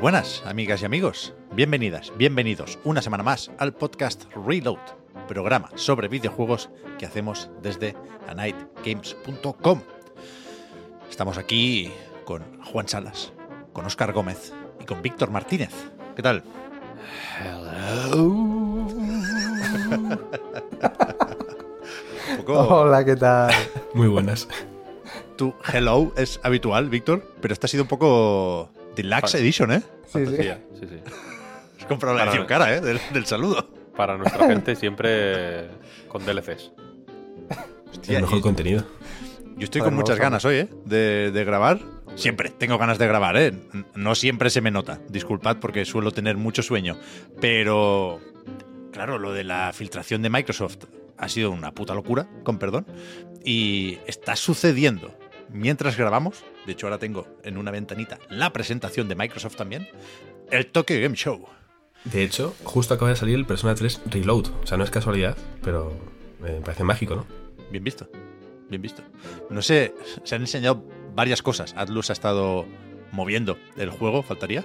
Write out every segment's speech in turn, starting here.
Buenas, amigas y amigos. Bienvenidas, bienvenidos una semana más al podcast Reload, programa sobre videojuegos que hacemos desde anightgames.com. Estamos aquí con Juan Salas, con Óscar Gómez y con Víctor Martínez. ¿Qué tal? Poco- Hola, ¿qué tal? Muy buenas. Tu hello es habitual, Víctor, pero esta ha sido un poco deluxe edition, ¿eh? Sí, sí. Fantasía, sí, sí. Has comprado la edición cara, ¿eh? Del, del saludo. Para nuestra gente siempre con DLCs. Hostia, el mejor y- contenido. Yo estoy con muchas ganas hoy, ¿eh? De, de grabar. Siempre tengo ganas de grabar, ¿eh? No siempre se me nota. Disculpad porque suelo tener mucho sueño. Pero, claro, lo de la filtración de Microsoft ha sido una puta locura, con perdón. Y está sucediendo mientras grabamos. De hecho, ahora tengo en una ventanita la presentación de Microsoft también. El Tokyo Game Show. De hecho, justo acaba de salir el Persona 3 Reload. O sea, no es casualidad, pero eh, me parece mágico, ¿no? Bien visto. Bien visto. No sé, se han enseñado varias cosas. Atlus ha estado moviendo el juego, faltaría.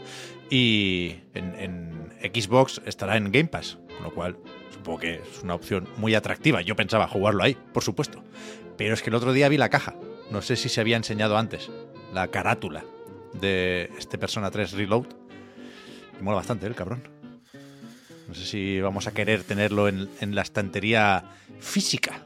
Y en, en Xbox estará en Game Pass, con lo cual supongo que es una opción muy atractiva. Yo pensaba jugarlo ahí, por supuesto. Pero es que el otro día vi la caja. No sé si se había enseñado antes. La carátula de este Persona 3 Reload. Y mola bastante, ¿eh, el cabrón. No sé si vamos a querer tenerlo en, en la estantería física.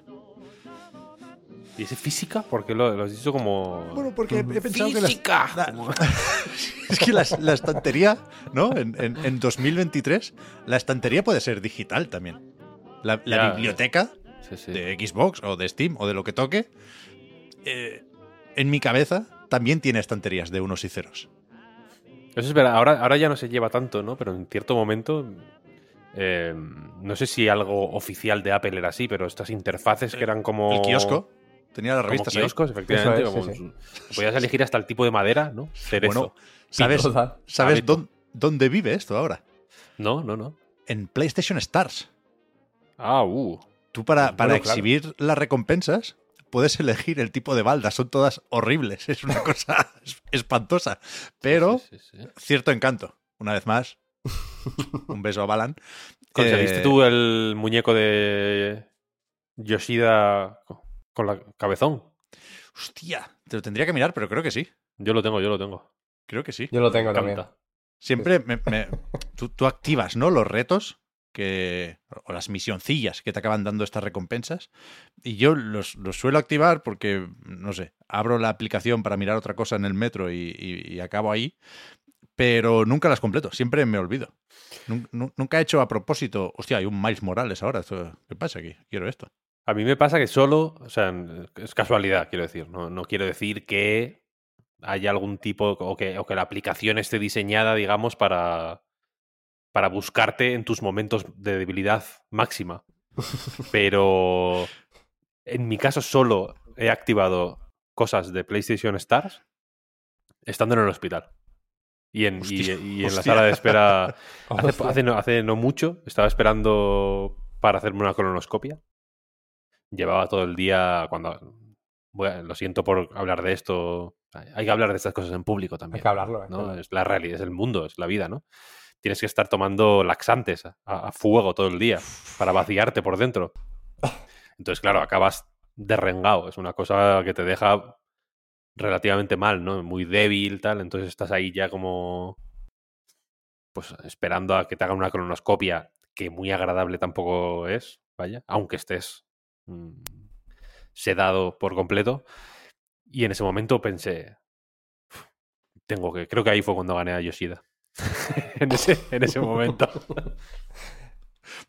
¿Y ese física? Porque lo, lo has dicho como. Bueno, porque he pensado ¡Física! que la, es que la, la estantería, ¿no? En, en- en 2023, la estantería puede ser digital también. La, la Ya. biblioteca Sí, sí. de Xbox o de Steam o de lo que toque, eh, en mi cabeza también tiene estanterías de unos y ceros. Eso es verdad. Ahora, ahora ya no se lleva tanto, ¿no? Pero en cierto momento. eh, no sé si algo oficial de Apple era así, pero estas interfaces que eran como. El kiosco tenía las Como revistas ahí. kioscos, efectivamente. Es, como sí, Podías elegir hasta el tipo de madera, ¿no? Cerezo. Bueno, ¿sabes. ¿sabes dónde vive esto ahora? No, no, no. En PlayStation Stars. Ah, uh. Tú para, para Bueno, claro. exhibir las recompensas puedes elegir el tipo de baldas, son todas horribles, es una cosa es- espantosa, pero Sí, sí, sí. cierto encanto. Una vez más, un beso a Balan. ¿Conseguiste Eh, tú el muñeco de Yoshida con la cabezón? Hostia, te lo tendría que mirar, pero creo que sí. Yo lo tengo, yo lo tengo. Creo que sí. Yo lo tengo Me también. Siempre me- me- tú, tú activas, ¿no? Los retos que o las misioncillas que te acaban dando estas recompensas y yo los, los suelo activar porque no sé abro la aplicación para mirar otra cosa en el metro y, y- acabo ahí pero nunca las completo siempre me olvido Nun- nu- nunca he hecho a propósito hostia hay un Miles Morales ahora ¿qué pasa aquí? quiero esto A mí me pasa que solo, o sea, es casualidad, quiero decir. No, no quiero decir que haya algún tipo o que, o que la aplicación esté diseñada, digamos, para, para buscarte en tus momentos de debilidad máxima. Pero en mi caso solo he activado cosas de PlayStation Stars estando en el hospital. Y en, y- Hostia, y en la sala de espera Hace, hace no, hace no mucho estaba esperando para hacerme una colonoscopia. Llevaba todo el día cuando... Bueno, lo siento por hablar de esto. Hay que hablar de estas cosas en público Hay también. que hablarlo. ¿no? Es la realidad, es el mundo, es la vida, ¿no? Tienes que estar tomando laxantes a, a fuego todo el día para vaciarte por dentro. Entonces, claro, acabas derrengado. Es una cosa que te deja relativamente mal, ¿no? Muy débil, tal. Entonces estás ahí ya como. Pues esperando a que te hagan una cronoscopia, que muy agradable tampoco es, vaya, aunque estés mm, sedado por completo. Y en ese momento pensé. "Uf, Tengo que. Creo que ahí fue cuando gané a Yoshida. en, ese, en ese momento.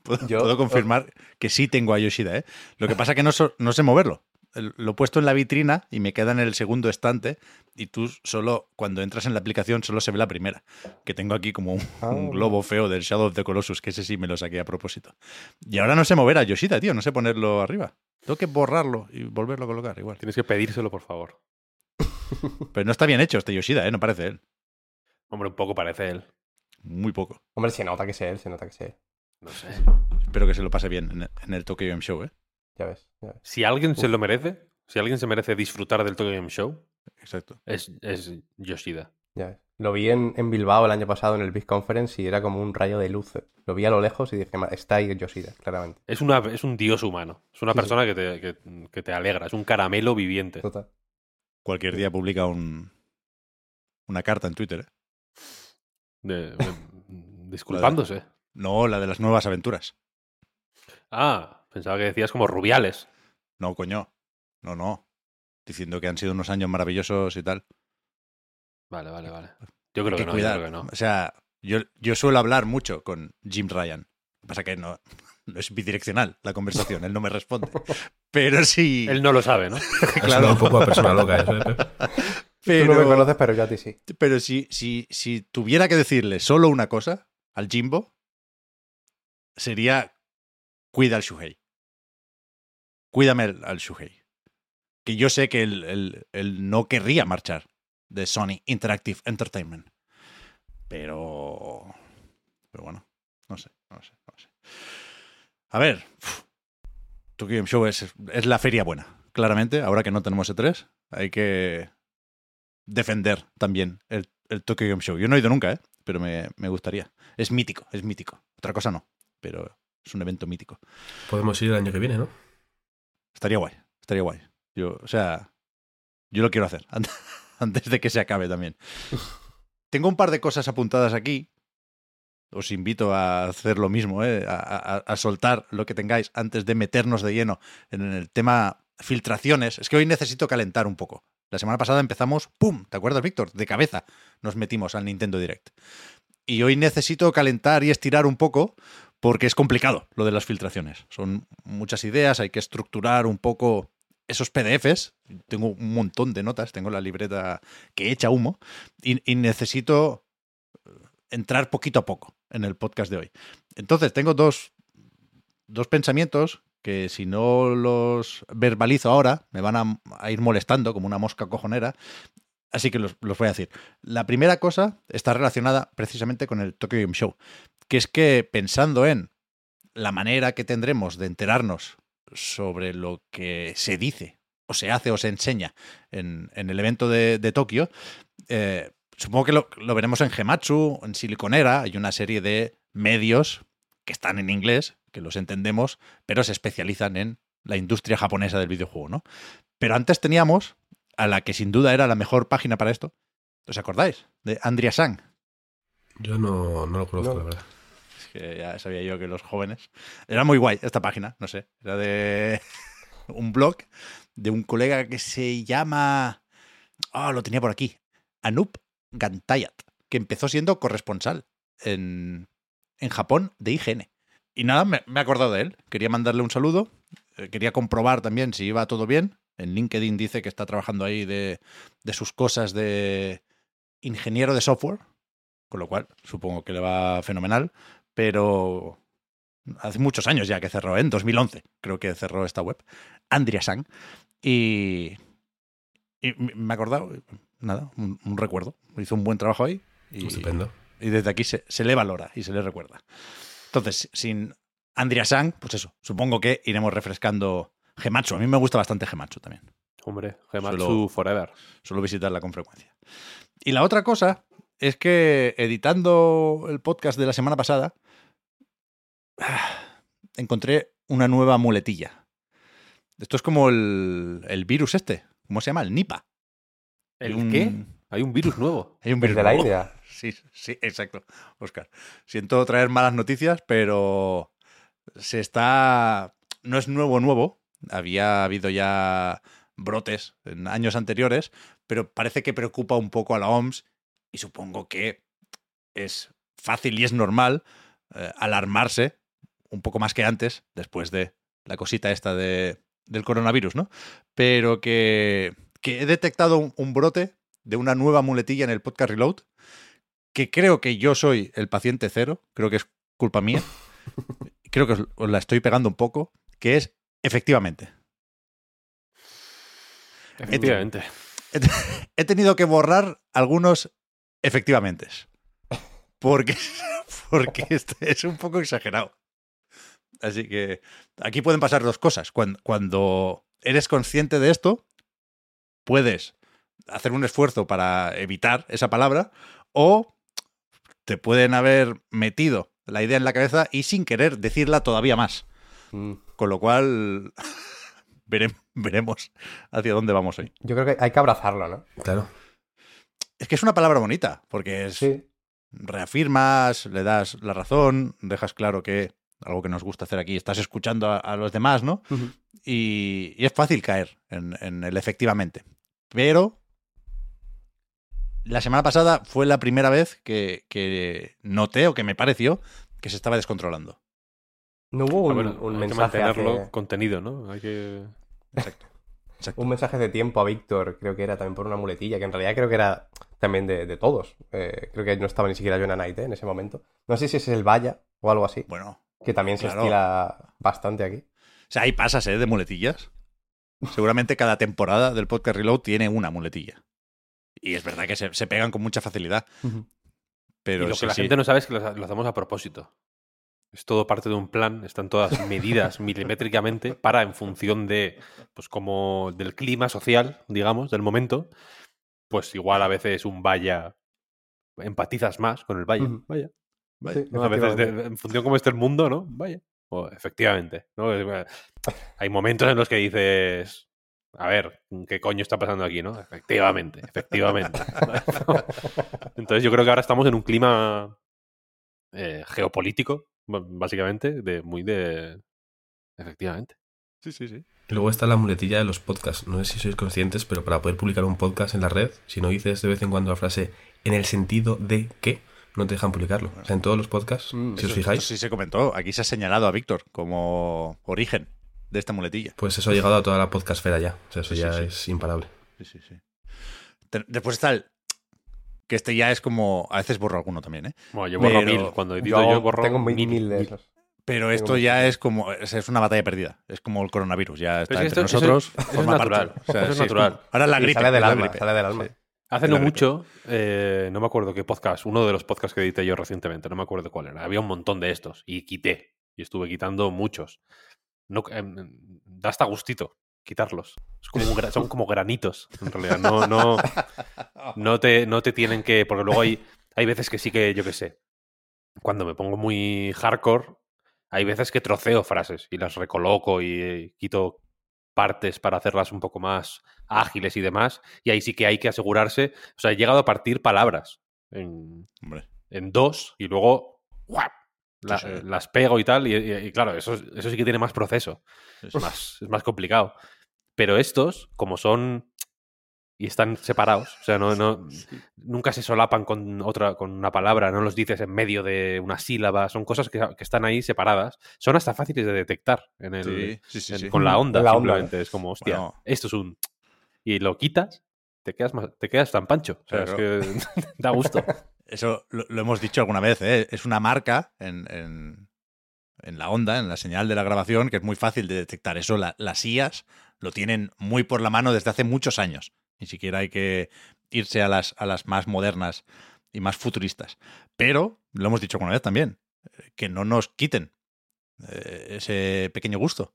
Puedo, Yo- puedo confirmar que sí tengo a Yoshida, ¿eh? Lo que pasa que no, so- no sé moverlo. Lo he puesto en la vitrina y me queda en el segundo estante y tú solo, cuando entras en la aplicación, solo se ve la primera. Que tengo aquí como un, Ah. un globo feo del Shadow of the Colossus, que ese sí me lo saqué a propósito. Y ahora no sé mover a Yoshida, tío, no sé ponerlo arriba. Tengo que borrarlo y volverlo a colocar igual. Tienes que pedírselo, por favor. Pero no está bien hecho este Yoshida, ¿eh? No parece él. Hombre, un poco parece él. Muy poco. Hombre, se nota que es él, se nota que es él. No sé. Espero que se lo pase bien en el, en el Tokyo Game Show, ¿eh? Ya ves. ya ves. Si alguien se lo merece, si alguien se merece disfrutar del Tokyo Game Show, Exacto. es, es Yoshida. Ya ves. Lo vi en, en Bilbao el año pasado en el Big Conference y era como un rayo de luz. Lo vi a lo lejos y dije, "Ma, está ahí Yoshida, claramente. Es, una, es un dios humano. Es una Sí, sí. persona Que, te, que, que te alegra. Es un caramelo viviente. Total. Cualquier día publica un, una carta en Twitter, ¿eh? De- de- disculpándose. No, la de las nuevas aventuras. Ah, pensaba que decías como rubiales. No, coño. No, no. Diciendo que han sido unos años maravillosos y tal. Vale, vale, vale. Yo creo que, no, yo creo que no. O sea, yo, yo suelo hablar mucho con Jim Ryan. Lo que pasa que no, no es bidireccional la conversación, él no me responde. Pero sí. Él no lo sabe, ¿no? Claro. un poco a persona loca eso, ¿eh? Pero, Tú no me conoces, pero yo a ti sí. pero si, si, si tuviera que decirle solo una cosa al Jimbo, sería cuida al Shuhei. Cuídame al, al Shuhei. Que yo sé que él, él- él no querría marchar de Sony Interactive Entertainment. Pero. Pero bueno, no sé, no sé, no sé. A ver. Tokyo Game Show es, es la feria buena, claramente. Ahora que no tenemos E3, hay que defender también el, el Tokyo Game Show. Yo no he ido nunca, ¿eh? pero me, me gustaría. Es mítico, es mítico. Otra cosa no, pero es un evento mítico. Podemos ir el año que viene, ¿no? Estaría guay, estaría guay. Yo, o sea, yo lo quiero hacer an- antes de que se acabe también. Tengo un par de cosas apuntadas aquí. Os invito a hacer lo mismo, ¿eh? a, a- a soltar lo que tengáis antes de meternos de lleno en el tema filtraciones. Es que hoy necesito calentar un poco. La semana pasada empezamos, ¡pum! ¿Te acuerdas, Víctor? De cabeza nos metimos al Nintendo Direct. Y hoy necesito calentar y estirar un poco porque es complicado lo de las filtraciones. Son muchas ideas, hay que estructurar un poco esos PDFs. Tengo un montón de notas, tengo la libreta que echa humo y, y necesito eh, entrar poquito a poco en el podcast de hoy. Entonces, tengo dos, dos pensamientos que si no los verbalizo ahora me van a, ir molestando como una mosca cojonera. Así que los, los voy a decir. La primera cosa está relacionada precisamente con el Tokyo Game Show, que es que pensando en la manera que tendremos de enterarnos sobre lo que se dice o se hace o se enseña en, en el evento de, de Tokio, eh, supongo que lo, lo veremos en Gematsu, en Siliconera, hay una serie de medios que están en inglés, que los entendemos, pero se especializan en la industria japonesa del videojuego, ¿no? Pero antes teníamos a la que sin duda era la mejor página para esto. ¿Os acordáis? De Andrea Sang. Yo no, no lo conozco, No. la verdad. Es que ya sabía yo que los jóvenes. Era muy guay esta página, no sé. Era de un blog de un colega que se llama. Ah, lo tenía por aquí. Anup Gantayat, que empezó siendo corresponsal en, en Japón de IGN. Y nada, me, me he acordado de él. Quería mandarle un saludo. eh, Quería comprobar también si iba todo bien. En LinkedIn dice que está trabajando ahí de, de sus cosas de ingeniero de software. Con lo cual, supongo que le va fenomenal pero hace muchos años ya que cerró, ¿eh? en 2011 creo que cerró esta web, Andrea Sang, y, y me he acordado, nada, un, un recuerdo, hizo un buen trabajo ahí y, Estupendo. y desde aquí se, se le valora y se le recuerda. Entonces, sin Andrea Sang, pues eso, supongo que iremos refrescando Gematsu, a mí me gusta bastante Gematsu también, Hombre, Gematsu Solo- Forever. suelo visitarla con frecuencia. Y la otra cosa es que editando el podcast de la semana pasada, encontré una nueva muletilla. Esto es como el, el virus este. ¿Cómo se llama? El Nipa. ¿El Un- qué? Hay un virus nuevo. Hay un virus de la nuevo. India. Sí, sí, exacto, Oscar. Siento traer malas noticias, pero se está. No es nuevo, nuevo. Había habido ya brotes en años anteriores, pero parece que preocupa un poco a la OMS y supongo que es fácil y es normal eh, alarmarse un poco más que antes, después de la cosita esta de, del coronavirus, ¿no? Pero que, que he detectado un, un brote de una nueva muletilla en el podcast Reload, que creo que yo soy el paciente cero, creo que es culpa mía, creo que os, la estoy pegando un poco, que es efectivamente. Efectivamente. He, he tenido que borrar algunos efectivamente. Porque, porque este es un poco exagerado. Así que aquí pueden pasar dos cosas. Cuando, cuando eres consciente de esto, puedes hacer un esfuerzo para evitar esa palabra o te pueden haber metido la idea en la cabeza y sin querer decirla todavía más. Mm. Con lo cual vere- veremos hacia dónde vamos hoy. Yo creo que hay que abrazarlo, ¿no? Claro. Es que es una palabra bonita, porque es, Sí. reafirmas, le das la razón, dejas claro que algo que nos gusta hacer aquí, estás escuchando a, a los demás, ¿no? Y es fácil caer en, en el efectivamente. Pero la semana pasada fue la primera vez que, que noté o que me pareció que se estaba descontrolando. No hubo un, Ah, bueno, un hay que mensaje mantenerlo hace- contenido, ¿no? Hay que... Exacto. Exacto. un mensaje de tiempo a Víctor, creo que era también por una muletilla, que en realidad creo que era también de, de todos. Eh, creo que no estaba ni siquiera Jonah Knight ¿eh? en ese momento. No sé si es el Vaya o algo así, Bueno, que también se estila bastante aquí. o sea, hay pasas ¿eh? de muletillas. Seguramente cada temporada del podcast Reload tiene una muletilla. Y es verdad que se, se pegan con mucha facilidad. Pero y lo sí, que la sí. gente no sabe es que lo, lo hacemos a propósito. Es todo parte de un plan, están todas medidas milimétricamente para, en función de, pues como del clima social, digamos, del momento, pues igual a veces un vaya, empatizas más con el vaya, vaya. Sí, ¿no? A veces, de- en función cómo esté el mundo, ¿no? Vaya. O, efectivamente. ¿no? Eh, Hay momentos en los que dices, a ver, ¿qué coño está pasando aquí, no? Efectivamente, efectivamente. Entonces yo creo que ahora estamos en un clima eh, geopolítico, básicamente, de muy de... Efectivamente. Sí, sí, sí. Y luego está la muletilla de los podcasts. No sé si sois conscientes, pero para poder publicar un podcast en la red, si no dices de vez en cuando la frase en el sentido de que, no te dejan publicarlo. O sea, en todos los podcasts, Mm, si os fijáis, sí se comentó. Aquí se ha señalado a Víctor como origen de esta muletilla. pues eso ha llegado a toda la podcastfera ya. O sea, eso Sí, ya sí. es imparable. Sí, sí, sí. Después está el. Que este ya es como. A veces borro alguno también, ¿eh? Bueno, yo borro Pero mil. Cuando edito yo, borro tengo mil, mil. de esos. Pero esto ya es como. Es una batalla perdida. Es como el coronavirus. Ya está Pero es que entre esto- eso- nosotros. eso es natural. O sea, Eso es sí, natural. como- ahora la gripe. sale del alma, gripe. sale del alma. Sí. Hace no mucho, eh, no me acuerdo qué podcast, uno de los podcasts que edité yo recientemente, no me acuerdo cuál era. Había un montón de estos y quité. Y estuve quitando muchos. No, em, da hasta gustito quitarlos. Es como un gra- son como granitos, en realidad. No, no, no, te, no te tienen que. Porque luego hay, hay veces que sí que, yo qué sé. Cuando me pongo muy hardcore, hay veces que troceo frases y las recoloco y eh, quito partes para hacerlas un poco más ágiles y demás. Y ahí sí que hay que asegurarse. O sea, he llegado a partir palabras en, en dos y luego ¡guap! La- Sí, sí. eh, las pego y tal. Y, y- y claro, eso, eso sí que tiene más proceso. Sí, sí. Es más, es más complicado. Pero estos, como son y están separados, o sea, no, no, nunca se solapan con otra, con una palabra, no los dices en medio de una sílaba, son cosas que, que están ahí separadas. Son hasta fáciles de detectar en el, Sí, sí, sí, en- sí. con la onda. La onda, simplemente. Es como, hostia, Bueno. esto es un. Y lo quitas, te quedas, más, te quedas tan pancho. O sea, es que da gusto. Eso lo, lo hemos dicho alguna vez, ¿eh? Es una marca en, en- en la onda, en la señal de la grabación, que es muy fácil de detectar. Eso la- las IAS lo tienen muy por la mano desde hace muchos años. Ni siquiera hay que irse a las, a las más modernas y más futuristas. Pero, lo hemos dicho alguna vez también, eh, que no nos quiten eh, ese pequeño gusto.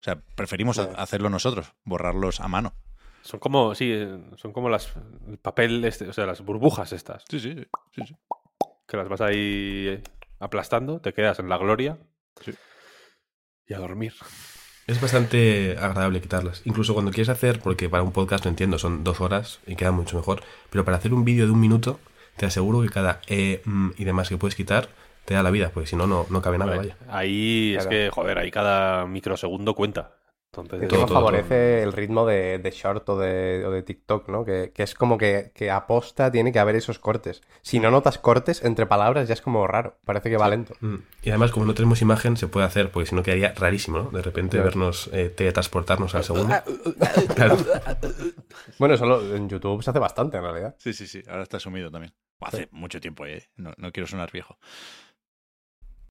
O sea, preferimos Sí. hacerlo nosotros, borrarlos a mano. Son como, sí, eh, son como las el papel, este, o sea, las burbujas estas, Sí, sí, sí. sí. que las vas ahí eh, aplastando, te quedas en la gloria Sí. y a dormir. Es bastante agradable quitarlas. Incluso cuando quieres hacer, porque para un podcast lo entiendo, son dos horas y queda mucho mejor. Pero para hacer un vídeo de un minuto, te aseguro que cada eh, mm, y demás que puedes quitar te da la vida, porque si no, no, no cabe nada, Vale. vaya. Ahí es que, joder, ahí cada microsegundo cuenta. Entonces, todo, todo, favorece el ritmo de, de short o de, o de TikTok, ¿no? Que, que es como que, que aposta tiene que haber esos cortes. Si no notas cortes entre palabras ya es como raro. Parece que va lento. Mm. Y además, como no tenemos imagen, se puede hacer, porque si no quedaría rarísimo, ¿no? De repente Claro. vernos eh, teletransportarnos al segundo. Claro. Bueno, solo en YouTube se hace bastante en realidad. Sí, sí, sí. Ahora está sumido también. Hace mucho tiempo, ¿eh? No, no quiero sonar viejo.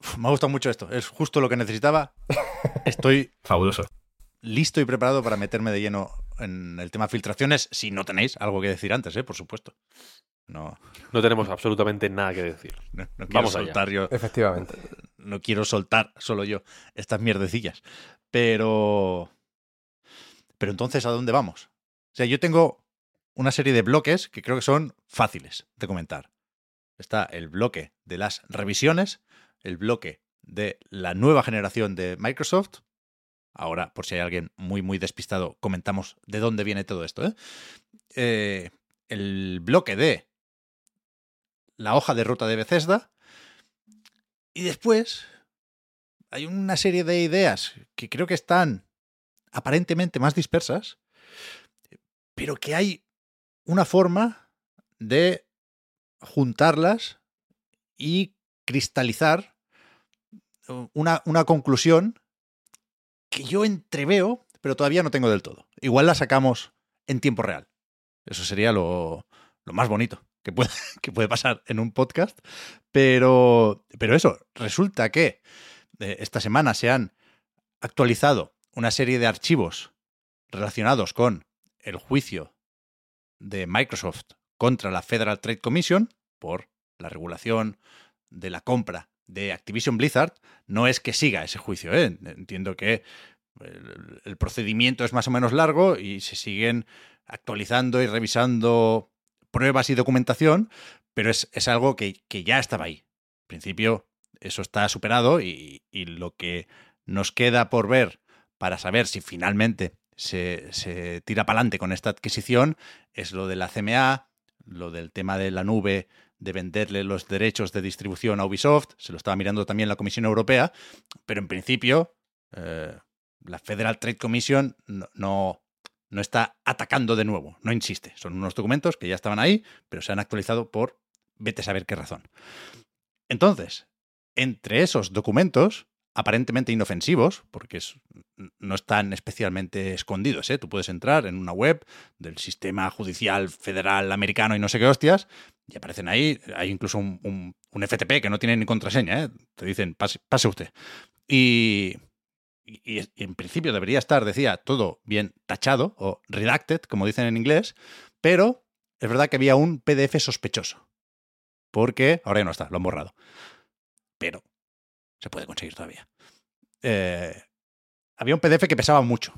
Uf, me ha gustado mucho esto. Es justo lo que necesitaba. Estoy Fabuloso. Listo y preparado para meterme de lleno en el tema filtraciones, si no tenéis algo que decir antes, ¿eh? Por supuesto. No, no tenemos absolutamente nada que decir. no, no quiero Vamos allá. soltar yo. Efectivamente. No quiero soltar solo yo estas mierdecillas. Pero. Pero entonces, ¿a dónde vamos? O sea, yo tengo una serie de bloques que creo que son fáciles de comentar. Está el bloque de las revisiones, el bloque de la nueva generación de Microsoft. Ahora, por si hay alguien muy, muy despistado, comentamos de dónde viene todo esto. ¿eh? Eh, el bloque de la hoja de ruta de Bethesda. Y después hay una serie de ideas que creo que están aparentemente más dispersas, pero que hay una forma de juntarlas y cristalizar una, una conclusión que yo entreveo, pero todavía no tengo del todo. Igual la sacamos en tiempo real. Eso sería lo, lo más bonito que puede, que puede pasar en un podcast. Pero, pero eso, resulta que eh, esta semana se han actualizado una serie de archivos relacionados con el juicio de Microsoft contra la Federal Trade Commission por la regulación de la compra de Activision Blizzard. No es que siga ese juicio, ¿eh? entiendo que el, procedimiento es más o menos largo y se siguen actualizando y revisando pruebas y documentación, pero es, es algo que, que, ya estaba ahí. En principio, eso está superado y, y lo que nos queda por ver para saber si finalmente se, se tira para adelante con esta adquisición es lo de la CMA, lo del tema de la nube, de venderle los derechos de distribución a Ubisoft, se lo estaba mirando también la Comisión Europea, pero en principio eh, la Federal Trade Commission no, no, no está atacando de nuevo, no insiste. Son unos documentos que ya estaban ahí, pero se han actualizado por vete a saber qué razón. Entonces, entre esos documentos, aparentemente inofensivos, porque no están especialmente escondidos, ¿eh? tú puedes entrar en una web del sistema judicial federal americano y no sé qué hostias, y aparecen ahí, hay incluso un, un, FTP que no tiene ni contraseña, ¿eh? te dicen, pase, pase usted. Y, y, en principio debería estar, decía, todo bien tachado o redacted, como dicen en inglés, pero es verdad que había un PDF sospechoso. Porque ahora ya no está, lo han borrado. Pero se puede conseguir todavía. Eh, había un PDF que pesaba mucho.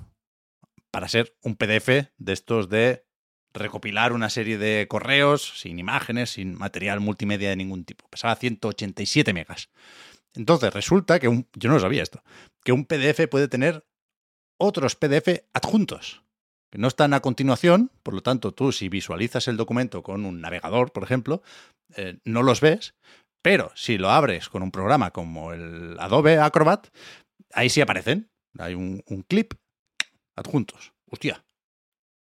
Para ser un PDF de estos de recopilar una serie de correos sin imágenes, sin material multimedia de ningún tipo. Pesaba 187 megas. Entonces resulta que un, yo no sabía esto, que un PDF puede tener otros PDF adjuntos, que no están a continuación, por lo tanto tú si visualizas el documento con un navegador, por ejemplo, eh, no los ves, pero si lo abres con un programa como el Adobe Acrobat, ahí sí aparecen, hay un, clip adjuntos. Hostia.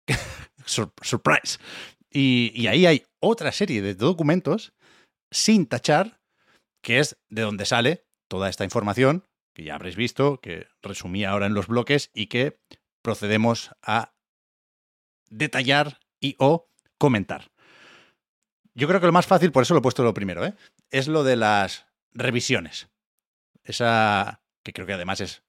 Sur surprise. Y, y ahí hay otra serie de documentos sin tachar que es de donde sale toda esta información que ya habréis visto, que resumí ahora en los bloques y que procedemos a detallar y o comentar. Yo creo que lo más fácil, por eso lo he puesto lo primero, ¿eh? es lo de las revisiones. Esa que creo que además es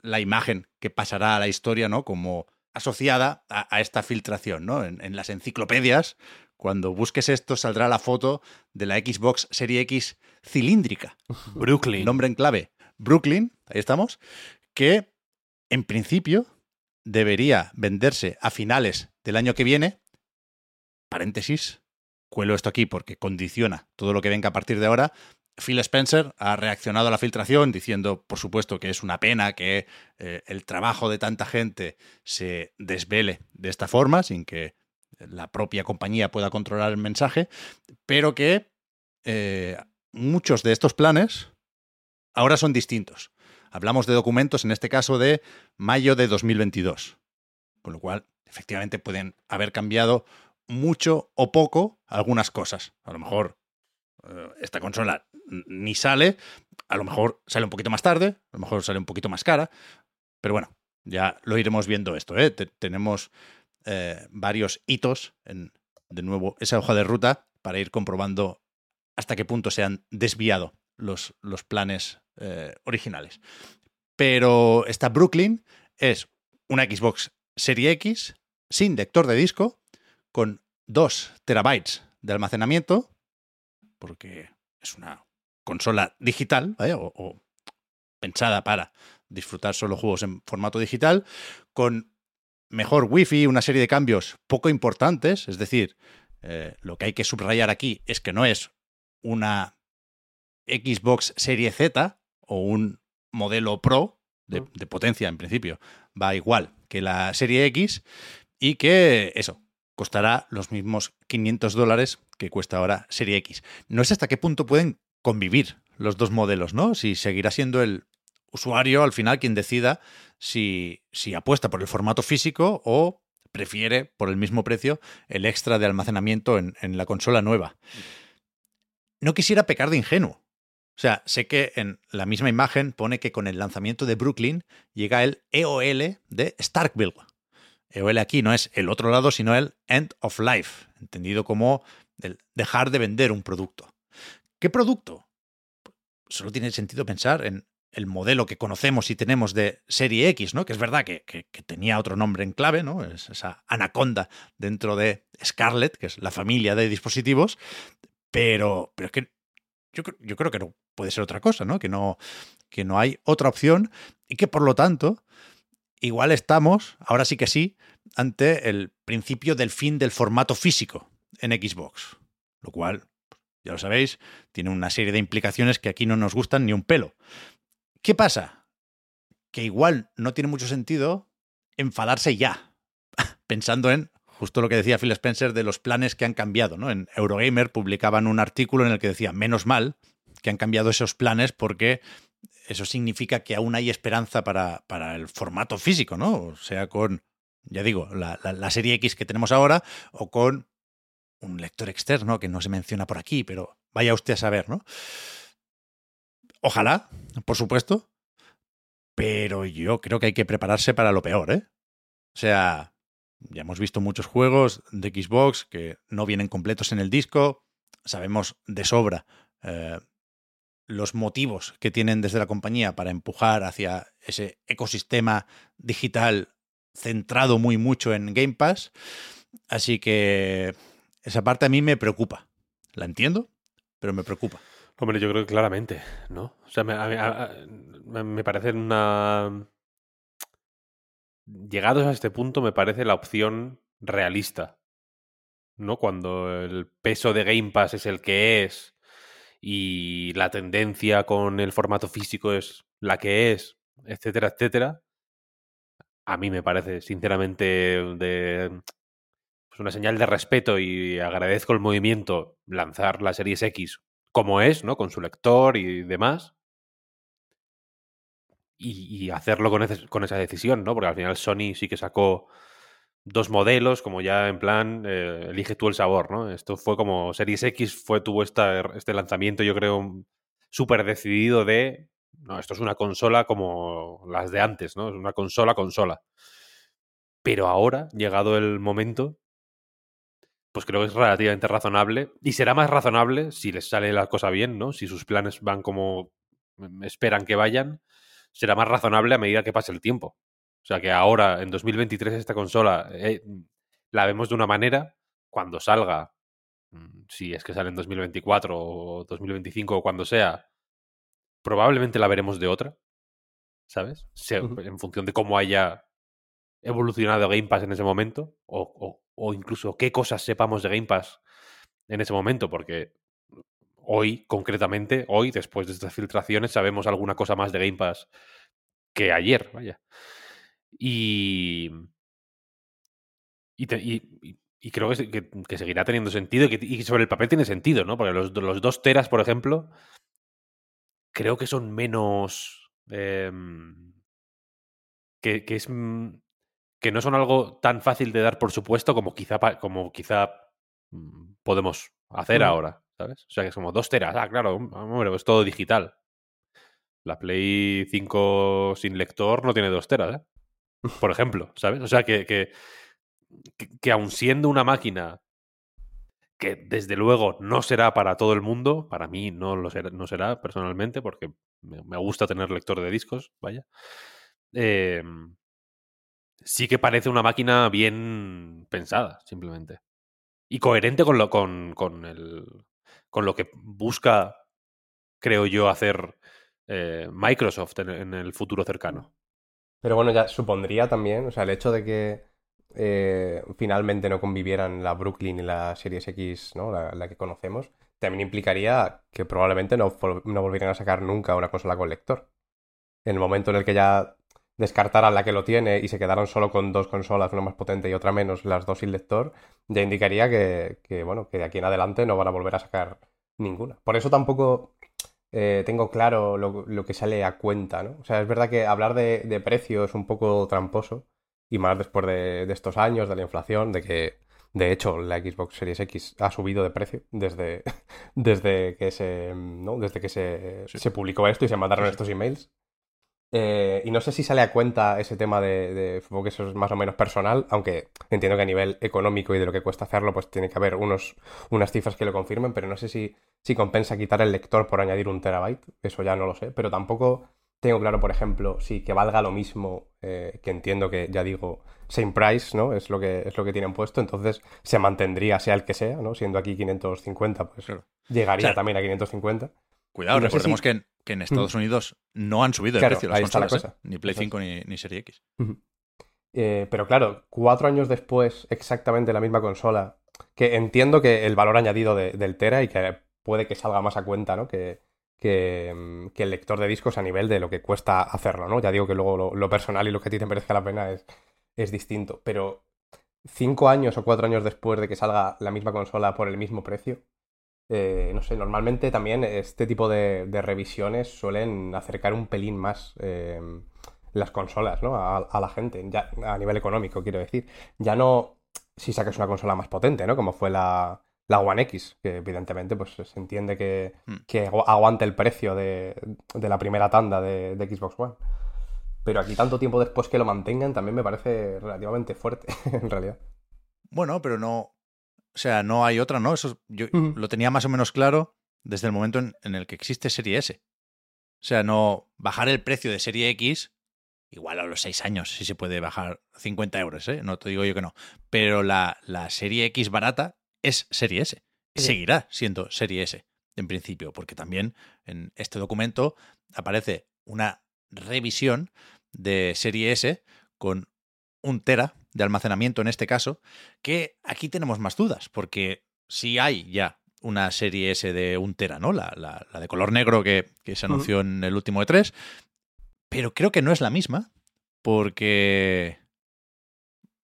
la imagen que pasará a la historia, ¿no? Como asociada a, a esta filtración, ¿no? En, en las enciclopedias, cuando busques esto, saldrá la foto de la Xbox Serie X cilíndrica. Brooklyn. Nombre en clave. Brooklyn, ahí estamos. Que en principio debería venderse a finales del año que viene. Paréntesis. Cuelo esto aquí porque condiciona todo lo que venga a partir de ahora. Phil Spencer ha reaccionado a la filtración diciendo, por supuesto, que es una pena que eh, el trabajo de tanta gente se desvele de esta forma, sin que la propia compañía pueda controlar el mensaje, pero que eh, muchos de estos planes ahora son distintos. hablamos de documentos, en este caso de mayo de 2022. Con lo cual, efectivamente, pueden haber cambiado mucho o poco algunas cosas. A lo mejor eh, esta consola ni sale, a lo mejor sale un poquito más tarde, a lo mejor sale un poquito más cara, pero bueno, ya lo iremos viendo esto. ¿eh? tenemos eh, varios hitos en, de nuevo, esa hoja de ruta para ir comprobando hasta qué punto se han desviado los, los planes eh, originales. Pero esta Brooklyn es una Xbox Serie X sin lector de disco, con 2 terabytes de almacenamiento, porque es una consola digital, o, o, pensada para disfrutar solo juegos en formato digital, con mejor Wi-Fi, una serie de cambios poco importantes, es decir, eh, lo que hay que subrayar aquí es que no es una Xbox Serie Z o un modelo Pro de, de, potencia en principio, va igual que la Serie X y que eso, costará los mismos 500 dólares que cuesta ahora Serie X. No sé hasta qué punto pueden convivir los dos modelos, ¿no? Si seguirá siendo el usuario al final quien decida si, si apuesta por el formato físico o prefiere, por el mismo precio, el extra de almacenamiento en, en, la consola nueva. No quisiera pecar de ingenuo. O sea, sé que en la misma imagen pone que con el lanzamiento de Brooklyn llega el EOL de Starkville. EOL aquí no es el otro lado, sino el End of Life, entendido como el dejar de vender un producto. ¿Qué producto? Solo tiene sentido pensar en el modelo que conocemos y tenemos de serie X, ¿no? Que es verdad que, tenía otro nombre en clave, ¿no? Es esa anaconda dentro de Scarlett, que es la familia de dispositivos, pero, pero es que yo, yo creo que no puede ser otra cosa, ¿no? Que, no? que no hay otra opción y que por lo tanto igual estamos, ahora sí que sí, ante el principio del fin del formato físico en Xbox, lo cual, ya lo sabéis, tiene una serie de implicaciones que aquí no nos gustan ni un pelo. ¿Qué pasa? Que igual no tiene mucho sentido enfadarse ya, pensando en justo lo que decía Phil Spencer de los planes que han cambiado. ¿no? En Eurogamer publicaban un artículo en el que decía, menos mal que han cambiado esos planes porque eso significa que aún hay esperanza para, para el formato físico, ¿no? O sea, con, ya digo, la, la, serie X que tenemos ahora o con un lector externo que no se menciona por aquí, pero vaya usted a saber, ¿no? Ojalá, por supuesto, pero yo creo que hay que prepararse para lo peor, ¿eh? O sea, ya hemos visto muchos juegos de Xbox que no vienen completos en el disco, sabemos de sobra eh, los motivos que tienen desde la compañía para empujar hacia ese ecosistema digital centrado muy mucho en Game Pass, así que esa parte a mí me preocupa. La entiendo, pero me preocupa. Hombre, yo creo que claramente, ¿no? O sea, me, a, me parece una... Llegados a este punto, me parece la opción realista, ¿no? Cuando el peso de Game Pass es el que es y la tendencia con el formato físico es la que es, etcétera, etcétera. A mí me parece, sinceramente, de pues una señal de respeto y agradezco el movimiento lanzar la Series X como es, ¿no? Con su lector y demás. Y, hacerlo con, con, esa decisión, ¿no? Porque al final Sony sí que sacó dos modelos, como ya en plan, eh, elige tú el sabor, ¿no? Esto fue como Series X, fue, tuvo esta, este lanzamiento, yo creo, súper decidido de, no, esto es una consola como las de antes, ¿no? Es una consola, consola. Pero ahora, llegado el momento, pues creo que es relativamente razonable. Y será más razonable si les sale la cosa bien, ¿no? Si sus planes van como esperan que vayan, será más razonable a medida que pase el tiempo. O sea que ahora, en 2023, esta consola eh, la vemos de una manera, cuando salga, mm, si es que sale en 2024 o 2025 o cuando sea, probablemente la veremos de otra, ¿sabes? Se, uh -huh. En función de cómo haya evolucionado Game Pass en ese momento, o, o, o, incluso qué cosas sepamos de Game Pass en ese momento, porque hoy, concretamente, hoy, después de estas filtraciones, sabemos alguna cosa más de Game Pass que ayer, vaya. Y. Y, te, y, y creo que, que, que, seguirá teniendo sentido y que y sobre el papel tiene sentido, ¿no? Porque los, los dos teras, por ejemplo, creo que son menos em, que, que es mm, que no son algo tan fácil de dar por supuesto como quizá, como quizá mm, podemos hacer Mm. ahora, ¿sabes? O sea, que es como dos teras. Ah, claro, hombre, pues todo digital. La Play 5 sin lector no tiene dos teras, ¿eh? Por ejemplo, ¿sabes? O sea, que, que, que, aun siendo una máquina que desde luego no será para todo el mundo, para mí no lo será, no será personalmente, porque me, gusta tener lector de discos, vaya. Eh, sí que parece una máquina bien pensada, simplemente. Y coherente con lo, con, con el, con lo que busca, creo yo, hacer eh, Microsoft en el futuro cercano. Pero bueno, ya supondría también, o sea, el hecho de que eh, finalmente no convivieran la Brooklyn y la Series X, ¿no? La, que conocemos, también implicaría que probablemente no, no volvieran a sacar nunca una consola con lector. En el momento en el que ya descartaran la que lo tiene y se quedaran solo con dos consolas, una más potente y otra menos, las dos sin lector, ya indicaría que, que, bueno, que de aquí en adelante no van a volver a sacar ninguna. Por eso tampoco eh, tengo claro lo, lo que sale a cuenta, ¿no? O sea, es verdad que hablar de, de precio es un poco tramposo, y más después de, de estos años, de la inflación, de que, de hecho, la Xbox Series X ha subido de precio desde, desde que se, ¿no? Desde que se, Sí. se publicó esto y se mandaron Sí, estos emails. Eh, y no sé si sale a cuenta ese tema de, de- Supongo que eso es más o menos personal, aunque entiendo que a nivel económico y de lo que cuesta hacerlo, pues tiene que haber unos, unas cifras que lo confirmen, pero no sé si, si compensa quitar el lector por añadir un terabyte, eso ya no lo sé, pero tampoco tengo claro, por ejemplo, si que valga lo mismo, eh, que entiendo que, ya digo, same price, ¿no? Es lo que, es lo que tienen puesto, entonces se mantendría sea el que sea, ¿no? Siendo aquí 550, pues Claro. llegaría O sea, también a 550. Cuidado, no recordemos si- que, en, que en Estados Unidos no han subido Claro, el precio de las ahí está la consolas, ¿eh? Ni Play Eso es. 5 ni, ni Serie X. Eh, pero claro, cuatro años después, exactamente la misma consola, que entiendo que el valor añadido de- del Tera y que puede que salga más a cuenta, ¿no? Que, que, mm, que el lector de discos a nivel de lo que cuesta hacerlo, ¿no? Ya digo que luego lo, lo personal y lo que a ti te merezca la pena es, es distinto, pero cinco años o cuatro años después de que salga la misma consola por el mismo precio, eh, no sé, normalmente también este tipo de, de revisiones suelen acercar un pelín más eh, las consolas, ¿no? A, a la gente, ya a nivel económico, quiero decir. Ya no si sacas una consola más potente, ¿no? Como fue la, la One X, que evidentemente pues se entiende que, Hmm. que agu- aguante el precio de, de la primera tanda de, de Xbox One. Pero aquí tanto tiempo después que lo mantengan también me parece relativamente fuerte, en realidad. Bueno, pero no. O sea, no hay otra, ¿no? Eso yo lo tenía más o menos claro desde el momento en, en el que existe Serie S. O sea, no bajar el precio de Serie X, igual a los 6 años, si se puede bajar 50 euros, ¿eh? No te digo yo que no. Pero la, la Serie X barata es Serie S. Y Sí. seguirá siendo Serie S, en principio, porque también en este documento aparece una revisión de Serie S con un tera de almacenamiento en este caso, que aquí tenemos más dudas, porque si hay ya una serie S de un tera, ¿no? La, la- la de color negro que, que se anunció en el último de tres, pero creo que no es la misma, porque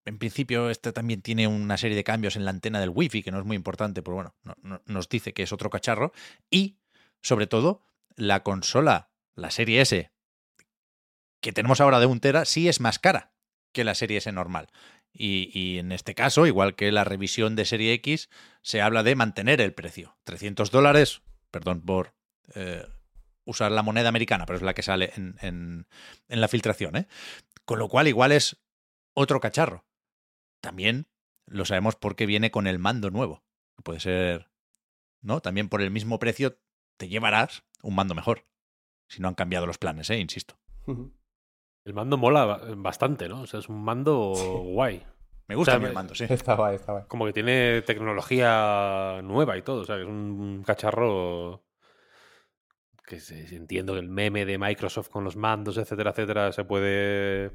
en principio este también tiene una serie de cambios en la antena del wifi, que no es muy importante, pero bueno, no- no- nos dice que es otro cacharro, y sobre todo la consola, la serie S que tenemos ahora de un tera, sí es más cara que la serie S normal. Y, y en este caso, igual que la revisión de serie X, se habla de mantener el precio. 300 dólares, perdón por eh, usar la moneda americana, pero es la que sale en, en- en la filtración. ¿eh? Con lo cual, igual es otro cacharro. También lo sabemos porque viene con el mando nuevo. Puede ser, ¿no? También por el mismo precio te llevarás un mando mejor. Si no han cambiado los planes, ¿eh? Insisto. El mando mola ba- bastante, ¿no? O sea, es un mando guay. Me gusta O sea, el mando, sí. Está guay, está guay. Como que tiene tecnología nueva y todo. O sea, que es un cacharro que se, entiendo que el meme de Microsoft con los mandos, etcétera, etcétera, se puede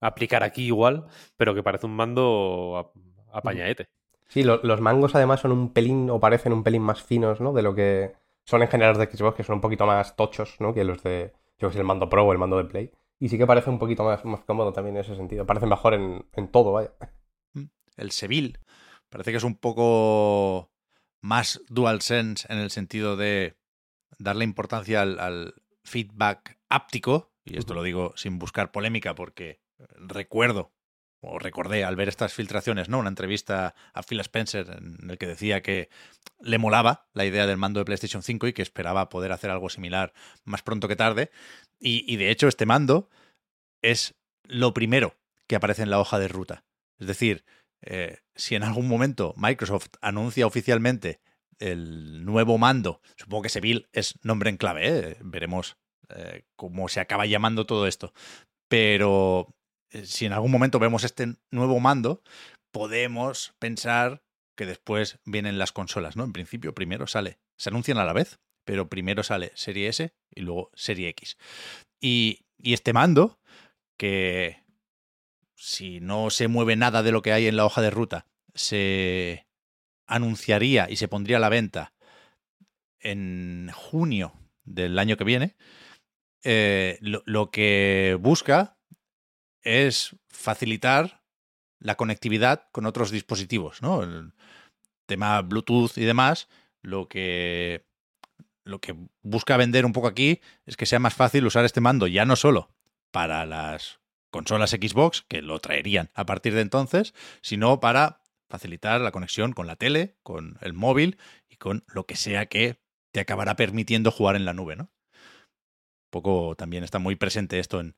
aplicar aquí igual, pero que parece un mando apañaete. Sí, lo- los mangos además son un pelín o parecen un pelín más finos, ¿no? De lo que son en general los de Xbox, que son un poquito más tochos, ¿no? Que los de, yo que sé, el mando Pro o el mando de Play. Y sí que parece un poquito más, más cómodo también en ese sentido. Parece mejor en, en todo, vaya. el Seville parece que es un poco más DualSense en el sentido de darle importancia al, al feedback áptico, y esto lo digo sin buscar polémica porque recuerdo o recordé al ver estas filtraciones, ¿no? Una entrevista a Phil Spencer en el que decía que le molaba la idea del mando de PlayStation 5 y que esperaba poder hacer algo similar más pronto que tarde. Y, de hecho, este mando es lo primero que aparece en la hoja de ruta. Es decir, eh, si en algún momento Microsoft anuncia oficialmente el nuevo mando, supongo que Seville es nombre en clave, ¿eh? veremos eh, cómo se acaba llamando todo esto. Pero si en algún momento vemos este nuevo mando, podemos pensar que después vienen las consolas, ¿no? En principio, primero sale, se anuncian a la vez, pero primero sale Serie S y luego Serie X. Y, y este mando, que si no se mueve nada de lo que hay en la hoja de ruta, se anunciaría y se pondría a la venta en junio del año que viene, eh, lo, lo, que busca es facilitar la conectividad con otros dispositivos, ¿no? El tema Bluetooth y demás, lo que lo que busca vender un poco aquí es que sea más fácil usar este mando ya no solo para las consolas Xbox, que lo traerían a partir de entonces, sino para facilitar la conexión con la tele, con el móvil y con lo que sea que te acabará permitiendo jugar en la nube, ¿no? Poco también está muy presente esto en,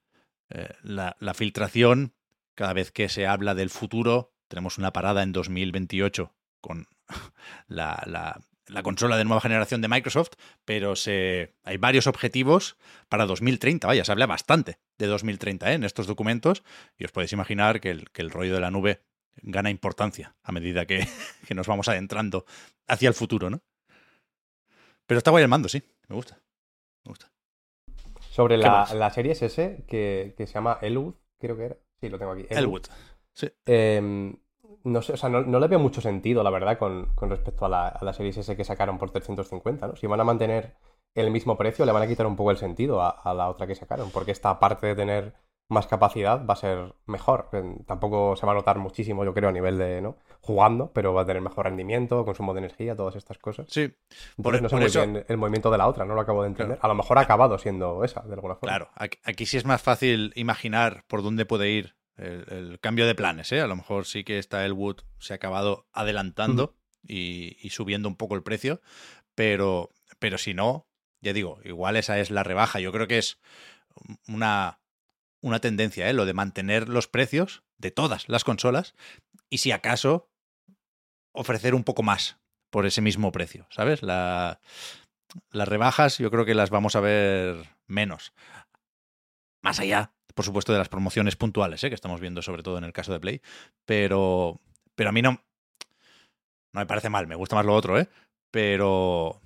eh, la, la, filtración, cada vez que se habla del futuro, tenemos una parada en 2028 con la, la, la consola de nueva generación de Microsoft, pero se, hay varios objetivos para 2030. Vaya, se habla bastante de 2030 ¿eh? en estos documentos y os podéis imaginar que el, que el rollo de la nube gana importancia a medida que, que, nos vamos adentrando hacia el futuro, ¿no? Pero está guay el mando, sí, me gusta. Me gusta. Sobre la, la, serie S que, que, se llama Elwood, creo que era. Sí, lo tengo aquí. Elwood. Elwood. Sí. Eh, no sé, o sea, no, no, le veo mucho sentido, la verdad, con, con respecto a la, a la serie S que sacaron por 350, ¿no? Si van a mantener el mismo precio, le van a quitar un poco el sentido a, a la otra que sacaron, porque esta, aparte de tener más capacidad, va a ser mejor. Tampoco se va a notar muchísimo, yo creo, a nivel de, ¿no? Jugando, pero va a tener mejor rendimiento, consumo de energía, todas estas cosas. Sí. Por, Entonces, no sé muy eso... bien el movimiento de la otra, no lo acabo de entender. Claro. A lo mejor ha acabado siendo esa, de alguna forma. Claro, aquí sí es más fácil imaginar por dónde puede ir el, el, cambio de planes, ¿eh? A lo mejor sí que está Elwood se ha acabado adelantando mm. y, y, subiendo un poco el precio, pero, pero si no, ya digo, igual esa es la rebaja. Yo creo que es una, una tendencia, ¿eh? Lo de mantener los precios de todas las consolas y si acaso ofrecer un poco más por ese mismo precio, ¿sabes? La, las rebajas yo creo que las vamos a ver menos. Más allá por supuesto, de las promociones puntuales, ¿eh? que estamos viendo sobre todo en el caso de Play, pero, pero a mí no, no me parece mal, me gusta más lo otro, ¿eh? pero,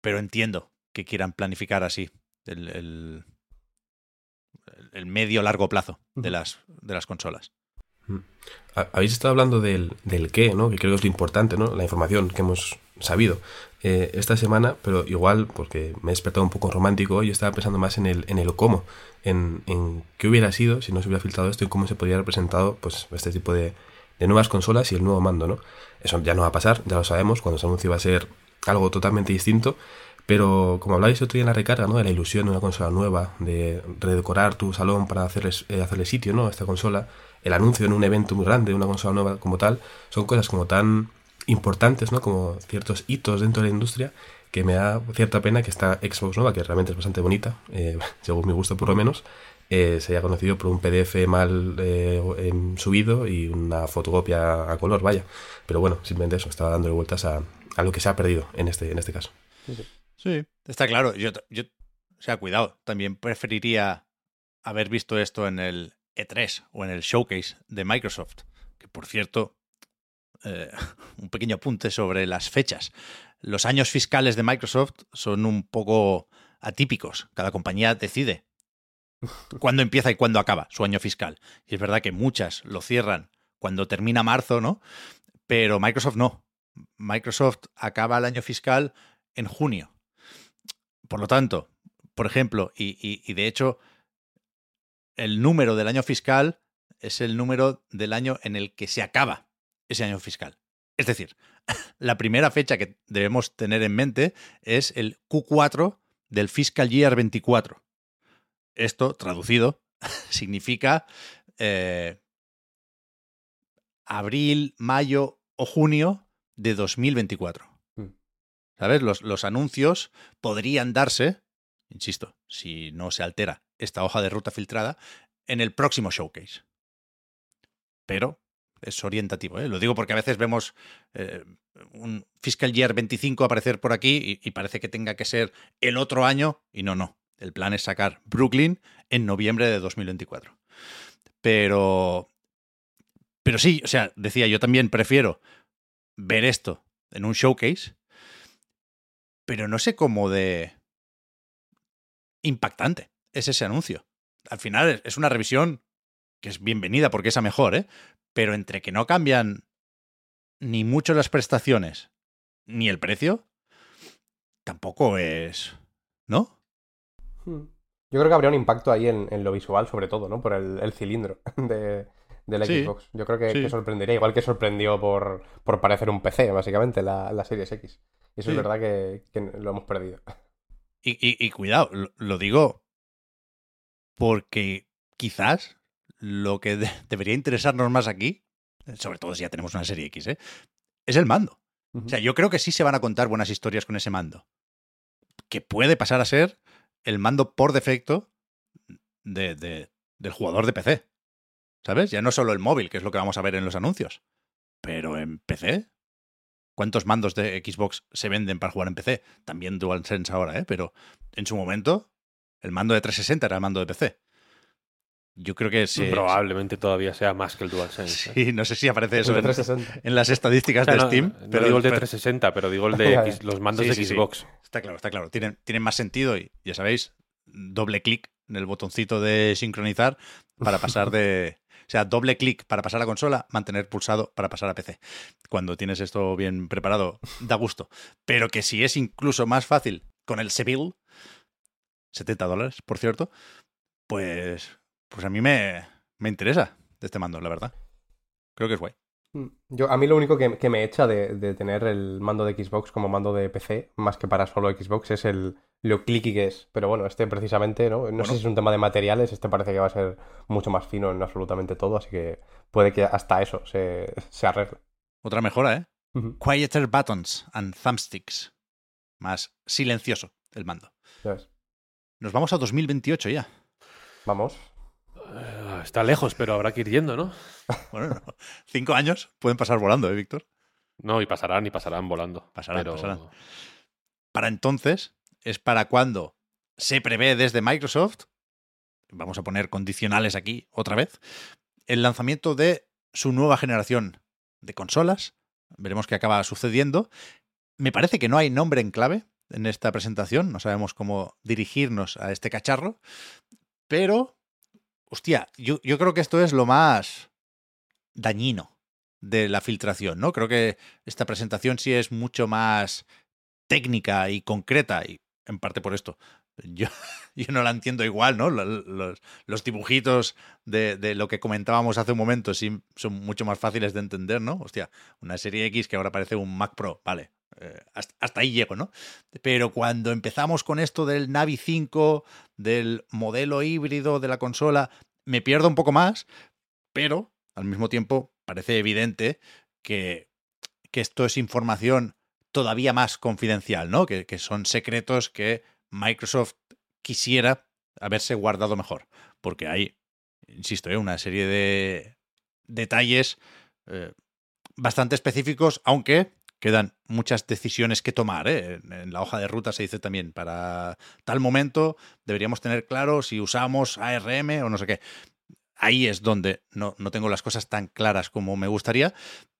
pero entiendo que quieran planificar así el, el, el medio largo plazo de las, de las consolas. Habéis estado hablando del, del qué, ¿no? Que creo que es lo importante, ¿no? La información que hemos sabido eh, esta semana, pero igual, porque me he despertado un poco romántico, yo estaba pensando más en el, en el cómo, en, en qué hubiera sido si no se hubiera filtrado esto y cómo se podría haber presentado pues, este tipo de, de nuevas consolas y el nuevo mando, ¿no? Eso ya no va a pasar, ya lo sabemos, cuando se anuncie va a ser algo totalmente distinto, pero como habláis otro día en la recarga, ¿no? De la ilusión de una consola nueva, de redecorar tu salón para hacerle, eh, hacerle sitio, ¿no? A esta consola, el anuncio en un evento muy grande de una consola nueva como tal, son cosas como tan importantes, ¿no? Como ciertos hitos dentro de la industria que me da cierta pena que esta Xbox nueva, que realmente es bastante bonita, eh, según mi gusto por lo menos, eh, se haya conocido por un PDF mal eh, subido y una fotocopia a color, vaya. Pero bueno, simplemente eso, estaba dándole vueltas a, a lo que se ha perdido en este, en este caso. Sí, está claro. Yo, yo, o sea, cuidado, también preferiría haber visto esto en el E3 o en el showcase de Microsoft, que por cierto, eh, un pequeño apunte sobre las fechas. Los años fiscales de Microsoft son un poco atípicos. Cada compañía decide cuándo empieza y cuándo acaba su año fiscal. Y es verdad que muchas lo cierran cuando termina marzo, ¿no? Pero Microsoft no. Microsoft acaba el año fiscal en junio. Por lo tanto, por ejemplo, y, y, y de hecho, el número del año fiscal es el número del año en el que se acaba ese año fiscal. Es decir, la primera fecha que debemos tener en mente es el Q4 del Fiscal Year 24. esto, traducido, significa eh, abril, mayo o junio de 2024. Mm. ¿Sabes? Los, los anuncios podrían darse, insisto, si no se altera esta hoja de ruta filtrada, en el próximo showcase. Pero es orientativo, ¿eh? Lo digo porque a veces vemos eh, un Fiscal Year 25 aparecer por aquí y, y parece que tenga que ser el otro año y no, no. El plan es sacar Brooklyn en noviembre de 2024. Pero. Pero sí, o sea, decía, yo también prefiero ver esto en un showcase, pero no sé cómo de impactante es ese anuncio. Al final es- una revisión que es bienvenida porque es a mejor, ¿eh? Pero entre que no cambian ni mucho las prestaciones ni el precio, tampoco es. ¿No? Hmm. Yo creo que habría un impacto ahí en, en lo visual, sobre todo, ¿no? Por el, el cilindro de, del Sí, Xbox. Yo creo que, sí. que sorprendería, igual que sorprendió por, por parecer un PC, básicamente, la, la Series X. Y eso Sí. es verdad que, que lo hemos perdido. Y, y- y cuidado, lo, lo digo porque quizás lo que de- debería interesarnos más aquí, sobre todo si ya tenemos una serie X, ¿eh? es el mando. O sea, yo creo que sí se van a contar buenas historias con ese mando. Que puede pasar a ser el mando por defecto de, de- del jugador de PC. ¿Sabes? Ya no solo el móvil, que es lo que vamos a ver en los anuncios. Pero en PC. ¿Cuántos mandos de Xbox se venden para jugar en PC? También DualSense ahora, ¿eh? Pero en su momento, el mando de 360 era el mando de PC. Yo creo que sí. Probablemente todavía sea más que el DualSense. ¿eh? Sí, no sé si aparece eso El en, 360. en las estadísticas O sea, de no, Steam. no digo el de pero- 360, pero digo el de X- los mandos Sí, de sí, sí. Xbox. Está claro, está claro. Tienen, tienen más sentido y ya sabéis, doble clic en el botoncito de sincronizar para pasar de... O sea, doble clic para pasar a consola, mantener pulsado para pasar a PC. Cuando tienes esto bien preparado, da gusto. Pero que si es incluso más fácil con el Seville, 70 dólares, por cierto, pues, pues a mí me, me interesa de este mando, la verdad. Creo que es guay. Mm. Yo, a mí lo único que, que me echa de, de tener el mando de Xbox como mando de PC, más que para solo Xbox, es el lo clicky que es. Pero bueno, este precisamente, ¿no? No Bueno. sé si es un tema de materiales, este parece que va a ser mucho más fino en absolutamente todo, así que puede que hasta eso se, se arregle. Otra mejora, ¿eh? Quieter buttons and thumbsticks. Más silencioso el mando. Nos vamos a 2028 ya. Vamos. Eh, está lejos, pero habrá que ir yendo, ¿no? Bueno, no. cinco años pueden pasar volando, ¿eh, Víctor? No, y pasarán y pasarán volando. Pasarán, pero... pasarán. Para entonces es para cuando se prevé desde Microsoft, vamos a poner condicionales aquí otra vez, el lanzamiento de su nueva generación de consolas. Veremos qué acaba sucediendo. Me parece que no hay nombre en clave en esta presentación, no sabemos cómo dirigirnos a este cacharro, pero, hostia, yo, yo creo que esto es lo más dañino de la filtración, ¿no? Creo que esta presentación sí es mucho más técnica y concreta, y en parte por esto. Yo, no la entiendo igual, ¿no? Lo- Los, los dibujitos de, de lo que comentábamos hace un momento sí son mucho más fáciles de entender, ¿no? Hostia, una serie X que ahora parece un Mac Pro, vale. Eh, hasta, ahí llego, ¿no? Pero cuando empezamos con esto del Navi 5, del modelo híbrido de la consola, me pierdo un poco más, pero al mismo tiempo parece evidente que, que esto es información todavía más confidencial, ¿no? Que, que son secretos que Microsoft quisiera haberse guardado mejor. Porque hay, insisto, ¿eh? una serie de detalles eh, bastante específicos, aunque quedan muchas decisiones que tomar. ¿eh? En, la hoja de ruta se dice también, para tal momento deberíamos tener claro si usamos ARM o no sé qué. Ahí es donde no, no tengo las cosas tan claras como me gustaría,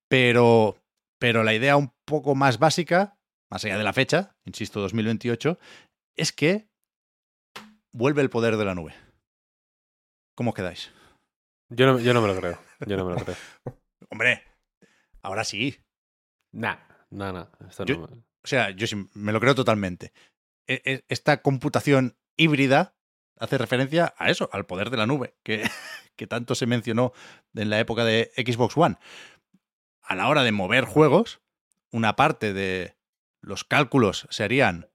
pero, pero la idea un poco más básica, más allá de la fecha, insisto, 2028, es que vuelve el poder de la nube. ¿Cómo quedáis? Yo no, yo no me lo creo. Yo no me lo creo. Hombre, ahora sí. Nah, nah, nah. Esto Yo- no O sea, yo sí me lo creo totalmente. E- e- Esta computación híbrida hace referencia a eso, al poder de la nube, que, que tanto se mencionó en la época de Xbox One. A la hora de mover juegos, una parte de los cálculos se harían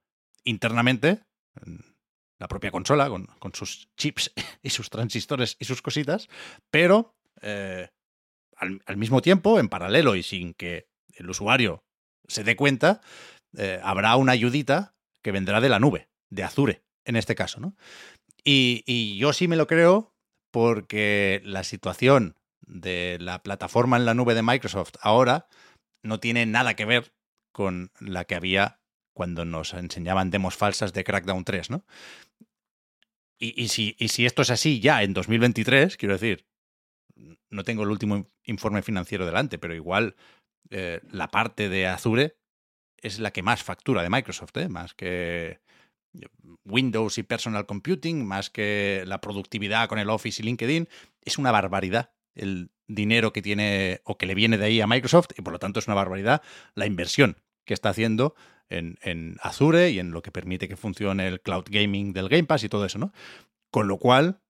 internamente, en la propia consola, con, con sus chips y sus transistores y sus cositas, pero eh, al, al mismo tiempo, en paralelo y sin que el usuario se dé cuenta, eh, habrá una ayudita que vendrá de la nube, de Azure, en este caso, ¿no? Y, yo sí me lo creo porque la situación de la plataforma en la nube de Microsoft ahora no tiene nada que ver con la que había cuando nos enseñaban demos falsas de Crackdown 3, ¿no? Y si esto es así ya en 2023, quiero decir, no tengo el último informe financiero delante, pero igual eh, la parte de Azure es la que más factura de Microsoft, ¿eh? más que Windows y Personal Computing, más que la productividad con el Office y LinkedIn. Es una barbaridad el dinero que tiene o que le viene de ahí a Microsoft y por lo tanto es una barbaridad la inversión que está haciendo en, en Azure y en lo que permite que funcione el cloud gaming del Game Pass y todo eso, ¿no? Con lo cual,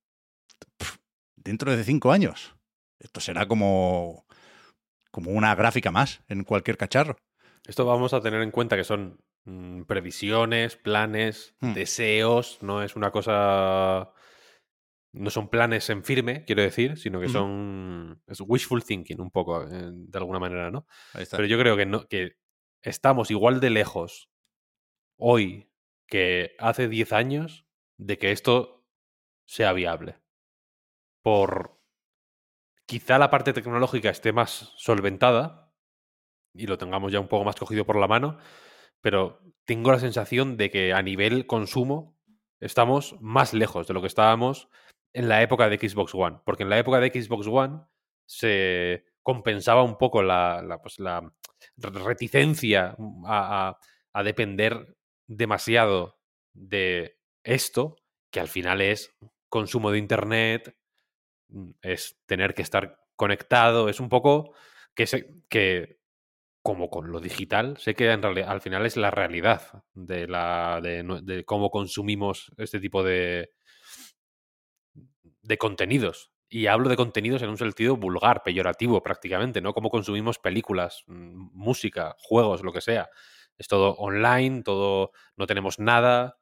dentro de cinco años, esto será como, como una gráfica más en cualquier cacharro. Esto vamos a tener en cuenta que son mm, previsiones, planes, Hmm. deseos, no es una cosa... No son planes en firme, quiero decir, sino que son... Es wishful thinking un poco, eh, de alguna manera, ¿no? Ahí está. Pero yo creo que, no, que estamos igual de lejos hoy que hace 10 años de que esto sea viable. Por quizá la parte tecnológica esté más solventada y lo tengamos ya un poco más cogido por la mano, pero tengo la sensación de que a nivel consumo estamos más lejos de lo que estábamos en la época de Xbox One, porque en la época de Xbox One se compensaba un poco la, pues la reticencia a, a, depender demasiado de esto, que al final es consumo de Internet, es tener que estar conectado, es un poco que, se, que como con lo digital, sé que en realidad, al final es la realidad de, la, de, de cómo consumimos este tipo de, de contenidos. Y hablo de contenidos en un sentido vulgar, peyorativo prácticamente, ¿no? Cómo consumimos películas, mm, música, juegos, lo que sea. Es todo online, todo, no tenemos nada.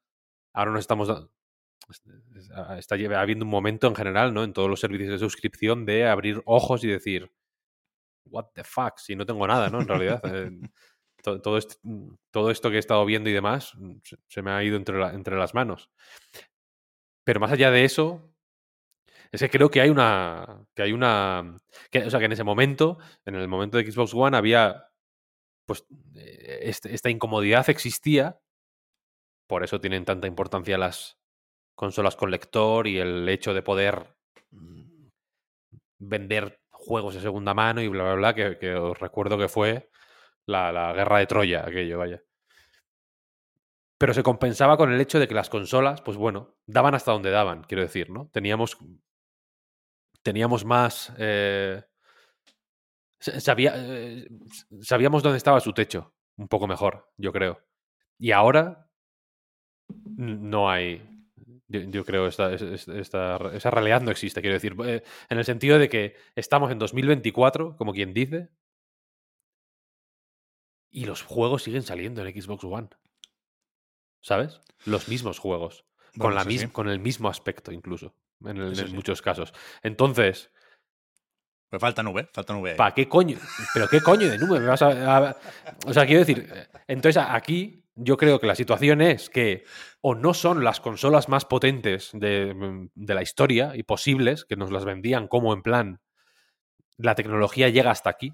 Ahora nos estamos... Está habiendo un momento en general, ¿no? En todos los servicios de suscripción de abrir ojos y decir, what the fuck, si no tengo nada, ¿no? En realidad. eh, to- todo, est- todo esto que he estado viendo y demás mm, se, me ha ido entre, entre las manos. Pero más allá de eso, es que creo que hay una. Que hay una. Que, o sea, que en ese momento, en el momento de Xbox One, había. Pues eh, este- esta incomodidad existía. Por eso tienen tanta importancia las consolas con lector y el hecho de poder mm, vender juegos de segunda mano y bla, bla, bla, que, que os recuerdo que fue la, la guerra de Troya, aquello, vaya. Pero se compensaba con el hecho de que las consolas, pues bueno, daban hasta donde daban, quiero decir, ¿no? Teníamos, teníamos más... eh, sa- sabía- eh, sabíamos dónde estaba su techo, un poco mejor, yo creo. Y ahora no hay... Yo, yo creo esta, es- es- esta, esa realidad no existe, quiero decir, eh, en el sentido de que estamos en 2024, como quien dice, y los juegos siguen saliendo en Xbox One. ¿Sabes? Los mismos juegos. con, la mis- sí. con el mismo aspecto, incluso. En, el- Eso en sí. muchos casos. Entonces, Pues falta nube, falta nube. ¿para qué coño? ¿Pero qué coño de nube me vas a, a- O sea, quiero decir, eh, entonces aquí yo creo que la situación es que o no son las consolas más potentes de, mm, de la historia y posibles, que nos las vendían como en plan, la tecnología llega hasta aquí.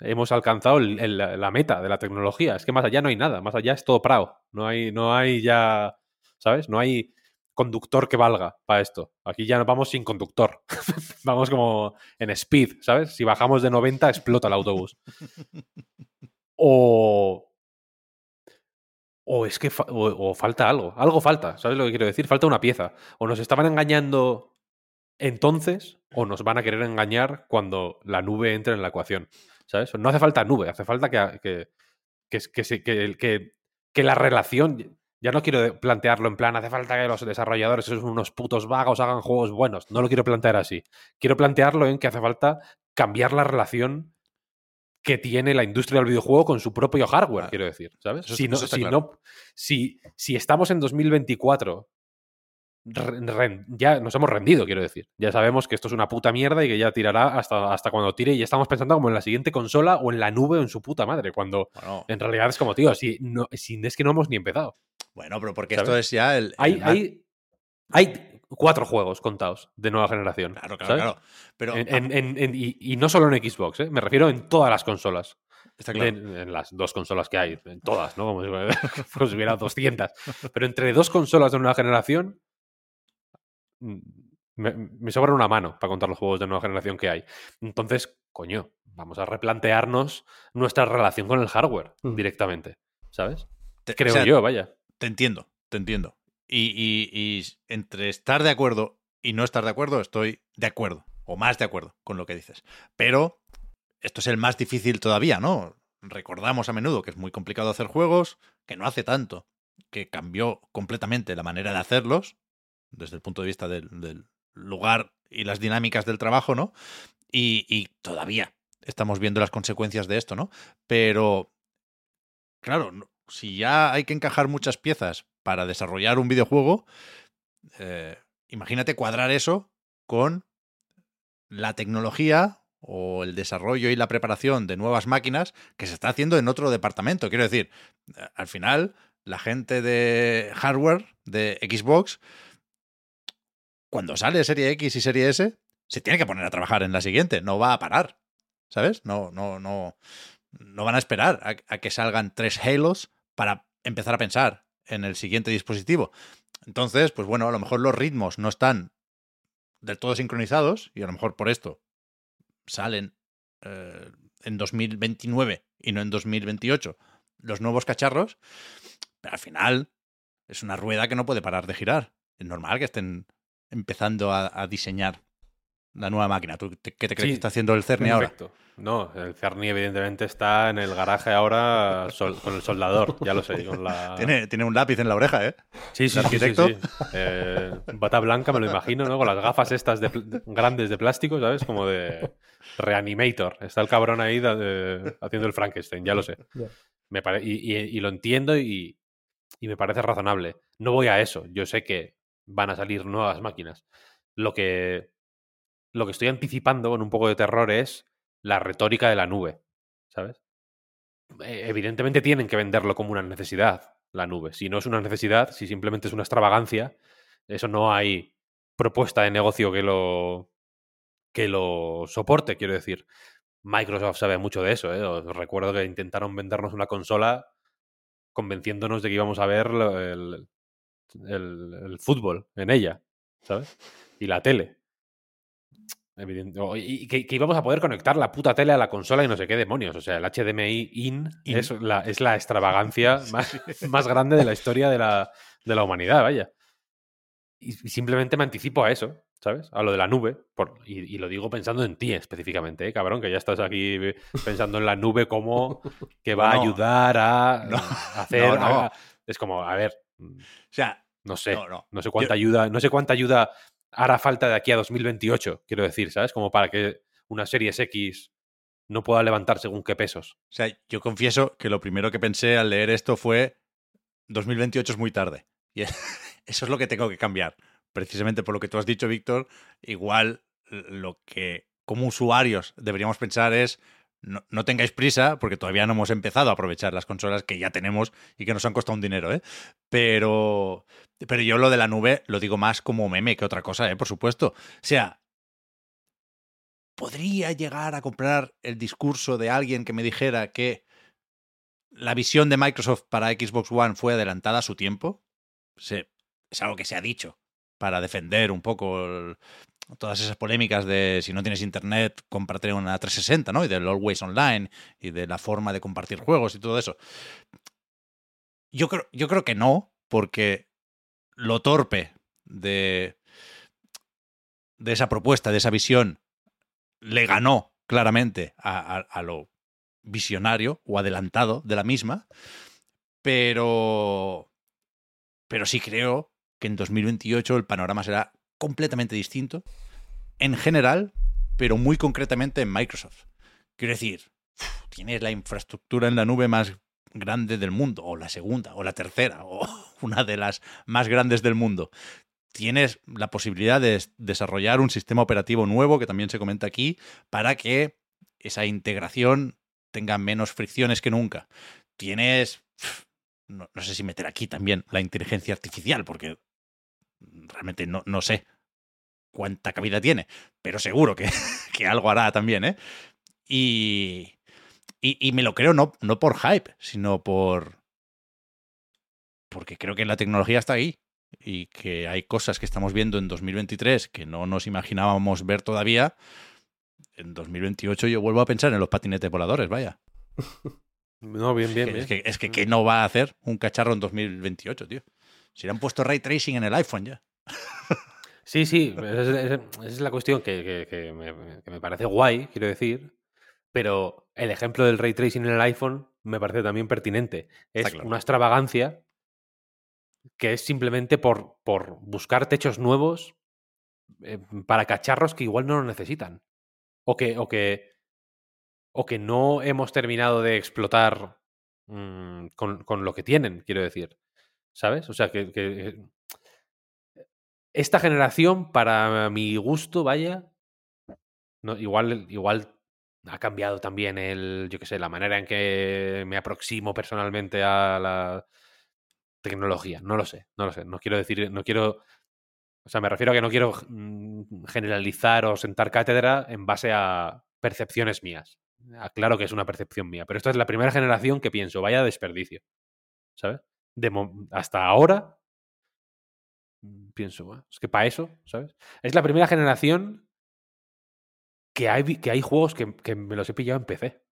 Hemos alcanzado el- el- la meta de la tecnología. Es que más allá no hay nada, más allá es todo prao. No hay, no hay ya, ¿sabes? No hay conductor que valga para esto. Aquí ya nos vamos sin conductor. vamos como en speed, ¿sabes? Si bajamos de 90 explota el autobús. O o es que fa- o, falta algo, algo falta, ¿sabes lo que quiero decir? Falta una pieza. O nos estaban engañando entonces, o nos van a querer engañar cuando la nube entre en la ecuación, ¿sabes? No hace falta nube, hace falta que, que, que, que, que- la relación, ya no quiero plantearlo en plan, hace falta que los desarrolladores son unos putos vagos, hagan juegos buenos, no lo quiero plantear así. Quiero plantearlo en que hace falta cambiar la relación que tiene la industria del videojuego con su propio hardware, Ah, quiero decir, ¿sabes? eso- si, no, si, claro. no- si, si estamos en 2024 ya nos hemos rendido, quiero decir. Ya sabemos que esto es una puta mierda y que ya tirará hasta, hasta cuando tire y ya estamos pensando como en la siguiente consola o en la nube o en su puta madre, cuando en realidad es como, tío, si, no, si es que no hemos ni empezado. Bueno, pero porque esto es ya el... hay, hay, hay, cuatro juegos contados de nueva generación. Claro, claro, claro. Pero, y, no solo en Xbox, ¿eh? me refiero en todas las consolas. en, las dos consolas que hay, en todas, ¿no? Como si, hubiera 200. Pero entre dos consolas de nueva generación, mm, me, sobra una mano para contar los juegos de nueva generación que hay. Entonces, coño, vamos a replantearnos nuestra relación con el hardware mm. directamente, ¿sabes? Creo yo, vaya. Te entiendo, te entiendo. Y, entre estar de acuerdo y no estar de acuerdo, estoy de acuerdo, o más de acuerdo con lo que dices. Pero esto es el más difícil todavía, ¿no? Recordamos a menudo que es muy complicado hacer juegos, que no hace tanto, que cambió completamente la manera de hacerlos, desde el punto de vista del, lugar y las dinámicas del trabajo, ¿no? Y, todavía estamos viendo las consecuencias de esto, ¿no? Pero, claro, si ya hay que encajar muchas piezas para desarrollar un videojuego, eh, imagínate cuadrar eso con la tecnología o el desarrollo y la preparación de nuevas máquinas que se está haciendo en otro departamento. Quiero decir, al final, la gente de hardware de Xbox, cuando sale Serie X y Serie S, se tiene que poner a trabajar en la siguiente, no va a parar. ¿Sabes? No, no, no. No van a esperar a, a que salgan tres Halos para empezar a pensar en el siguiente dispositivo. Entonces, pues bueno, a lo mejor los ritmos no están del todo sincronizados y a lo mejor por esto salen eh, en 2029 y no en 2028 los nuevos cacharros, pero al final es una rueda que no puede parar de girar. Es normal que estén empezando a diseñar la nueva máquina. ¿Tú qué te crees que está haciendo el Cerny ahora? No, el Cerny evidentemente está en el garaje ahora con el soldador, ya lo sé. Con la... tiene, tiene un lápiz en la oreja, ¿eh? Sí, sí, arquitecto? sí, eh, bata blanca, me lo imagino, ¿no? Con las gafas estas de, grandes de plástico, ¿sabes? Como de Reanimator. Está el cabrón ahí haciendo el Frankenstein, ya lo sé. Me y, lo entiendo y, y me parece razonable. No voy a eso. Yo sé que van a salir nuevas máquinas. Lo que lo que estoy anticipando con un poco de terror es la retórica de la nube, ¿sabes? E, evidentemente tienen que venderlo como una necesidad, la nube. Si no es una necesidad, si simplemente es una extravagancia, eso no hay propuesta de negocio que lo, que lo soporte, quiero decir. Microsoft sabe mucho de eso. ¿eh? Os recuerdo que intentaron vendernos una consola convenciéndonos de que íbamos a ver el, el fútbol en ella, ¿sabes? Y la tele. Evidente. y que, íbamos a poder conectar la puta tele a la consola y no sé qué demonios. O sea, el HDMI in, Es, la, es la extravagancia más, más grande de la historia de la, de la humanidad, vaya. Y, simplemente me anticipo a eso, ¿sabes? A lo de la nube. Por, y, lo digo pensando en ti específicamente, ¿eh, cabrón, que ya estás aquí pensando en la nube como que va a ayudar a, hacer. es como, a ver. O sea. No sé. No, sé cuánta ayuda. No sé cuánta ayuda hará falta de aquí a 2028, quiero decir, ¿sabes? Como para que una Series X no pueda levantar según qué pesos. O sea, yo confieso que lo primero que pensé al leer esto fue 2028 es muy tarde. Y eso es lo que tengo que cambiar. Precisamente por lo que tú has dicho, Víctor, igual lo que como usuarios deberíamos pensar es no, tengáis prisa, porque todavía no hemos empezado a aprovechar las consolas que ya tenemos y que nos han costado un dinero, ¿eh? Pero, pero yo lo de la nube lo digo más como meme que otra cosa, ¿eh? Por supuesto. O sea, podría llegar a comprar el discurso de alguien que me dijera que la visión de Microsoft para Xbox One fue adelantada a su tiempo. es algo que se ha dicho para defender un poco todas esas polémicas de si no tienes internet, cómprate una 360, ¿no? Y del Always Online y de la forma de compartir juegos y todo eso. Yo creo, yo creo que no, porque lo torpe de, de esa propuesta, de esa visión, le ganó claramente a, a lo visionario o adelantado de la misma, pero, pero sí creo que en 2028 el panorama será completamente distinto en general, pero muy concretamente en Microsoft. Quiero decir, tienes la infraestructura en la nube más grande del mundo, o la segunda, o la tercera, o una de las más grandes del mundo. tienes la posibilidad de desarrollar un sistema operativo nuevo, que también se comenta aquí, para que esa integración tenga menos fricciones que nunca. Tienes, no, sé si meter aquí también la inteligencia artificial, porque realmente no, no sé cuánta cabida tiene, pero seguro que, que algo hará también, ¿eh? Y, y, me lo creo no, no por hype, sino por... Porque creo que la tecnología está ahí y que hay cosas que estamos viendo en 2023 que no nos imaginábamos ver todavía. En 2028 yo vuelvo a pensar en los patinetes voladores, vaya. No, bien, bien. Es que, es que, ¿qué no va a hacer un cacharro en 2028, tío? Si le han puesto ray tracing en el iPhone ya. Sí, sí, esa es, la cuestión que, me, parece guay, quiero decir, pero el ejemplo del ray tracing en el iPhone me parece también pertinente. Es una extravagancia que es simplemente por, por buscar techos nuevos eh, para cacharros que igual no lo necesitan. O que, o que, o que no hemos terminado de explotar mm, con, con, lo que tienen, quiero decir. ¿Sabes? O sea, que, que esta generación, para mi gusto, vaya, no, igual, igual ha cambiado también el, yo qué sé, la manera en que me aproximo personalmente a la tecnología. No lo sé, no lo sé. No quiero decir, no quiero, o sea, me refiero a que no quiero mm, generalizar o sentar cátedra en base a percepciones mías. Claro que es una percepción mía, pero esta es la primera generación que pienso, vaya desperdicio, ¿sabes? De hasta ahora Mm, pienso, es que para eso, ¿sabes? Es la primera generación que hay, que hay juegos que, me los he pillado en PC.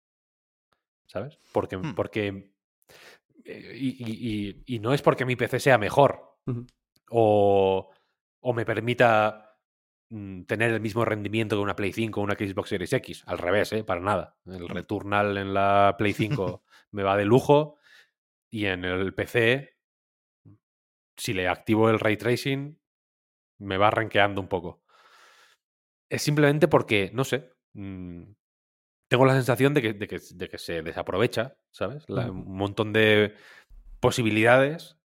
¿Sabes? Porque. Hmm. porque eh, y, no es porque mi PC sea mejor. o, o me permita mm, tener el mismo rendimiento que una Play 5 o una Xbox Series X. Al revés, ¿eh? Para nada. El. Returnal en la Play 5 me va de lujo y en el PC si le activo el ray tracing, me va rankeando un poco. Es simplemente porque, no sé, mm, tengo la sensación de que, de que, se desaprovecha, ¿sabes? un montón de posibilidades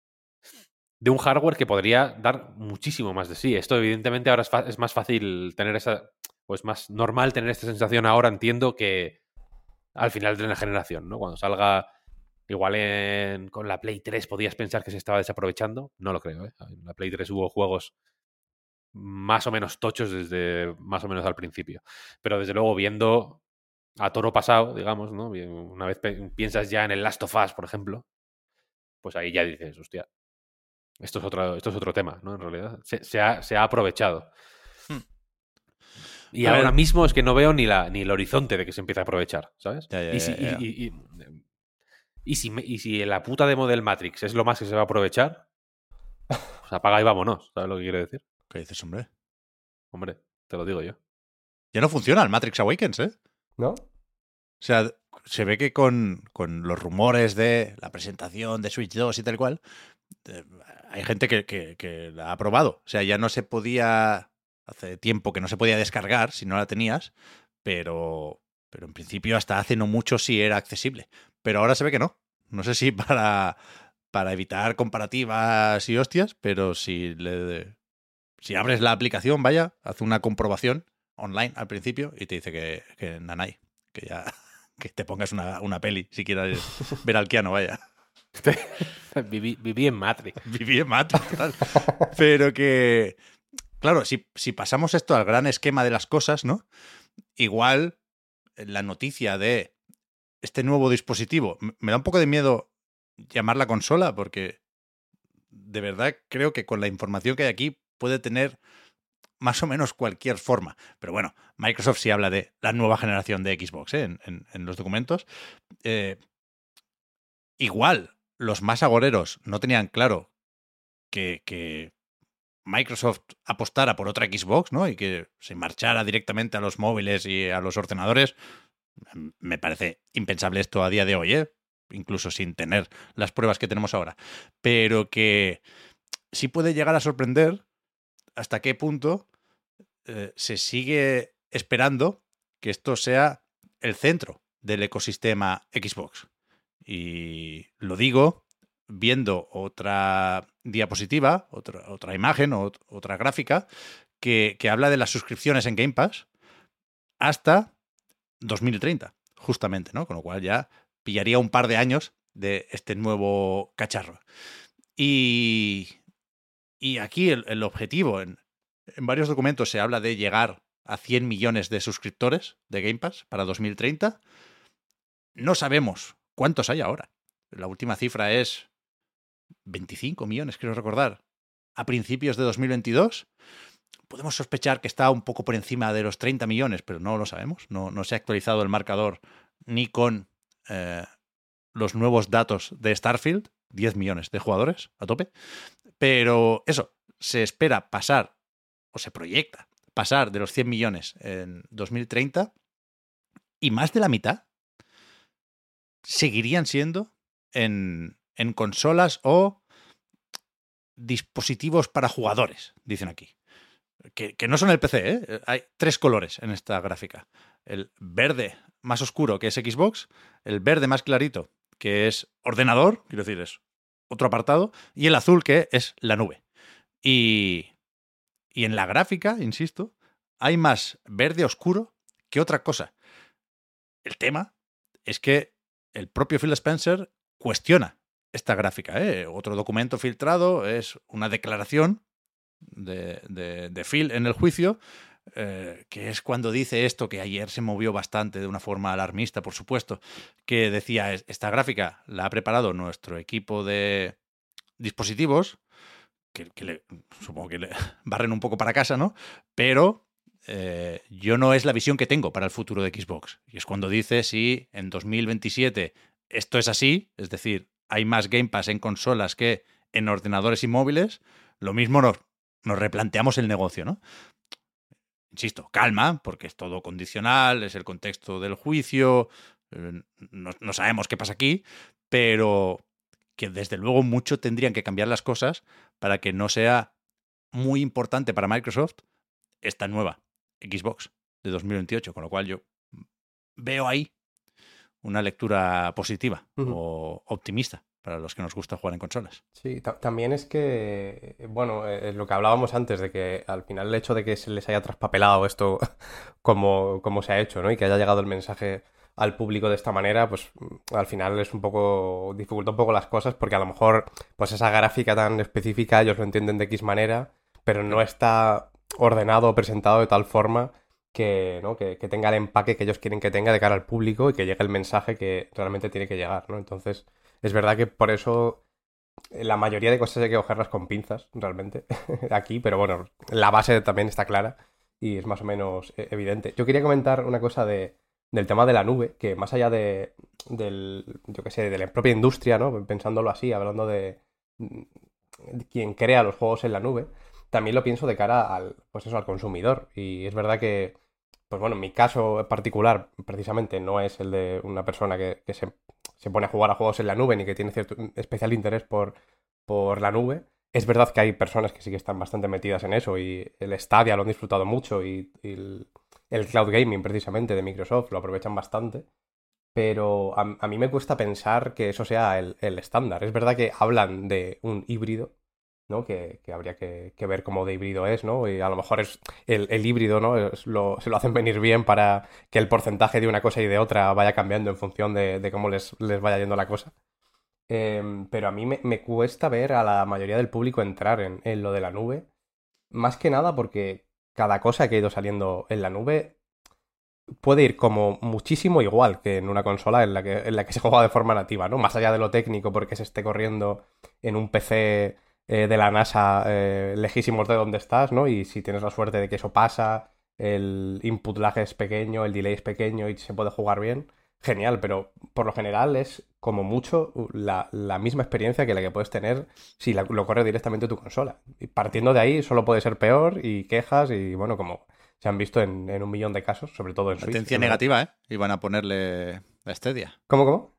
de un hardware que podría dar muchísimo más de sí. Esto, evidentemente, ahora es, es más fácil tener esa. O es más normal tener esta sensación ahora, entiendo, que al final de la generación, ¿no? Cuando salga Igual con la Play 3 podías pensar que se estaba desaprovechando. No lo creo. ¿eh? En la Play 3 hubo juegos más o menos tochos desde más o menos al principio. Pero desde luego viendo a toro pasado, digamos, ¿no? Una vez piensas ya en el Last of Us, por ejemplo, pues ahí ya dices, hostia, esto es otro, esto es otro tema, ¿no? En realidad, se, ha, aprovechado. Hmm. Y ahora mismo es que no veo ni, la, ni el horizonte de que se empiece a aprovechar, ¿sabes? y, y si, y si la puta demo del Matrix es lo más que se va a aprovechar, pues apaga y vámonos. ¿Sabes lo que quiero decir? ¿Qué dices, hombre? Hombre, te lo digo yo. Ya no funciona el Matrix Awakens, ¿eh? ¿No? O sea, se ve que con, los rumores de la presentación de Switch 2 y tal cual, hay gente que, que, la ha probado. O sea, ya no se podía, hace tiempo que no se podía descargar si no la tenías, pero, pero en principio hasta hace no mucho sí era accesible. Pero ahora se ve que no. No sé si para, para evitar comparativas y hostias, pero si, le, si abres la aplicación, vaya, hace una comprobación online al principio y te dice que, que nanay, que ya que te pongas una, una peli si quieres ver al Keanu, vaya. viví, en Matrix. Viví en Matrix, Pero que, claro, si, si pasamos esto al gran esquema de las cosas, ¿no? Igual la noticia de este nuevo dispositivo, me da un poco de miedo llamar la consola porque de verdad creo que con la información que hay aquí puede tener más o menos cualquier forma. Pero bueno, Microsoft sí habla de la nueva generación de Xbox ¿eh? en, los documentos. Eh, igual, los más agoreros no tenían claro que, que, Microsoft apostara por otra Xbox, ¿no? Y que se marchara directamente a los móviles y a los ordenadores. Me parece impensable esto a día de hoy, ¿eh? incluso sin tener las pruebas que tenemos ahora. Pero que sí puede llegar a sorprender hasta qué punto eh, se sigue esperando que esto sea el centro del ecosistema Xbox. Y lo digo viendo otra diapositiva, otra, imagen o otra gráfica que, que habla de las suscripciones en Game Pass hasta 2030, justamente, ¿no? Con lo cual ya pillaría un par de años de este nuevo cacharro. Y, y aquí el, el objetivo, en, en, varios documentos se habla de llegar a 100 millones de suscriptores de Game Pass para 2030. No sabemos cuántos hay ahora. La última cifra es 25 millones, quiero recordar, a principios de 2022. Podemos sospechar que está un poco por encima de los 30 millones, pero no lo sabemos. No, no se ha actualizado el marcador ni con eh, los nuevos datos de Starfield. 10 millones de jugadores a tope. Pero eso, se espera pasar, o se proyecta pasar de los 100 millones en 2030 y más de la mitad seguirían siendo en, en consolas o dispositivos para jugadores, dicen aquí. Que, no son el PC, ¿eh? Hay tres colores en esta gráfica. El verde más oscuro, que es Xbox, el verde más clarito, que es ordenador, quiero decir, es otro apartado, y el azul, que es la nube. Y, y en la gráfica, insisto, hay más verde oscuro que otra cosa. El tema es que el propio Phil Spencer cuestiona esta gráfica. ¿eh? Otro documento filtrado es una declaración de, de, de Phil en el juicio, eh, que es cuando dice esto, que ayer se movió bastante de una forma alarmista, por supuesto, que decía, esta gráfica la ha preparado nuestro equipo de dispositivos, que, le, supongo que le barren un poco para casa, ¿no? Pero eh, yo no es la visión que tengo para el futuro de Xbox. Y es cuando dice si en 2027 esto es así, es decir, hay más Game Pass en consolas que en ordenadores y móviles, lo mismo nos, nos replanteamos el negocio, ¿no? Insisto, calma, porque es todo condicional, es el contexto del juicio, eh, no, no sabemos qué pasa aquí, pero que desde luego mucho tendrían que cambiar las cosas para que no sea muy importante para Microsoft esta nueva Xbox de 2028, con lo cual yo veo ahí una lectura positiva uh -huh. o optimista para los que nos gusta jugar en consolas. Sí, también es que, bueno, eh, lo que hablábamos antes de que al final el hecho de que se les haya traspapelado esto como, como se ha hecho, ¿no? Y que haya llegado el mensaje al público de esta manera, pues al final es un poco, dificulta un poco las cosas porque a lo mejor, pues esa gráfica tan específica ellos lo entienden de X manera, pero no está ordenado o presentado de tal forma que, ¿no? que, tenga el empaque que ellos quieren que tenga de cara al público y que llegue el mensaje que realmente tiene que llegar, ¿no? Entonces, es verdad que por eso la mayoría de cosas hay que cogerlas con pinzas, realmente, aquí, pero bueno, la base también está clara y es más o menos e-, evidente. Yo quería comentar una cosa de, del tema de la nube, que más allá de, del, yo qué sé, de la propia industria, ¿no? Pensándolo así, hablando de, de quien crea los juegos en la nube, también lo pienso de cara al, pues eso, al consumidor. Y es verdad que, pues bueno, en mi caso particular, precisamente, no es el de una persona que, que se, se, pone a jugar a juegos en la nube ni que tiene cierto especial interés por, por la nube. Es verdad que hay personas que sí que están bastante metidas en eso y el Stadia lo han disfrutado mucho y, y el, el, cloud gaming precisamente de Microsoft lo aprovechan bastante. Pero a, a mí me cuesta pensar que eso sea el, el estándar. Es verdad que hablan de un híbrido, ¿no? Que, que habría que, ver cómo de híbrido es, ¿no? Y a lo mejor es el, híbrido, ¿no? Se lo hacen venir bien para que el porcentaje de una cosa y de otra vaya cambiando en función de, cómo les, les, vaya yendo la cosa. Eh, pero a mí me, me, cuesta ver a la mayoría del público entrar en, en, lo de la nube. Más que nada porque cada cosa que ha ido saliendo en la nube puede ir como muchísimo igual que en una consola en la que, en la que se juega de forma nativa, ¿no? Más allá de lo técnico porque se esté corriendo en un PC eh, de la NASA eh, lejísimos de donde estás, ¿no? Y si tienes la suerte de que eso pasa, el input lag es pequeño, el delay es pequeño y se puede jugar bien, genial, pero por lo general es como mucho la, la misma experiencia que la que puedes tener si la, lo corre directamente tu consola. Y partiendo de ahí solo puede ser peor y quejas y bueno, como se han visto en, en un millón de casos, sobre todo en Switch. Latencia negativa, ¿eh? Iban a ponerle la Stadia. ¿Cómo, cómo?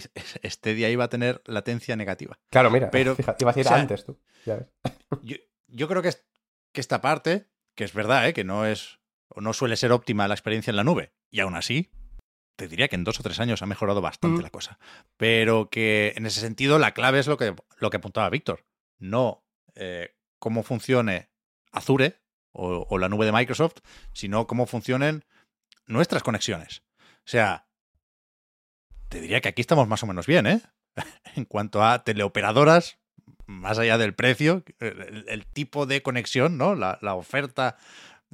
Que Stadia iba a tener latencia negativa. Claro, mira, pero fíjate, ibas a ir o sea, antes tú. Ya ves. Yo, yo, creo que, es, que esta parte, que es verdad, ¿eh? que no es o no suele ser óptima la experiencia en la nube, y aún así, te diría que en dos o tres años ha mejorado bastante Mm. la cosa. Pero que en ese sentido la clave es lo que, lo que apuntaba Víctor. No eh, cómo funcione Azure o, o la nube de Microsoft, sino cómo funcionen nuestras conexiones. O sea, te diría que aquí estamos más o menos bien, ¿eh? en cuanto a teleoperadoras, más allá del precio, el, tipo de conexión, ¿no? La, oferta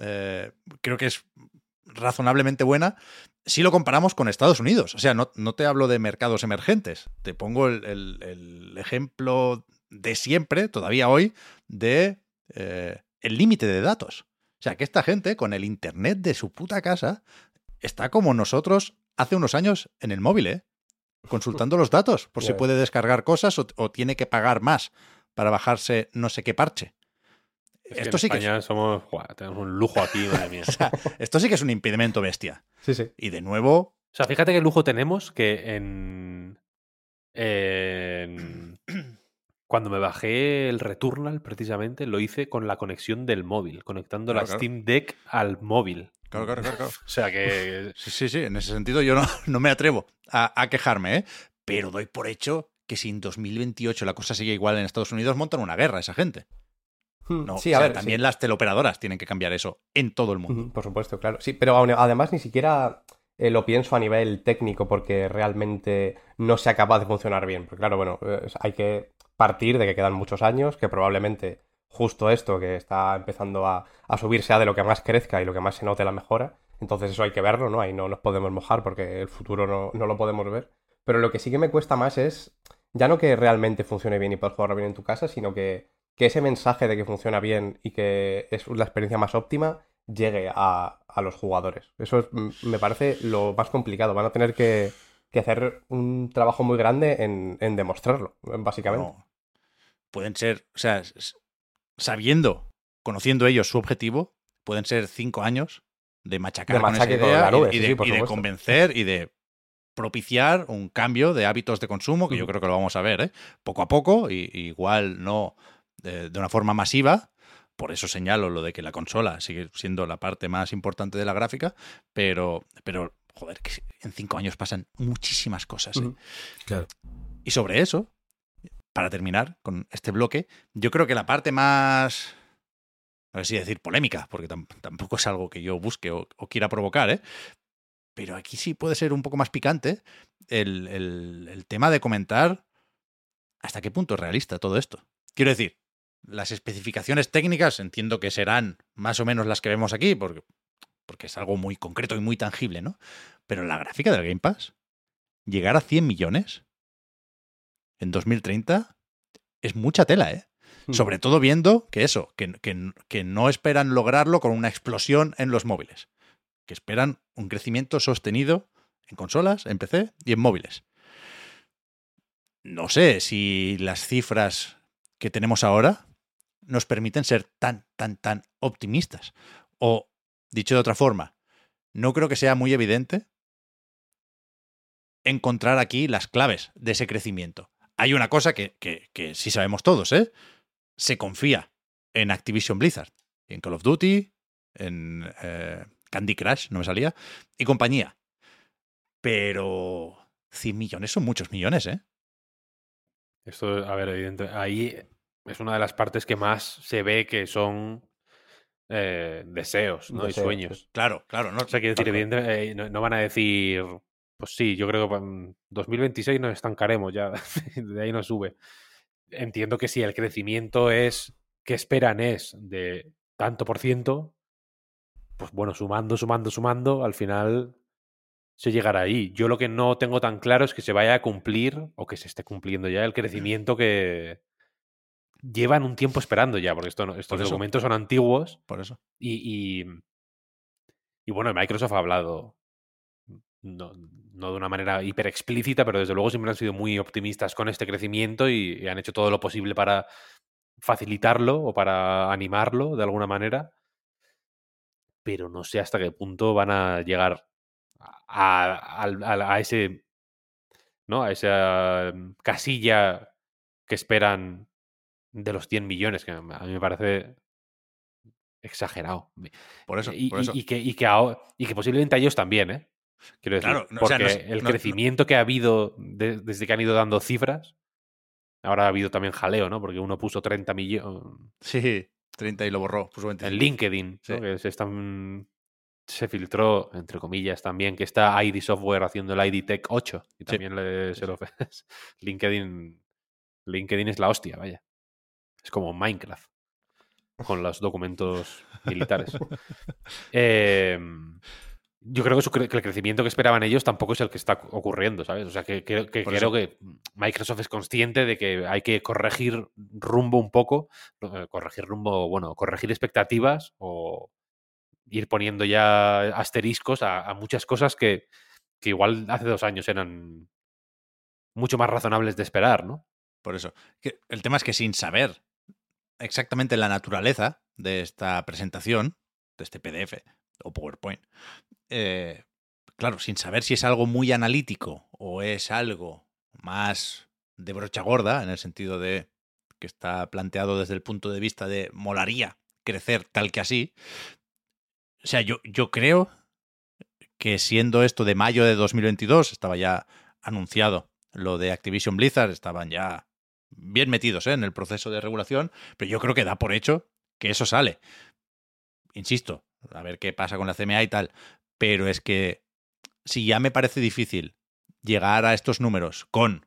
eh, creo que es razonablemente buena si lo comparamos con Estados Unidos. O sea, no, no te hablo de mercados emergentes. Te pongo el ejemplo de siempre, todavía hoy, de eh, el límite de datos. O sea, que esta gente, con el internet de su puta casa, está como nosotros hace unos años en el móvil, ¿eh? Consultando los datos, por si puede descargar cosas o, o tiene que pagar más para bajarse no sé qué parche. Es que Esto en sí que es- somos, tenemos un lujo aquí, madre mía. o sea, esto sí que es un impedimento bestia. Sí, sí. Y de nuevo, O sea, fíjate qué lujo tenemos que en, en- Cuando me bajé el Returnal, precisamente, lo hice con la conexión del móvil, conectando Claro, la claro. Steam Deck al móvil. Claro, claro, claro, claro. O sea que... Sí, sí, sí. En ese sentido yo no, no me atrevo a, a quejarme, ¿eh? Pero doy por hecho que si en 2028 la cosa sigue igual en Estados Unidos, montan una guerra esa gente. No, Hmm, sí, o a sea, ver, también sí. las teleoperadoras tienen que cambiar eso en todo el mundo. Por supuesto, claro. Sí, pero aún- además ni siquiera eh, lo pienso a nivel técnico porque realmente no sea capaz de funcionar bien. Porque claro, bueno, eh, hay que partir de que quedan muchos años, que probablemente justo esto que está empezando a, a subir sea de lo que más crezca y lo que más se note la mejora. Entonces eso hay que verlo, ¿no? Ahí no nos podemos mojar porque el futuro no, no lo podemos ver. Pero lo que sí que me cuesta más es ya no que realmente funcione bien y puedas jugarlo bien en tu casa, sino que, que ese mensaje de que funciona bien y que es la experiencia más óptima llegue a, a los jugadores. Eso es- me parece lo más complicado. Van a tener que, que hacer un trabajo muy grande en, en demostrarlo, básicamente. Pueden ser, o sea, sabiendo, conociendo ellos su objetivo, pueden ser cinco años de machacar De con esa idea nube, y, sí, de, sí, por y de supuesto. convencer y de propiciar un cambio de hábitos de consumo, que yo creo que lo vamos a ver, ¿eh? poco a poco, y, y igual no de, de una forma masiva. Por eso señalo lo de que la consola sigue siendo la parte más importante de la gráfica, pero, pero joder, que en cinco años pasan muchísimas cosas. ¿eh? Claro. Y sobre eso, para terminar con este bloque, yo creo que la parte más, no sé si decir polémica, porque tam- tampoco es algo que yo busque o, quiera provocar, ¿eh? pero aquí sí puede ser un poco más picante el tema de comentar hasta qué punto es realista todo esto. Quiero decir, las especificaciones técnicas entiendo que serán más o menos las que vemos aquí, porque, porque es algo muy concreto y muy tangible, ¿no? Pero la gráfica del Game Pass, llegar a 100 millones en 2030 es mucha tela, ¿eh? Sobre todo viendo que eso, que, que- que no esperan lograrlo con una explosión en los móviles, que esperan un crecimiento sostenido en consolas, en PC y en móviles. No sé si las cifras que tenemos ahora nos permiten ser tan, tan, tan optimistas. O, dicho de otra forma, no creo que sea muy evidente encontrar aquí las claves de ese crecimiento. Hay una cosa que, que, que sí sabemos todos, ¿eh? Se confía en Activision Blizzard, en Call of Duty, en eh, Candy Crush, no me salía, y compañía. Pero 100 millones son muchos millones, ¿eh? Esto, a ver, evidente, ahí es una de las partes que más se ve que son eh, deseos ¿no? Deseos, y sueños. Claro, claro. No, O sea, quiero decir, evidentemente, eh, no, no van a decir, pues sí, yo creo que en 2026 nos estancaremos ya, de ahí no sube. Entiendo que si el crecimiento es, que esperan es de tanto por ciento, pues bueno, sumando, sumando, sumando, al final se llegará ahí. Yo lo que no tengo tan claro es que se vaya a cumplir, o que se esté cumpliendo ya, el crecimiento que llevan un tiempo esperando ya, porque esto no- estos Por documentos son antiguos por eso. y, y, y bueno, Microsoft ha hablado no, no de una manera hiper explícita, pero desde luego siempre han sido muy optimistas con este crecimiento y, y han hecho todo lo posible para facilitarlo o para animarlo de alguna manera. Pero no sé hasta qué punto van a llegar a, a- al- a- a ese. ¿No? A esa mm, casilla que esperan de los 100 millones, que a mí me parece exagerado. Por eso, y, por y- eso. y que, y, que, y que posiblemente a ellos también, ¿eh? Quiero decir, Claro, no, o sea, porque no el no- crecimiento que ha habido de- desde que han ido dando cifras, ahora ha habido también jaleo, ¿no? Porque uno puso 30 millones Sí, 30 y lo borró. Puso 25. en LinkedIn, que se están se filtró, entre comillas, también que está ID Software haciendo el ID Tech 8 y también le, se lo LinkedIn LinkedIn es la hostia, vaya. Es como Minecraft con los documentos militares. Eh, yo creo que, su cre- que el crecimiento que esperaban ellos tampoco es el que está ocurriendo, ¿sabes? O sea, que, creo- que creo Microsoft es consciente de que hay que corregir rumbo un poco, eh, corregir rumbo, bueno, corregir expectativas o ir poniendo ya asteriscos a, a muchas cosas que, que igual hace dos años eran mucho más razonables de esperar, ¿no? Por eso. El tema es que sin saber exactamente la naturaleza de esta presentación, de este PDF o PowerPoint, eh, claro, sin saber si es algo muy analítico o es algo más de brocha gorda, en el sentido de que está planteado desde el punto de vista de molaría crecer tal que así. O sea, yo, yo creo que siendo esto de mayo de 2022, estaba ya anunciado lo de Activision Blizzard, estaban ya bien metidos ¿eh? en el proceso de regulación, pero yo creo que da por hecho que eso sale. Insisto, a ver qué pasa con la CMA y tal, pero es que si ya me parece difícil llegar a estos números con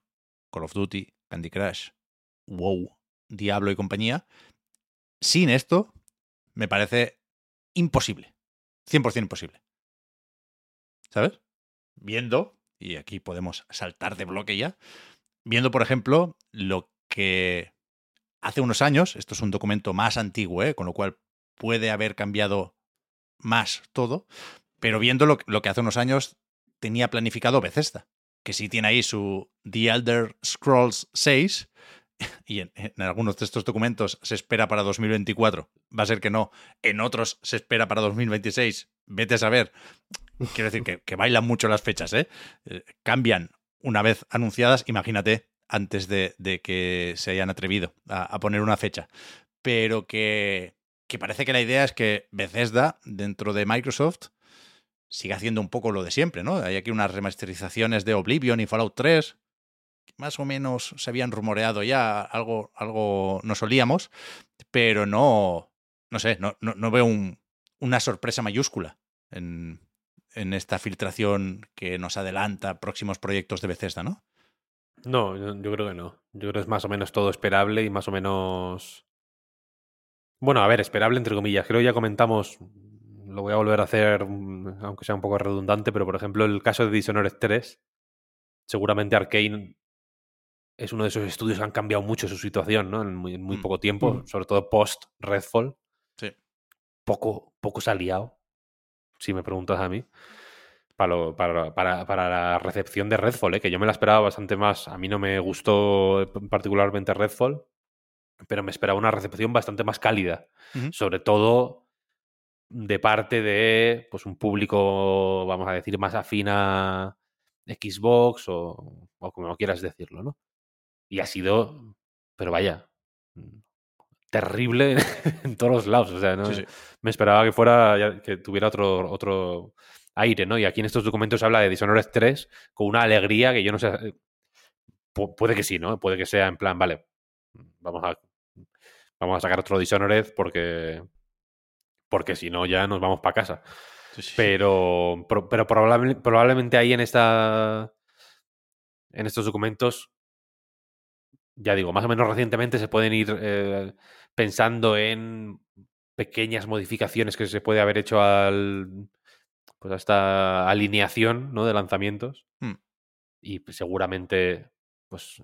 Call of Duty, Candy Crush, WoW, Diablo y compañía, sin esto me parece imposible. 100% imposible. ¿Sabes? Viendo, y aquí podemos saltar de bloque ya, viendo, por ejemplo, lo que hace unos años, esto es un documento más antiguo, ¿eh? con lo cual puede haber cambiado más todo, pero viendo lo, lo que hace unos años tenía planificado Bethesda, que sí tiene ahí su The Elder Scrolls 6, y en, en algunos de estos documentos se espera para 2024, va a ser que no, en otros se espera para 2026, vete a saber. Quiero decir que, que bailan mucho las fechas, ¿eh? Eh, Cambian una vez anunciadas, imagínate, antes de, de que se hayan atrevido a, a poner una fecha. Pero que, que parece que la idea es que Bethesda, dentro de Microsoft, siga haciendo un poco lo de siempre, ¿no? Hay aquí unas remasterizaciones de Oblivion y Fallout 3, que más o menos se habían rumoreado ya, algo, algo nos olíamos, pero no, no sé, no, no, no veo un- una sorpresa mayúscula en, en esta filtración que nos adelanta próximos proyectos de Bethesda, ¿no? No, yo creo que no. Yo creo que es más o menos todo esperable y más o menos. Bueno, a ver, esperable entre comillas. Creo que ya comentamos, lo voy a volver a hacer, mm, aunque sea un poco redundante, pero por ejemplo, el caso de Dishonored 3, seguramente Arkane es uno de esos estudios que han cambiado mucho su situación, ¿no? En muy, en muy Mm. poco tiempo, Mm. sobre todo post Redfall. Sí. Poco, poco se ha liado, si me preguntas a mí para, lo- para, para- para la recepción de Redfall, ¿eh? que yo me la esperaba bastante más. A mí no me gustó particularmente Redfall, pero me esperaba una recepción bastante más cálida. Sobre todo de parte de pues, un público, vamos a decir, más afín a Xbox o, o como quieras decirlo, ¿no? Y ha sido, pero vaya, terrible en todos los lados. O sea, ¿no? Sí, sí. me esperaba que fuera que tuviera otro otro aire, ¿no? Y aquí en estos documentos se habla de Dishonored 3 con una alegría que yo no sé eh, pu- puede que sí, ¿no? Puede que sea en plan, vale, vamos a vamos a sacar otro Dishonored porque porque si no ya nos vamos para casa. Sí, sí. Pero pero probable- probablemente ahí en esta en estos documentos ya digo, más o menos recientemente se pueden ir eh, pensando en pequeñas modificaciones que se puede haber hecho al pues a esta alineación ¿no? de lanzamientos Hmm. y pues, seguramente pues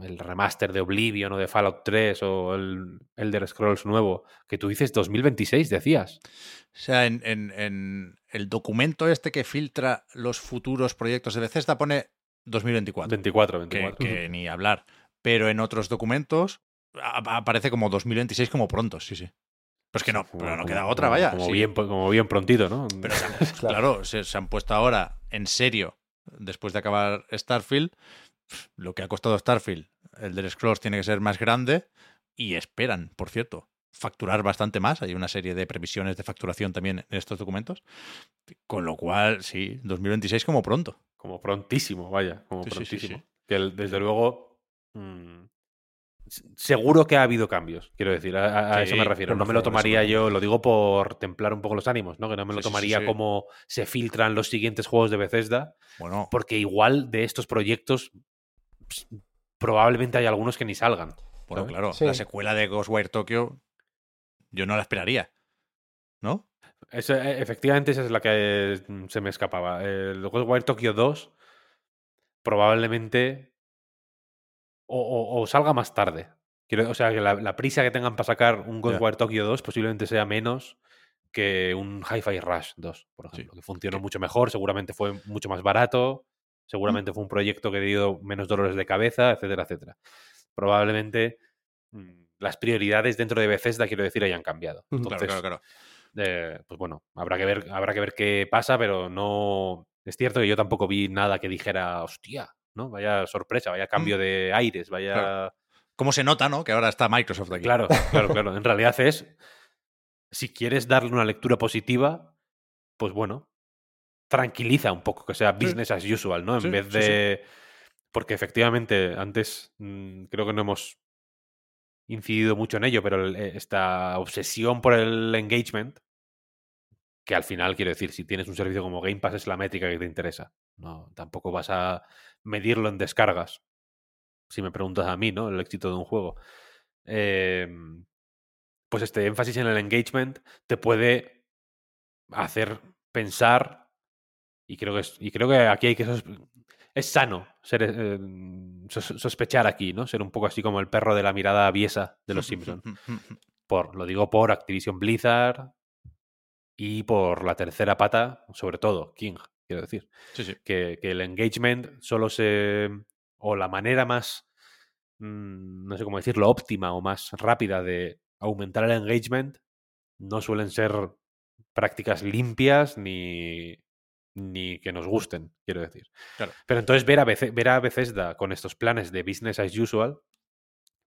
el remaster de Oblivion o de Fallout 3 o el Elder Scrolls nuevo que tú dices 2026 decías O sea, en, en- en el documento este que filtra los futuros proyectos de Bethesda pone 2024. 24 que, 24 que ni hablar. Pero en otros documentos aparece como 2026 como pronto, sí, sí. Pues que no, Como- pero no queda otra, como- vaya. como sí. bien como bien prontito no Pero claro, se, se han puesto ahora en serio, después de acabar Starfield, lo que ha costado Starfield, el del Scrolls tiene que ser más grande y esperan, por cierto, facturar bastante más. Hay una serie de previsiones de facturación también en estos documentos. Con lo cual, sí, 2026 como pronto. Como prontísimo, vaya, como Sí, sí, sí, prontísimo. sí. Que el- desde luego. mm, seguro que ha habido cambios, quiero decir, a, a eso me refiero. No me 100%, lo tomaría yo, lo digo por templar un poco los ánimos, ¿no? Que no me lo tomaría como se filtran los siguientes juegos de Bethesda, Bueno, porque igual de estos proyectos ps, probablemente hay algunos que ni salgan. bueno claro, Sí. la secuela de Ghostwire Tokyo yo no la esperaría. ¿No? Eso, eh, efectivamente, esa es la que eh, se me escapaba. El Ghostwire Tokyo 2 probablemente o, o- o salga más tarde. Quiero, o sea, que la, la prisa que tengan para sacar un Ghostwire Tokyo 2 posiblemente sea menos que un Hi-Fi Rush 2, por Sí. ejemplo, que funcionó mucho mejor, seguramente fue mucho más barato, Mm. Seguramente fue un proyecto que dio menos dolores de cabeza, etcétera, etcétera. Probablemente mm, las prioridades dentro de Bethesda, quiero decir, hayan cambiado. Claro, Entonces, claro, claro. eh, pues bueno, habrá que ver, habrá que ver qué pasa, pero no. Es cierto que yo tampoco vi nada que dijera, hostia, ¿no? Vaya sorpresa, vaya cambio de aires, vaya. Mm. Claro. ¿Cómo se nota, no? Que ahora está Microsoft aquí. Claro, claro, claro. En realidad es. Si quieres darle una lectura positiva, pues bueno, tranquiliza un poco, que sea Sí. business as usual, ¿no? En Sí, vez sí. de. Porque efectivamente, antes mm, creo que no hemos incidido mucho en ello, pero el- eh, esta obsesión por el engagement, que al final, quiero decir, si tienes un servicio como Game Pass es la métrica que te interesa. No, tampoco vas a medirlo en descargas. Si me preguntas a mí, ¿no? El éxito de un juego. Em, pues este énfasis en el engagement te puede hacer pensar y creo que es, y creo que aquí hay que es sano ser eh, sos- sospechar aquí, ¿no? Ser un poco así como el perro de la mirada aviesa de los Simpsons. Por, lo digo por Activision Blizzard y por la tercera pata, sobre todo, King, quiero decir. Sí, sí. Que, que el engagement solo se. o la manera más. mm, no sé cómo decirlo, óptima o más rápida de aumentar el engagement no suelen ser prácticas limpias ni, ni que nos gusten, quiero decir. Claro. Pero entonces ver a, ver a Bethesda con estos planes de business as usual,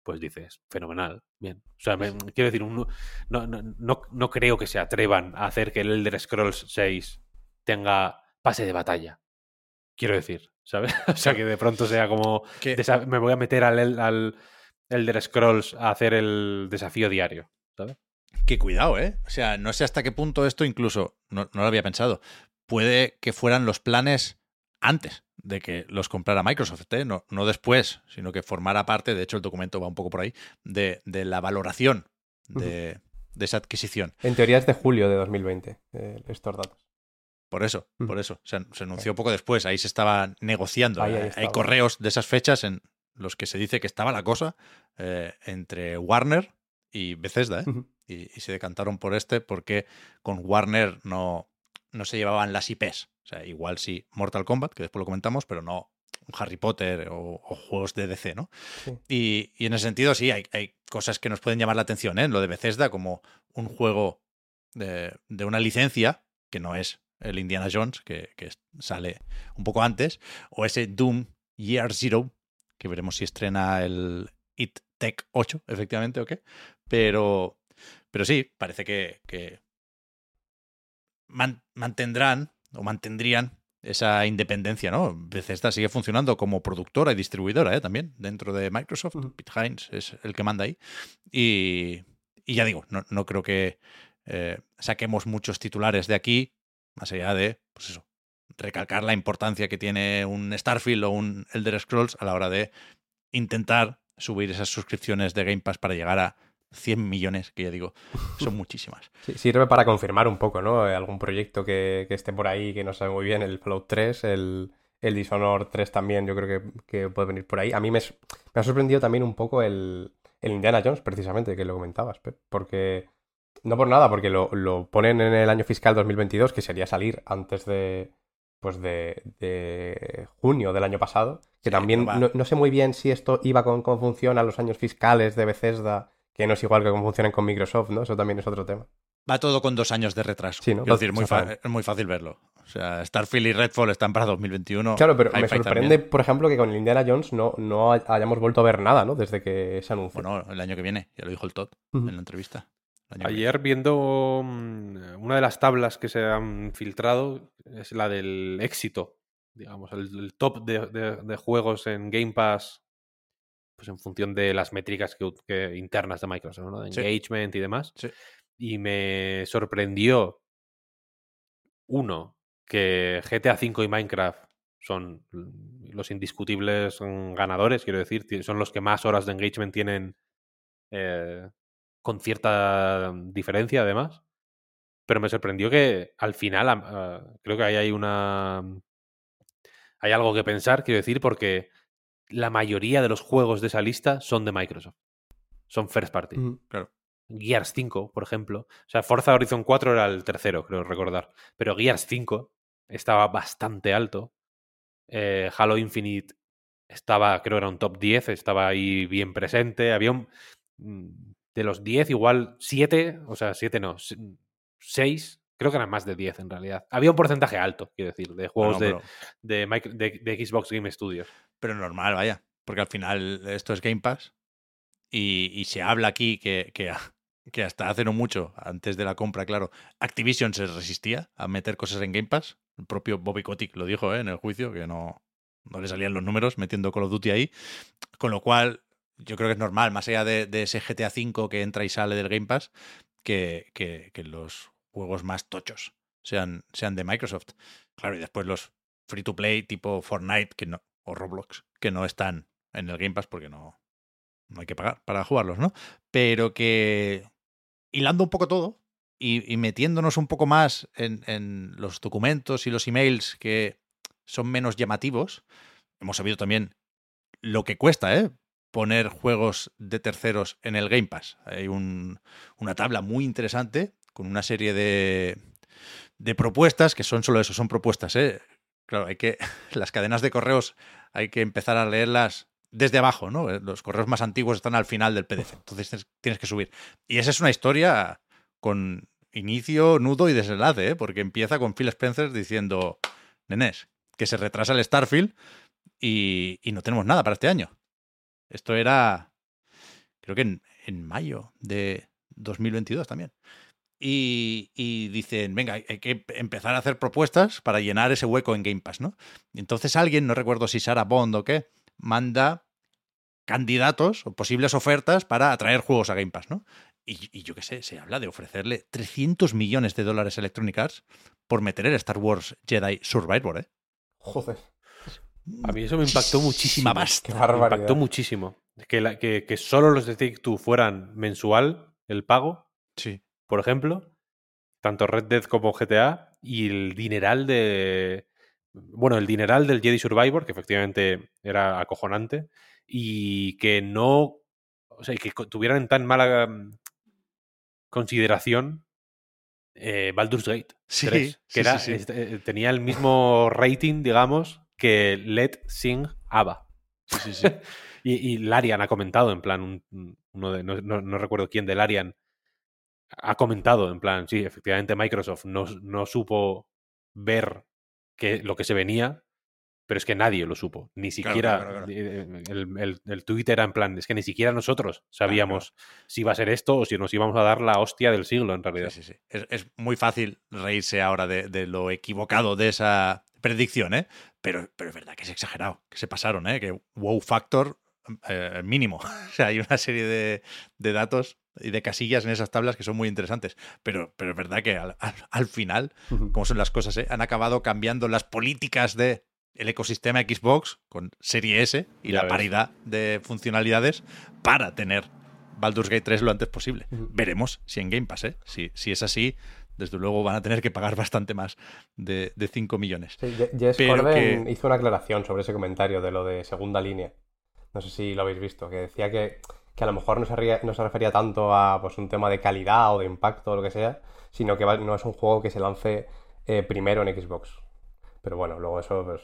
pues dices, fenomenal, bien. O sea, me- quiero decir, un- no, no, no, no creo que se atrevan a hacer que el Elder Scrolls 6 tenga pase de batalla. Quiero decir, ¿sabes? o sea, que de pronto sea como, me voy a meter al, El- al Elder Scrolls a hacer el desafío diario, ¿sabes? Que cuidado, ¿eh? O sea, no sé hasta qué punto esto incluso, no, no lo había pensado, puede que fueran los planes antes de que los comprara Microsoft, ¿eh? no, no después, sino que formara parte, de hecho el documento va un poco por ahí, de, de la valoración de, de esa adquisición. En teoría es de julio de 2020, eh, estos datos. Por eso, por eso. Se, se anunció poco después, ahí se estaba negociando. Ahí, ahí Hay- correos de esas fechas en los que se dice que estaba la cosa eh, entre Warner y Bethesda, ¿eh? Y se decantaron por este porque con Warner no, no se llevaban las IPs. O sea, igual sí Mortal Kombat, que después lo comentamos, pero no Harry Potter o, o juegos de DC, ¿no? Sí. Y, y en ese sentido sí, hay, hay cosas que nos pueden llamar la atención, ¿eh? Lo de Bethesda como un juego de, de una licencia, que no es el Indiana Jones, que, que sale un poco antes, o ese Doom Year Zero, que veremos si estrena el It Tech 8, efectivamente, o qué. Pero, pero sí, parece que, que man- mantendrán o mantendrían esa independencia, ¿no? Bethesda sigue funcionando como productora y distribuidora, ¿eh? También, dentro de Microsoft. Pete Hines es el que manda ahí. Y, y ya digo, no, no creo que eh, saquemos muchos titulares de aquí, más allá de, pues eso, recalcar la importancia que tiene un Starfield o un Elder Scrolls a la hora de intentar subir esas suscripciones de Game Pass para llegar a 100 millones, que ya digo, son muchísimas. Sí, sirve para confirmar un poco, ¿no? Eh, Algún proyecto que, que esté por ahí que no sabe muy bien, el Fallout 3, el, el Dishonored 3 también, yo creo que, que puede venir por ahí. A mí me, ha sorprendido también un poco el, el Indiana Jones, precisamente, que lo comentabas, porque... No por nada, porque lo, lo ponen en el año fiscal 2022, que sería salir antes de, pues de, de junio del año pasado, que también no, no sé muy bien si esto iba con cómo funcionan los años fiscales de Bethesda, que no es igual que cómo funcionan con Microsoft, ¿no? Eso también es otro tema. Va todo con dos años de retraso. Sí, ¿no? Quiero decir, muy, es muy fácil verlo. O sea, Starfield y Redfall están para 2021. Claro, pero me sorprende, también. por ejemplo, que con el Indiana Jones no, no hay- hayamos vuelto a ver nada, ¿no? Desde que se anunció. Bueno, el año que viene, ya lo dijo el Todd en la entrevista. Ayer viendo mm, una de las tablas que se han filtrado es la del éxito, digamos, el, el top de, de- de juegos en Game Pass, pues en función de las métricas que, ut- que internas de Microsoft, ¿no? De Sí. engagement y demás. Sí. Y me sorprendió uno que GTA V y Minecraft son mm, los indiscutibles mm, ganadores, quiero decir, son los que más horas de engagement tienen eh, con cierta diferencia además. Pero me sorprendió que al final ah, creo que ahí hay una... Hay algo que pensar, quiero decir, porque la mayoría de los juegos de esa lista son de Microsoft. Son first party. Ujú. Gears 5, por ejemplo. O sea, Forza Horizon 4 era el tercero, creo recordar. Pero Gears 5 estaba bastante alto. Eh, Halo Infinite estaba, creo era un top 10, estaba ahí bien presente. Había un. mm, De los 10, igual 7, o sea, 7 no, 6, creo que eran más de 10 en realidad. Había un porcentaje alto, quiero decir, de juegos de- de Xbox Game Studios. Pero normal, vaya. Porque al final esto es Game Pass. Y, se habla aquí que, hasta hace no mucho, antes de la compra, claro, Activision se resistía a meter cosas en Game Pass. El propio Bobby Kotick lo dijo ¿eh? en el juicio, que no, no le salían los números metiendo Call of Duty ahí. Con lo cual, yo creo que es normal, más allá de, ese GTA V que entra y sale del Game Pass, que, que- que los juegos más tochos sean, sean de Microsoft. Claro, y después los free to play tipo Fortnite que no, o Roblox, que no están en el Game Pass porque no, no hay que pagar para jugarlos, ¿no? Pero que hilando un poco todo y, y metiéndonos un poco más en, en los documentos y los emails que son menos llamativos, hemos sabido también lo que cuesta, ¿eh? Poner juegos de terceros en el Game Pass. Hay un- una tabla muy interesante con una serie de, de propuestas que son solo eso, son propuestas, ¿eh? Claro, hay que. Las cadenas de correos hay que empezar a leerlas desde abajo, ¿no? Eh, Los correos más antiguos están al final del PDF. Entonces tienes- que subir. Y esa es una historia con inicio, nudo y desenlace, ¿eh? Porque empieza con Phil Spencer diciendo, nenes, que se retrasa el Starfield y, y no tenemos nada para este año. Esto era, creo que en, en mayo de 2022 también. Y, y dicen, venga, hay que empezar a hacer propuestas para llenar ese hueco en Game Pass, ¿no? Y entonces alguien, no recuerdo si Sarah Bond o qué, manda candidatos o posibles ofertas para atraer juegos a Game Pass, ¿no? Y, y yo qué sé, se habla de ofrecerle 300 millones de dólares a Electronic Arts por meter el Star Wars Jedi Survivor, ¿eh? Joder. A mí eso me impactó muchísimo. Qué Me impactó muchísimo. Que, la- que, que solo los de Take-Two fueran mensual el pago, Sí. Por ejemplo, tanto Red Dead como GTA, y el dineral de. Bueno, el dineral del Jedi Survivor, que efectivamente era acojonante, y que no. O sea, y que tuvieran en tan mala mm, consideración eh, Baldur's Gate Sí, 3, que sí, era, sí, sí. este, eh, tenía el mismo rating, digamos, que Let Sing ABBA. Sí, sí, sí. Y, y Larian ha comentado, en plan, un- un- uno de, no, no- no recuerdo quién de Larian ha comentado, en plan, sí, efectivamente Microsoft no, no supo ver que, lo que se venía, pero es que nadie lo supo. Ni siquiera claro, claro, El, el, el tuit era en plan, es que ni siquiera nosotros sabíamos si iba a ser esto o si nos íbamos a dar la hostia del siglo, en realidad. Sí, sí, sí. Es, es muy fácil reírse ahora de, de lo equivocado de esa predicción, ¿eh? Pero, pero es verdad que es exagerado, que se pasaron, ¿eh? Que wow factor eh, mínimo. O sea, hay una serie de, de datos y de casillas en esas tablas que son muy interesantes. Pero, pero es verdad que al, al- al final, como son las cosas, ¿eh? han acabado cambiando las políticas de el ecosistema Xbox con Serie S y Ya la ves. paridad de funcionalidades para tener Baldur's Gate 3 lo antes posible. Veremos si en Game Pass, ¿eh? Si, si es así, desde luego van a tener que pagar bastante más de, de 5 millones. Sí, Jess Corden que- hizo una aclaración sobre ese comentario de lo de segunda línea. No sé si lo habéis visto, que decía que, que a lo mejor no se, ría- no se refería tanto a pues, un tema de calidad o de impacto o lo que sea, sino que va- no es un juego que se lance eh, primero en Xbox. Pero bueno, luego eso, pues,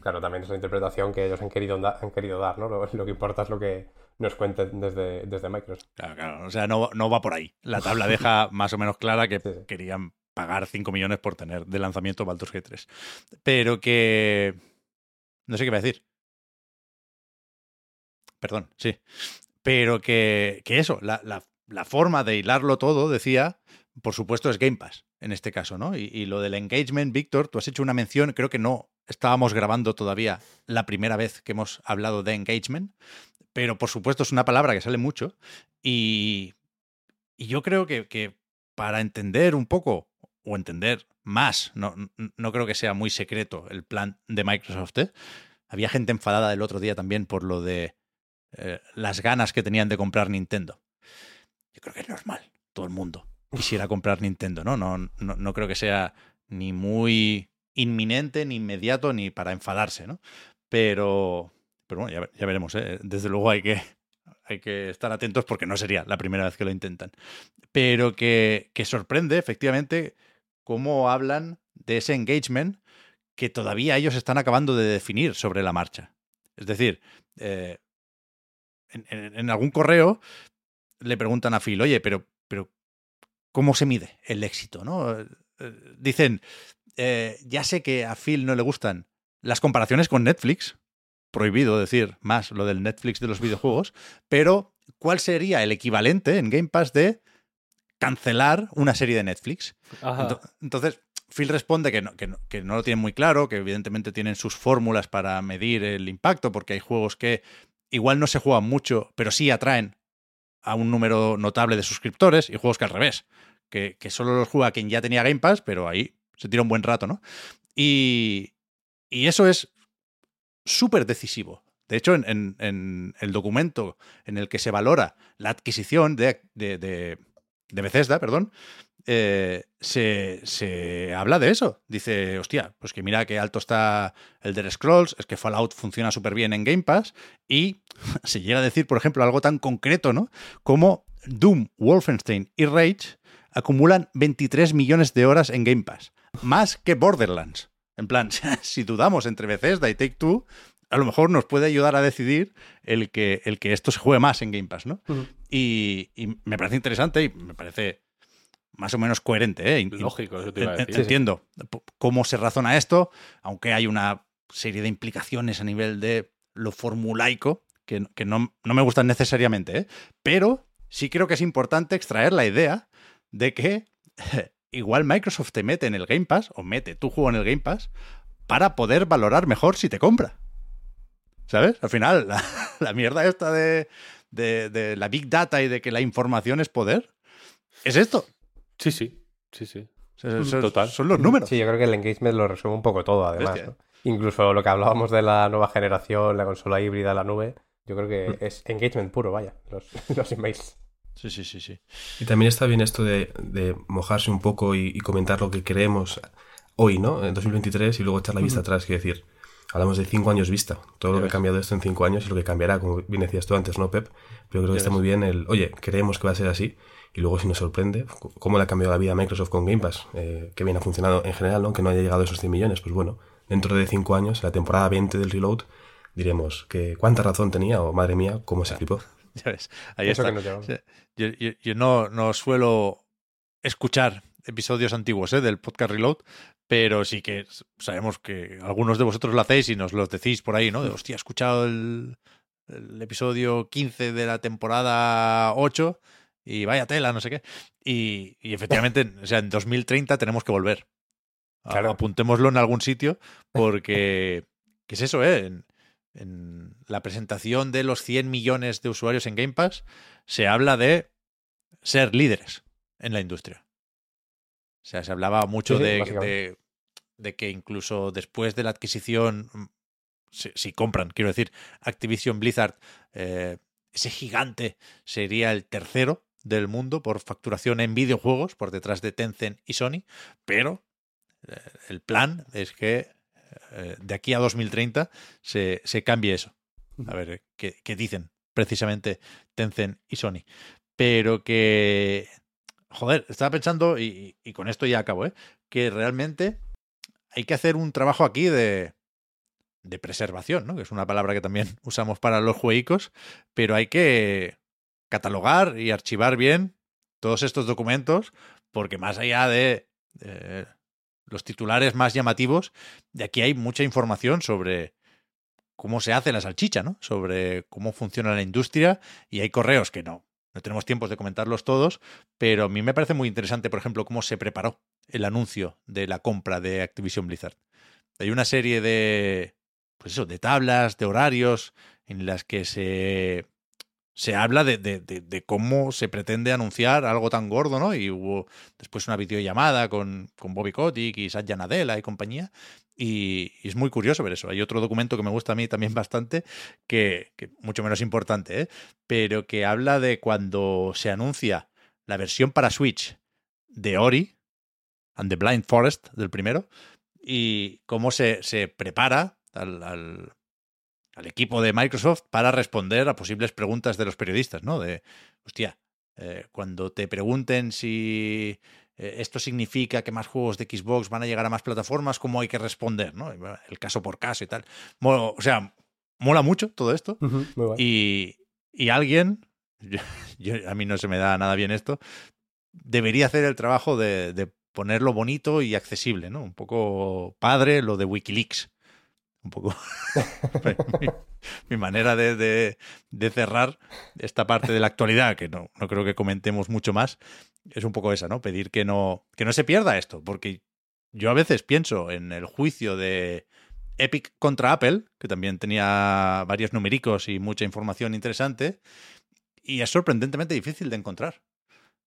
claro, también es la interpretación que ellos han querido, han querido dar, ¿no? Lo, lo que importa es lo que nos cuenten desde, desde Microsoft. Claro, claro. O sea, no, no va por ahí. La tabla deja más o menos clara que Sí, sí. querían pagar 5 millones por tener de lanzamiento Baldur's Gate 3. Pero que... No sé qué va a decir. Perdón, sí. Pero que, que eso, la, la, la, forma de hilarlo todo, decía, por supuesto, es Game Pass, en este caso, ¿no? Y, y, lo del engagement, Víctor, tú has hecho una mención, creo que no estábamos grabando todavía la primera vez que hemos hablado de engagement, pero por supuesto es una palabra que sale mucho y, y yo creo que, que, para entender un poco o entender más, no, no creo que sea muy secreto el plan de Microsoft. ¿eh? Había gente enfadada el otro día también por lo de eh, las ganas que tenían de comprar Nintendo. Yo creo que es normal, todo el mundo quisiera comprar Nintendo, ¿no? No, no, no creo que sea ni muy inminente, ni inmediato, ni para enfadarse, ¿no? Pero, pero bueno, ya, ya veremos, ¿eh? Desde luego hay que, hay que estar atentos porque no sería la primera vez que lo intentan. Pero que, que sorprende, efectivamente, cómo hablan de ese engagement que todavía ellos están acabando de definir sobre la marcha. Es decir, eh, en, en, en, algún correo le preguntan a Phil, oye, pero, pero ¿cómo se mide el éxito? ¿no? Dicen, eh, ya sé que a Phil no le gustan las comparaciones con Netflix, prohibido decir más lo del Netflix de los videojuegos, pero ¿cuál sería el equivalente en Game Pass de cancelar una serie de Netflix? Ajá. Entonces, Phil responde que no, que, no, que no, lo tienen muy claro, que evidentemente tienen sus fórmulas para medir el impacto, porque hay juegos que igual no se juegan mucho, pero sí atraen a un número notable de suscriptores, y juegos que al revés, que, que solo los juega quien ya tenía Game Pass, pero ahí se tira un buen rato, ¿no? Y, y eso es súper decisivo. De hecho, en, en, el documento en el que se valora la adquisición de, de, de, de Bethesda, perdón, eh, se, se, habla de eso. Dice, hostia, pues que mira qué alto está el de Scrolls, es que Fallout funciona súper bien en Game Pass y se llega a decir, por ejemplo, algo tan concreto, ¿no? Como Doom, Wolfenstein y Rage acumulan 23 millones de horas en Game Pass, más que Borderlands. En plan, si dudamos entre Bethesda y Take Two, a lo mejor nos puede ayudar a decidir el que, el que esto se juegue más en Game Pass, ¿no? Uh -huh. y, y, me parece interesante y me parece más o menos coherente, ¿eh? Lógico, eso te iba a decir. Entiendo cómo se razona esto, aunque hay una serie de implicaciones a nivel de lo formulaico que, que no, no, me gustan necesariamente, ¿eh? Pero sí creo que es importante extraer la idea de que igual Microsoft te mete en el Game Pass, o mete tu juego en el Game Pass, para poder valorar mejor si te compra. ¿Sabes? Al final, la, la mierda esta de, de, de, la Big Data y de que la información es poder, es esto. Sí, sí, sí, sí. Son, Total. son los números. Sí, yo creo que el engagement lo resume un poco todo, además. ¿no? Incluso lo que hablábamos de la nueva generación, la consola híbrida, la nube, yo creo que Mm. es engagement puro, vaya, los, los emails. Sí, sí, sí, sí. Y también está bien esto de, de mojarse un poco y, y, comentar lo que creemos hoy, ¿no? En 2023 y luego echar la vista uh -huh. atrás, quiero decir. Hablamos de cinco años vista, todo lo que ha cambiado esto en cinco años y lo que cambiará, como bien decías tú antes, ¿no, Pep? Pero creo que está muy bien el, oye, creemos que va a ser así y luego si nos sorprende, cómo le ha cambiado la vida a Microsoft con Game Pass, eh, que bien ha funcionado en general, ¿no? Que no haya llegado a esos 100 millones, pues bueno, dentro de cinco años, la temporada 20 del Reload, diremos que cuánta razón tenía o madre mía, cómo se flipó. Ya ves, ahí Eso está. No yo, yo, yo, no, no suelo escuchar episodios antiguos ¿eh? del podcast Reload, pero sí que sabemos que algunos de vosotros lo hacéis y nos lo decís por ahí, ¿no? De, hostia, he escuchado el, el episodio 15 de la temporada 8 y vaya tela, no sé qué. Y, y efectivamente, o sea, en 2030 tenemos que volver. Claro. Apuntémoslo en algún sitio porque, ¿qué es eso, eh? En, en, la presentación de los 100 millones de usuarios en Game Pass se habla de ser líderes en la industria. O sea, se hablaba mucho sí, de, de, de, que incluso después de la adquisición, si, si compran, quiero decir, Activision Blizzard, eh, ese gigante sería el tercero del mundo por facturación en videojuegos, por detrás de Tencent y Sony, pero eh, el plan es que eh, de aquí a 2030 se, se, cambie eso. A ver qué, qué dicen precisamente Tencent y Sony. Pero que joder, estaba pensando, y, y, con esto ya acabo, ¿eh? que realmente hay que hacer un trabajo aquí de, de preservación, ¿no? que es una palabra que también usamos para los juegos, pero hay que catalogar y archivar bien todos estos documentos, porque más allá de eh, los titulares más llamativos. De aquí hay mucha información sobre cómo se hace la salchicha, ¿no? Sobre cómo funciona la industria y hay correos que no, no tenemos tiempo de comentarlos todos, pero a mí me parece muy interesante, por ejemplo, cómo se preparó el anuncio de la compra de Activision Blizzard. Hay una serie de, pues eso, de tablas, de horarios, en las que se, se habla de, de, de, cómo se pretende anunciar algo tan gordo, ¿no? Y hubo después una videollamada con, con Bobby Kotick y Satya Nadella y compañía. Y, es muy curioso ver eso. Hay otro documento que me gusta a mí también bastante, que, que mucho menos importante, ¿eh? pero que habla de cuando se anuncia la versión para Switch de Ori and the Blind Forest del primero, y cómo se, se prepara al, al, equipo de Microsoft para responder a posibles preguntas de los periodistas, ¿no? De, hostia, eh, cuando te pregunten si eh, esto significa que más juegos de Xbox van a llegar a más plataformas, ¿cómo hay que responder, ¿no? El caso por caso y tal. o sea, mola mucho todo esto. Uh -huh, muy bueno. y, y, alguien, yo, yo, a mí no se me da nada bien esto, debería hacer el trabajo de, de ponerlo bonito y accesible, ¿no? Un poco padre lo de Wikileaks. Un poco mi, mi, manera de, de, de, cerrar esta parte de la actualidad, que no, no, creo que comentemos mucho más, es un poco esa, ¿no? Pedir que no, que no se pierda esto, porque yo a veces pienso en el juicio de Epic contra Apple, que también tenía varios numericos y mucha información interesante, y es sorprendentemente difícil de encontrar.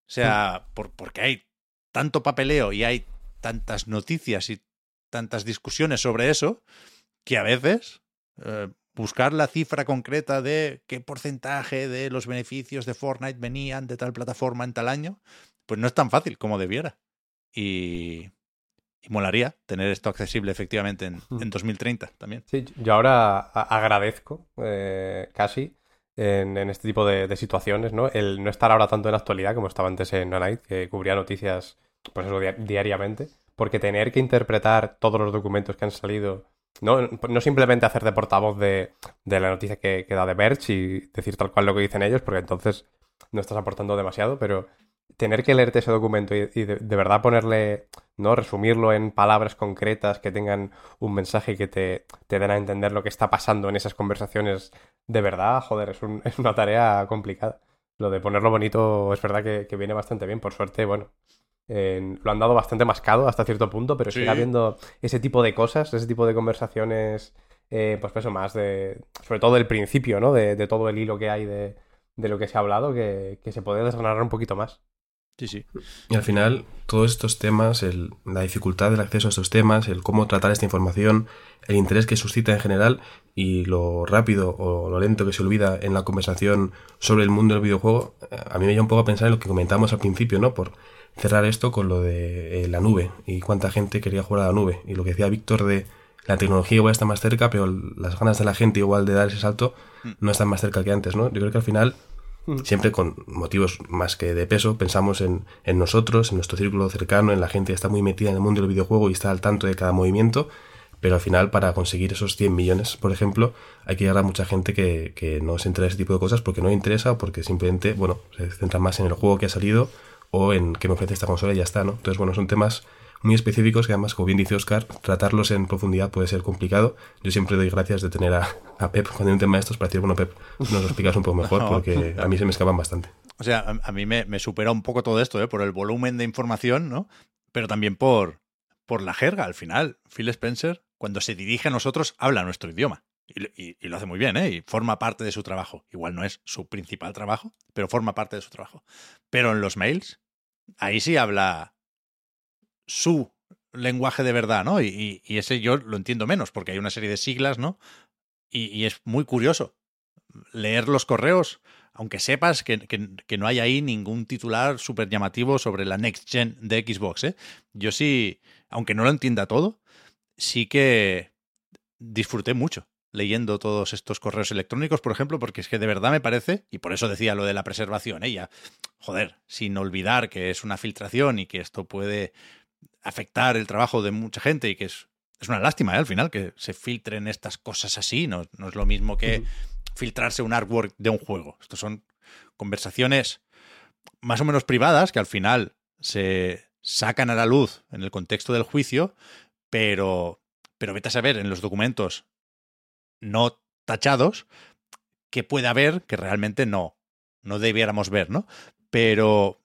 O sea, por, porque hay tanto papeleo y hay tantas noticias y tantas discusiones sobre eso que a veces eh, buscar la cifra concreta de qué porcentaje de los beneficios de Fortnite venían de tal plataforma en tal año, pues no es tan fácil como debiera. Y, y molaría tener esto accesible efectivamente en, en 2030 también. Sí, yo ahora agradezco eh, casi en, en, este tipo de, de, situaciones, ¿no? El no estar ahora tanto en la actualidad como estaba antes en Night, que cubría noticias pues eso, di diariamente, porque tener que interpretar todos los documentos que han salido, no, no simplemente hacer de portavoz de, de la noticia que, que da de Verge y decir tal cual lo que dicen ellos, porque entonces no estás aportando demasiado, pero tener que leerte ese documento y, de, verdad ponerle, ¿no? Resumirlo en palabras concretas que tengan un mensaje que te, te den a entender lo que está pasando en esas conversaciones de verdad, joder, es, un, es una tarea complicada. Lo de ponerlo bonito es verdad que viene bastante bien, por suerte, bueno. Eh, lo han dado bastante mascado hasta cierto punto, pero sí. sigue habiendo ese tipo de cosas, ese tipo de conversaciones, eh, pues eso más de, sobre todo del principio, ¿no? De, de todo el hilo que hay de, de, lo que se ha hablado, que, que se puede desgranar un poquito más. Sí, sí. Y al final, todos estos temas, el, la dificultad del acceso a estos temas, el cómo tratar esta información, el interés que suscita en general y lo rápido o lo lento que se olvida en la conversación sobre el mundo del videojuego, a mí me lleva un poco a pensar en lo que comentamos al principio, ¿no? Por cerrar esto con lo de eh, la nube y cuánta gente quería jugar a la nube. Y lo que decía Víctor de la tecnología igual está más cerca, pero las ganas de la gente igual de dar ese salto no están más cerca que antes, ¿no? Yo creo que al final siempre con motivos más que de peso, pensamos en, en, nosotros, en nuestro círculo cercano, en la gente que está muy metida en el mundo del videojuego y está al tanto de cada movimiento, pero al final para conseguir esos 100 millones, por ejemplo, hay que llegar a mucha gente que, que no se entera de ese tipo de cosas porque no le interesa o porque simplemente, bueno, se centra más en el juego que ha salido o en qué me ofrece esta consola y ya está, ¿no? Entonces, bueno, son temas muy específicos que además, como bien dice Oscar, tratarlos en profundidad puede ser complicado. Yo siempre doy gracias de tener a, a Pep cuando hay un tema de estos para decir, bueno, Pep, nos lo explicas un poco mejor no. porque a mí se me escapan bastante. O sea, a, a mí me, me, supera un poco todo esto, ¿eh? por el volumen de información, ¿no? Pero también por, por la jerga. Al final, Phil Spencer, cuando se dirige a nosotros, habla nuestro idioma. Y, y, y, lo hace muy bien, ¿eh? Y forma parte de su trabajo. Igual no es su principal trabajo, pero forma parte de su trabajo. Pero en los mails, ahí sí habla su lenguaje de verdad, ¿no? Y, ese yo lo entiendo menos, porque hay una serie de siglas, ¿no? Y, es muy curioso leer los correos, aunque sepas que, que, que no hay ahí ningún titular súper llamativo sobre la next gen de Xbox, ¿eh? Yo sí, aunque no lo entienda todo, sí que disfruté mucho leyendo todos estos correos electrónicos, por ejemplo, porque es que de verdad me parece, y por eso decía lo de la preservación, ella, joder, sin olvidar que es una filtración y que esto puede afectar el trabajo de mucha gente y que es, es una lástima ¿eh? al final que se filtren estas cosas así, no, no es lo mismo que uh -huh. filtrarse un artwork de un juego. Estos son conversaciones más o menos privadas que al final se, sacan a la luz en el contexto del juicio, pero, pero vete a saber en los documentos no tachados que puede haber que realmente no, no debiéramos ver, ¿no? Pero,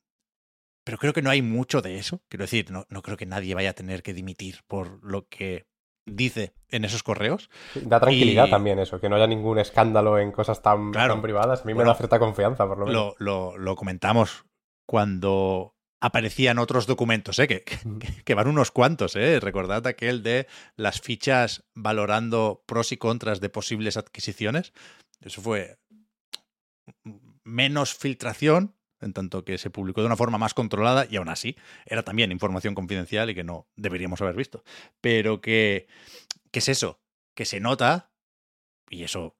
pero creo que no hay mucho de eso. Quiero decir, no, no creo que nadie vaya a tener que dimitir por lo que dice en esos correos. Da tranquilidad Y- también eso, que no haya ningún escándalo en cosas tan, Claro. tan privadas. A mí me Bueno, da cierta confianza, por lo menos. Lo, lo, lo comentamos cuando aparecían otros documentos, ¿eh? que, que, Ujú. que van unos cuantos. ¿eh? Recordad aquel de las fichas valorando pros y contras de posibles adquisiciones. Eso fue menos filtración, en tanto que se publicó de una forma más controlada y aún así era también información confidencial y que no deberíamos haber visto. Pero que, que es eso, que se nota, y eso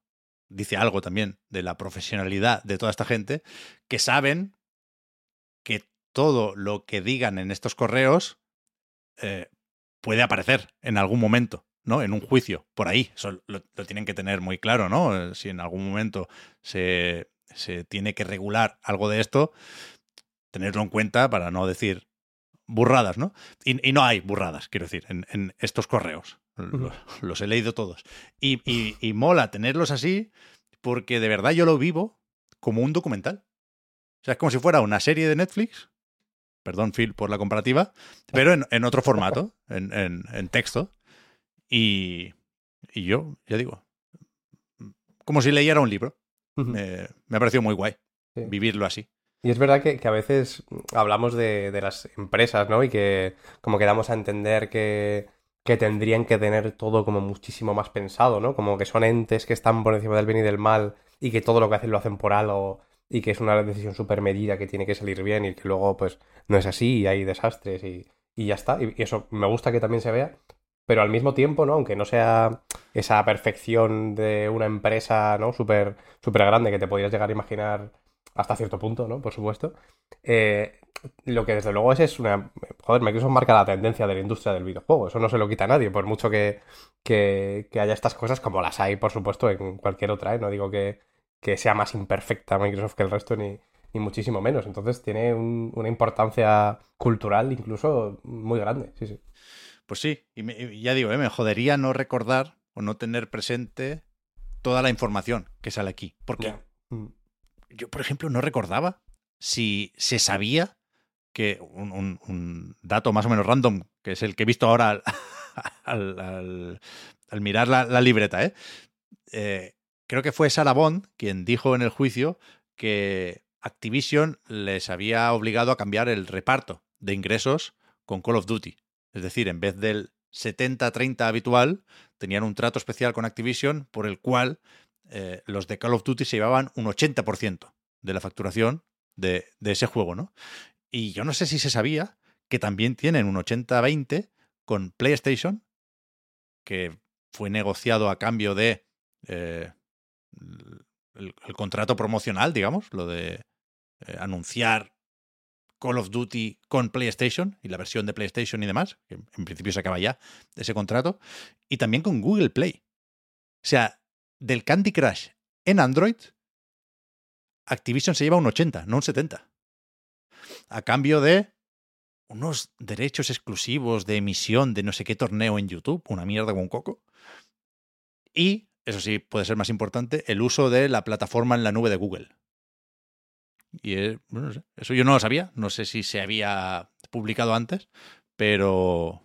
dice algo también de la profesionalidad de toda esta gente, que saben que todo lo que digan en estos correos eh, puede aparecer en algún momento, ¿no? En un juicio, por ahí. Eso lo, lo tienen que tener muy claro, ¿no? Eh, Si en algún momento se, se tiene que regular algo de esto, tenerlo en cuenta para no decir burradas, ¿no? Y, y no hay burradas, quiero decir, en, en estos correos. Los, los he leído todos. Y, y- y mola tenerlos así porque de verdad yo lo vivo como un documental. O sea, es como si fuera una serie de Netflix. Perdón, Phil, por la comparativa, pero en, en otro formato, en, en- en texto. Y, y yo, ya digo, como si leyera un libro. Me, me ha parecido muy guay Sí. vivirlo así. Y es verdad que, que a veces hablamos de, de las empresas, ¿no? Y que como que damos a entender que, que tendrían que tener todo como muchísimo más pensado, ¿no? Como que son entes que están por encima del bien y del mal y que todo lo que hacen lo hacen por algo y que es una decisión súper medida que tiene que salir bien y que luego pues no es así y hay desastres y, y ya está. Y, eso me gusta que también se vea, pero al mismo tiempo, ¿no? Aunque no sea esa perfección de una empresa, ¿no? Súper súper grande que te podrías llegar a imaginar hasta cierto punto, ¿no? Por supuesto. Eh, lo que desde luego es, es una... Joder, Microsoft marca la tendencia de la industria del videojuego. Eso no se lo quita a nadie, por mucho que, que, que haya estas cosas como las hay, por supuesto, en cualquier otra. ¿eh? No digo que, que sea más imperfecta Microsoft que el resto, ni, ni muchísimo menos. Entonces tiene un- una importancia cultural incluso muy grande. Sí, sí. Pues sí, y, me- y ya digo, ¿eh? me jodería no recordar o no tener presente toda la información que sale aquí. Porque Ya. Mm. yo, por ejemplo, no recordaba si se sabía que un, un- un dato más o menos random, que es el que he visto ahora al, al- al- al mirar la, la libreta, ¿eh? Eh, creo que fue Sarah Bond quien dijo en el juicio que Activision les había obligado a cambiar el reparto de ingresos con Call of Duty. Es decir, en vez del 70-30 habitual, tenían un trato especial con Activision por el cual eh, los de Call of Duty se llevaban un 80% de la facturación de, ese juego, ¿no? Y yo no sé si se sabía que también tienen un 80-20 con PlayStation, que fue negociado a cambio de eh, el, contrato promocional, digamos, lo de eh, anunciar Call of Duty con PlayStation y la versión de PlayStation y demás, que en principio se acaba ya ese contrato, y también con Google Play. O sea, del Candy Crush en Android, Activision se lleva un 80, no un 70. A cambio de unos derechos exclusivos de emisión de no sé qué torneo en YouTube, una mierda con un coco. Y, eso sí, puede ser más importante, el uso de la plataforma en la nube de Google. Y eh, bueno, no sé, eso yo no lo sabía, no sé si se había publicado antes, pero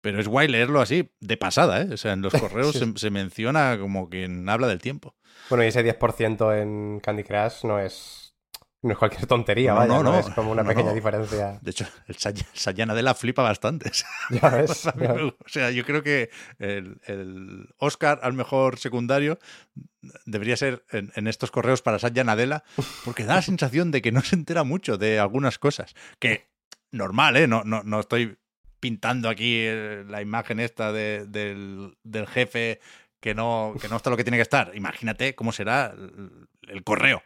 pero es guay leerlo así, de pasada, ¿eh? O sea, en los correos Sí. se, se menciona como quien habla del tiempo. Bueno, y ese 10% en Candy Crush no es, no es cualquier tontería, No, vaya, no, no, no. es como una pequeña diferencia. De hecho, el Say- Sayana de la flipa bastante. Ya ves. Ya me- o sea, yo creo que el, el Oscar al mejor secundario debería ser en, en estos correos para Satya Nadella, porque da la sensación de que no se entera mucho de algunas cosas. Que normal, ¿eh? No, no, no estoy pintando aquí eh, la imagen esta de- del, del jefe que no, que no está lo que tiene que estar. Imagínate cómo será el, el correo.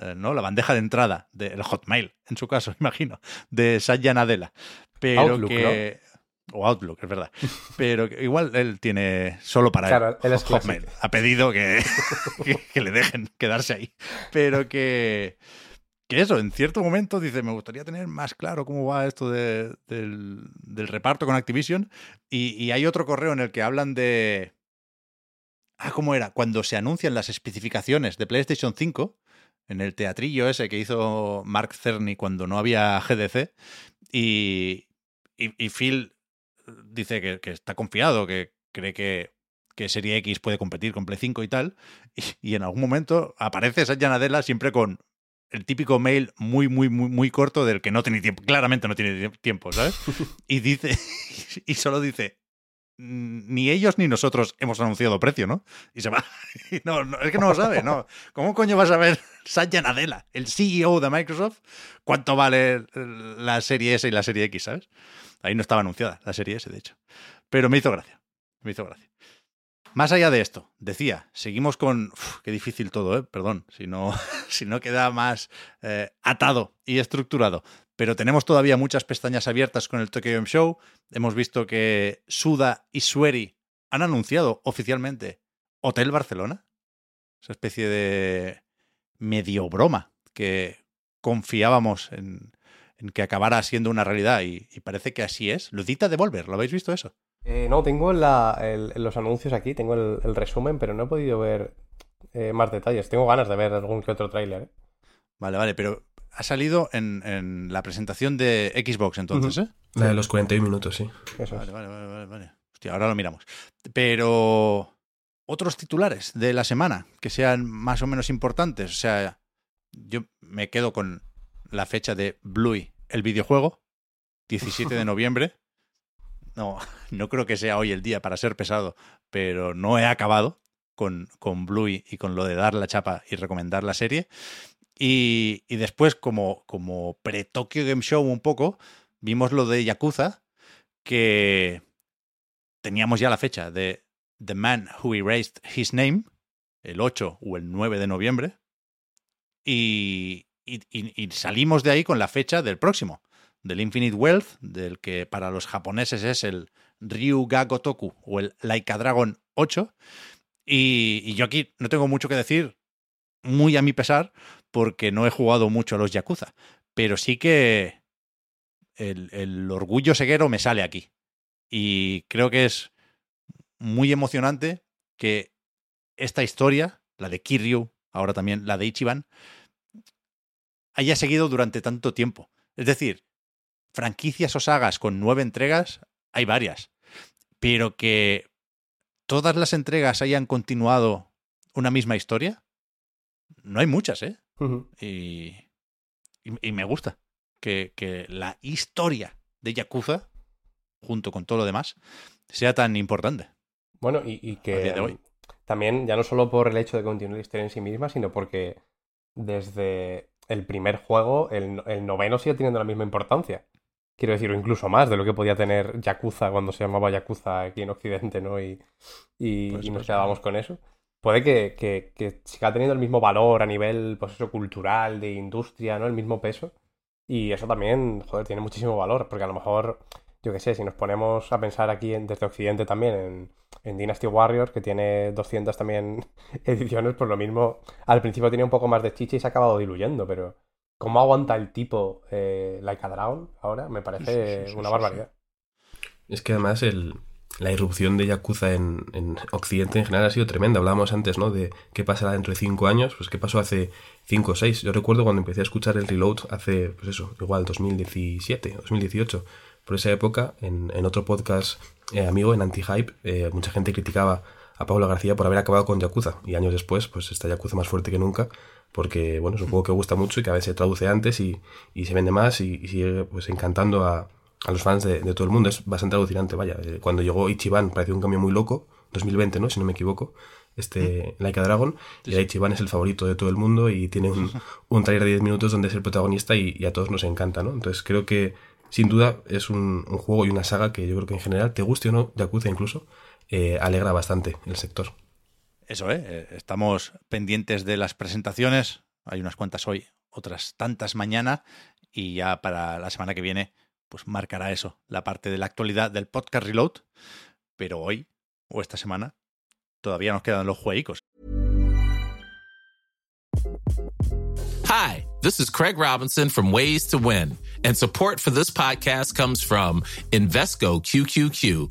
Eh, ¿no? La bandeja de entrada del Hotmail, en su caso, imagino, de Satya Nadella. Pero Outlook, que. O Outlook, es verdad. Pero que igual él tiene solo para Claro, él. él es Hotmail. clásico. Ha pedido que, que, que le dejen quedarse ahí. Pero que. que eso, en cierto momento dice, me gustaría tener más claro cómo va esto de- del, del reparto con Activision. Y, y hay otro correo en el que hablan de... Ah, ¿cómo era? Cuando se anuncian las especificaciones de PlayStation 5, en el teatrillo ese que hizo Mark Cerny cuando no había GDC, y, y, y Phil dice que, que está confiado, que cree que, que Serie X puede competir con Play 5 y tal, y, y en algún momento aparece Satya Nadella siempre con el típico mail muy, muy, muy, muy corto del que no tiene tiempo, claramente no tiene tie- tiempo, ¿sabes? Y dice, y solo dice, "Mm, ni ellos ni nosotros hemos anunciado precio, ¿no? Y se va. No, no, es que no lo sabe, ¿no? ¿Cómo coño vas a ver Satya Nadella, el CEO de Microsoft, cuánto vale la serie S y la serie X, ¿sabes? Ahí no estaba anunciada la serie S, de hecho. Pero me hizo gracia, me hizo gracia. Más allá de esto, decía, seguimos con... qué difícil todo, ¿eh? Perdón, si no, si no queda más eh, atado y estructurado. Pero tenemos todavía muchas pestañas abiertas con el Tokyo Game Show. Hemos visto que Suda y Sueri han anunciado oficialmente Hotel Barcelona. Esa especie de medio broma que confiábamos en, que acabara siendo una realidad y, parece que así es. Ludita Devolver, ¿lo habéis visto eso? Eh, no, tengo la- el- los anuncios aquí, tengo el, el resumen, pero no he podido ver eh, más detalles. Tengo ganas de ver algún que otro tráiler. ¿eh? Vale, vale, pero ha salido en, en la presentación de Xbox entonces, ¿eh? La de los 41 minutos, sí. Eso Vale, es. vale, vale, vale, vale. Hostia, ahora lo miramos. Pero otros titulares de la semana que sean más o menos importantes. O sea, yo me quedo con la fecha de Bluey, el videojuego, 17 de noviembre. No, no creo que sea hoy el día para ser pesado, pero no he acabado con, con Bluey y con lo de dar la chapa y recomendar la serie. Y, y después, como, como pre-Tokyo Game Show un poco, vimos lo de Yakuza, que teníamos ya la fecha de The Man Who Erased His Name, el 8 o el 9 de noviembre, y, y- salimos de ahí con la fecha del próximo, del Infinite Wealth, del que para los japoneses es el Ryuga Gotoku o el Laika Dragon 8. Y, yo aquí no tengo mucho que decir, muy a mi pesar, porque no he jugado mucho a los Yakuza, pero sí que el, el orgullo ceguero me sale aquí. Y creo que es muy emocionante que esta historia, la de Kiryu, ahora también la de Ichiban, haya seguido durante tanto tiempo. Es decir, franquicias o sagas con nueve entregas, hay varias. Pero que todas las entregas hayan continuado una misma historia, no hay muchas, ¿eh? Y, y, y me gusta que, que la historia de Yakuza, junto con todo lo demás, sea tan importante. Bueno, y, y que también, ya no solo por el hecho de continuar la historia en sí misma, sino porque desde el primer juego, el, el noveno sigue teniendo la misma importancia. Quiero decir, o incluso más de lo que podía tener Yakuza cuando se llamaba Yakuza aquí en Occidente, ¿no? Y, y, Pues, y nos pues, quedábamos con eso. Puede que, que, que siga teniendo el mismo valor a nivel, pues eso, cultural, de industria, ¿no? El mismo peso. Y eso también, joder, tiene muchísimo valor, porque a lo mejor, yo qué sé, si nos ponemos a pensar aquí en- desde Occidente también en, en Dynasty Warriors, que tiene 200 también ediciones, pues lo mismo, al principio tenía un poco más de chicha y se ha acabado diluyendo, pero cómo aguanta el tipo eh, Like a Dragon ahora, me parece Sí, sí, sí, una barbaridad. Es que además el, la irrupción de Yakuza en, en Occidente en general ha sido tremenda. Hablábamos antes, ¿no? De qué pasará dentro de cinco años. Pues qué pasó hace cinco o seis. Yo recuerdo cuando empecé a escuchar el Reload hace, pues eso, igual 2017, 2018. Por esa época, en, en otro podcast eh, amigo, en Anti-Hype, eh, mucha gente criticaba a Pablo García por haber acabado con Yakuza. Y años después, pues está Yakuza más fuerte que nunca. Porque, bueno, es un juego que gusta mucho y que a veces se traduce antes y, y se vende más y, y sigue pues encantando a, a los fans de, de todo el mundo. Es bastante alucinante, vaya. Eh, Cuando llegó Ichiban pareció un cambio muy loco, 2020, ¿no? Si no me equivoco, este Like a Dragon. Y ahora Ichiban es el favorito de todo el mundo y tiene un, un trailer de 10 minutos donde es el protagonista y, y a todos nos encanta, ¿no? Entonces creo que, sin duda, es un, un juego y una saga que yo creo que en general, te guste o no, Yakuza incluso, eh, alegra bastante el sector. Eso, ¿eh? Eh, Estamos pendientes de las presentaciones. Hay unas cuantas hoy, otras tantas mañana. Y ya para la semana que viene, pues marcará eso, la parte de la actualidad del podcast Reload. Pero hoy, o esta semana, todavía nos quedan los jueguicos. Hi, this is Craig Robinson from Ways to Win, and support for this podcast comes from Invesco QQQ,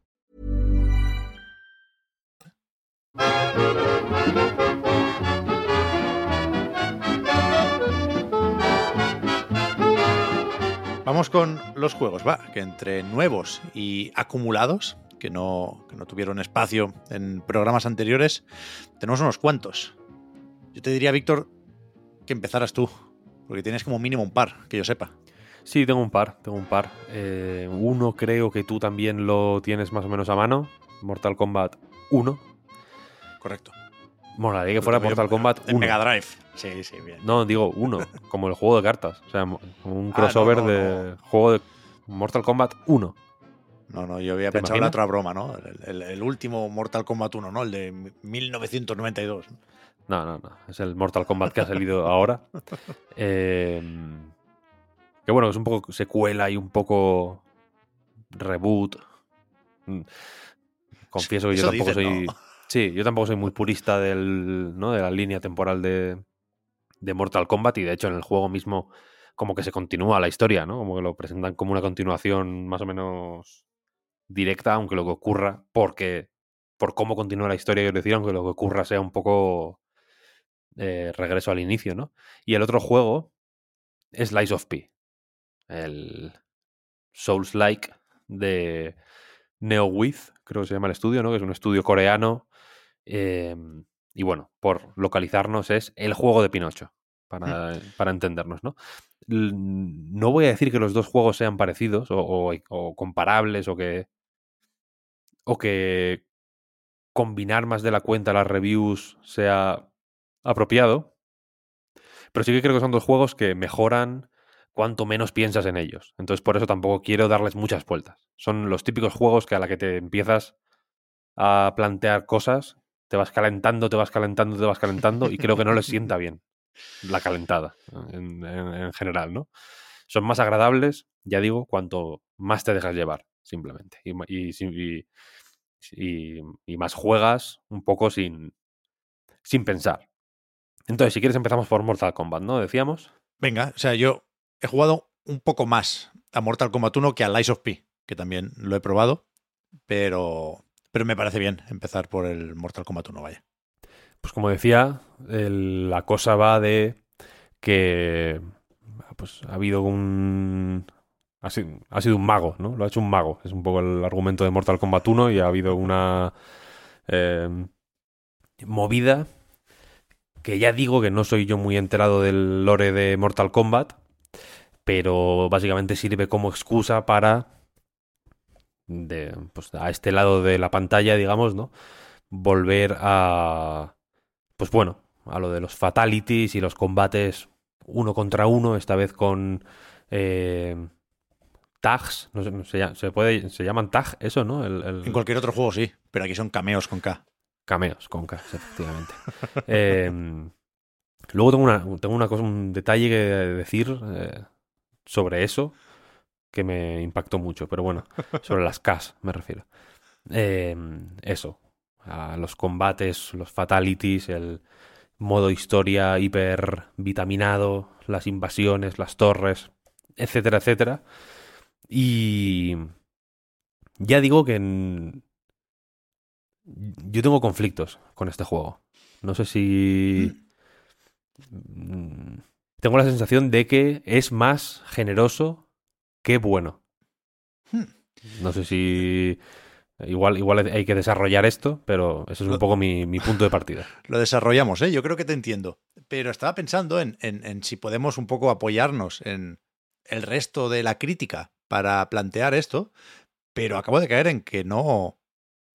Vamos con los juegos, va, que entre nuevos y acumulados, que no, que no tuvieron espacio en programas anteriores, tenemos unos cuantos. Yo te diría, Víctor, que empezaras tú, porque tienes como mínimo un par, que yo sepa. Sí, tengo un par, tengo un par. Eh, uno creo que tú también lo tienes más o menos a mano. Mortal Kombat 1. Correcto. Molaría que fuera Mortal Kombat En 1. Mega Drive. Sí, sí, bien. No, digo uno, como el juego de cartas. O sea, un Ah, crossover no, no, de juego de Mortal Kombat 1. No, no, yo había ¿Te pensado en la otra broma, ¿no? El, el- el último Mortal Kombat 1, ¿no? El de 1992. No, no, no. Es el Mortal Kombat que ha salido ahora. Eh, que bueno, es un poco secuela y un poco reboot. Mm. Confieso que yo tampoco dicen, soy. Sí, yo tampoco soy muy purista del, ¿no? de la línea temporal de, de Mortal Kombat y de hecho en el juego mismo como que se continúa la historia, ¿no? Como que lo presentan como una continuación más o menos directa, aunque lo que ocurra, porque por cómo continúa la historia, yo decía, aunque lo que ocurra sea un poco eh, regreso al inicio, ¿no? Y el otro juego es Lies of P, el Souls-like de NeoWiz, creo que se llama el estudio, ¿no? Que es un estudio coreano. Eh, y bueno, por localizarnos es el juego de Pinocho, para, para entendernos, ¿no? No voy a decir que los dos juegos sean parecidos o, o- o comparables o que. o que combinar más de la cuenta las reviews sea apropiado. Pero sí que creo que son dos juegos que mejoran cuanto menos piensas en ellos. Entonces por eso tampoco quiero darles muchas vueltas. Son los típicos juegos que a la que te empiezas a plantear cosas, te vas calentando, te vas calentando, te vas calentando y creo que no les sienta bien la calentada en, en- en general, ¿no? Son más agradables, ya digo, cuanto más te dejas llevar, simplemente. Y más juegas un poco sin, sin pensar. Entonces, si quieres empezamos por Mortal Kombat, ¿no? Decíamos. Venga, o sea, yo he jugado un poco más a Mortal Kombat 1 que a Lies of P, que también lo he probado, pero, pero me parece bien empezar por el Mortal Kombat 1, vaya. Pues como decía, la cosa va de que pues ha habido un ha sido, ha sido un mago, ¿no? Lo ha hecho un mago. Es un poco el argumento de Mortal Kombat 1 y ha habido una eh, movida que ya digo que no soy yo muy enterado del lore de Mortal Kombat, pero básicamente sirve como excusa para de, pues, a este lado de la pantalla, digamos, ¿no? Volver a pues bueno, a lo de los fatalities y los combates uno contra uno, esta vez con eh, tags, no sé, se, se puede, se llaman tag, eso, ¿no? El, el- En cualquier otro juego sí, pero aquí son cameos con K. Cameos, con K, efectivamente. Eh, luego tengo, una, tengo una cosa, un detalle que decir eh, sobre eso que me impactó mucho, pero bueno, sobre las Ks me refiero. Eh, eso, a los combates, los fatalities, el modo historia hiper vitaminado, las invasiones, las torres, etcétera, etcétera. Y ya digo que en- yo tengo conflictos con este juego. No sé si... mm, tengo la sensación de que es más generoso que bueno. Hmm. No sé si igual, igual hay que desarrollar esto, pero ese es un poco mi, mi punto de partida. Lo desarrollamos, ¿eh? Yo creo que te entiendo. Pero estaba pensando en, en- en si podemos un poco apoyarnos en el resto de la crítica para plantear esto, pero acabo de caer en que no,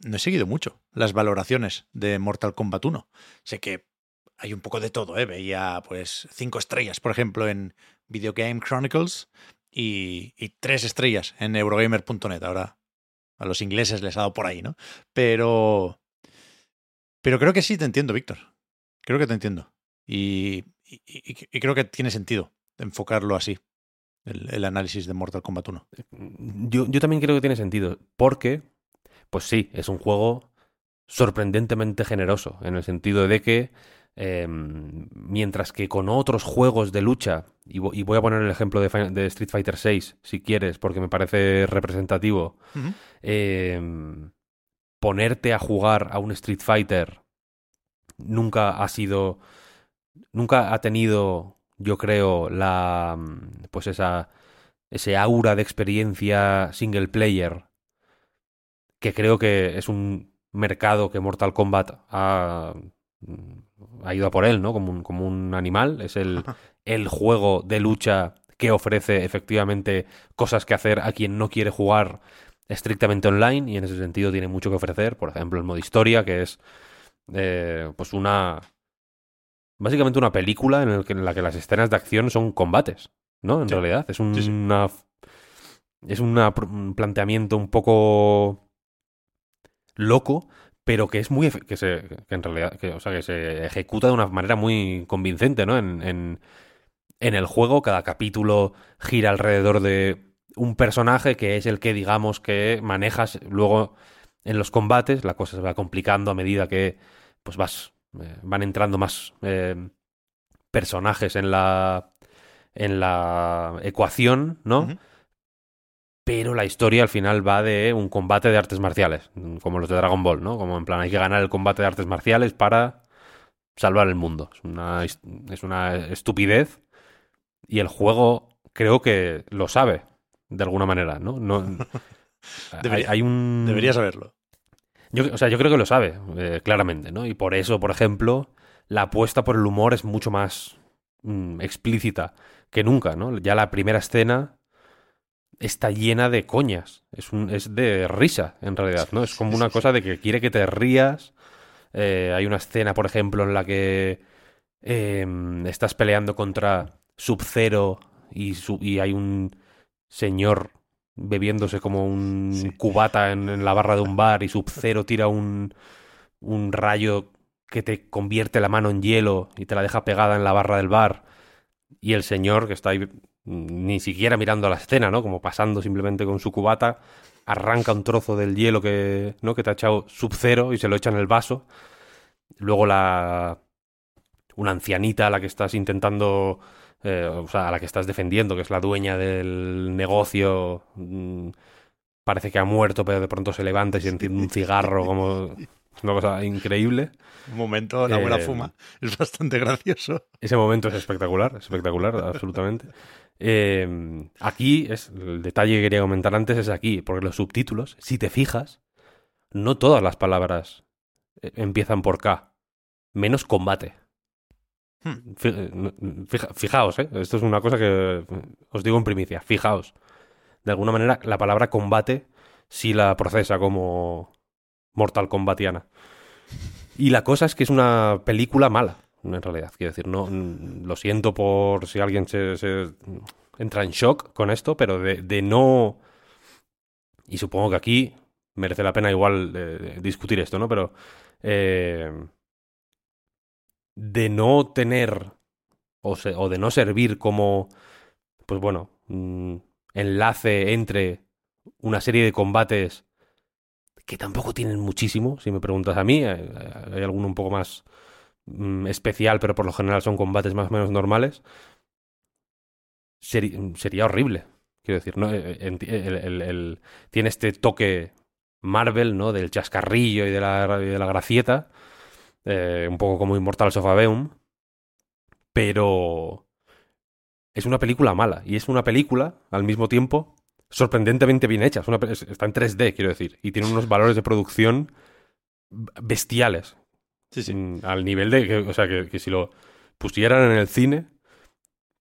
no he seguido mucho las valoraciones de Mortal Kombat 1. Sé que hay un poco de todo, ¿eh? Veía pues cinco estrellas, por ejemplo, en Video Game Chronicles y, y tres estrellas en Eurogamer.net. Ahora a los ingleses les ha dado por ahí, ¿no? Pero... Pero creo que sí te entiendo, Víctor. Creo que te entiendo. Y, y- creo que tiene sentido enfocarlo así, el, el análisis de Mortal Kombat 1. Yo, yo también creo que tiene sentido, porque, pues sí, es un juego sorprendentemente generoso, en el sentido de que, eh, mientras que con otros juegos de lucha, y, vo- y voy a poner el ejemplo de, Street Fighter VI, si quieres, porque me parece representativo, eh, ponerte a jugar a un Street Fighter nunca ha sido, nunca ha tenido, yo creo, la, mm, pues esa, ese aura de experiencia single player que creo que es un mercado que Mortal Kombat ha, mm, ha ido a por él, ¿no? Como un, como un animal. Es el, el juego de lucha que ofrece efectivamente cosas que hacer a quien no quiere jugar estrictamente online y en ese sentido tiene mucho que ofrecer. Por ejemplo, el modo historia, que es eh, pues una... Básicamente una película en, el que- en la que las escenas de acción son combates, ¿no? En Sí. realidad. Es Sí, sí. una... Es una un planteamiento un poco loco, pero que es muy que se que en realidad que, o sea que se ejecuta de una manera muy convincente, ¿no? En, en, en el juego cada capítulo gira alrededor de un personaje que es el que digamos que manejas luego en los combates, la cosa se va complicando a medida que pues vas eh, van entrando más eh, personajes en la en la ecuación, ¿no? Pero la historia al final va de un combate de artes marciales, como los de Dragon Ball, ¿no? Como en plan, hay que ganar el combate de artes marciales para salvar el mundo. Es una, es una estupidez y el juego creo que lo sabe, de alguna manera, ¿no? no hay, Debería- hay un... Debería saberlo. Yo, o sea, yo creo que lo sabe, eh, claramente, ¿no? Y por eso, por ejemplo, la apuesta por el humor es mucho más mm, explícita que nunca, ¿no? Ya la primera escena está llena de coñas. Es, un, es de risa, en realidad, ¿no? Es como una cosa de que quiere que te rías. Eh, hay una escena, por ejemplo, en la que em, estás peleando contra Sub-Zero y, su- y hay un señor bebiéndose como un Sí. cubata en, en la barra de un bar y Sub-Zero tira un, un rayo que te convierte la mano en hielo y te la deja pegada en la barra del bar. Y el señor que está ahí ni siquiera mirando a la escena, ¿no? Como pasando simplemente con su cubata, arranca un trozo del hielo que, ¿no? que te ha echado Sub-Zero y se lo echa en el vaso. Luego la una ancianita a la que estás intentando eh, o sea, a la que estás defendiendo, que es la dueña del negocio, mm, parece que ha muerto, pero de pronto se levanta y se enciende un cigarro, como una cosa increíble. Un momento, la abuela Eh, fuma. Es bastante gracioso. Ese momento es espectacular, espectacular, absolutamente. Eh, aquí es el detalle que quería comentar antes es aquí, porque los subtítulos, si te fijas, no todas las palabras eh, empiezan por K, menos combate. Hmm. Eh, fija- fijaos, ¿eh? esto es una cosa que eh, os digo en primicia, fijaos. De alguna manera, la palabra combate sí la procesa como Mortal Kombatiana. Y la cosa es que es una película mala, en realidad. Quiero decir, no, lo siento por si alguien se, entra en shock con esto, pero de, no. Y supongo que aquí merece la pena igual eh, discutir esto, ¿no? Pero. eh, de no tener. O de no servir como. Pues bueno. mm, enlace entre una serie de combates que tampoco tienen muchísimo, si me preguntas a mí. eh, Hay alguno un poco más mm, especial, pero por lo general son combates más o menos normales. Seri- sería horrible. Quiero decir, ¿no? Eh, el- el- tiene este toque Marvel, ¿no? Del chascarrillo y de la, de la gracieta. eh, un poco como Immortals of Aveum. Pero. es una película mala. Y es una película, al mismo tiempo, sorprendentemente bien hecha. Es- está en 3D, quiero decir. Y tiene unos valores de producción bestiales. Sí, sí. Mm, Al nivel de. que- o sea, que, que si lo pusieran en el cine,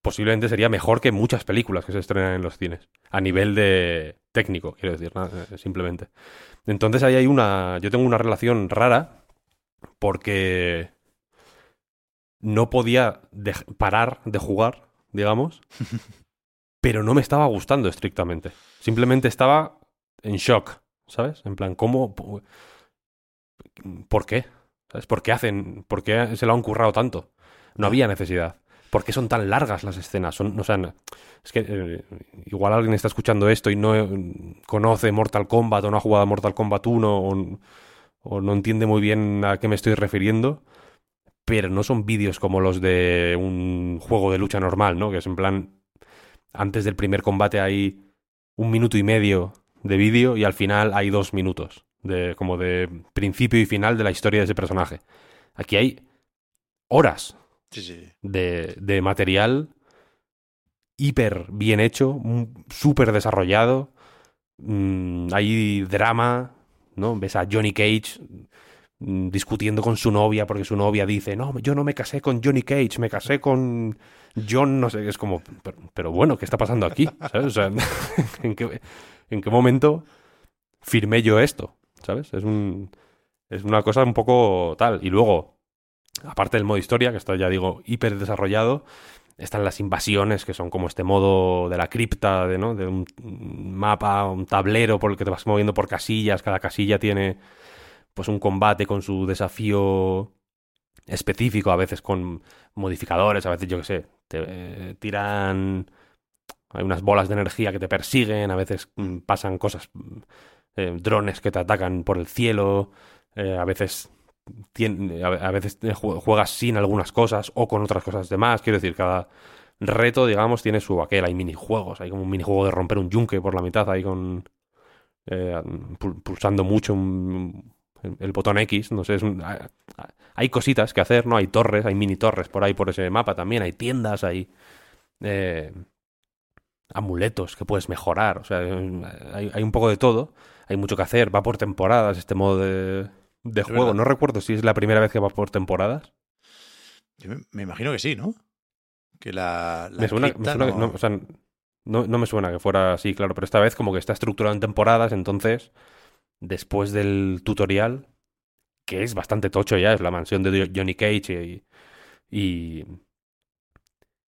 posiblemente sería mejor que muchas películas que se estrenan en los cines. A nivel de técnico, quiero decir, ¿no? Eh, simplemente. Entonces ahí hay una. Yo tengo una relación rara porque no podía parar de jugar, digamos, pero no me estaba gustando estrictamente. Simplemente estaba en shock, ¿sabes? En plan, ¿cómo? ¿Por qué? ¿Sabes? ¿Por qué hacen? ¿Por qué se lo han currado tanto? No había necesidad. ¿Por qué son tan largas las escenas? Son, o sea, es que eh, igual alguien está escuchando esto y no eh, conoce Mortal Kombat o no ha jugado a Mortal Kombat 1 o, o no entiende muy bien a qué me estoy refiriendo, pero no son vídeos como los de un juego de lucha normal, ¿no? Que es en plan, antes del primer combate hay un minuto y medio de vídeo y al final hay dos minutos, de, como de principio y final de la historia de ese personaje. Aquí hay horas Sí, sí. de, de material hiper bien hecho, súper desarrollado. Mm, hay drama, ¿no? Ves a Johnny Cage mm, discutiendo con su novia porque su novia dice, no, yo no me casé con Johnny Cage, me casé con John, no sé, es como, pero, pero bueno, ¿qué está pasando aquí? ¿Sabes? O sea, ¿en qué, en qué momento firmé yo esto? ¿Sabes? Es un... Es una cosa un poco tal. Y luego, aparte del modo historia, que está ya digo hiper desarrollado, están las invasiones, que son como este modo de la cripta, de, ¿no? de un mapa, un tablero por el que te vas moviendo por casillas, cada casilla tiene pues un combate con su desafío específico, a veces con modificadores, a veces yo qué sé, te eh, tiran hay unas bolas de energía que te persiguen, a veces mm, pasan cosas, eh, drones que te atacan por el cielo, eh, a veces a, veces ju- juegas sin algunas cosas o con otras cosas de más. Quiero decir, cada reto, digamos, tiene su aquel. Hay minijuegos, hay como un minijuego de romper un yunque por la mitad, ahí con. eh, pul- pulsando mucho un- el, botón X. No sé, hay cositas que hacer, ¿no? Hay torres, hay mini torres por ahí por ese mapa también, hay tiendas, hay. eh, amuletos que puedes mejorar. O sea, hay, hay un poco de todo. Hay mucho que hacer. Va por temporadas este modo de, de juego. verdad. No recuerdo si es la primera vez que va por temporadas. Yo me, me imagino que sí, ¿no? Que la, la me suena, me que- no- no, o sea, no, no me suena que fuera así, claro. Pero esta vez como que está estructurado en temporadas. Entonces, después del tutorial, que es bastante tocho ya, es la mansión de Johnny Cage y... y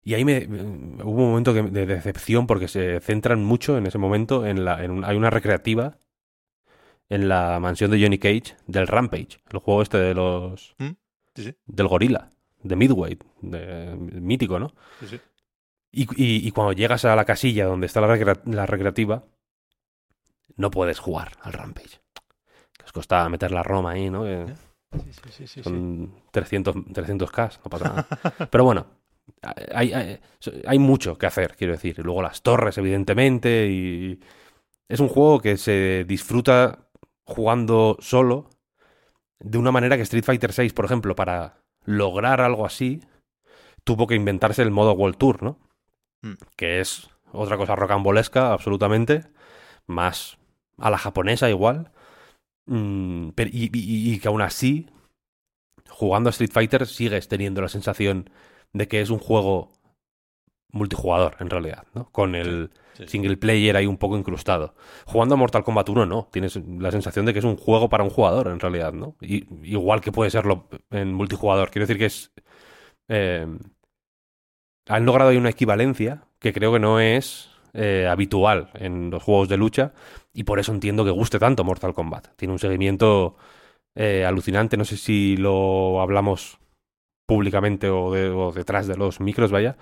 y ahí me, me- hubo un momento que- de decepción porque se centran mucho en ese momento en la en un- hay una recreativa en la mansión de Johnny Cage del Rampage, el juego este de los Sí, sí. del gorila, de Midway, de, mítico, ¿no? sí, sí. Y, y- y cuando llegas a la casilla donde está la, recrea- la recreativa, no puedes jugar al Rampage. Que os costaba meter la Roma ahí, ¿no? Que Sí, sí, sí, sí, sí. son 300, 300k, no pasa nada. Pero bueno, hay, hay, hay mucho que hacer, quiero decir. Y luego las torres, evidentemente, y es un juego que se disfruta jugando solo de una manera que Street Fighter VI, por ejemplo, para lograr algo así, tuvo que inventarse el modo World Tour, ¿no? Mm. Que es otra cosa rocambolesca, absolutamente, más a la japonesa igual, Mm, pero- y, y- y que aún así, jugando a Street Fighter, sigues teniendo la sensación de que es un juego multijugador, en realidad, ¿no? Con el sí, sí. single player ahí un poco incrustado. Jugando a Mortal Kombat 1, no. Tienes la sensación de que es un juego para un jugador, en realidad, ¿no? Y, igual que puede serlo en multijugador. Quiero decir que es... eh, han logrado ahí una equivalencia que creo que no es eh, habitual en los juegos de lucha y por eso entiendo que guste tanto Mortal Kombat. Tiene un seguimiento eh, alucinante. No sé si lo hablamos públicamente o, de- o detrás de los micros, vaya,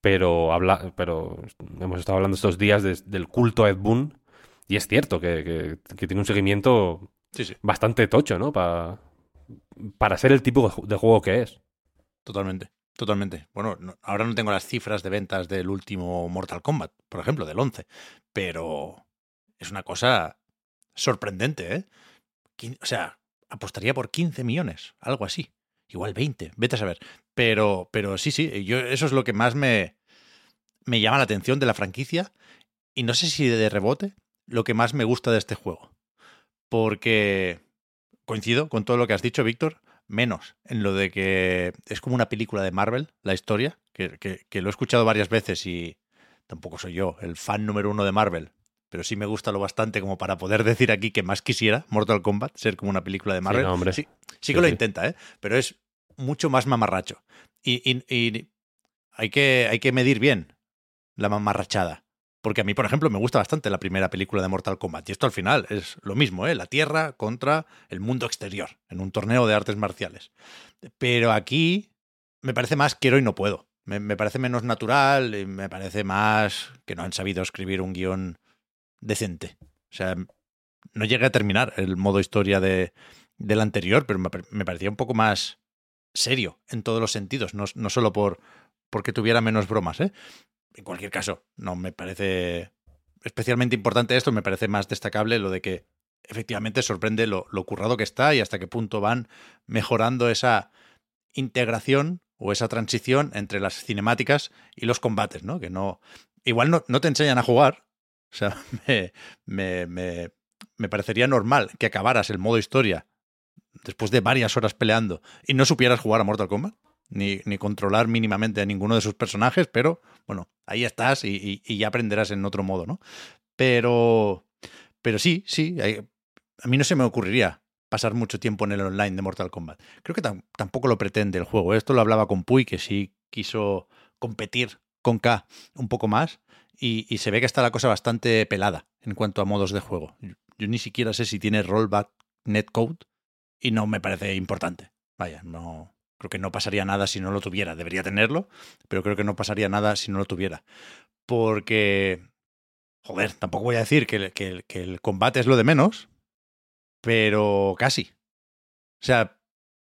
pero, habla, pero hemos estado hablando estos días de- del culto a Ed Boon y es cierto que, que- que tiene un seguimiento Sí, sí, bastante tocho, ¿no? Pa- para ser el tipo de ju- de juego que es. totalmente. Totalmente. Bueno, no- ahora no tengo las cifras de ventas del último Mortal Kombat, por ejemplo, del 11, pero es una cosa sorprendente, ¿eh? O sea, apostaría por 15 millones, algo así. Igual 20, vete a saber. Pero, pero sí, sí, yo, eso es lo que más me, me llama la atención de la franquicia y no sé si de rebote lo que más me gusta de este juego. Porque coincido con todo lo que has dicho, Víctor, menos en lo de que es como una película de Marvel, la historia, que, que, lo he escuchado varias veces y tampoco soy yo el fan número uno de Marvel, pero sí me gusta lo bastante como para poder decir aquí que más quisiera Mortal Kombat ser como una película de Marvel. Sí, hombre. sí, sí que lo intenta, ¿eh? pero es mucho más mamarracho. Y, y, y, hay, que, hay que medir bien la mamarrachada. Porque a mí, por ejemplo, me gusta bastante la primera película de Mortal Kombat. Y esto al final es lo mismo, ¿eh? La Tierra contra el mundo exterior, en un torneo de artes marciales. Pero aquí me parece más quiero y no puedo. Me, me parece menos natural y me parece más que no han sabido escribir un guion decente. O sea, no llegué a terminar el modo historia de, del anterior, pero me, me, parecía un poco más serio en todos los sentidos, no, no solo por porque tuviera menos bromas, ¿eh? En cualquier caso, no me parece especialmente importante esto, me parece más destacable lo de que efectivamente sorprende lo, lo currado que está y hasta qué punto van mejorando esa integración o esa transición entre las cinemáticas y los combates, ¿no? Que no. Igual no, no te enseñan a jugar, o sea, me, me, me, me, parecería normal que acabaras el modo historia después de varias horas peleando y no supieras jugar a Mortal Kombat, ni, ni controlar mínimamente a ninguno de sus personajes, pero bueno, ahí estás y, y, y ya aprenderás en otro modo, ¿no? Pero, pero sí, sí, a mí no se me ocurriría pasar mucho tiempo en el online de Mortal Kombat. Creo que tampoco lo pretende el juego. Esto lo hablaba con Puy, que sí quiso competir con K un poco más y, se ve que está la cosa bastante pelada en cuanto a modos de juego. Yo, ni siquiera sé si tiene rollback netcode y no me parece importante. Vaya, no creo que no pasaría nada si no lo tuviera. Debería tenerlo, pero creo que no pasaría nada si no lo tuviera. Porque, joder, tampoco voy a decir que, que, que el combate es lo de menos, pero casi. O sea,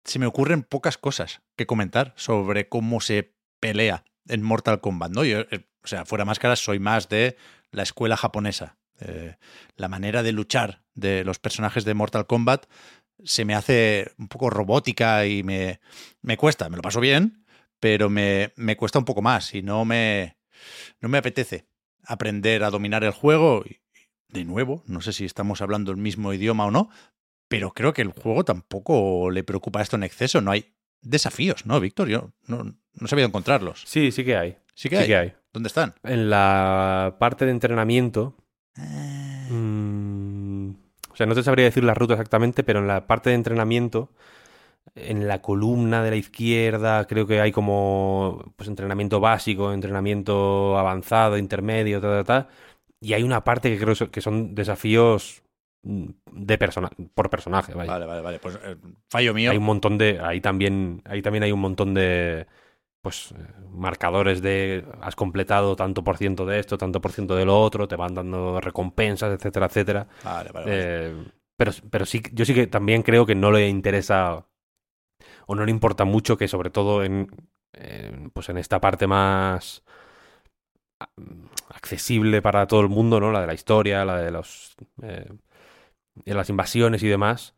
se me ocurren pocas cosas que comentar sobre cómo se pelea en Mortal Kombat, ¿no? Yo, o sea, fuera máscaras, soy más de la escuela japonesa. Eh, la manera de luchar de los personajes de Mortal Kombat se me hace un poco robótica y me, me cuesta, me lo paso bien, pero me, me cuesta un poco más y no me, no me apetece aprender a dominar el juego. De nuevo, no sé si estamos hablando el mismo idioma o no, pero creo que el juego tampoco le preocupa esto en exceso. No hay desafíos, ¿no, Víctor? Yo no, no he sabido encontrarlos. Sí, sí que hay. Sí que, sí hay? que hay. ¿Dónde están? En la parte de entrenamiento. Eh... Mmm, o sea, no te sabría decir la ruta exactamente, pero en la parte de entrenamiento, en la columna de la izquierda, creo que hay como pues entrenamiento básico, entrenamiento avanzado, intermedio, tal, tal, tal. Y hay una parte que creo que son desafíos de persona por personaje, vaya. Vale, vale, vale. Pues eh, fallo mío. Hay un montón de. Ahí también. Ahí también hay un montón de. Pues marcadores de has completado tanto por ciento de esto, tanto por ciento de lo otro, te van dando recompensas, etcétera, etcétera. Vale, vale, vale. Eh, pero, pero sí, yo sí que también creo que no le interesa o no le importa mucho que sobre todo en, en pues en esta parte más accesible para todo el mundo, ¿no? La de la historia, la de los eh, de las invasiones y demás,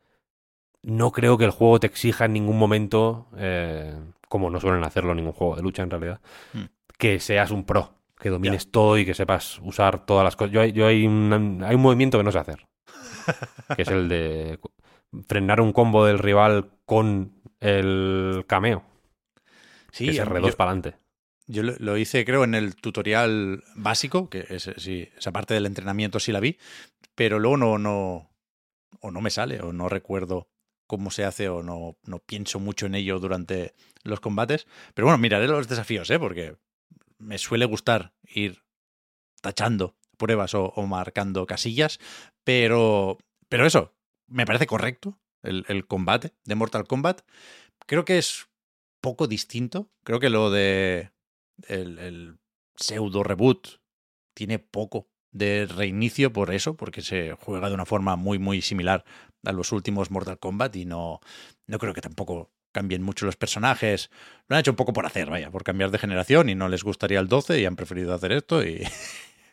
no creo que el juego te exija en ningún momento, eh, como no suelen hacerlo ningún juego de lucha en realidad, Hmm. que seas un pro, que domines todo y que sepas usar todas las cosas. Yo, hay- yo hay, un, hay un movimiento que no sé hacer, que es el de frenar un combo del rival con el cameo, Sí, que se a- R2 yo- para adelante. Yo lo, lo hice, creo, en el tutorial básico, que es, sí, esa parte del entrenamiento sí la vi, pero luego no, no, o no me sale, o no recuerdo cómo se hace, o no, no pienso mucho en ello durante los combates. Pero bueno, miraré los desafíos, ¿eh? porque me suele gustar ir tachando pruebas o, marcando casillas, pero, pero eso, me parece correcto el, el combate de Mortal Kombat. Creo que es poco distinto. Creo que lo de el, el pseudo reboot tiene poco de reinicio por eso, porque se juega de una forma muy, muy similar a los últimos Mortal Kombat y no, no creo que tampoco cambien mucho los personajes. Lo han hecho un poco por hacer, vaya, por cambiar de generación y no les gustaría el 12 y han preferido hacer esto y,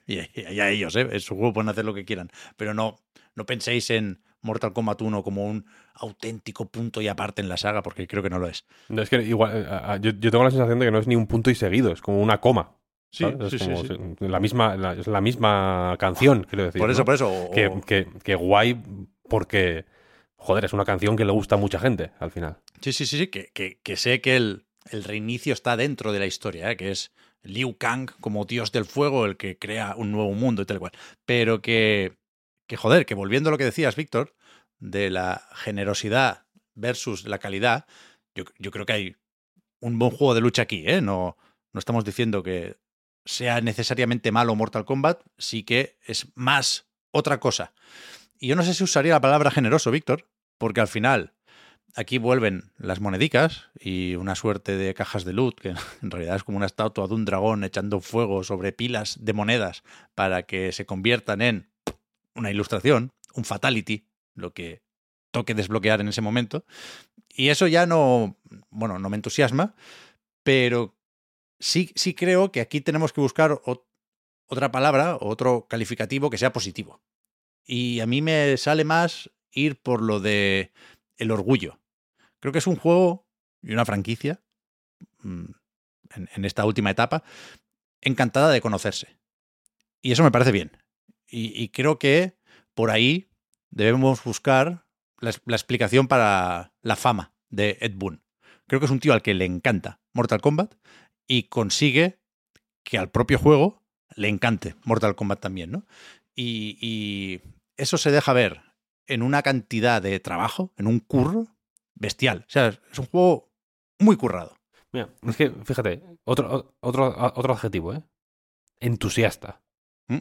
y, y a ellos, ¿eh? En su juego pueden hacer lo que quieran, pero no, no penséis en Mortal Kombat 1 como un auténtico punto y aparte en la saga, porque creo que no lo es. No, es que igual, eh, yo, yo tengo la sensación de que no es ni un punto y seguido, es como una coma. Sí, sí, es sí, como sí. La, misma, la, es la misma canción, quiero decir. Por eso, ¿no? por eso. o- Que, o- que- que guay porque, joder, es una canción que le gusta a mucha gente al final. Sí, sí, sí, sí, que, que- que sé que el, el reinicio está dentro de la historia, ¿eh? que es Liu Kang como dios del fuego el que crea un nuevo mundo y tal cual. Pero que, que, joder, que volviendo a lo que decías, Víctor, de la generosidad versus la calidad, yo, yo creo que hay un buen juego de lucha aquí, ¿eh? No, no estamos diciendo que sea necesariamente malo Mortal Kombat, sí que es más otra cosa. Y yo no sé si usaría la palabra generoso, Víctor, porque al final aquí vuelven las monedicas y una suerte de cajas de loot, que en realidad es como una estatua de un dragón echando fuego sobre pilas de monedas para que se conviertan en una ilustración, un fatality, lo que toque desbloquear en ese momento. Y eso ya no, bueno, no me entusiasma, pero sí, sí creo que aquí tenemos que buscar ot- otra palabra o otro calificativo que sea positivo. Y a mí me sale más ir por lo de el orgullo. Creo que es un juego y una franquicia mm, en, esta última etapa encantada de conocerse. Y eso me parece bien. Y, creo que por ahí debemos buscar la, explicación para la fama de Ed Boon. Creo que es un tío al que le encanta Mortal Kombat y consigue que al propio juego le encante Mortal Kombat también, ¿no? Y eso se deja ver en una cantidad de trabajo, en un curro bestial. O sea, es un juego muy currado. Mira, es que, fíjate, otro, otro, otro adjetivo, ¿eh? Entusiasta. ¿Mm?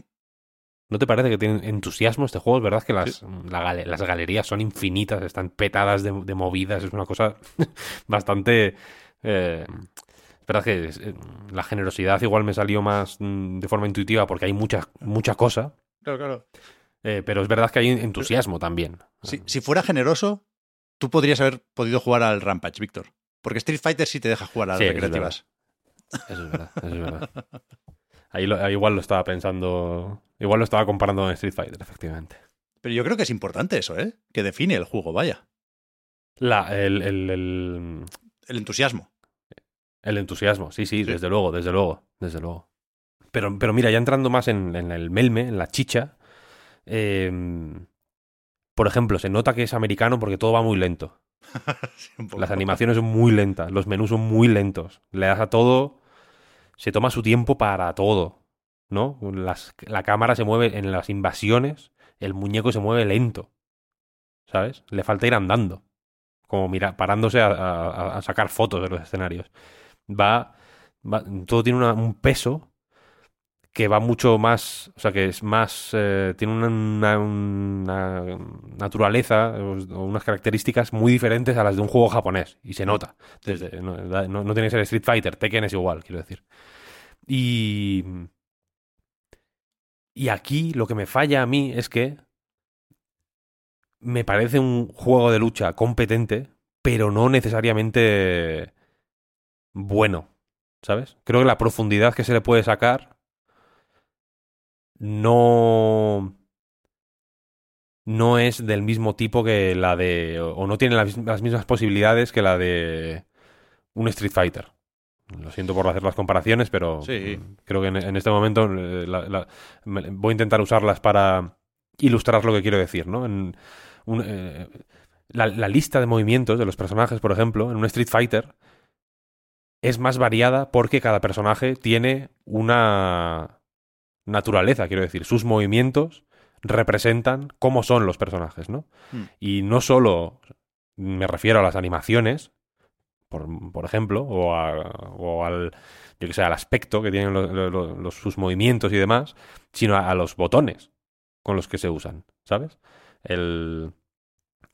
¿No te parece que tiene entusiasmo este juego? Es verdad que las, la gale- las galerías son infinitas, están petadas de, de movidas, es una cosa bastante... eh, es verdad que es- eh, la generosidad igual me salió más mm, de forma intuitiva porque hay mucha, mucha cosa, Claro, claro. Eh, pero es verdad que hay entusiasmo también. Si, si fuera generoso, tú podrías haber podido jugar al Rampage, Víctor. Porque Street Fighter sí te deja jugar a las Sí, eso es recreativas. Eso es verdad, eso es verdad. Ahí, lo- ahí igual lo estaba pensando, igual lo estaba comparando con Street Fighter, efectivamente. Pero yo creo que es importante eso, ¿eh? Que define el juego, vaya. La, el, el, el, El entusiasmo. el entusiasmo, sí, sí, Sí. desde luego, desde luego, desde luego. Pero, pero mira, ya entrando más en, en el melme, en la chicha, eh, por ejemplo, se nota que es americano porque todo va muy lento. Sí. Las animaciones son muy lentas, los menús son muy lentos. Le das a todo, se toma su tiempo para todo, ¿no? Las- la cámara se mueve en las invasiones, el muñeco se mueve lento, ¿sabes? Le falta ir andando, como mira, parándose a, a- a sacar fotos de los escenarios. Va, va- todo tiene una- un peso que va mucho más, o sea, que es más, eh, tiene una, naturaleza o o unas características muy diferentes a las de un juego japonés, y se nota. No- no tiene que ser Street Fighter, Tekken es igual, quiero decir. Y, y aquí lo que me falla a mí es que me parece un juego de lucha competente, pero no necesariamente bueno, ¿sabes? Creo que la profundidad que se le puede sacar no no es del mismo tipo que la de o no tiene las, las mismas posibilidades que la de un Street Fighter. Lo siento por hacer las comparaciones, pero Sí. creo que en, en este momento eh, la- la- me- voy a intentar usarlas para ilustrar lo que quiero decir, ¿no? En un, eh, la, la lista de movimientos de los personajes, por ejemplo, en un Street Fighter es más variada porque cada personaje tiene una naturaleza, quiero decir, sus movimientos representan cómo son los personajes, ¿no? Mm. Y no solo me refiero a las animaciones, por, por ejemplo, o, a- o al, yo que sé, al aspecto que tienen lo- lo- lo- los, sus movimientos y demás, sino a, a los botones con los que se usan, ¿sabes? El,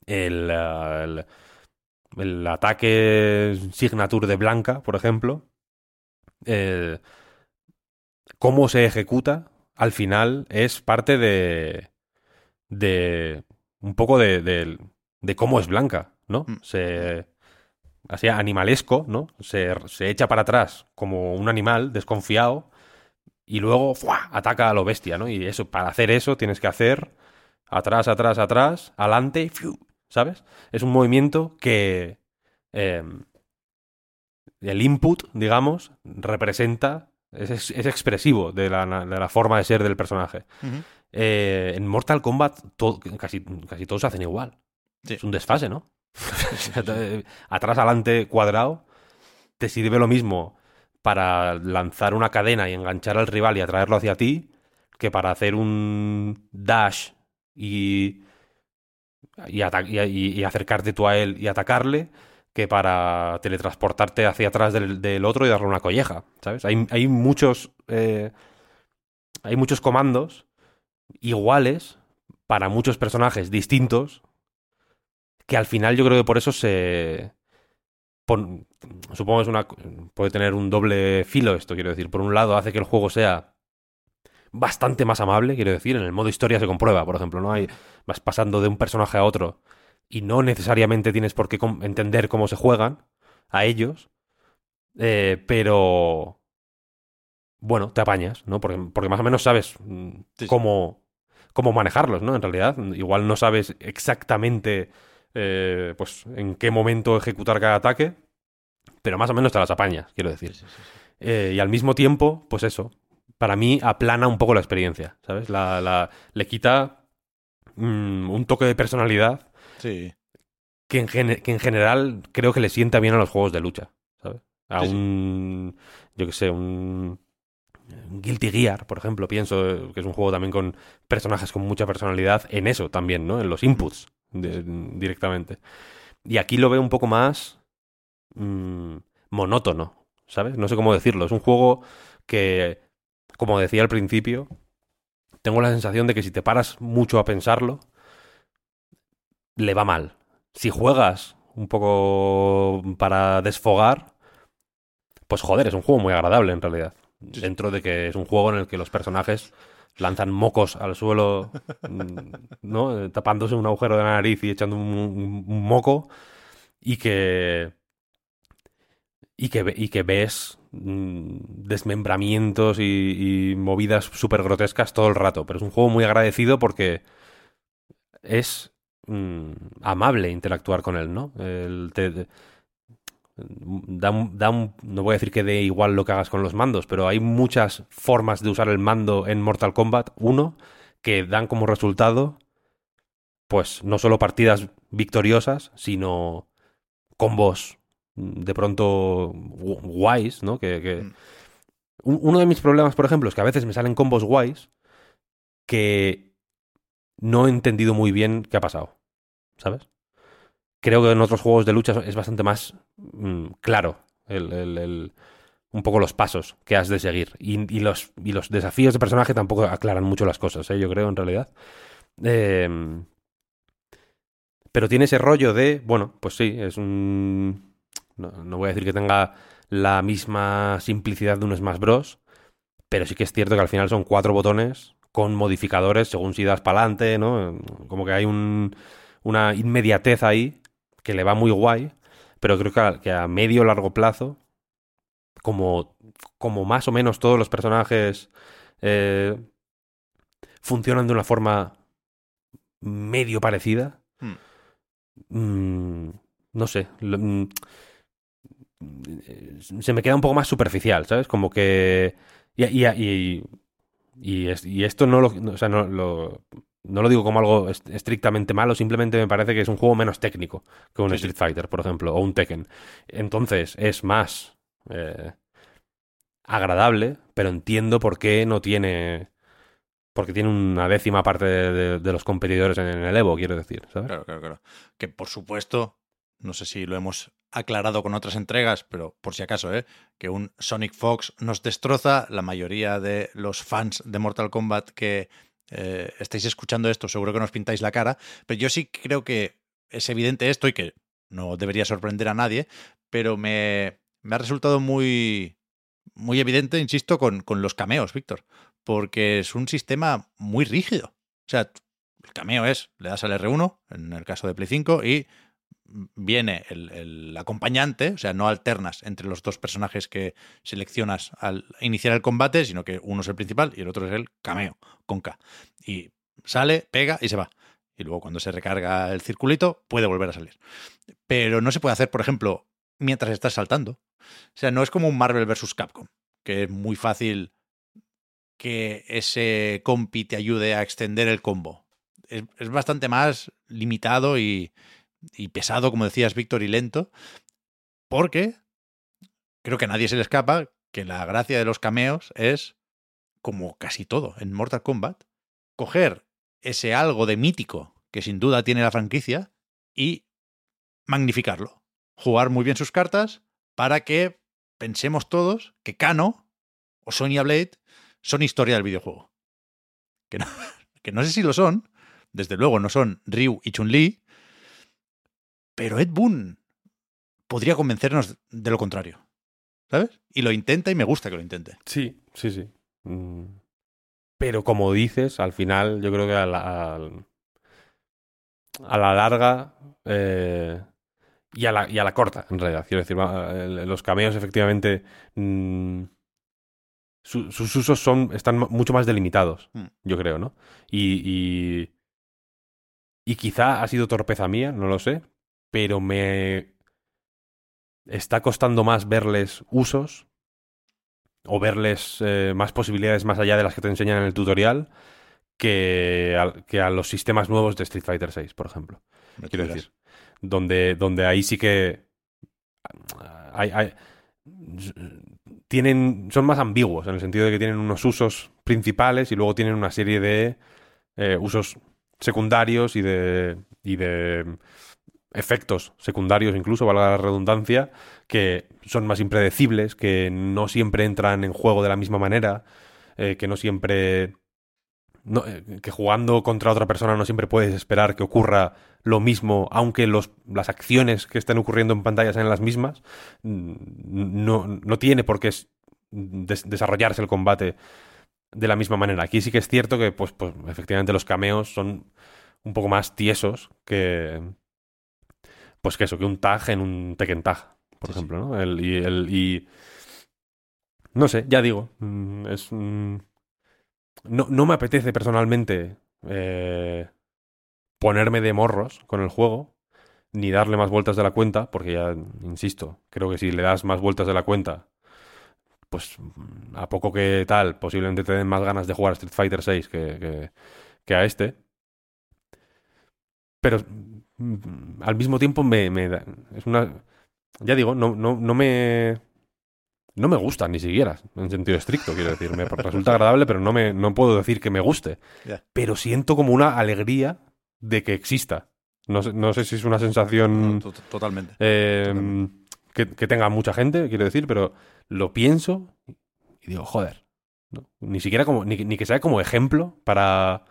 el, el, el ataque signature de Blanca, por ejemplo, eh, cómo se ejecuta al final es parte de de un poco de, de, de cómo es Blanca, ¿no? Mm. Se así animalesco, ¿no? Se, se echa para atrás como un animal desconfiado y luego ¡fua! ataca a lo bestia, ¿no? Y eso, para hacer eso tienes que hacer atrás, atrás, atrás, adelante, ¡fiu! ¿sabes? Es un movimiento que eh, el input, digamos, representa Es, es- es expresivo de la, de la forma de ser del personaje. Eh, en Mortal Kombat casi, casi todos hacen igual. Sí. Es un desfase, ¿no? Atrás, adelante, cuadrado. Te sirve lo mismo para lanzar una cadena y enganchar al rival y atraerlo hacia ti que para hacer un dash y- y- y acercarte tú a él y atacarle que para teletransportarte hacia atrás del, otro y darle una colleja, ¿sabes? Hay, hay muchos... eh, hay muchos comandos iguales para muchos personajes distintos que al final yo creo que por eso se pon- supongo que es una puede tener un doble filo esto quiero decir por un lado hace que el juego sea bastante más amable quiero decir en el modo historia se comprueba por ejemplo no hay vas pasando de un personaje a otro y no necesariamente tienes por qué entender cómo se juegan a ellos eh, pero bueno, te apañas, ¿no? Porque, porque más o menos sabes mm, Sí, cómo, cómo manejarlos, ¿no? En realidad, igual no sabes exactamente eh, pues en qué momento ejecutar cada ataque, pero más o menos te las apañas, quiero decir. Sí, sí. Eh, y al mismo tiempo, pues eso, para mí aplana un poco la experiencia, ¿sabes? La, la- le quita mm, un toque de personalidad Sí. que en, gene- que en general creo que le sienta bien a los juegos de lucha, ¿sabes? A Sí, sí. un, yo que sé, un, un Guilty Gear, por ejemplo, pienso que es un juego también con personajes con mucha personalidad en eso también, ¿no? En los inputs de- directamente. Y aquí lo veo un poco más mm, monótono, ¿sabes? No sé cómo decirlo. Es un juego que, como decía al principio, tengo la sensación de que si te paras mucho a pensarlo, le va mal. Si juegas un poco para desfogar, pues joder, es un juego muy agradable en realidad. Sí. Dentro de que es un juego en el que los personajes lanzan mocos al suelo, ¿no? Tapándose un agujero de la nariz y echando un, moco y que y que, y que ves mm, desmembramientos y, y movidas súper grotescas todo el rato. Pero es un juego muy agradecido porque es mm, amable interactuar con él, ¿no? El- te- te- da da un- no voy a decir que dé igual lo que hagas con los mandos, pero hay muchas formas de usar el mando en Mortal Kombat 1 que dan como resultado, pues, no solo partidas victoriosas, sino combos mm, de pronto gu- guays, ¿no? Que, que- Mm. Un- Uno de mis problemas, por ejemplo, es que a veces me salen combos guays que no he entendido muy bien qué ha pasado, ¿sabes? Creo que en otros juegos de lucha es bastante más mm, claro el, el- un poco los pasos que has de seguir. Y, y los, y los desafíos de personaje tampoco aclaran mucho las cosas, ¿eh? yo creo, en realidad. Em, pero tiene ese rollo de, bueno, pues sí, es un... No, no voy a decir que tenga la misma simplicidad de un Smash Bros. Pero sí que es cierto que al final son cuatro botones con modificadores según si das para adelante, ¿no? Como que hay un, una inmediatez ahí que le va muy guay, pero creo que a, que a medio o largo plazo, como, como más o menos todos los personajes eh, funcionan de una forma medio parecida, mm, no sé, lo- mm, se me queda un poco más superficial, ¿sabes? Como que... Y, y, y, y es- y esto no lo, no- o sea, no, lo, no lo digo como algo est- estrictamente malo, simplemente me parece que es un juego menos técnico que un Sí, sí. Street Fighter, por ejemplo, o un Tekken. Entonces es más eh, agradable, pero entiendo por qué no tiene... Porque tiene una décima parte de, de- de los competidores en el Evo, quiero decir, ¿sabes? Claro, claro, claro. Que por supuesto, no sé si lo hemos aclarado con otras entregas, pero por si acaso, ¿eh? que un Sonic Fox nos destroza. La mayoría de los fans de Mortal Kombat que eh, estáis escuchando esto, seguro que nos pintáis la cara. Pero yo sí creo que es evidente esto y que no debería sorprender a nadie, pero me, me ha resultado muy, muy evidente, insisto, con, con los cameos, Víctor, porque es un sistema muy rígido. O sea, el cameo es, le das al R1, en el caso de Play 5, y viene el, acompañante, o sea, no alternas entre los dos personajes que seleccionas al iniciar el combate, sino que uno es el principal y el otro es el cameo, con K. Y sale, pega y se va. Y luego cuando se recarga el circulito, puede volver a salir. Pero no se puede hacer, por ejemplo, mientras estás saltando. O sea, no es como un Marvel vs. Capcom, que es muy fácil que ese compi te ayude a extender el combo. Es bastante más limitado y, y pesado, como decías, Víctor, y lento, porque creo que a nadie se le escapa que la gracia de los cameos es, como casi todo en Mortal Kombat, coger ese algo de mítico que sin duda tiene la franquicia y magnificarlo. Jugar muy bien sus cartas para que pensemos todos que Kano o Sonya Blade son historia del videojuego. Que no, que no sé si lo son, desde luego no son Ryu y Chun-Li, pero Ed Boon podría convencernos de lo contrario. ¿Sabes? Y lo intenta y me gusta que lo intente. Sí, sí, sí. Mm. Pero como dices, al final yo creo que a la, a la larga eh, y, a la, y a la corta, en realidad. Quiero decir, los cameos efectivamente... mm, su- sus usos son, están mu- mucho más delimitados, Hmm. yo creo, ¿no? Y, y, y quizá ha sido torpeza mía, no lo sé, pero me está costando más verles usos o verles eh, más posibilidades más allá de las que te enseñan en el tutorial que a, que a los sistemas nuevos de Street Fighter VI, por ejemplo. Me Quiero dirás. decir, donde, donde ahí sí que hay, hay- tienen, son más ambiguos en el sentido de que tienen unos usos principales y luego tienen una serie de eh, usos secundarios y de, y de efectos secundarios incluso, valga la redundancia, que son más impredecibles, que no siempre entran en juego de la misma manera, eh, que no siempre... eh, que jugando contra otra persona no siempre puedes esperar que ocurra lo mismo, aunque los, las acciones que estén ocurriendo en pantalla sean las mismas, mm, no, no tiene por qué es- des- desarrollarse el combate de la misma manera. Aquí sí que es cierto que, pues, pues efectivamente los cameos son un poco más tiesos que, pues que eso, que un tag en un Tekken Tag, por Sí, ejemplo, ¿no? El, y, el, y... No sé, ya digo, mm, es... mm, No, no me apetece personalmente eh, ponerme de morros con el juego, ni darle más vueltas de la cuenta, porque ya, insisto, creo que si le das más vueltas de la cuenta, pues mm, a poco que tal, posiblemente te den más ganas de jugar a Street Fighter 6 que, que, que a este. Pero al mismo tiempo me, me da- es una ya digo, no, no, no me no me gusta ni siquiera, en sentido estricto, quiero decir, me resulta agradable, pero no me no puedo decir que me guste. Pero siento como una alegría de que exista. No sé, no sé si es una sensación No, to- totalmente. eh, Totalmente. que, que tenga mucha gente, quiero decir, pero lo pienso y digo, joder, ¿no? ni siquiera como, ni, ni que sea como ejemplo para,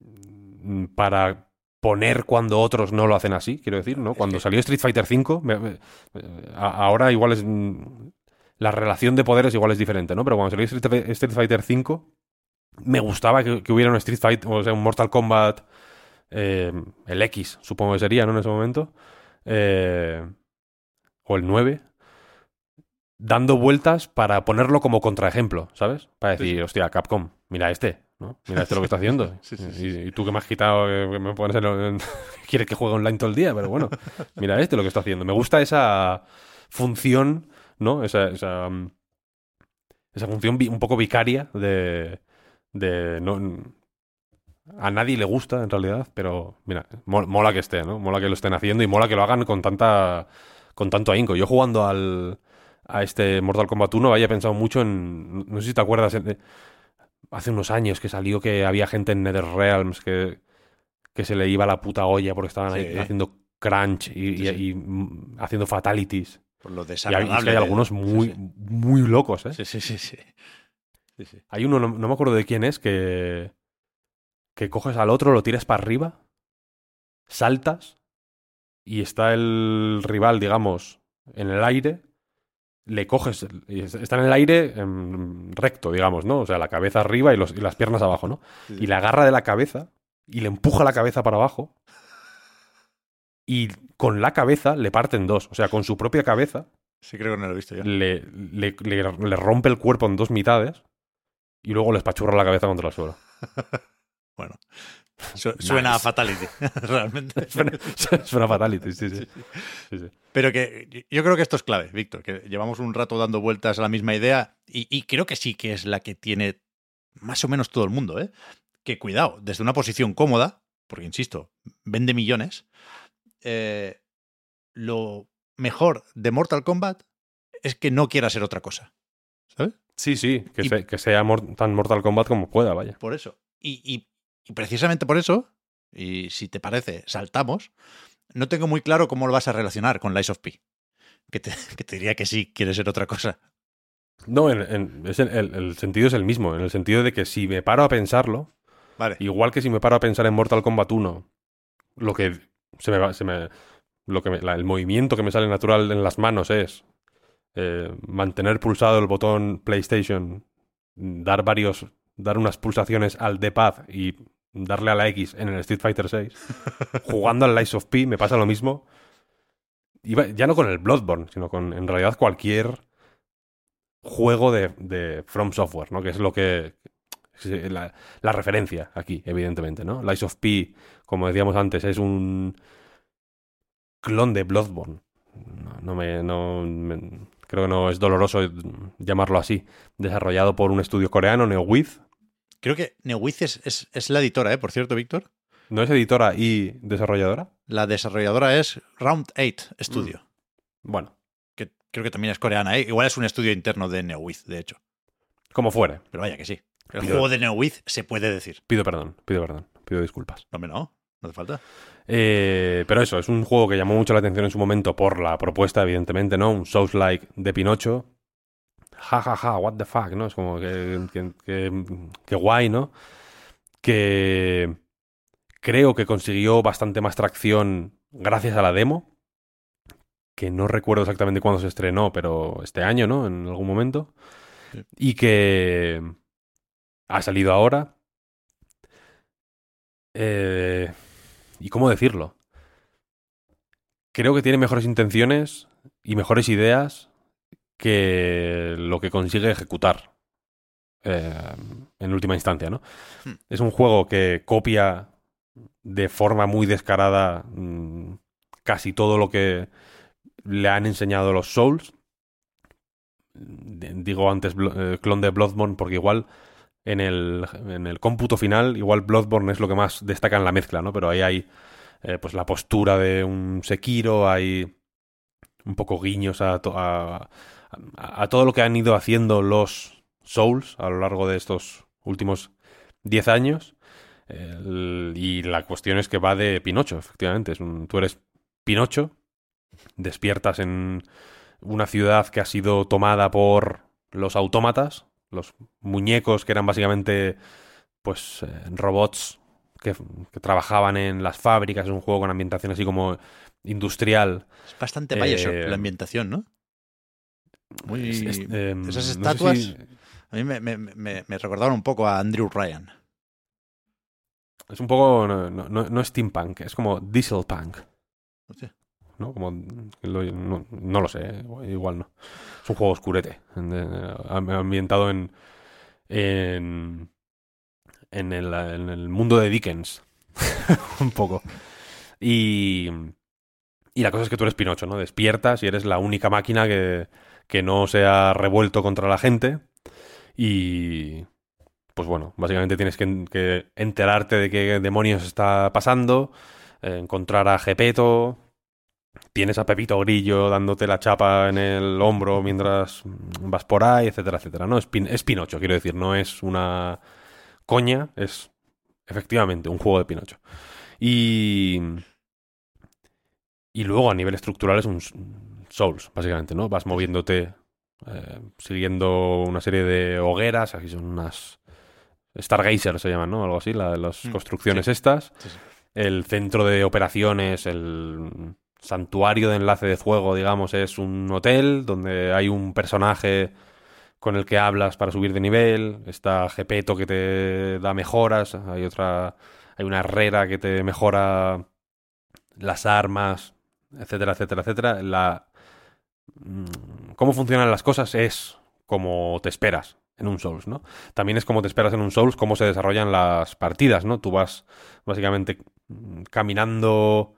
mm, para poner cuando otros no lo hacen así, quiero decir, ¿no? Cuando salió Street Fighter V, me- me- a- ahora igual es, mm, la relación de poderes igual es diferente, ¿no? Pero cuando salió Street, Fi- Street Fighter V, me gustaba que, que hubiera un Street Fighter, o sea, un Mortal Kombat, eh, el X, supongo que sería, ¿no? En ese momento. Eh, o el 9. Dando vueltas para ponerlo como contraejemplo, ¿sabes? Para Sí, decir, hostia, Capcom, mira este, ¿no? Mira este lo que está haciendo. Sí, sí, y, sí, y tú que me has quitado, eh, que me pones quieres que juegue online todo el día, pero bueno, mira este lo que está haciendo. Me gusta esa función, ¿no? Esa, esa, mm, esa función un poco vicaria de, de no, a nadie le gusta en realidad, pero mira, mo- mola que esté, ¿no? Mola que lo estén haciendo y mola que lo hagan con tanta con tanto ahínco. Yo jugando al a este Mortal Kombat 1 había pensado mucho en no sé si te acuerdas en- hace unos años que salió que había gente en NetherRealms que que se le iba la puta olla porque estaban ahí haciendo crunch y, Sí, mm, haciendo fatalities. Por lo Y hay, es desagradable. que hay algunos muy, Sí, muy locos, ¿eh? sí, sí, sí, sí. Sí, sí. Hay uno, no, no me acuerdo de quién es, que, que coges al otro, lo tiras para arriba, saltas y está el rival, digamos, en el aire, le coges, está en el aire em, recto, digamos, ¿no? O sea, la cabeza arriba y, los, y las piernas abajo, ¿no? Sí, Y le agarra de la cabeza y le empuja la cabeza para abajo y con la cabeza le parte en dos, o sea, con su propia cabeza Sí, creo que no lo he visto le, le, le- le rompe el cuerpo en dos mitades y luego le espachurra la cabeza contra el suelo. Bueno, Su- Suena a. Fatality, realmente. Suena, suena fatality, sí, sí. Sí, sí. Pero que yo creo que esto es clave, Víctor, que llevamos un rato dando vueltas a la misma idea y, y creo que sí que es la que tiene más o menos todo el mundo, ¿eh? Que cuidado, desde una posición cómoda, porque insisto, vende millones, eh, lo mejor de Mortal Kombat es que no quiera ser otra cosa. ¿Sabes? Sí, sí, que, Y- se- que sea mor- tan Mortal Kombat como pueda, vaya. Por eso. Y, y- y precisamente por eso, y si te parece, saltamos, no tengo muy claro cómo lo vas a relacionar con Lies of P. Que te, que te diría que sí quiere ser otra cosa. No, en- en- es el, el- el sentido es el mismo, en el sentido de que si me paro a pensarlo, Vale. igual que si me paro a pensar en Mortal Kombat 1, lo que se me va, se me, lo que me- la- el movimiento que me sale natural en las manos es eh, mantener pulsado el botón PlayStation, dar varios, dar unas pulsaciones al D-pad y darle a la X en el Street Fighter 6. Jugando al Lies of P me pasa lo mismo. Ya no con el Bloodborne, sino con en realidad cualquier juego de, From Software, ¿no? Que es lo que la, referencia aquí, evidentemente, ¿no? Lies of P, como decíamos antes, es un clon de Bloodborne. No, me, no me- creo que no es doloroso llamarlo así. Desarrollado por un estudio coreano, NeoWiz. Creo que Neowiz es, es- es la editora, ¿eh? Por cierto, Víctor. ¿No es editora y desarrolladora? La desarrolladora es Round 8 Studio, Bueno, que creo que también es coreana, ¿eh? Igual es un estudio interno de Neowiz, de hecho. como fuere. Pero vaya que sí. El Pido- juego de Neowiz se puede decir. Pido perdón, pido perdón, pido disculpas. No, no. No hace falta. Eh, pero eso, es un juego que llamó mucho la atención en su momento por la propuesta, evidentemente, ¿no? Un Souls-like de Pinocho. Ja, ja, ja, what the fuck, ¿no? Es como que, que, que- que guay, ¿no? Que creo que consiguió bastante más tracción gracias a la demo. Que no recuerdo exactamente cuándo se estrenó, pero este año, ¿no? En algún momento. Sí. Y que ha salido ahora. Eh, ¿Y cómo decirlo? Creo que tiene mejores intenciones y mejores ideas que lo que consigue ejecutar eh, en última instancia, ¿no? Hmm. Es un juego que copia de forma muy descarada mm, casi todo lo que le han enseñado los Souls. De- Digo antes eh, clon de Bloodborne porque igual en el, en el cómputo final, igual Bloodborne es lo que más destaca en la mezcla, ¿no? Pero ahí hay eh, pues la postura de un Sekiro, hay un poco guiños a, a- a todo lo que han ido haciendo los Souls a lo largo de estos últimos 10 años. El- y la cuestión es que va de Pinocho, efectivamente. Es un- tú eres Pinocho, despiertas en una ciudad que ha sido tomada por los autómatas, los muñecos que eran básicamente pues eh, robots que, que trabajaban en las fábricas, es un juego con ambientación así como industrial. Es bastante Bioshock Eh, la ambientación, ¿no? Muy... Es- es- eh, no esas sé estatuas si- a mí me, me, me, me recordaron un poco a Andrew Ryan. es un poco, no, no, no- no steampunk, es como dieselpunk. Hostia. ¿no? Como lo- no, no lo sé, igual no. Es un juego oscurete, en- ambientado en en en el, en el mundo de Dickens, un poco. Y y la cosa es que tú eres Pinocho, ¿no? Despiertas y eres la única máquina que que no se ha revuelto contra la gente y pues bueno, básicamente tienes que, enterarte de qué demonios está pasando, eh, encontrar a Gepeto, tienes a Pepito Grillo dándote la chapa en el hombro mientras vas por ahí, etcétera, etcétera. No, es, es Pinocho, quiero decir, no es una coña, es efectivamente un juego de Pinocho. Y. Y luego a nivel estructural es un Souls, básicamente, ¿no? Vas moviéndote eh, siguiendo una serie de hogueras, aquí son unas. Stargazer se llaman, ¿no? Algo así, la- las Mm, construcciones estas. Sí, sí. El centro de operaciones, el santuario de enlace de fuego, digamos, es un hotel donde hay un personaje con el que hablas para subir de nivel. Está Gepeto que te da mejoras. Hay otra. Hay una herrera que te mejora las armas, etcétera, etcétera, etcétera. La. Mm, Cómo funcionan las cosas es como te esperas en un Souls, ¿no? También es como te esperas en un Souls cómo se desarrollan las partidas, ¿no? Tú vas básicamente mm, caminando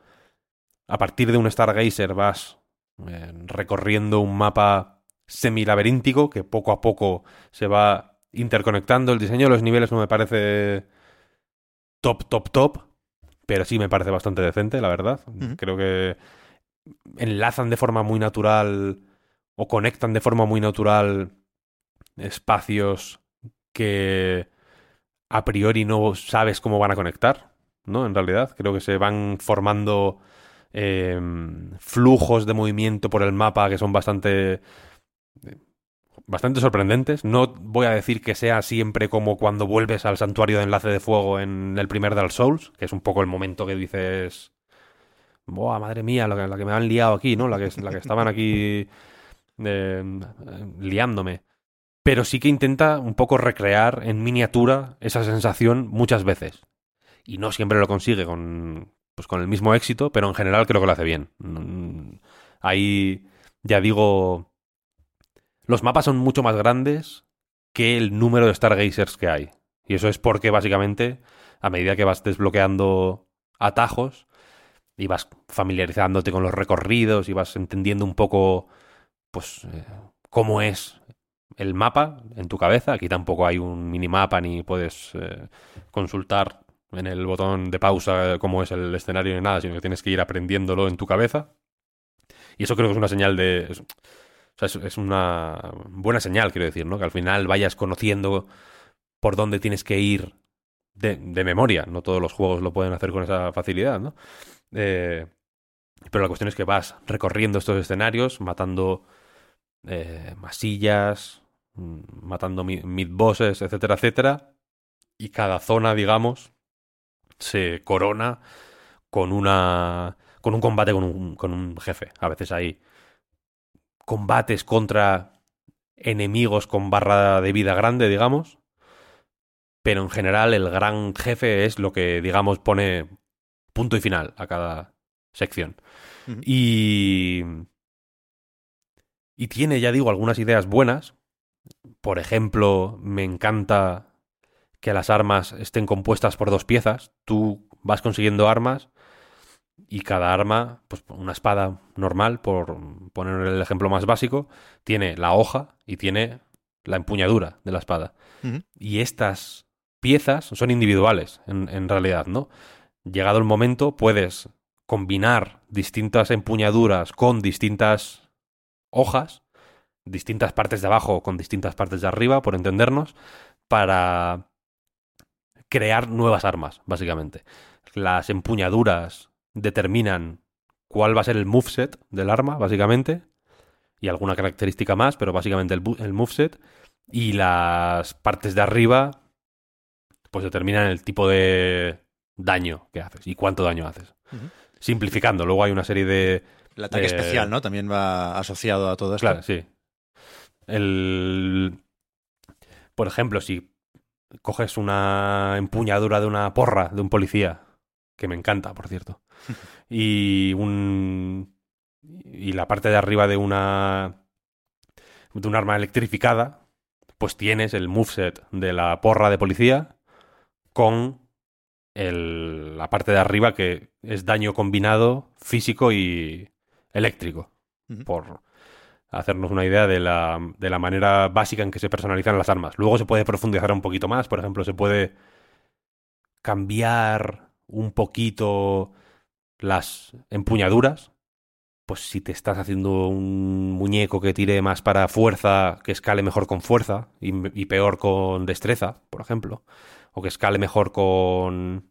a partir de un Stargazer, vas eh, recorriendo un mapa semilaberíntico que poco a poco se va interconectando. El diseño de los niveles no me parece top, top, top, pero sí me parece bastante decente, la verdad. Creo que enlazan de forma muy natural o conectan de forma muy natural espacios que a priori no sabes cómo van a conectar, ¿no? En realidad, creo que se van formando eh, flujos de movimiento por el mapa que son bastante bastante sorprendentes. No voy a decir que sea siempre como cuando vuelves al santuario de enlace de fuego en el primer Dark Souls, que es un poco el momento que dices, ¡buah, madre mía, la que, la que me han liado aquí, ¿no? La que, la que estaban aquí eh, liándome. Pero sí que intenta un poco recrear en miniatura esa sensación muchas veces. Y no siempre lo consigue con, pues con el mismo éxito, pero en general creo que lo hace bien. Mm, Ahí, ya digo, los mapas son mucho más grandes que el número de Stargazers que hay. Y eso es porque básicamente, a medida que vas desbloqueando atajos y vas familiarizándote con los recorridos y vas entendiendo un poco, pues, eh, cómo es el mapa en tu cabeza. Aquí tampoco hay un minimapa ni puedes eh, consultar en el botón de pausa cómo es el escenario ni nada, sino que tienes que ir aprendiéndolo en tu cabeza. Y eso creo que es una señal de... o sea, es, es una buena señal, quiero decir, ¿no? Que al final vayas conociendo por dónde tienes que ir de, de memoria. No todos los juegos lo pueden hacer con esa facilidad, ¿no? Eh, pero la cuestión es que vas recorriendo estos escenarios, matando eh, masillas, mm, matando mi- mid-bosses, etcétera, etcétera. Y cada zona, digamos, se corona con una. con un combate con un, con un jefe. A veces hay combates contra enemigos con barra de vida grande, digamos. Pero en general el gran jefe es lo que, digamos, pone punto y final a cada sección. Y. Y tiene, ya digo, algunas ideas buenas. Por ejemplo, me encanta que las armas estén compuestas por dos piezas. Tú vas consiguiendo armas y cada arma, pues una espada normal, por poner el ejemplo más básico, tiene la hoja y tiene la empuñadura de la espada. Y estas piezas son individuales, en, en realidad, ¿no? Llegado el momento, puedes combinar distintas empuñaduras con distintas hojas, distintas partes de abajo con distintas partes de arriba, por entendernos, para crear nuevas armas, básicamente. Las empuñaduras determinan cuál va a ser el moveset del arma, básicamente, y alguna característica más, pero básicamente el, el moveset. Y las partes de arriba, pues determinan el tipo de daño que haces y cuánto daño haces. Simplificando, luego hay una serie de El ataque Eh, especial, ¿no? También va asociado a todo esto. Claro, sí. El... Por ejemplo, si coges una empuñadura de una porra de un policía, que me encanta, por cierto, y un... y la parte de arriba de una... de un arma electrificada, pues tienes el moveset de la porra de policía con el- la parte de arriba que es daño combinado físico y eléctrico por hacernos una idea de la, de la manera básica en que se personalizan las armas. Luego se puede profundizar un poquito más, por ejemplo, se puede cambiar un poquito las empuñaduras. Pues si te estás haciendo un muñeco que tire más para fuerza, que escale mejor con fuerza y, y peor con destreza, por ejemplo. O que escale mejor con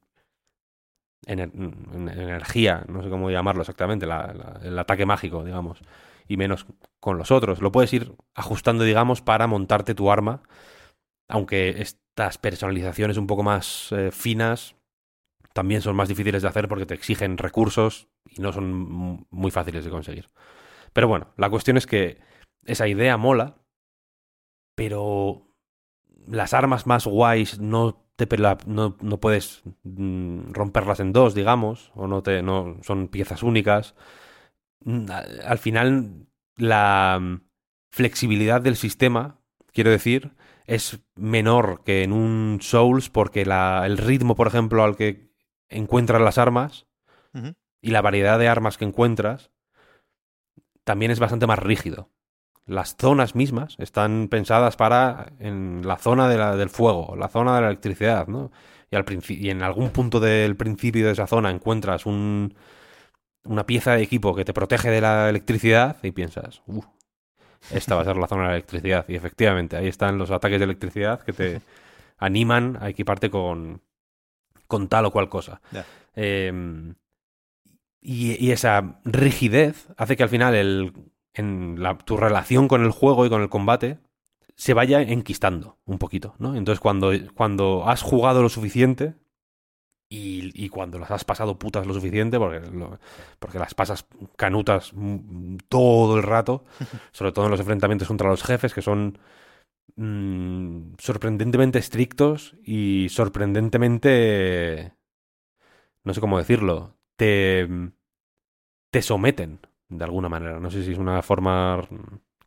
ener- en- energía, no sé cómo llamarlo exactamente, el ataque mágico, digamos, y menos con los otros. Lo puedes ir ajustando, digamos, para montarte tu arma, aunque estas personalizaciones un poco más eh, finas también son más difíciles de hacer porque te exigen recursos y no son muy fáciles de conseguir. Pero bueno, la cuestión es que esa idea mola, pero las armas más guays no te no, no puedes mm, romperlas en dos, digamos, o no te no son piezas únicas. Mm, Al final la mm, flexibilidad del sistema quiero decir, es menor que en un Souls porque la, el ritmo, por ejemplo, al que encuentras las armas y la variedad de armas que encuentras también es bastante más rígido. Las zonas mismas están pensadas para en la zona de la- del fuego, la zona de la electricidad, ¿no? Y, al y en algún punto del principio de esa zona encuentras un, una pieza de equipo que te protege de la electricidad y piensas, "Uh, esta va a ser la zona de la electricidad. Y efectivamente, ahí están los ataques de electricidad que te animan a equiparte con, con tal o cual cosa. Eh, y, y esa rigidez hace que al final el, en la- tu relación con el juego y con el combate se vaya enquistando un poquito, ¿no? Entonces cuando, cuando has jugado lo suficiente y, y cuando las has pasado putas lo suficiente, porque, lo- porque las pasas canutas todo el rato, sobre todo en los enfrentamientos contra los jefes, que son mm, sorprendentemente estrictos y sorprendentemente... no sé cómo decirlo, te, te someten de alguna manera. No sé si es una forma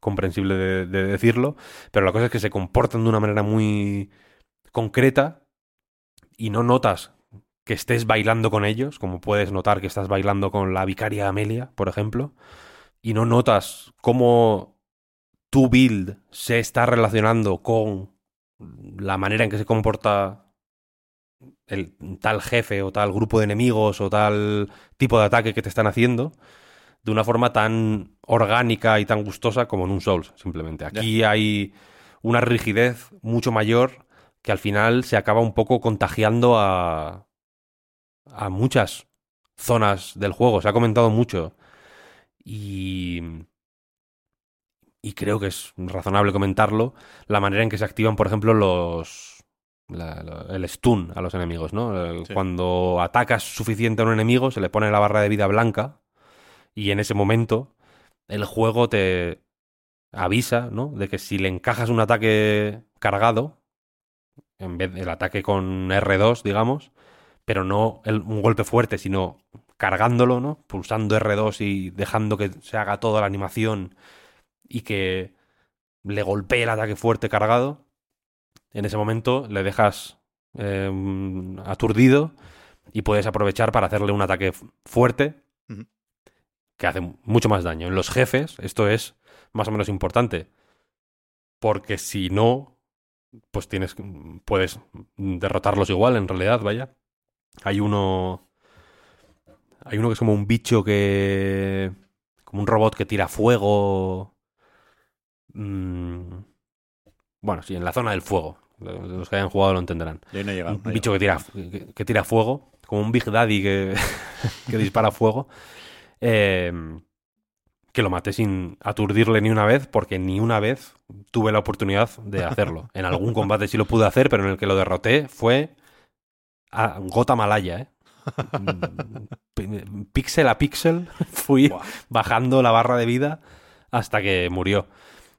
comprensible de, de decirlo, pero la cosa es que se comportan de una manera muy concreta y no notas que estés bailando con ellos, como puedes notar que estás bailando con la vicaria Amelia, por ejemplo, y no notas cómo tu build se está relacionando con la manera en que se comporta el tal jefe o tal grupo de enemigos o tal tipo de ataque que te están haciendo de una forma tan orgánica y tan gustosa como en un Souls, simplemente. Aquí hay una rigidez mucho mayor que al final se acaba un poco contagiando a, a muchas zonas del juego. Se ha comentado mucho. Y, y creo que es razonable comentarlo. La manera en que se activan, por ejemplo, los. la- la- el stun a los enemigos, ¿no? El- Sí. Cuando atacas suficiente a un enemigo, se le pone la barra de vida blanca. Y en ese momento, el juego te avisa, ¿no? De que si le encajas un ataque cargado, en vez del ataque con R2, digamos, pero no un golpe fuerte, sino cargándolo, ¿no? Pulsando R2 y dejando que se haga toda la animación y que le golpee el ataque fuerte cargado. En ese momento le dejas eh, aturdido y puedes aprovechar para hacerle un ataque fu- fuerte. Que hace mucho más daño. En los jefes esto es más o menos importante porque si no, pues tienes, puedes derrotarlos igual, en realidad, vaya. Hay uno, hay uno que es como un bicho que, como un robot que tira fuego. Mm, bueno, sí, en la zona del fuego. Los que hayan jugado lo entenderán. Yo no he llegado. Un no bicho que tira, que, que tira fuego, como un Big Daddy que, que dispara fuego. Eh, que lo maté sin aturdirle ni una vez, porque ni una vez tuve la oportunidad de hacerlo. En algún combate sí lo pude hacer, pero en el que lo derroté fue a gota malaya, ¿eh? Mm, Píxel a píxel fui bajando la barra de vida hasta que murió.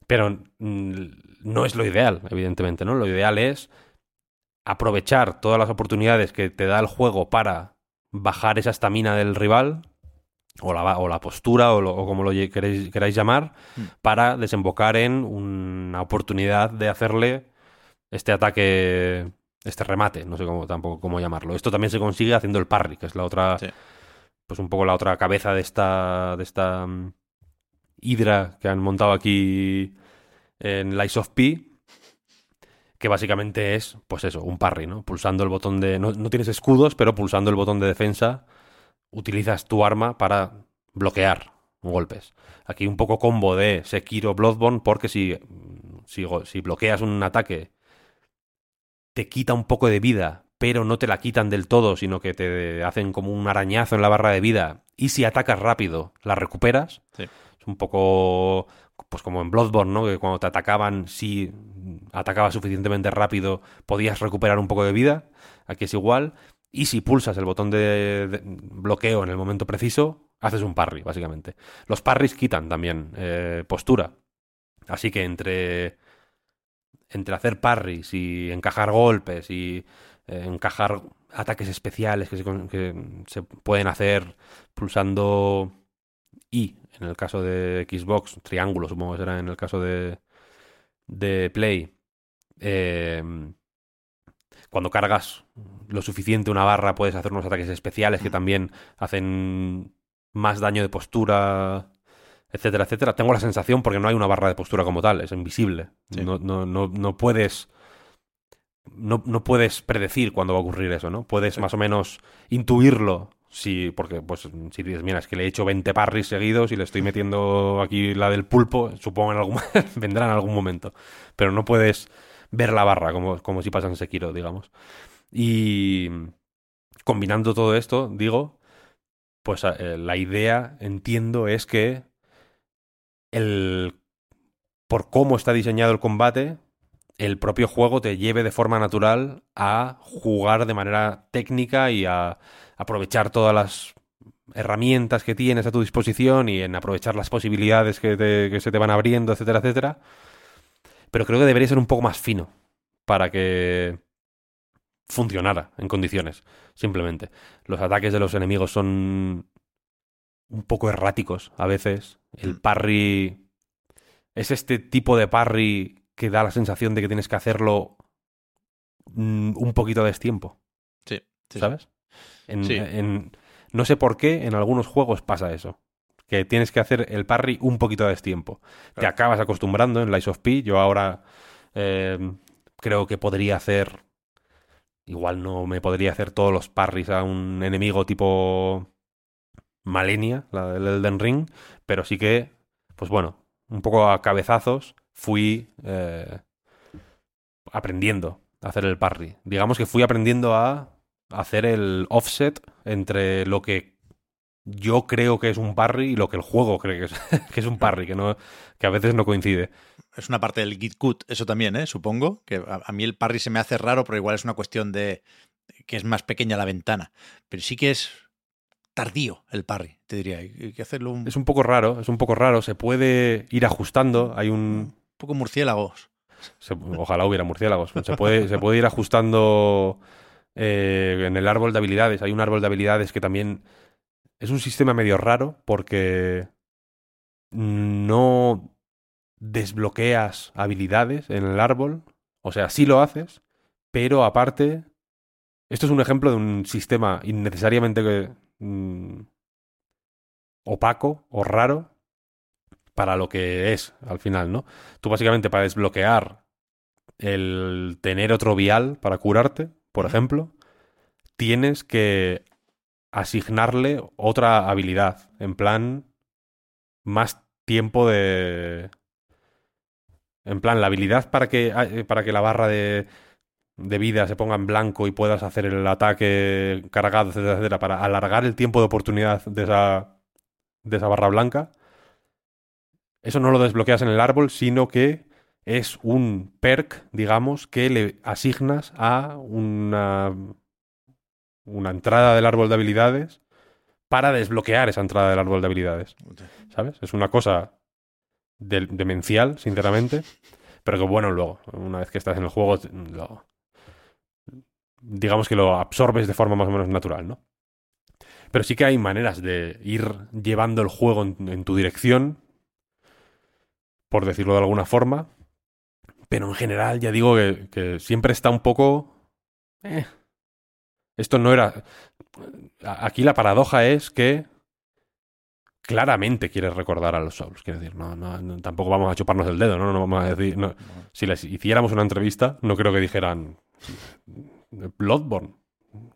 Pero mm, no es lo ideal, evidentemente, ¿no? Lo ideal es aprovechar todas las oportunidades que te da el juego para bajar esa estamina del rival o la, o la postura o, lo- o como lo queréis, queráis llamar Mm. para desembocar en una oportunidad de hacerle este ataque este remate no sé cómo tampoco cómo llamarlo esto también se consigue haciendo el parry que es la otra Sí. pues un poco la otra cabeza de esta de esta mm, hidra que han montado aquí en Lies of P que básicamente es, pues eso, un parry, ¿no? Pulsando el botón de... No, no tienes escudos, pero pulsando el botón de defensa utilizas tu arma para bloquear golpes. Aquí un poco combo de Sekiro Bloodborne, porque si, si, bloqueas un ataque, te quita un poco de vida, pero no te la quitan del todo, sino que te hacen como un arañazo en la barra de vida. Y si atacas rápido, la recuperas. Sí. Es un poco pues como en Bloodborne, ¿no? Que cuando te atacaban, si atacabas suficientemente rápido, podías recuperar un poco de vida. Aquí es igual. Y si pulsas el botón de, bloqueo en el momento preciso, haces un parry, básicamente. Los parries quitan también eh, postura. Así que entre, entre hacer parries y encajar golpes y eh, encajar ataques especiales que se, pueden hacer pulsando I en el caso de Xbox, triángulo supongo que será en el caso de, de Play, eh, cuando cargas lo suficiente una barra puedes hacer unos ataques especiales que también hacen más daño de postura, etcétera, etcétera. Tengo la sensación, porque no hay una barra de postura como tal, es invisible. Sí. No, no, no, no puedes. No, no puedes predecir cuándo va a ocurrir eso, ¿no? Puedes más o menos intuirlo. Si, porque, pues, si dices, mira, es que le he hecho 20 parries seguidos y le estoy metiendo aquí la del pulpo, supongo en algún vendrá en algún momento. Pero no puedes ver la barra como, como si pasa en Sekiro, digamos. Y combinando todo esto, digo, pues eh, la idea, entiendo, es que el por cómo está diseñado el combate, el propio juego te lleve de forma natural a jugar de manera técnica y a aprovechar todas las herramientas que tienes a tu disposición y en aprovechar las posibilidades que, te- que se te van abriendo, etcétera, etcétera. Pero creo que debería ser un poco más fino para que funcionara en condiciones, simplemente. Los ataques de los enemigos son un poco erráticos a veces. El Mm. parry es este tipo de parry que da la sensación de que tienes que hacerlo mm, un poquito a destiempo, Sí, sí, sí. ¿sabes? En- Sí. en- no sé por qué en algunos juegos pasa eso. Que tienes que hacer el parry un poquito a destiempo. Te Claro. acabas acostumbrando en Lies of P. Yo ahora eh, creo que podría hacer. Igual no me podría hacer todos los parries a un enemigo tipo Malenia, la del Elden Ring, pero sí que, pues bueno, un poco a cabezazos fui eh, aprendiendo a hacer el parry. Digamos que fui aprendiendo a hacer el offset entre lo que yo creo que es un parry y lo que el juego cree que es, que es un parry, que, no, que a veces no coincide. Es una parte del git cut, eso también, ¿eh? supongo. Que a, a mí el parry se me hace raro, pero igual es una cuestión de que es más pequeña la ventana. Pero sí que es tardío el parry, te diría. Hay que hacerlo un Es un poco raro, es un poco raro. Se puede ir ajustando. Hay un. poco murciélagos. se- ojalá hubiera murciélagos. Se puede, se puede ir ajustando eh, en el árbol de habilidades. Hay un árbol de habilidades que también es un sistema medio raro porque no desbloqueas habilidades en el árbol. O sea, sí lo haces, pero aparte. Esto es un ejemplo de un sistema innecesariamente mm, opaco o raro para lo que es al final, ¿no? Tú básicamente para desbloquear el tener otro vial para curarte, por ejemplo, tienes que asignarle otra habilidad, en plan más tiempo de en plan la habilidad para que eh, para que la barra de de vida se ponga en blanco y puedas hacer el ataque cargado, etcétera, etcétera, para alargar el tiempo de oportunidad de esa de esa barra blanca. Eso no lo desbloqueas en el árbol, sino que es un perk, digamos, que le asignas a una, una entrada del árbol de habilidades para desbloquear esa entrada del árbol de habilidades. ¿Sabes? Es una cosa de- demencial, sinceramente, pero que bueno, luego, una vez que estás en el juego, lo- digamos que lo absorbes de forma más o menos natural, ¿no? Pero sí que hay maneras de ir llevando el juego en, en tu dirección, por decirlo de alguna forma. Pero en general, ya digo que, que siempre está un poco. eh. Esto no era. Aquí la paradoja es que claramente quieres recordar a los Souls. Quiero decir, no, tampoco vamos a chuparnos el dedo, ¿no? Vamos a decir. Si les hiciéramos una entrevista, no creo que dijeran. Bloodborne.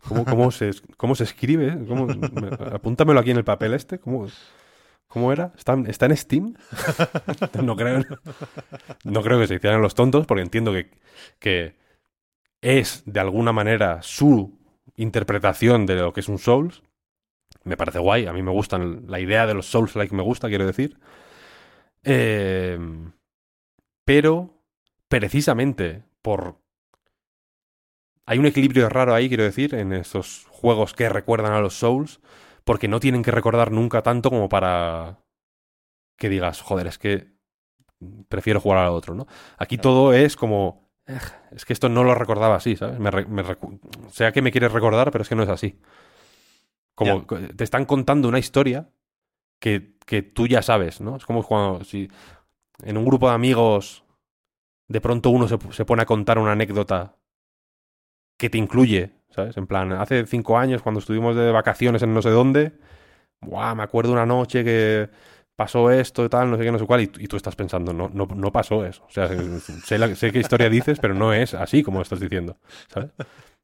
¿Cómo, cómo, se, cómo se escribe? ¿Cómo- me- apúntamelo aquí en el papel este. ¿Cómo, cómo era? ¿Está, ¿Está en Steam? no, creo, no creo que se hicieran los tontos, porque entiendo que, que es de alguna manera su interpretación de lo que es un Souls. Me parece guay, a mí me gustan, la idea de los Souls like me gusta, quiero decir. Eh, pero precisamente por... Hay un equilibrio raro ahí, quiero decir, en esos juegos que recuerdan a los Souls, porque no tienen que recordar nunca tanto como para que digas, joder, es que prefiero jugar al otro, ¿no? Aquí todo es como, "Ej, es que esto no lo recordaba así, ¿sabes? Me me sea que me quieres recordar, pero es que no es así. Como te están contando una historia que, que tú ya sabes, ¿no? Es como cuando si en un grupo de amigos de pronto uno se, se pone a contar una anécdota que te incluye, ¿sabes? En plan, hace cinco años cuando estuvimos de vacaciones en no sé dónde, Buah, me acuerdo una noche que pasó esto tal, no sé qué, no sé cuál, y, tú estás pensando, no, no, no pasó eso. O sea, sé, sé qué historia dices, pero no es así como estás diciendo, ¿sabes?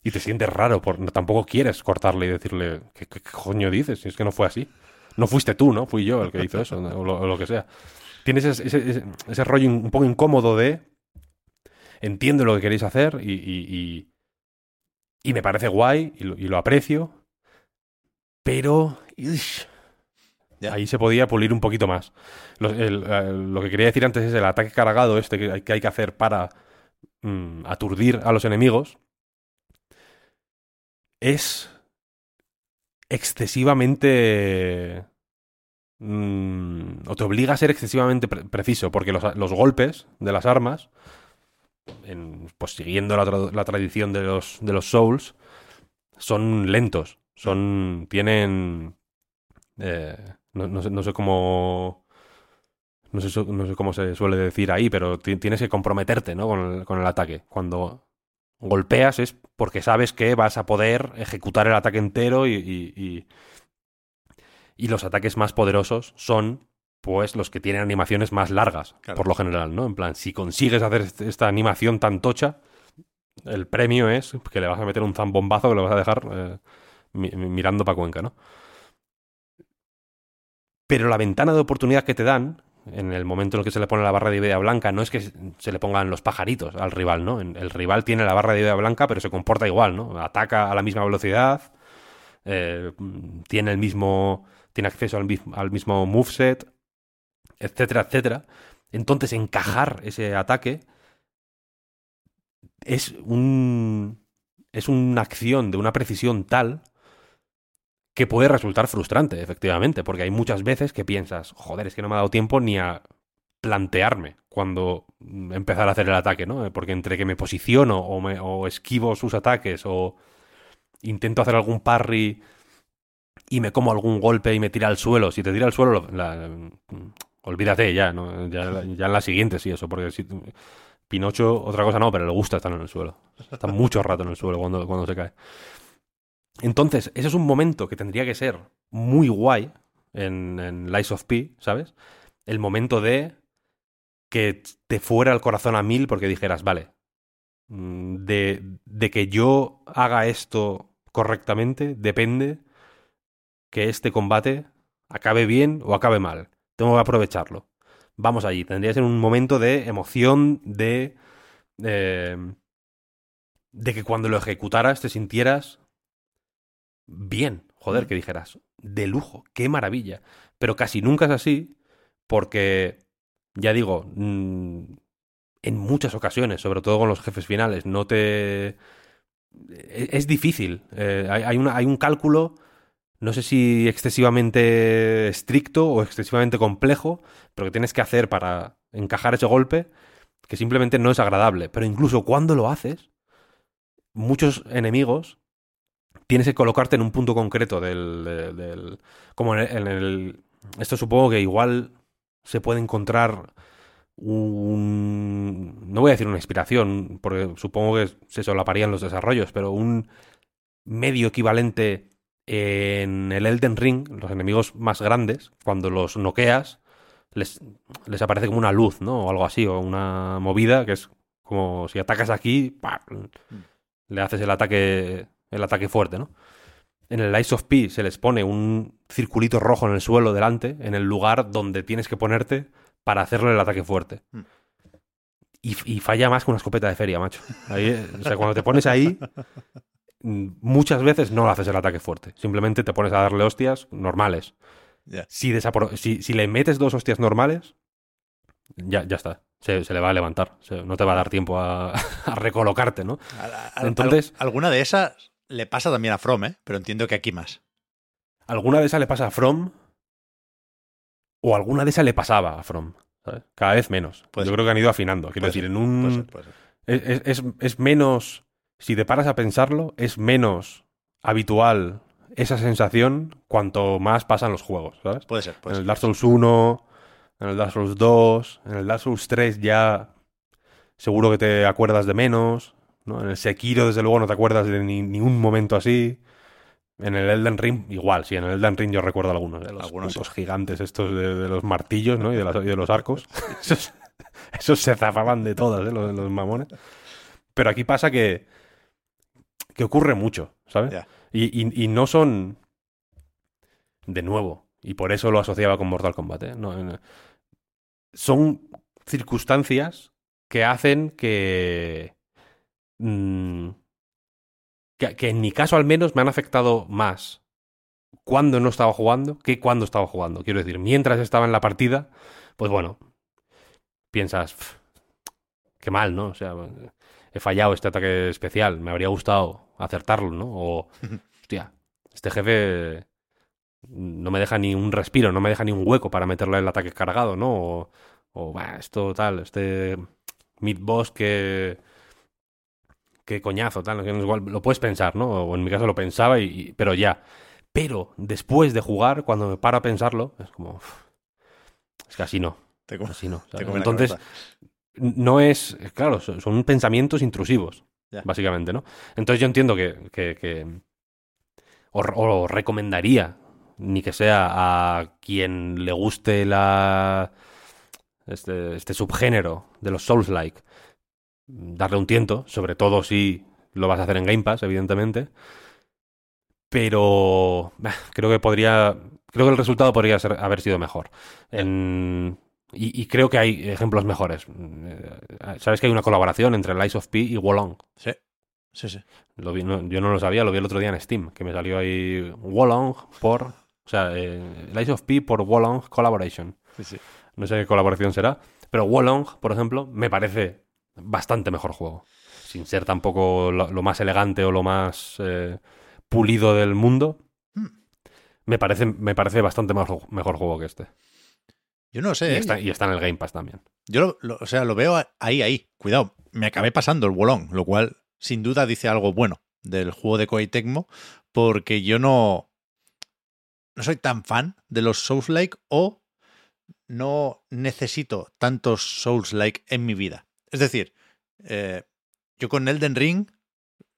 Y te sientes raro, por, no, tampoco quieres cortarle y decirle, ¿qué, coño dices? Si es que no fue así. No fuiste tú, ¿no? Fui yo el que hizo eso, o lo, que sea. Tienes ese, rollo un poco incómodo de entiendo lo que queréis hacer y, y, y- me parece guay y lo, aprecio, pero Ya. ahí se podía pulir un poquito más. El- lo que quería decir antes es el ataque cargado este que hay que, hacer para mm, aturdir a los enemigos es excesivamente... mm, o te obliga a ser excesivamente pre- preciso, porque los, los golpes de las armas, en- pues siguiendo la tradición de los, de los Souls, son lentos, son... tienen... eh, no, no sé, no sé cómo... No sé, no sé cómo se suele decir ahí, pero ti- tienes que comprometerte, ¿no? Con el, con el ataque. Cuando golpeas es porque sabes que vas a poder ejecutar el ataque entero y, y, y- y los ataques más poderosos son pues los que tienen animaciones más largas, Claro. por lo general, ¿no? En plan, si consigues hacer esta animación tan tocha, el premio es que le vas a meter un zambombazo que lo vas a dejar eh, mi- mirando para Cuenca, ¿no? Pero la ventana de oportunidad que te dan, en el momento en el que se le pone la barra de vida blanca, no es que se le pongan los pajaritos al rival, ¿no? El rival tiene la barra de vida blanca, pero se comporta igual, ¿no? Ataca a la misma velocidad, eh, tiene el mismo. tiene acceso al, al mismo moveset, etcétera, etcétera. Entonces, encajar ese ataque es un. es una acción de una precisión tal que puede resultar frustrante, efectivamente, porque hay muchas veces que piensas, joder, es que no me ha dado tiempo ni a plantearme cuando empezar a hacer el ataque, ¿no? Porque entre que me posiciono o, me- o esquivo sus ataques o intento hacer algún parry y me como algún golpe y me tira al suelo, si te tira al suelo, olvídate ya, ¿no? Ya, ya en la siguiente sí, eso, porque si Pinocho, otra cosa no, pero le gusta estar en el suelo. Está mucho rato en el suelo cuando, cuando se cae. Entonces, ese es un momento que tendría que ser muy guay en, en Lies of P, ¿sabes? El momento de que te fuera el corazón a mil porque dijeras, vale, mm, de, de que yo haga esto correctamente depende que este combate acabe bien o acabe mal. Tengo que aprovecharlo. Vamos allí. Tendría que ser un momento de emoción, de... eh, de que cuando lo ejecutaras te sintieras bien. Joder, que dijeras, de lujo, qué maravilla. Pero casi nunca es así porque, ya digo, mm, en muchas ocasiones, sobre todo con los jefes finales, no te... e- Es difícil. Eh, hay, hay una- hay un cálculo, no sé si excesivamente estricto o excesivamente complejo, pero que tienes que hacer para encajar ese golpe, que simplemente no es agradable. Pero incluso cuando lo haces, muchos enemigos tienes que colocarte en un punto concreto del... de- del- como en el, en el- Esto supongo que igual se puede encontrar un... No voy a decir una inspiración, porque supongo que se solaparían los desarrollos, pero un medio equivalente en el Elden Ring, los enemigos más grandes, cuando los noqueas, les, les aparece como una luz, ¿no? O algo así, o una movida que es como si atacas aquí, ¡pa! le haces el ataque, el ataque fuerte, ¿no? En el Ice of P se les pone un circulito rojo en el suelo delante, en el lugar donde tienes que ponerte para hacerle el ataque fuerte. Hmm. Y, y falla más que una escopeta de feria, macho. Ahí, eh, o sea, cuando te pones ahí, muchas veces no haces el ataque fuerte. Simplemente te pones a darle hostias normales. Si, si, si le metes dos hostias normales, ya, ya está. Se, se le va a levantar. Se- no te va a dar tiempo a, a recolocarte, ¿no? Al- al- Entonces- al- alguna de esas le pasa también a From, ¿eh? Pero entiendo que aquí más. alguna de esas le pasa a From o alguna de esas le pasaba a From. ¿sabes? Cada vez menos. Yo creo que han ido afinando. Quiero decir, ser, en un. Ser, ser. Es, es- menos. Si te paras a pensarlo, es menos habitual esa sensación cuanto más pasan los juegos, ¿sabes? Puede ser, puede en el Dark Souls 1, en el Dark Souls 2, en el Dark Souls 3 ya seguro que te acuerdas de menos. ¿No? En el Sekiro, desde luego, no te acuerdas de ni, ni un momento así. En el Elden Ring, igual, sí, en el Elden Ring yo recuerdo algunos, de los Algunos gigantes estos de, de los martillos, ¿no? Y de, las- y de los arcos. esos, esos se zafaban de todas, ¿eh? Los, los mamones. Pero aquí pasa que, que ocurre mucho, ¿sabes? Y, y- y no son de nuevo, y por eso lo asociaba con Mortal Kombat, ¿eh? No, no. son circunstancias que hacen que, mm, que... que en mi caso al menos me han afectado más cuando no estaba jugando que cuando estaba jugando. Quiero decir, mientras estaba en la partida, pues bueno, piensas, "Pf, qué mal, ¿no? O sea, he fallado este ataque especial, me habría gustado acertarlo, ¿no? O, hostia, este jefe no me deja ni un respiro, no me deja ni un hueco para meterle el ataque cargado, ¿no? O, o "Bah, esto tal, este mid boss que qué coñazo, tal, igual, lo puedes pensar, ¿no? O en mi caso lo pensaba y, y- pero ya. Pero después de jugar, cuando me paro a pensarlo, es como "Uf, es que así no, Te come- así no. Entonces, no es, claro, son, son pensamientos intrusivos, básicamente, ¿no? Entonces yo entiendo que, que, que- o, o recomendaría, ni que sea a quien le guste la este, este subgénero de los Souls-like, darle un tiento, sobre todo si lo vas a hacer en Game Pass, evidentemente. Pero bah, creo que podría, creo que el resultado podría ser, haber sido mejor. En- y, y creo que hay ejemplos mejores. Eh, Sabes que hay una colaboración entre Lies of P y Wolong. Sí, sí, sí. Lo vi- no- yo no lo sabía, lo vi el otro día en Steam, que me salió ahí Wolong por... O sea, eh, Lies of P por Wolong Collaboration. sí, sí. No sé qué colaboración será. Pero Wolong, por ejemplo, me parece bastante mejor juego. Sin ser tampoco lo, lo más elegante o lo más eh, pulido del mundo. Hmm. Me parece, me parece bastante mejor, mejor juego que este. Yo no Y sé. ¿eh? está, y está en el Game Pass también. Yo lo, lo- o sea, lo veo ahí, ahí. Cuidado, me acabé pasando el bolón, lo cual sin duda dice algo bueno del juego de Koei Tecmo, porque yo no, no soy tan fan de los Souls-like o no necesito tantos Souls-like en mi vida. Es decir, eh, yo con Elden Ring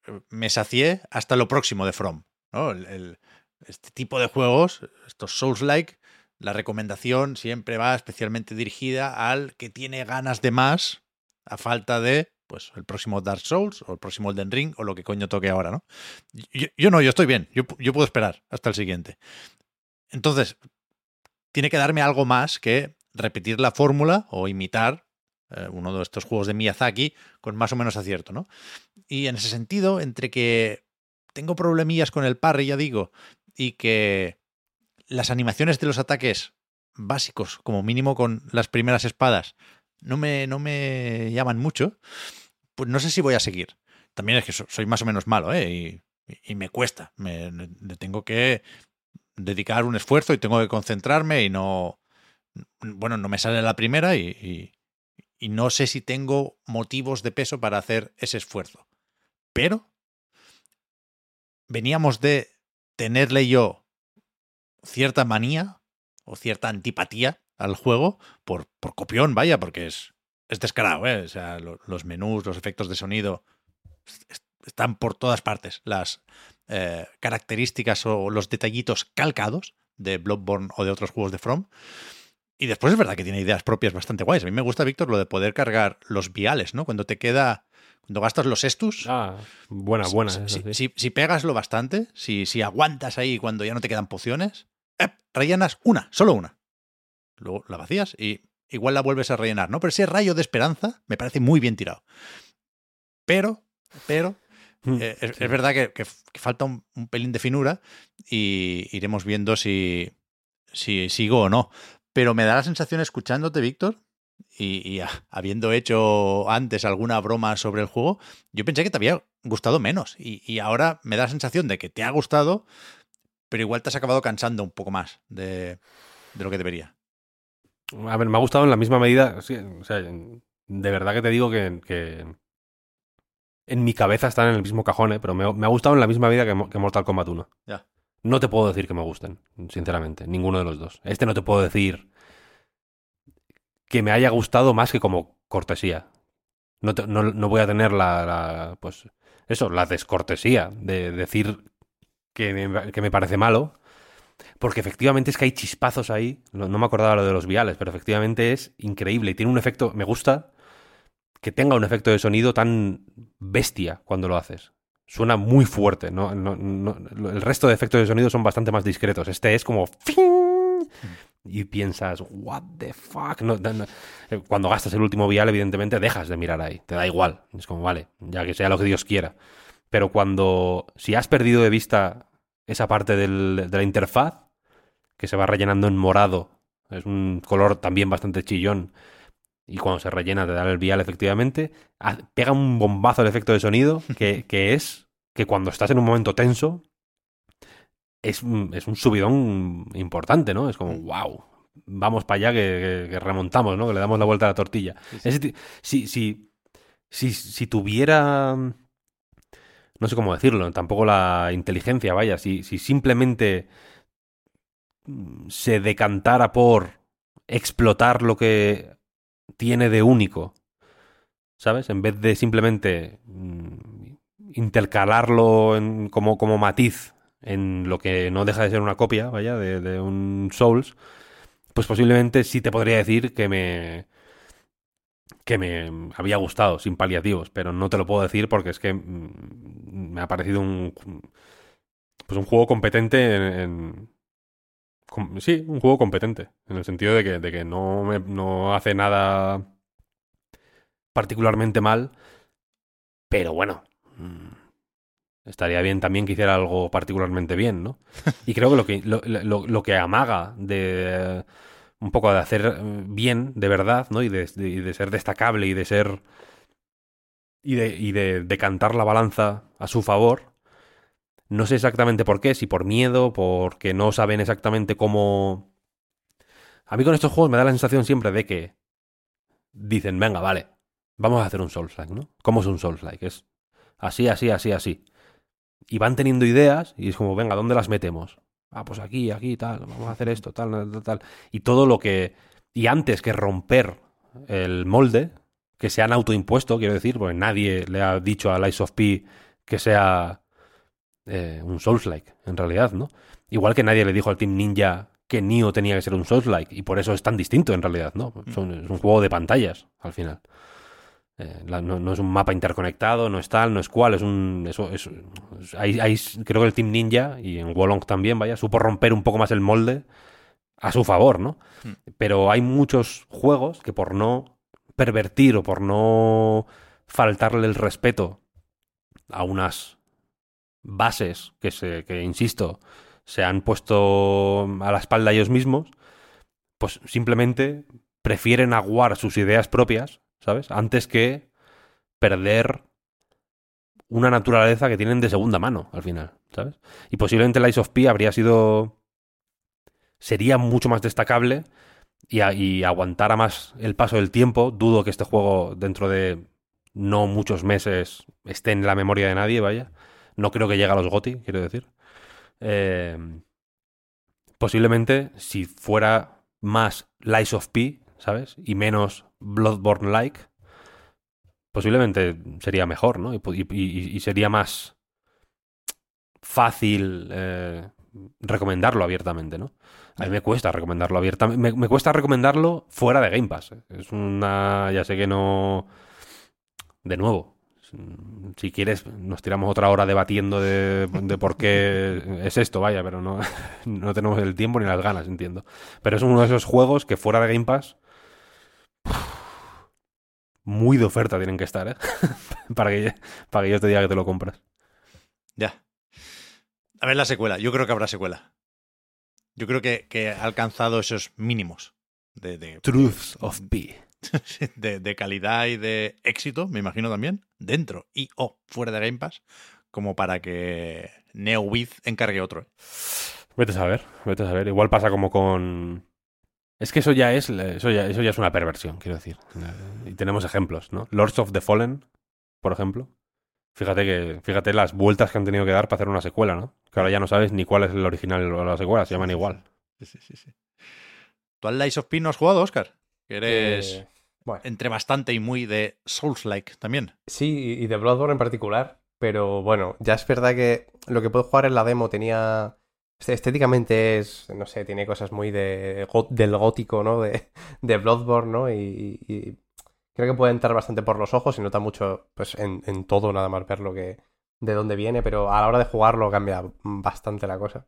eh, me sacié hasta lo próximo de From. ¿no? Este tipo de juegos, estos Souls-like, la recomendación siempre va especialmente dirigida al que tiene ganas de más a falta de pues el próximo Dark Souls o el próximo Elden Ring o lo que coño toque ahora, ¿no? Yo, no, yo estoy bien, yo puedo esperar hasta el siguiente. Entonces, tiene que darme algo más que repetir la fórmula o imitar eh, uno de estos juegos de Miyazaki con más o menos acierto, ¿no? Y en ese sentido, entre que tengo problemillas con el parry, ya digo, y que las animaciones de los ataques básicos, como mínimo con las primeras espadas, no me, no me llaman mucho, pues no sé si voy a seguir. También es que so- soy más o menos malo, ¿eh? Y, me cuesta. Tengo que dedicar un esfuerzo y tengo que concentrarme y no. Bueno, no me sale la primera y- y no sé si tengo motivos de peso para hacer ese esfuerzo. Pero veníamos de tenerle yo cierta manía o cierta antipatía al juego por, por copión, vaya, porque es, es descarado, ¿eh? O sea, lo- los menús, los efectos de sonido est- est- están por todas partes. Las eh, características o los detallitos calcados de Bloodborne o de otros juegos de From. Y después es verdad que tiene ideas propias bastante guays. A mí me gusta, Víctor, lo de poder cargar los viales, ¿no? Cuando te queda. Cuando gastas los estus. Ah, buena, buena. Si, si- si pegas lo bastante, si, si aguantas ahí cuando ya no te quedan pociones, ¡ep! rellenas una, solo una. Luego la vacías y igual la vuelves a rellenar, ¿no? Pero ese rayo de esperanza me parece muy bien tirado. Pero, pero, Mm, eh, es, sí. es verdad que, que- que falta un, un pelín de finura y iremos viendo si, si sigo o no. Pero me da la sensación escuchándote, Víctor, y, habiendo hecho antes alguna broma sobre el juego, yo pensé que te había gustado menos. Y, y ahora me da la sensación de que te ha gustado, pero igual te has acabado cansando un poco más de, de lo que debería. A ver, me ha gustado en la misma medida. sí, o sea, de verdad que te digo que, que en mi cabeza están en el mismo cajón, ¿eh? pero me, me ha gustado en la misma medida que, que Mortal Kombat 1. Ya. No te puedo decir que me gusten, sinceramente, ninguno de los dos. Este no te puedo decir que me haya gustado más que como cortesía. No, voy a tener la, la, pues eso, la descortesía de decir que me, que me parece malo, porque efectivamente es que hay chispazos ahí, no, no me acordaba lo de los viales, pero efectivamente es increíble y tiene un efecto, me gusta que tenga un efecto de sonido tan bestia cuando lo haces. Suena muy fuerte, ¿no? No- no- el resto de efectos de sonido son bastante más discretos. Este es como... Y piensas, what the fuck. Eh, Cuando gastas el último vial, evidentemente dejas de mirar ahí. Te da igual. Es como, vale, ya que sea lo que Dios quiera. Pero cuando, si has perdido de vista esa parte del- de la interfaz, que se va rellenando en morado, es un color también bastante chillón, y cuando se rellena te da el vial efectivamente, pega un bombazo el efecto de sonido, que, que es que cuando estás en un momento tenso, es, un- es un subidón importante, ¿no? Es como, wow, vamos para allá que, que- que remontamos, ¿no? Que le damos la vuelta a la tortilla. Ese ti- si, si, si, si tuviera, no sé cómo decirlo, tampoco la inteligencia, vaya, si, si simplemente mm, se decantara por explotar lo que tiene de único, ¿sabes? En vez de simplemente mm, intercalarlo en- como, como matiz en lo que no deja de ser una copia, vaya, de, un Souls, pues posiblemente sí te podría decir que me que me había gustado sin paliativos, pero no te lo puedo decir porque es que mm, me ha parecido un pues un juego competente en, sí, un juego competente en el sentido de que, de que no me- no hace nada particularmente mal, pero bueno, estaría bien también que hiciera algo particularmente bien, ¿no? Y creo que lo que, lo, lo- lo que amaga de un poco de hacer eh, bien, de verdad, ¿no? Y de, de- de ser destacable y de ser... y de, y de decantar la balanza a su favor. No sé exactamente por qué, si por miedo, porque no saben exactamente cómo... A mí con estos juegos me da la sensación siempre de que dicen, venga, vale, vamos a hacer un Souls-like, ¿no? ¿Cómo es un Souls-like? Es así, así, así, así. Y van teniendo ideas y es como, venga, ¿dónde las metemos? Ah, pues aquí, aquí, tal, vamos a hacer esto, tal, tal, tal. Y todo lo que... Y antes que romper el molde, que se han autoimpuesto, quiero decir, porque nadie le ha dicho a Lies of P que sea eh, un Souls-like, en realidad, ¿no? Igual que nadie le dijo al Team Ninja que Nioh tenía que ser un Souls-like, y por eso es tan distinto, en realidad, ¿no? Son- es un juego de pantallas, al final. Eh, la- no, no es un mapa interconectado, no es tal, no es cual, es un... Eso, es, es- ahí- ahí creo que el Team Ninja, y en Wolong también, vaya, supo romper un poco más el molde a su favor, ¿no? Pero hay muchos juegos que por no pervertir o por no faltarle el respeto a unas bases que se que insisto se han puesto a la espalda ellos mismos pues simplemente prefieren aguar sus ideas propias sabes antes que perder una naturaleza que tienen de segunda mano al final sabes y posiblemente Lies of P habría sido sería mucho más destacable y, aguantara más el paso del tiempo. Dudo que este juego dentro de no muchos meses esté en la memoria de nadie, vaya. No creo que llegue a los GOTY, quiero decir. Eh, posiblemente, si fuera más Lies of P, ¿sabes? Y menos Bloodborne-like, posiblemente sería mejor, ¿no? Y, sería más fácil eh, recomendarlo abiertamente, ¿no? A mí me cuesta recomendarlo abiertamente. Me, me cuesta recomendarlo fuera de Game Pass. ¿eh? Es una. Ya sé que no. De nuevo. Si quieres, nos tiramos otra hora debatiendo de, de por qué es esto, vaya, pero no, no tenemos el tiempo ni las ganas, entiendo. Pero es uno de esos juegos que fuera de Game Pass. Muy de oferta tienen que estar, ¿eh? para, que, para que yo te diga que te lo compras. Ya. A ver la secuela. Yo creo que habrá secuela. Yo creo que, que ha alcanzado esos mínimos de, de, Truths of P. de, de calidad y de éxito, me imagino también, dentro y o fuera de Game Pass, como para que NeoWiz encargue otro. ¿eh? Vete a saber, vete a saber. Igual pasa como con. Es que eso ya es, eso ya, eso ya es una perversión, quiero decir. Y tenemos ejemplos, ¿no? Lords of the Fallen, por ejemplo. Fíjate que, fíjate las vueltas que han tenido que dar para hacer una secuela, ¿no? Que ahora ya no sabes ni cuál es el original o la secuela, se llaman igual. Sí, sí, sí, sí. ¿Tú al Lies of P no has jugado, Oscar? Que eres Eh, Bueno. entre bastante y muy de Souls-like también. Sí, y de Bloodborne en particular. Pero bueno, ya es verdad que lo que puedo jugar en la demo tenía. Estéticamente es, no sé, tiene cosas muy de, del gótico, ¿no? De, de Bloodborne, ¿no? Y, y, creo que puede entrar bastante por los ojos y nota mucho, pues, en, en todo, nada más ver lo que, de dónde viene, pero a la hora de jugarlo cambia bastante la cosa.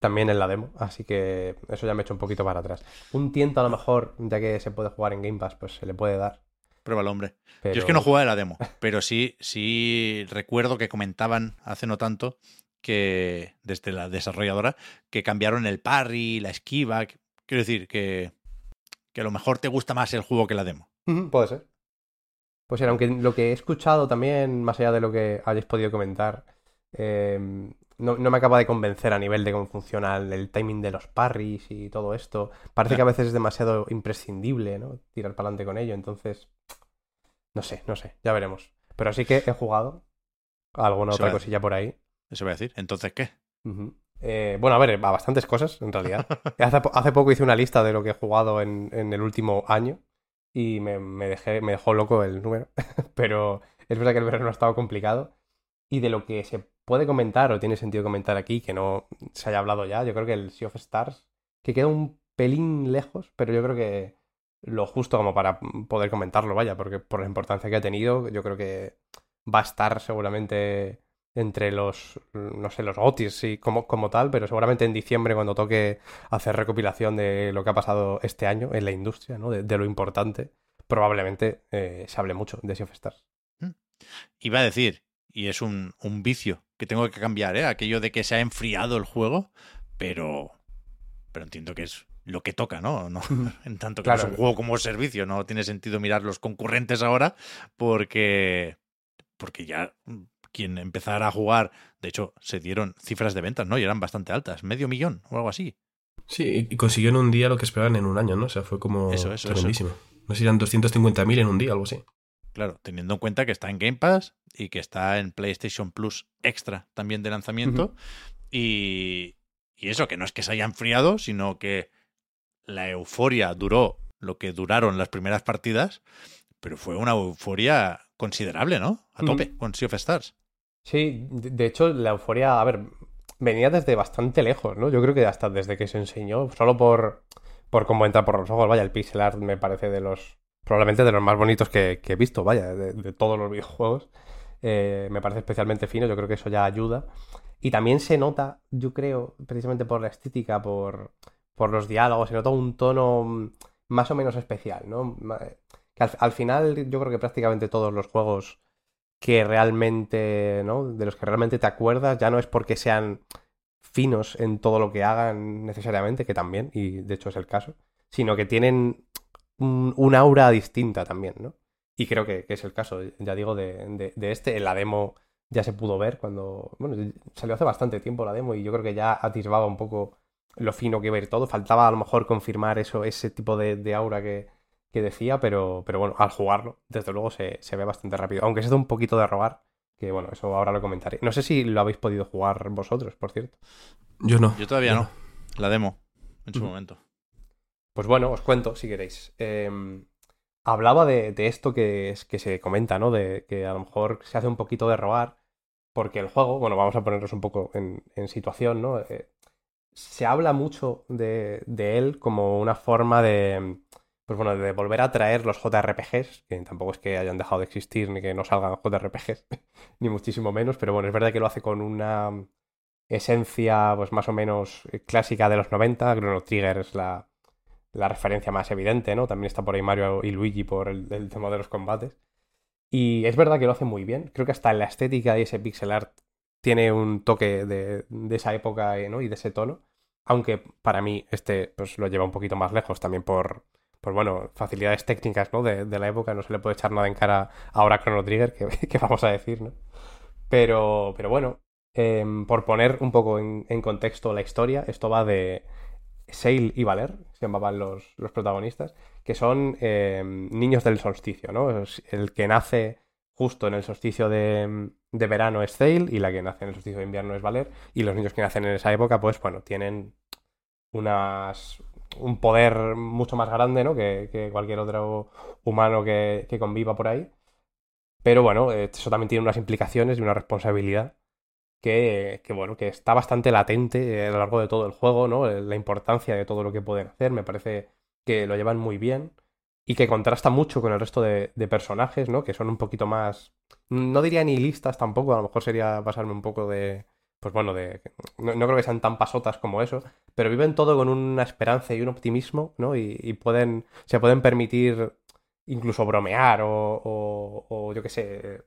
También en la demo, así que eso ya me he hecho un poquito para atrás. Un tiento a lo mejor, ya que se puede jugar en Game Pass, pues se le puede dar. Pruébalo, hombre. Yo es que no jugué la demo, pero sí, sí recuerdo que comentaban hace no tanto que desde la desarrolladora que cambiaron el parry, la esquiva. Quiero decir que, que a lo mejor te gusta más el juego que la demo. puede ser. Pues era, aunque lo que he escuchado también, más allá de lo que hayáis podido comentar, eh, no, me acaba de convencer a nivel de cómo funciona el, timing de los parries y todo esto. Parece que a veces es demasiado imprescindible, ¿no? Tirar para adelante con ello, entonces... No sé, no sé, ya veremos. Pero sí que he jugado alguna otra cosilla por ahí. Eso voy a decir. Entonces, ¿qué? Eh, bueno, a ver, a bastantes cosas, en realidad. hace, poco hice una lista de lo que he jugado en, el último año y me, dejé, me dejó loco el número. Pero es verdad que el verano ha estado complicado. Y de lo que se puede comentar o tiene sentido comentar aquí, que no se haya hablado ya, yo creo que el Sea of Stars, que queda un pelín lejos, pero yo creo que lo justo como para poder comentarlo, vaya, porque por la importancia que ha tenido, yo creo que va a estar seguramente entre los, no sé, los Otis y como, como tal, pero seguramente en diciembre cuando toque hacer recopilación de lo que ha pasado este año en la industria, ¿no? De, lo importante, probablemente eh, se hable mucho de Sea of Stars. Mm. Iba a decir, y es un, un, vicio que tengo que cambiar, ¿eh? Aquello de que se ha enfriado el juego, pero, pero entiendo que es lo que toca, ¿no? no en tanto que es un juego como servicio, no tiene sentido mirar los concurrentes ahora porque, porque ya quien empezara a jugar, de hecho, se dieron cifras de ventas, ¿no? Y eran bastante altas, medio millón o algo así. Sí, y consiguió en un día lo que esperaban en un año, ¿no? O sea, fue como eso, eso, tremendísimo. No sé si eran 250.000 en un día, algo así. Claro, teniendo en cuenta que está en Game Pass y que está en PlayStation Plus Extra también de lanzamiento. y, y eso, que no es que se haya enfriado, sino que la euforia duró lo que duraron las primeras partidas, pero fue una euforia considerable, ¿no? A tope con Sea of Stars. Sí, de hecho, la euforia, a ver, venía desde bastante lejos, ¿no? Yo creo que hasta desde que se enseñó, solo por, por cómo entra por los ojos, vaya, el pixel art me parece de los, probablemente de los más bonitos que, he visto, vaya, de, todos los videojuegos. Eh, me parece especialmente fino, yo creo que eso ya ayuda. Y también se nota, yo creo, precisamente por la estética, por, por los diálogos, se nota un tono más o menos especial, ¿no? Que al final yo creo que prácticamente todos los juegos que realmente, ¿no? De los que realmente te acuerdas, ya no es porque sean finos en todo lo que hagan necesariamente, que también, y de hecho es el caso, sino que tienen un, aura distinta también, ¿no? Y creo que, es el caso, ya digo, de, este. En la demo ya se pudo ver cuando. Bueno, salió hace bastante tiempo la demo y yo creo que ya atisbaba un poco lo fino que ver todo. Faltaba a lo mejor confirmar eso, ese tipo de, aura que, que decía, pero, pero bueno, al jugarlo, desde luego se, ve bastante rápido. Aunque se da un poquito de robar, que bueno, eso ahora lo comentaré. No sé si lo habéis podido jugar vosotros, por cierto. Yo no. Yo todavía no. La demo, en su momento. Pues bueno, os cuento si queréis. Em, hablaba de, esto que, que se comenta, ¿no? De que a lo mejor se hace un poquito de robar, porque el juego, bueno, vamos a ponernos un poco en, situación, ¿no? Eh, se habla mucho de, de él como una forma de pues bueno, de volver a traer los JRPGs, que tampoco es que hayan dejado de existir ni que no salgan JRPGs, ni muchísimo menos, pero bueno, es verdad que lo hace con una esencia pues más o menos clásica de los 90, Chrono Trigger es la, referencia más evidente, ¿no? También está por ahí Mario y Luigi por el, tema de los combates. Y es verdad que lo hace muy bien, creo que hasta la estética y ese pixel art tiene un toque de, de esa época ¿no? y de ese tono, aunque para mí este pues lo lleva un poquito más lejos también por pues bueno, facilidades técnicas ¿no? de, la época, no se le puede echar nada en cara ahora a Chrono Trigger, que, vamos a decir, ¿no? Pero, pero bueno, em, por poner un poco en, contexto la historia, esto va de Sail y Valer, se llamaban los, los protagonistas, que son em, niños del solsticio, ¿no? El que nace justo en el solsticio de, de, verano es Sail y la que nace en el solsticio de invierno es Valer, y los niños que nacen en esa época, pues bueno, tienen unas un poder mucho más grande, ¿no? Que, cualquier otro humano que, conviva por ahí. Pero bueno, eso también tiene unas implicaciones y una responsabilidad que, bueno, que está bastante latente a lo largo de todo el juego, ¿no? La importancia de todo lo que pueden hacer, me parece que lo llevan muy bien y que contrasta mucho con el resto de, personajes, ¿no? Que son un poquito más, no diría nihilistas tampoco, a lo mejor sería pasarme un poco de, pues bueno, no, creo que sean tan pasotas como eso, pero viven todo con una esperanza y un optimismo, ¿no? Y, pueden, se pueden permitir incluso bromear o, o, o yo qué sé,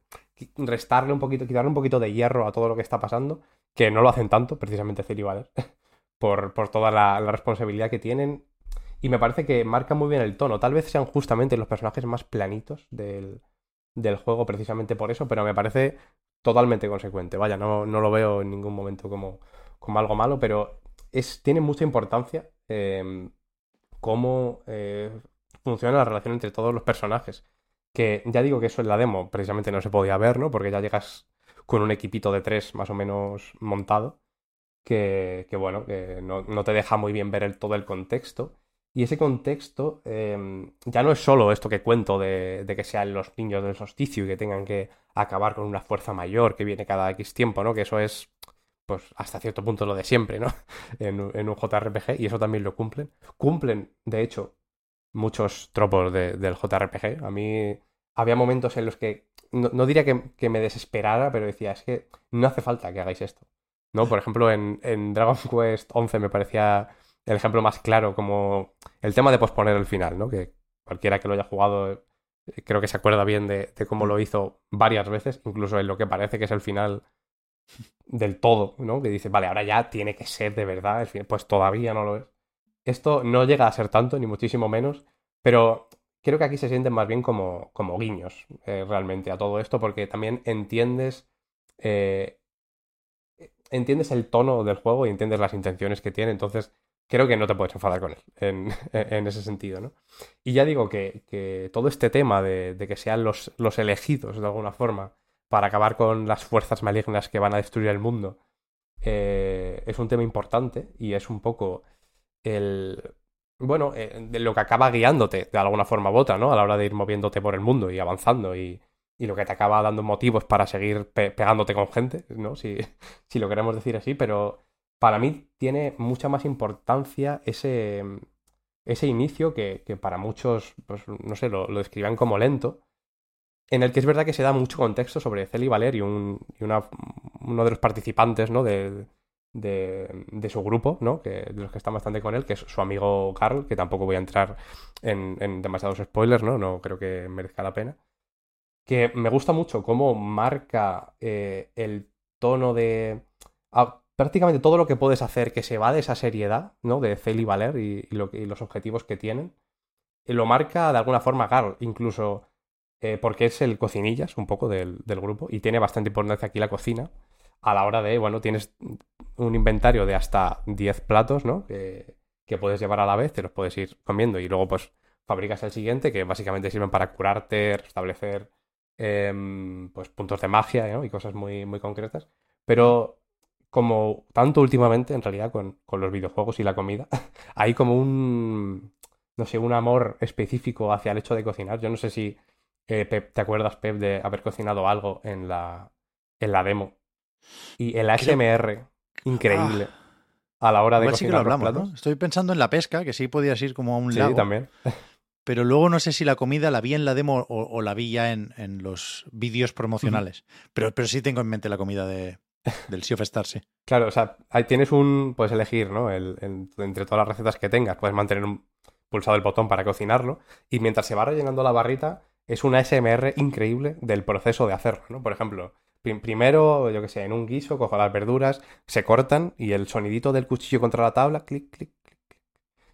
restarle un poquito, quitarle un poquito de hierro a todo lo que está pasando, que no lo hacen tanto, precisamente Celi Valer, por, por toda la, la, responsabilidad que tienen. Y me parece que marca muy bien el tono. Tal vez sean justamente los personajes más planitos del, del juego, precisamente por eso, pero me parece totalmente consecuente. Vaya, no, no lo veo en ningún momento como, como algo malo, pero es, tiene mucha importancia eh, cómo eh, funciona la relación entre todos los personajes. Que ya digo que eso en la demo precisamente no se podía ver, ¿no? Porque ya llegas con un equipito de tres más o menos montado. Que, que bueno, que no, no, te deja muy bien ver todo el contexto. Y ese contexto eh, ya no es solo esto que cuento de, de, que sean los niños del solsticio y que tengan que acabar con una fuerza mayor que viene cada X tiempo, ¿no? Que eso es, pues, hasta cierto punto lo de siempre, ¿no? En, un JRPG y eso también lo cumplen. Cumplen, de hecho, muchos tropos de, del JRPG. A mí había momentos en los que, no, no diría que, me desesperara, pero decía, es que no hace falta que hagáis esto. ¿No? Por ejemplo, en, en Dragon Quest 11 me parecía el ejemplo más claro como el tema de posponer el final, ¿no? Que cualquiera que lo haya jugado creo que se acuerda bien de, de, cómo lo hizo varias veces, incluso en lo que parece que es el final del todo, ¿no? Que dice, vale, ahora ya tiene que ser de verdad, el final. pues todavía no lo es. Esto no llega a ser tanto, ni muchísimo menos, pero creo que aquí se sienten más bien como, como guiños eh, realmente a todo esto, porque también entiendes eh, entiendes el tono del juego y entiendes las intenciones que tiene, entonces creo que no te puedes enfadar con él en, ese sentido, ¿no? Y ya digo que, todo este tema de, que sean los, los elegidos de alguna forma para acabar con las fuerzas malignas que van a destruir el mundo eh, es un tema importante y es un poco el... Bueno, eh, de lo que acaba guiándote de alguna forma u otra, ¿no? A la hora de ir moviéndote por el mundo y avanzando y, y lo que te acaba dando motivos para seguir pe pegándote con gente, ¿no? Si, si lo queremos decir así, pero para mí tiene mucha más importancia ese, ese inicio que, que para muchos, pues no sé, lo, lo, describan como lento, en el que es verdad que se da mucho contexto sobre Celi Valer y, un, y una, uno de los participantes ¿no? de, de, de, su grupo, ¿no? que, de los que están bastante con él, que es su amigo Carl, que tampoco voy a entrar en, demasiados spoilers, ¿no? no creo que merezca la pena. Que me gusta mucho cómo marca eh, el tono de... Prácticamente todo lo que puedes hacer que se va de esa seriedad, ¿no? De Valer y, lo, y, los objetivos que tienen, y lo marca de alguna forma Carl, incluso eh, porque es el cocinillas un poco del, grupo y tiene bastante importancia aquí la cocina a la hora de, bueno, tienes un inventario de hasta 10 platos, ¿no? Que, puedes llevar a la vez, te los puedes ir comiendo y luego pues fabricas el siguiente que básicamente sirven para curarte, restablecer eh, pues puntos de magia ¿no? y cosas muy, muy concretas. Pero como tanto últimamente, en realidad, con, con los videojuegos y la comida, hay como un, no sé, un amor específico hacia el hecho de cocinar. Yo no sé si, eh, Pep, ¿te acuerdas, Pep, de haber cocinado algo en la, en la demo? Y el ASMR, Creo... increíble. Ah. A la hora de cocinar sí que lo hablamos, ¿no? Estoy pensando en la pesca, que sí podías ir como a un sí, lago. también. Pero luego no sé si la comida la vi en la demo o, o la vi ya en, en los vídeos promocionales. Uh -huh. pero, pero sí tengo en mente la comida de, del Sea of Stars, sí. Claro, o sea, ahí tienes un. Puedes elegir, ¿no? El, entre todas las recetas que tengas, puedes mantener un, pulsado el botón para cocinarlo. Y mientras se va rellenando la barrita, es una SMR increíble del proceso de hacerlo, ¿no? Por ejemplo, prim primero, yo que sé, en un guiso, cojo las verduras, se cortan y el sonidito del cuchillo contra la tabla, clic, clic, clic, clic.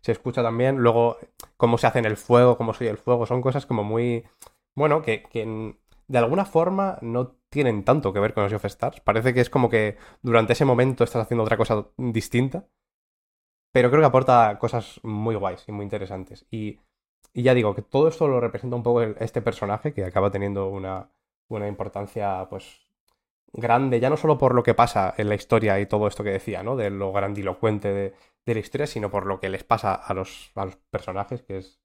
Se escucha también. Luego, cómo se hace en el fuego, cómo soy el fuego. Son cosas como muy. Bueno, que, que de alguna forma no tienen tanto que ver con los of Stars. Parece que es como que durante ese momento estás haciendo otra cosa distinta. Pero creo que aporta cosas muy guays y muy interesantes. Y, y ya digo que todo esto lo representa un poco este personaje que acaba teniendo una, una importancia, pues, grande, ya no solo por lo que pasa en la historia y todo esto que decía, ¿no? De lo grandilocuente de, de la historia, sino por lo que les pasa a los, a los personajes, que es,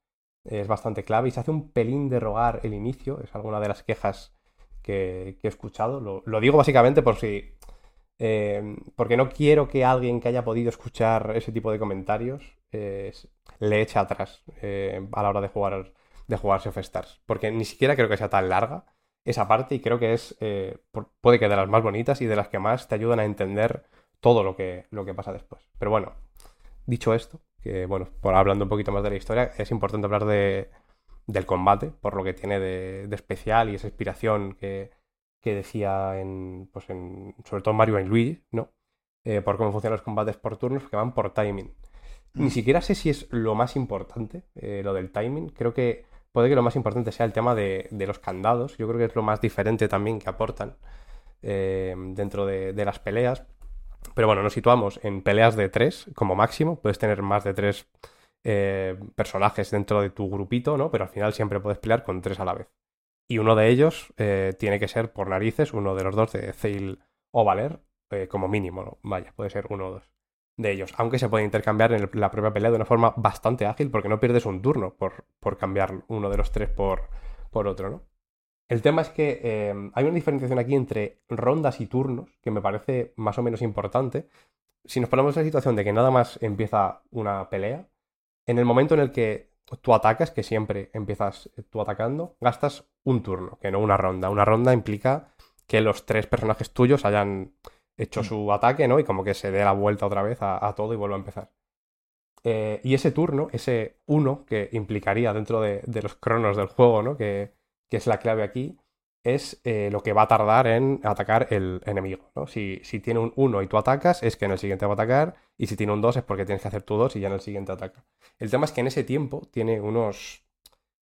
es bastante clave. Y se hace un pelín de rogar el inicio, es alguna de las quejas que, he escuchado. Lo, digo básicamente por si. Eh, porque no quiero que alguien que haya podido escuchar ese tipo de comentarios eh, le eche atrás eh, a la hora de jugar de jugarse of Stars. Porque ni siquiera creo que sea tan larga esa parte y creo que es puede que de las más bonitas y de las que más te ayudan a entender todo lo que, lo que pasa después. Pero bueno, dicho esto, que bueno, por hablando un poquito más de la historia, es importante hablar de, del combate, por lo que tiene de, de especial y esa inspiración que, que, decía en, pues en, sobre todo Mario y Luigi, ¿no? Eh, por cómo funcionan los combates por turnos, que van por timing. Ni mm. siquiera sé si es lo más importante, eh, lo del timing. Creo que puede que lo más importante sea el tema de, de los candados. Yo creo que es lo más diferente también que aportan eh, dentro de, de, las peleas. Pero bueno, nos situamos en peleas de tres como máximo. Puedes tener más de tres eh, personajes dentro de tu grupito, ¿no? Pero al final siempre puedes pelear con tres a la vez. Y uno de ellos eh, tiene que ser por narices, uno de los dos de Zeil o Valer, eh, como mínimo, ¿no? Vaya, puede ser uno o dos de ellos. Aunque se puede intercambiar en la propia pelea de una forma bastante ágil, porque no pierdes un turno por, por cambiar uno de los tres por, por otro, ¿no? El tema es que eh, hay una diferenciación aquí entre rondas y turnos, que me parece más o menos importante. Si nos ponemos en la situación de que nada más empieza una pelea, en el momento en el que tú atacas, que siempre empiezas tú atacando, gastas un turno, que no una ronda. Una ronda implica que los tres personajes tuyos hayan hecho su ataque, ¿no? Y como que se dé la vuelta otra vez a, a todo y vuelva a empezar. Eh, y ese turno, ese uno que implicaría dentro de, de los cronos del juego, ¿no? Que, que es la clave aquí, es eh, lo que va a tardar en atacar el enemigo. ¿no? Si, si, tiene un 1 y tú atacas, es que en el siguiente va a atacar, y si tiene un 2 es porque tienes que hacer tú 2 y ya en el siguiente ataca. El tema es que en ese tiempo tiene unos...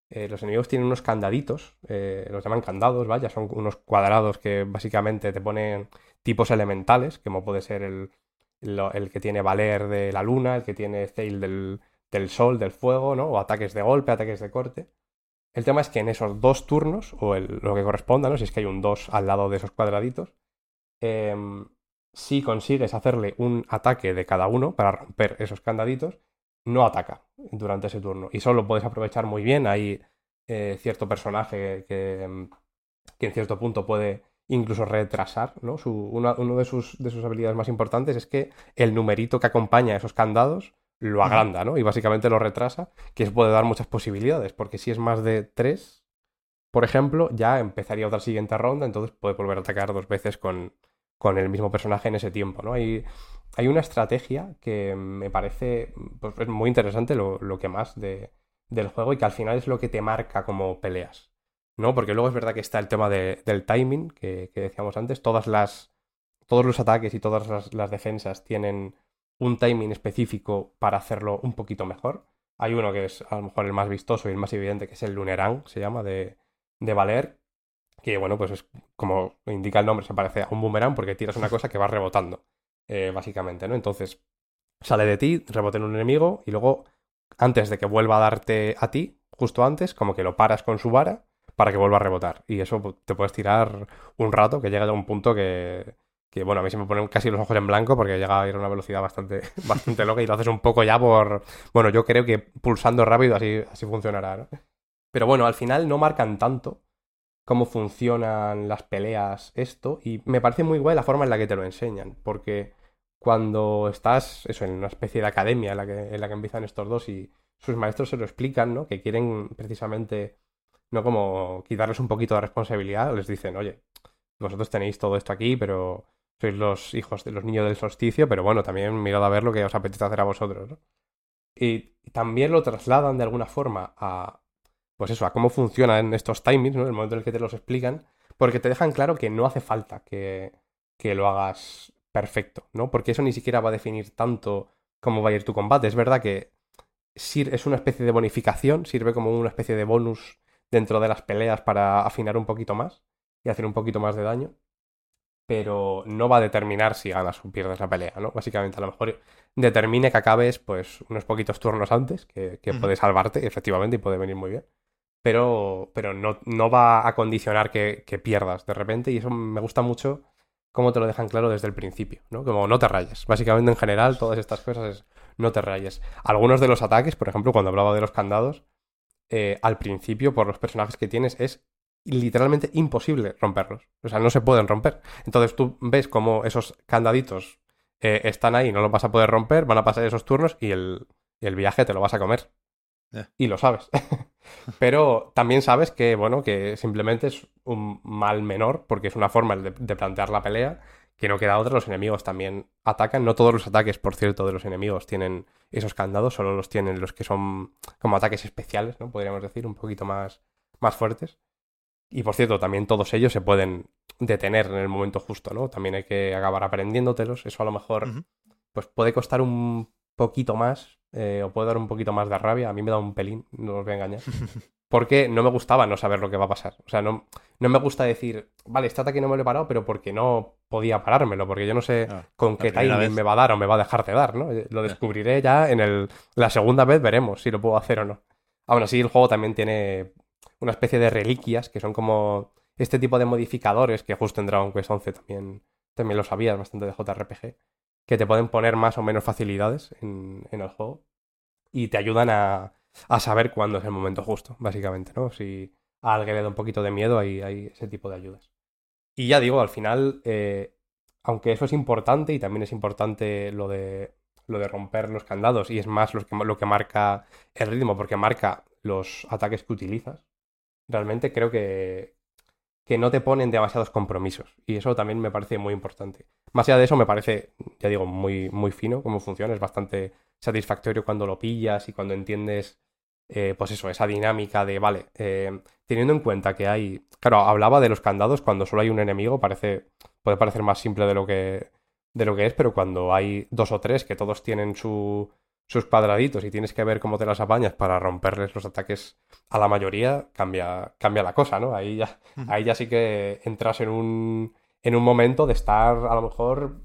Eh, los enemigos tienen unos candaditos, eh, los llaman candados, vaya, son unos cuadrados que básicamente te ponen tipos elementales, como puede ser el, el que tiene Valer de la luna, el que tiene Zeil del, del sol, del fuego, ¿no? O ataques de golpe, ataques de corte. El tema es que en esos dos turnos, o lo que corresponda, ¿no? si es que hay un 2 al lado de esos cuadraditos, eh, si consigues hacerle un ataque de cada uno para romper esos candaditos, no ataca durante ese turno. Y solo puedes aprovechar muy bien. Hay eh, cierto personaje que, que, en cierto punto puede incluso retrasar. ¿no? Una, uno de sus, de sus habilidades más importantes es que el numerito que acompaña a esos candados lo agranda, ¿no? Y básicamente lo retrasa, que eso puede dar muchas posibilidades, porque si es más de 3, por ejemplo, ya empezaría otra siguiente ronda, entonces puede volver a atacar dos veces con, con el mismo personaje en ese tiempo, ¿no? Hay, hay una estrategia que me parece pues, muy interesante, lo, lo que más de, del juego, y que al final es lo que te marca como peleas, ¿no? Porque luego es verdad que está el tema de, del timing, que, que, decíamos antes, todas las... Todos los ataques y todas las, las defensas tienen un timing específico para hacerlo un poquito mejor. Hay uno que es a lo mejor el más vistoso y el más evidente, que es el Lunerang, se llama, de, de Valer, que bueno, pues es como indica el nombre, se parece a un boomerang porque tiras una cosa que va rebotando, eh, básicamente, ¿no? Entonces, sale de ti, rebota en un enemigo y luego, antes de que vuelva a darte a ti, justo antes, como que lo paras con su vara para que vuelva a rebotar. Y eso pues, te puedes tirar un rato que llega a un punto que, bueno, a mí se me ponen casi los ojos en blanco porque llega a ir a una velocidad bastante, bastante loca y lo haces un poco ya por, bueno, yo creo que pulsando rápido así, así funcionará, ¿no? Pero bueno, al final no marcan tanto cómo funcionan las peleas esto y me parece muy guay la forma en la que te lo enseñan, porque cuando estás, eso, en una especie de academia en la que, en la que empiezan estos dos y sus maestros se lo explican, ¿no? Que quieren precisamente, no como quitarles un poquito de responsabilidad, les dicen, oye, vosotros tenéis todo esto aquí, pero sois los hijos de los niños del solsticio, pero bueno, también mirad a ver lo que os apetece hacer a vosotros, ¿no? Y también lo trasladan de alguna forma a, pues eso, a cómo funcionan estos timings, ¿no? El momento en el que te los explican, porque te dejan claro que no hace falta que, que lo hagas perfecto, ¿no? Porque eso ni siquiera va a definir tanto cómo va a ir tu combate. Es verdad que es una especie de bonificación, sirve como una especie de bonus dentro de las peleas para afinar un poquito más y hacer un poquito más de daño pero no va a determinar si ganas o pierdes la pelea, ¿no? Básicamente, a lo mejor determine que acabes, pues, unos poquitos turnos antes, que, que uh -huh. puede salvarte, efectivamente, y puede venir muy bien. Pero, pero no, no va a condicionar que, que, pierdas de repente, y eso me gusta mucho cómo te lo dejan claro desde el principio, ¿no? Como no te rayes. Básicamente, en general, todas estas cosas es no te rayes. Algunos de los ataques, por ejemplo, cuando hablaba de los candados, eh, al principio, por los personajes que tienes, es literalmente imposible romperlos. O sea, no se pueden romper. Entonces tú ves cómo esos candaditos eh, están ahí, no los vas a poder romper, van a pasar esos turnos y el, y el viaje te lo vas a comer. Y lo sabes. Pero también sabes que, bueno, que simplemente es un mal menor, porque es una forma de, de plantear la pelea, que no queda otra. Los enemigos también atacan. No todos los ataques, por cierto, de los enemigos tienen esos candados, solo los tienen los que son como ataques especiales, ¿no? Podríamos decir, un poquito más, más fuertes. Y por cierto, también todos ellos se pueden detener en el momento justo, ¿no? También hay que acabar aprendiéndotelos. Eso a lo mejor pues puede costar un poquito más eh, o puede dar un poquito más de rabia. A mí me da un pelín, no os voy a engañar. Porque no me gustaba no saber lo que va a pasar. O sea, no, no me gusta decir, vale, este ataque no me lo he parado, pero porque no podía parármelo, porque yo no sé Ah, con qué timing vez. me va a dar o me va a dejar de dar, ¿no? Eh, Lo descubriré ya en el, la segunda vez, veremos si lo puedo hacer o no. Aún así, el juego también tiene una especie de reliquias que son como este tipo de modificadores que justo en Dragon Quest 11 también, también lo sabías bastante de JRPG, que te pueden poner más o menos facilidades en, el juego y te ayudan a, a saber cuándo es el momento justo, básicamente, ¿no? Si a alguien le da un poquito de miedo, hay, hay ese tipo de ayudas. Y ya digo, al final, eh, aunque eso es importante y también es importante lo de, lo de romper los candados y es más lo que, lo que marca el ritmo, porque marca los ataques que utilizas, realmente creo que, que no te ponen demasiados compromisos. Y eso también me parece muy importante. Más allá de eso, me parece, ya digo, muy, muy fino cómo funciona. Es bastante satisfactorio cuando lo pillas y cuando entiendes, eh, pues eso, esa dinámica de, vale, eh, teniendo en cuenta que hay... Claro, hablaba de los candados cuando solo hay un enemigo, parece, puede parecer más simple de lo que, de lo que es, pero cuando hay dos o tres que todos tienen su, sus cuadraditos y tienes que ver cómo te las apañas para romperles los ataques a la mayoría, cambia, cambia la cosa, ¿no? Ahí ya, ahí ya sí que entras en un, en un momento de estar a lo mejor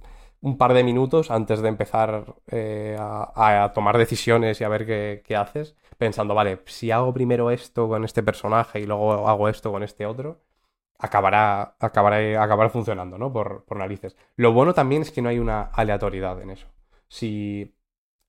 un par de minutos antes de empezar eh, a, a tomar decisiones y a ver qué, qué haces, pensando, vale, si hago primero esto con este personaje y luego hago esto con este otro, acabará, acabará, acabará funcionando, ¿no? Por, por narices. Lo bueno también es que no hay una aleatoriedad en eso. Si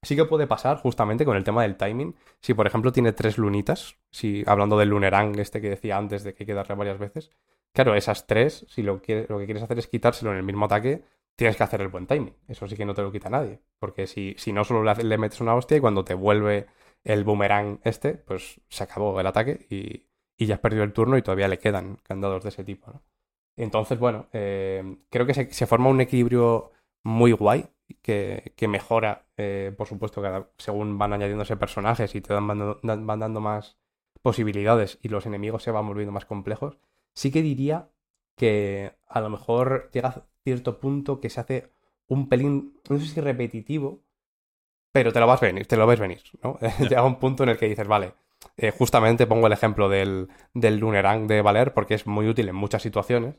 sí que puede pasar justamente con el tema del timing. Si, por ejemplo, tiene tres lunitas, si hablando del lunerang este que decía antes de que hay que darle varias veces, claro, esas tres, si lo, quiere- lo que quieres hacer es quitárselo en el mismo ataque, tienes que hacer el buen timing. Eso sí que no te lo quita nadie. Porque si, si no, solo le, metes una hostia y cuando te vuelve el boomerang este, pues se acabó el ataque y, y ya has perdido el turno y todavía le quedan candados de ese tipo. Entonces, bueno, eh, creo que se, se forma un equilibrio muy guay que, que mejora, eh, por supuesto, cada, según van añadiéndose personajes y te dan, van, dan- van dando más posibilidades y los enemigos se van volviendo más complejos. Sí que diría que a lo mejor llega a cierto punto que se hace un pelín, no sé si repetitivo, pero te lo vas a venir, te lo ves venir, ¿no? llega un punto en el que dices, vale, eh, justamente pongo el ejemplo del, del Lunerang de Valer porque es muy útil en muchas situaciones.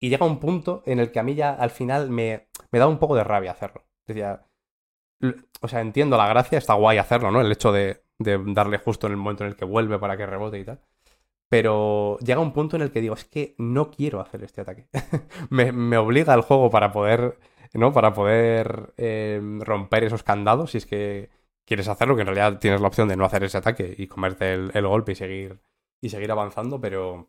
Y llega un punto en el que a mí ya al final me, me da un poco de rabia hacerlo. Decía, o sea, entiendo la gracia, está guay hacerlo, ¿no? El hecho de, de darle justo en el momento en el que vuelve para que rebote y tal. Pero llega un punto en el que digo, es que no quiero hacer este ataque. me, me obliga el juego para poder, ¿no? Para poder eh, romper esos candados si es que quieres hacerlo, que en realidad tienes la opción de no hacer ese ataque y comerte el, el golpe y seguir, y seguir avanzando, pero...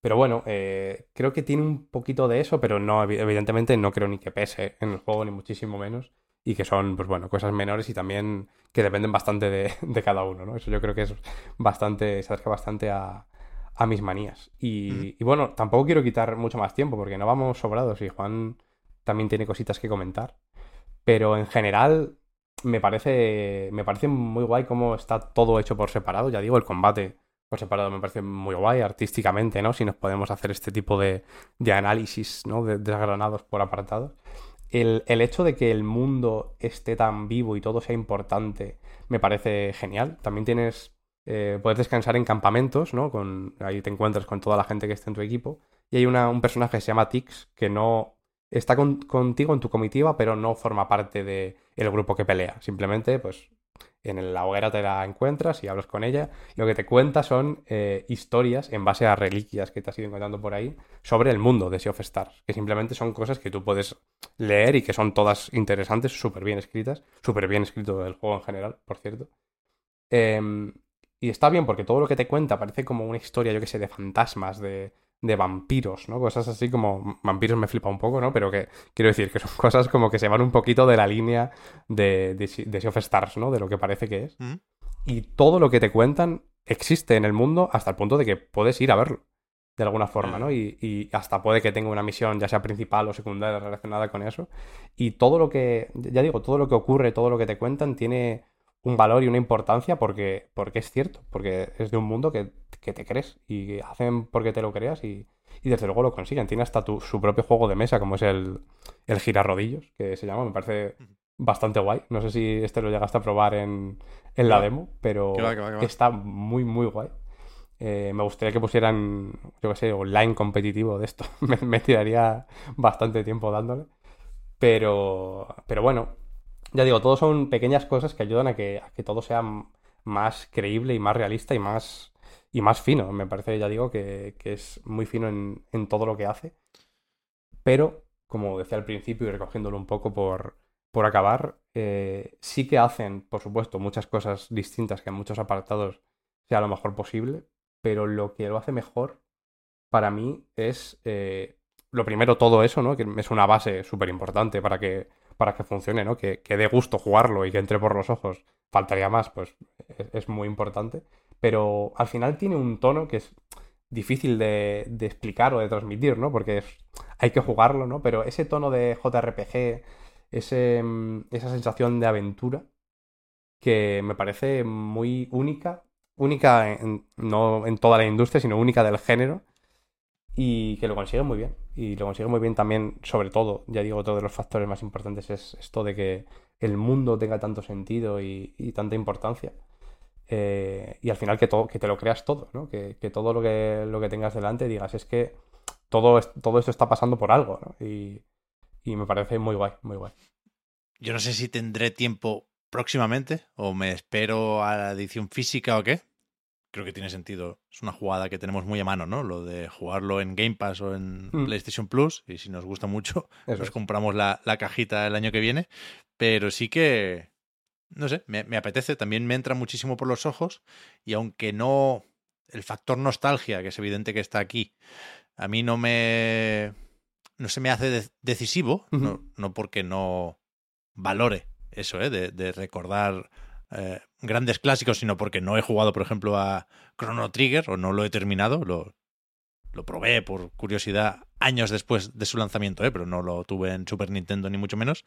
Pero bueno, eh, creo que tiene un poquito de eso, pero no, evi- evidentemente no creo ni que pese en el juego, ni muchísimo menos. Y que son, pues bueno, cosas menores y también que dependen bastante de, de cada uno, ¿no? Eso yo creo que es bastante, se acerca bastante a, a mis manías. Y, y bueno, tampoco quiero quitar mucho más tiempo porque no vamos sobrados y Juan también tiene cositas que comentar. Pero en general me parece, me parece muy guay cómo está todo hecho por separado. Ya digo, el combate por separado me parece muy guay artísticamente, ¿no? Si nos podemos hacer este tipo de, de análisis, ¿no? De, desgranados por apartados. El, el hecho de que el mundo esté tan vivo y todo sea importante me parece genial. También tienes... eh, puedes descansar en campamentos, ¿no? Con, ahí te encuentras con toda la gente que está en tu equipo. Y hay una- un personaje que se llama Tix que no está con- contigo en tu comitiva, pero no forma parte del grupo que pelea. Simplemente, pues, en la hoguera te la encuentras y hablas con ella. Lo que te cuenta son eh, historias en base a reliquias que te has ido encontrando por ahí sobre el mundo de Sea of Stars, que simplemente son cosas que tú puedes leer y que son todas interesantes, súper bien escritas, súper bien escrito el juego en general, por cierto. Em, y está bien porque todo lo que te cuenta parece como una historia, yo que sé, de fantasmas, de, de vampiros, ¿no? Cosas así como vampiros me flipa un poco, ¿no? Pero que quiero decir que son cosas como que se van un poquito de la línea de, de, Sea of Stars, ¿no? De lo que parece que es. Mm. Y todo lo que te cuentan existe en el mundo hasta el punto de que puedes ir a verlo, de alguna forma, ¿no? Y, y hasta puede que tenga una misión, ya sea principal o secundaria, relacionada con eso. Y todo lo que, ya digo, todo lo que ocurre, todo lo que te cuentan tiene un valor y una importancia porque, porque es cierto, porque es de un mundo que, que te crees y hacen porque te lo creas y, y desde luego lo consiguen. Tiene hasta tu, su propio juego de mesa, como es el, el girarrodillos, que se llama, me parece bastante guay. No sé si este lo llegaste a probar en, en la demo, pero va, va, va. está muy, muy guay. Eh, me gustaría que pusieran, yo qué sé, online competitivo de esto. me, me tiraría bastante tiempo dándole. Pero, pero bueno, ya digo, todo son pequeñas cosas que ayudan a que, todo sea más creíble y más realista y más, y más fino. Me parece, ya digo, que, es muy fino en, en todo lo que hace. Pero, como decía al principio y recogiéndolo un poco por, por acabar, eh, sí que hacen, por supuesto, muchas cosas distintas que en muchos apartados sea lo mejor posible, pero lo que lo hace mejor para mí es, eh, lo primero, todo eso, ¿no? Que es una base súper importante para que, para que funcione, ¿no? Que, que dé gusto jugarlo y que entre por los ojos. Faltaría más, pues es, muy importante. Pero al final tiene un tono que es difícil de, explicar o de transmitir, ¿no? Porque es- hay que jugarlo, ¿no? Pero ese tono de JRPG, ese, mm, esa sensación de aventura, que me parece muy única, única no en toda la industria, sino única del género, y que lo consigue muy bien. Y lo consigue muy bien también, sobre todo, ya digo, otro de los factores más importantes es esto de que el mundo tenga tanto sentido y, tanta importancia. Eh, y al final que, todo, que te lo creas todo, ¿no? Que, todo lo que, lo que tengas delante digas, es que todo, todo esto está pasando por algo, ¿no? Y, y me parece muy guay, muy guay. Yo no sé si tendré tiempo próximamente o me espero a la edición física o qué. Creo que tiene sentido. Es una jugada que tenemos muy a mano, ¿no? Lo de jugarlo en Game Pass o en Mm. PlayStation Plus. Y si nos gusta mucho, Eso nos es. compramos la, la cajita el año que viene. Pero sí que, no sé, me, me apetece. También me entra muchísimo por los ojos. Y aunque no, el factor nostalgia, que es evidente que está aquí, a mí no me, no se me hace de- decisivo. No, no porque no valore eso, ¿eh? de, de recordar eh, grandes clásicos, sino porque no he jugado, por ejemplo, a Chrono Trigger o no lo he terminado. Lo, lo probé por curiosidad años después de su lanzamiento, ¿eh? pero no lo tuve en Super Nintendo ni mucho menos.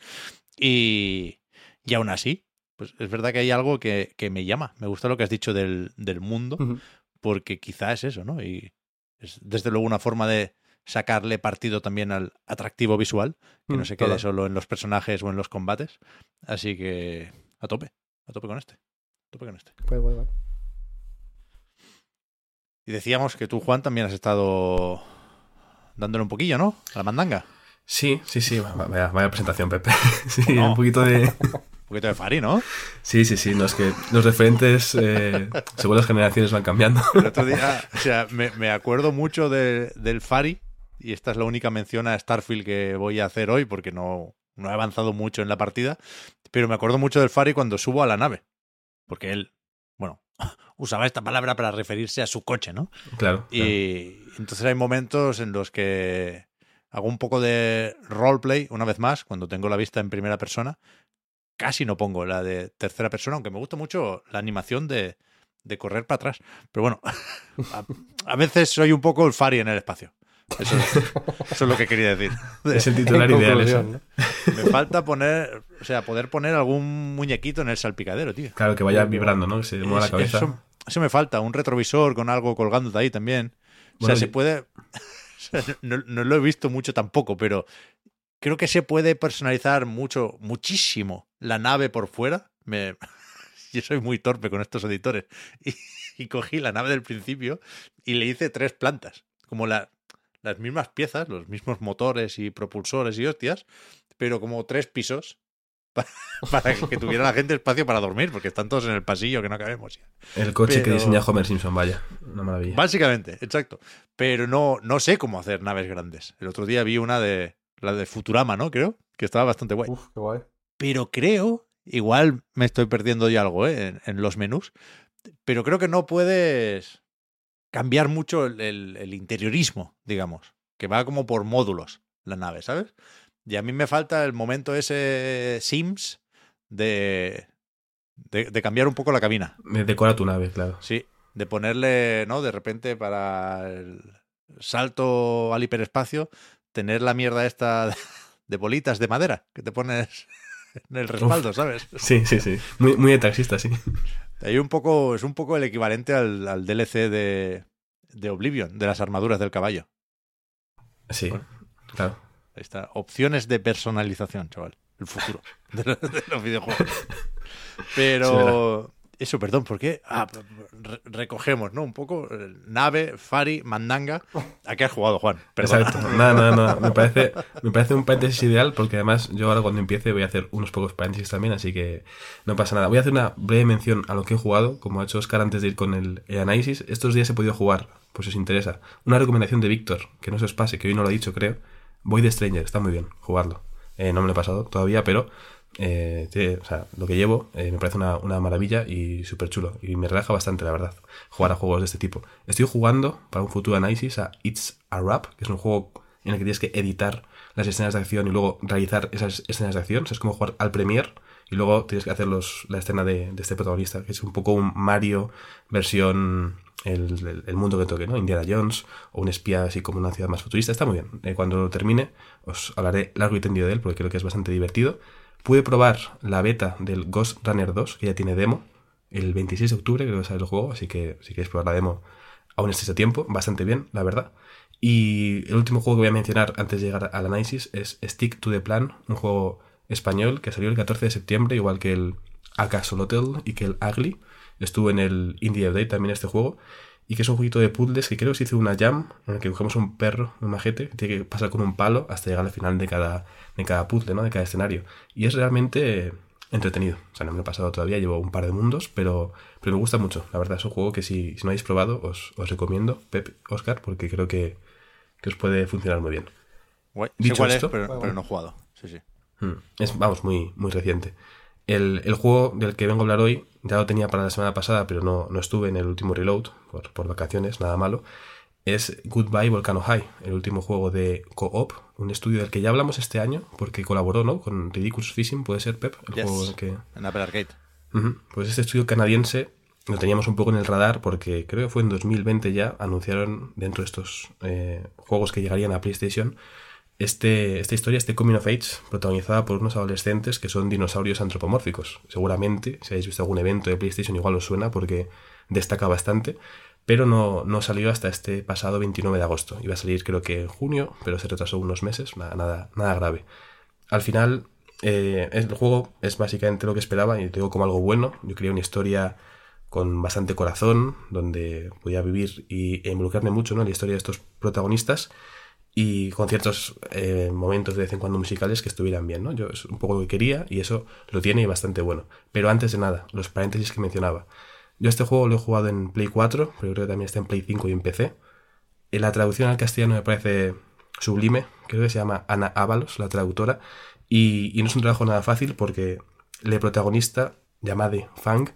Y, y aún así, pues es verdad que hay algo que, que me llama. Me gusta lo que has dicho del, del mundo, porque quizá es eso, ¿no? Y es desde luego una forma de sacarle partido también al atractivo visual, que no Mm, se quede solo en los personajes o en los combates. Así que a tope, a tope con este. A tope con este. Y decíamos que tú, Juan, también has estado dándole un poquillo, ¿no? A la mandanga. Sí, sí, sí. Vaya, vaya presentación, Pepe. Sí, No. un poquito de. Un poquito de Fari, ¿no? Sí, sí, sí. No, es que los referentes, eh, según las generaciones, van cambiando. El otro día, o sea, me, me acuerdo mucho de- del Fari, y esta es la única mención a Starfield que voy a hacer hoy, porque no, no he avanzado mucho en la partida, pero me acuerdo mucho del Fari cuando subo a la nave, porque él, bueno, usaba esta palabra para referirse a su coche, ¿no? Claro. claro. Y entonces hay momentos en los que hago un poco de roleplay, una vez más, cuando tengo la vista en primera persona. Casi no pongo la de tercera persona, aunque me gusta mucho la animación de, de correr para atrás. Pero bueno, a, a veces soy un poco el Fari en el espacio. Eso, eso es lo que quería decir. Es el titular En ideal. Me falta poner, o sea, poder poner algún muñequito en el salpicadero, tío. Claro, que vaya vibrando, ¿no? Que se mueva la cabeza. Eso, eso me falta, un retrovisor con algo colgándote ahí también. O Bueno, sea, se puede. o sea, no, no lo he visto mucho tampoco, pero creo que se puede personalizar mucho, muchísimo la nave por fuera. Me... Yo soy muy torpe con estos editores. Y, y cogí la nave del principio y le hice tres plantas. Como la, las mismas piezas, los mismos motores y propulsores y hostias, pero como tres pisos pa- para que tuviera la gente espacio para dormir, porque están todos en el pasillo que no cabemos. ya. El coche que diseña Homer Simpson, vaya. Una maravilla. Básicamente, exacto. Pero no, no sé cómo hacer naves grandes. El otro día vi una de la de Futurama, ¿no? Creo que estaba bastante guay. Uf, qué guay. Pero creo, igual me estoy perdiendo ya algo ¿eh? en, en los menús, pero creo que no puedes cambiar mucho el, el- el interiorismo, digamos, que va como por módulos la nave, ¿sabes? Y a mí me falta el momento ese Sims de, de, de cambiar un poco la cabina. Me decora tu nave, claro. Sí, de ponerle, ¿no? De repente para el salto al hiperespacio, tener la mierda esta de bolitas de madera que te pones en el respaldo, ¿sabes? Sí, sí, sí. Muy, muy de taxista, sí. Hay un poco, es un poco el equivalente al, al DLC de, de Oblivion, de las armaduras del caballo. Sí, claro. Ahí está. Opciones de personalización, chaval. El futuro de, los- de los videojuegos. Pero. Eso, perdón, ¿por qué? Ah, re- recogemos, ¿no? Un poco. eh, Nave, Fari, Mandanga. ¿A qué has jugado, Juan? Perdón. Exacto. Nada, nada, nada. Me parece, me parece un paréntesis ideal porque además yo ahora cuando empiece voy a hacer unos pocos paréntesis también, así que no pasa nada. Voy a hacer una breve mención a lo que he jugado, como ha hecho Oscar antes de ir con el, el análisis. Estos días he podido jugar, pues si os interesa. Una recomendación de Víctor, que no se os pase, que hoy no lo ha dicho, creo. Voy de Stranger, está muy bien, jugarlo. Eh, no me lo he pasado todavía, pero eh, lo que llevo eh, me parece una, maravilla y súper chulo. Y me relaja bastante, la verdad, jugar a juegos de este tipo. Estoy jugando para un futuro análisis a It's a Rap, que es un juego en el que tienes que editar las escenas de acción y luego realizar esas escenas de acción. Es como jugar al Premiere y luego tienes que hacer los, la escena de, este protagonista, que es un poco un Mario versión el mundo que toque, ¿no? Indiana Jones o un espía así como una ciudad más futurista. Está muy bien. Eh, cuando lo termine os hablaré largo y tendido de él porque creo que es bastante divertido. Pude probar la beta del Ghost Runner 2, que ya tiene demo, el 26 de octubre creo que sale el juego, así que si queréis probar la demo aún estáis a tiempo, bastante bien, la verdad. Y el último juego que voy a mencionar antes de llegar al análisis es Stick to the Plan, un juego español que salió el 14 de septiembre, igual que el Acasolotel y que el Ugly. Estuvo en el Indie Day también este juego. Y que es un jueguito de puzzles que creo que se hizo una jam en el que cogemos un perro, un majete, que tiene que pasar con un palo hasta llegar al final de cada, de cada puzzle, ¿no? De cada escenario. Y es realmente entretenido. O sea, no me lo he pasado todavía, llevo un par de mundos, pero, pero me gusta mucho. La verdad, es un juego que si, si no habéis probado, os, os recomiendo, Pep, Oscar, porque creo que, que os puede funcionar muy bien. Guay. Dicho cuál esto- es, pero, pero no he jugado. Sí, sí. Mm, Es, vamos, muy, muy reciente. El, el juego del que vengo a hablar hoy ya lo tenía para la semana pasada, pero no, no estuve en el último reload por, por vacaciones, nada malo. Es Goodbye Volcano High, el último juego de Co-op, un estudio del que ya hablamos este año, porque colaboró ¿no? con Ridiculous Fishing, puede ser Pep, el Yes. juego en que, En Apple Arcade. Ujú. Pues este estudio canadiense lo teníamos un poco en el radar porque creo que fue en 2020 ya anunciaron dentro de estos eh, juegos que llegarían a PlayStation este, esta historia, este Coming of Age, protagonizada por unos adolescentes que son dinosaurios antropomórficos. Seguramente, si habéis visto algún evento de PlayStation, igual os suena porque destaca bastante, pero no, no salió hasta este pasado 29 de agosto. Iba a salir creo que en junio, pero se retrasó unos meses, nada, nada, nada grave. Al final, eh, el juego es básicamente lo que esperaba y lo digo como algo bueno. Yo quería una historia con bastante corazón, donde podía vivir y, involucrarme mucho ¿no? en la historia de estos protagonistas y con ciertos eh, momentos de vez en cuando musicales que estuvieran bien. ¿no? Yo es un poco lo que quería y eso lo tiene y bastante bueno. Pero antes de nada, los paréntesis que mencionaba. Yo este juego lo he jugado en Play 4, pero creo que también está en Play 5 y en PC. En la traducción al castellano me parece sublime, creo que se llama Ana Ábalos, la traductora, y, y no es un trabajo nada fácil porque la protagonista, llamada Fang,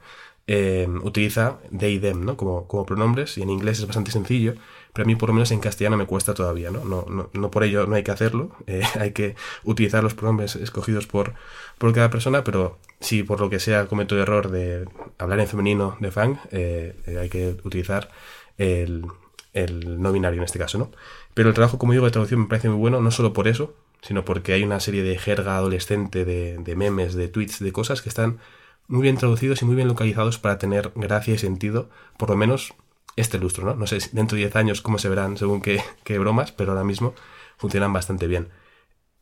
eh, utiliza they them ¿no? como, como pronombres y en inglés es bastante sencillo, pero a mí por lo menos en castellano me cuesta todavía, ¿no? No, no, no por ello no hay que hacerlo, eh, hay que utilizar los pronombres escogidos por, por cada persona, pero si por lo que sea cometo el error de hablar en femenino de Fang, eh, eh, hay que utilizar el, el no binario en este caso, ¿no? Pero el trabajo, como digo, de traducción me parece muy bueno, no solo por eso, sino porque hay una serie de jerga adolescente, de, de memes, de tweets, de cosas que están muy bien traducidos y muy bien localizados para tener gracia y sentido, por lo menos este lustro, ¿no? No sé dentro de 10 años cómo se verán según qué, qué bromas, pero ahora mismo funcionan bastante bien.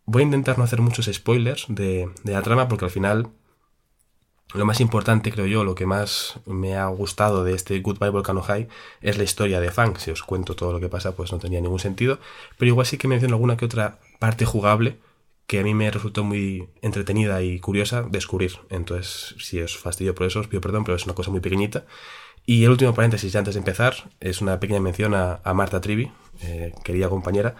Voy a intentar no hacer muchos spoilers de, de la trama porque al final lo más importante, creo yo, lo que más me ha gustado de este Goodbye Volcano High es la historia de Fang. Si os cuento todo lo que pasa, pues no tenía ningún sentido. Pero igual sí que menciono alguna que otra parte jugable que a mí me resultó muy entretenida y curiosa descubrir. Entonces, si os fastidio por eso, os pido perdón, pero es una cosa muy pequeñita. Y el último paréntesis, antes de empezar, es una pequeña mención a, Marta Trivi, eh, querida compañera,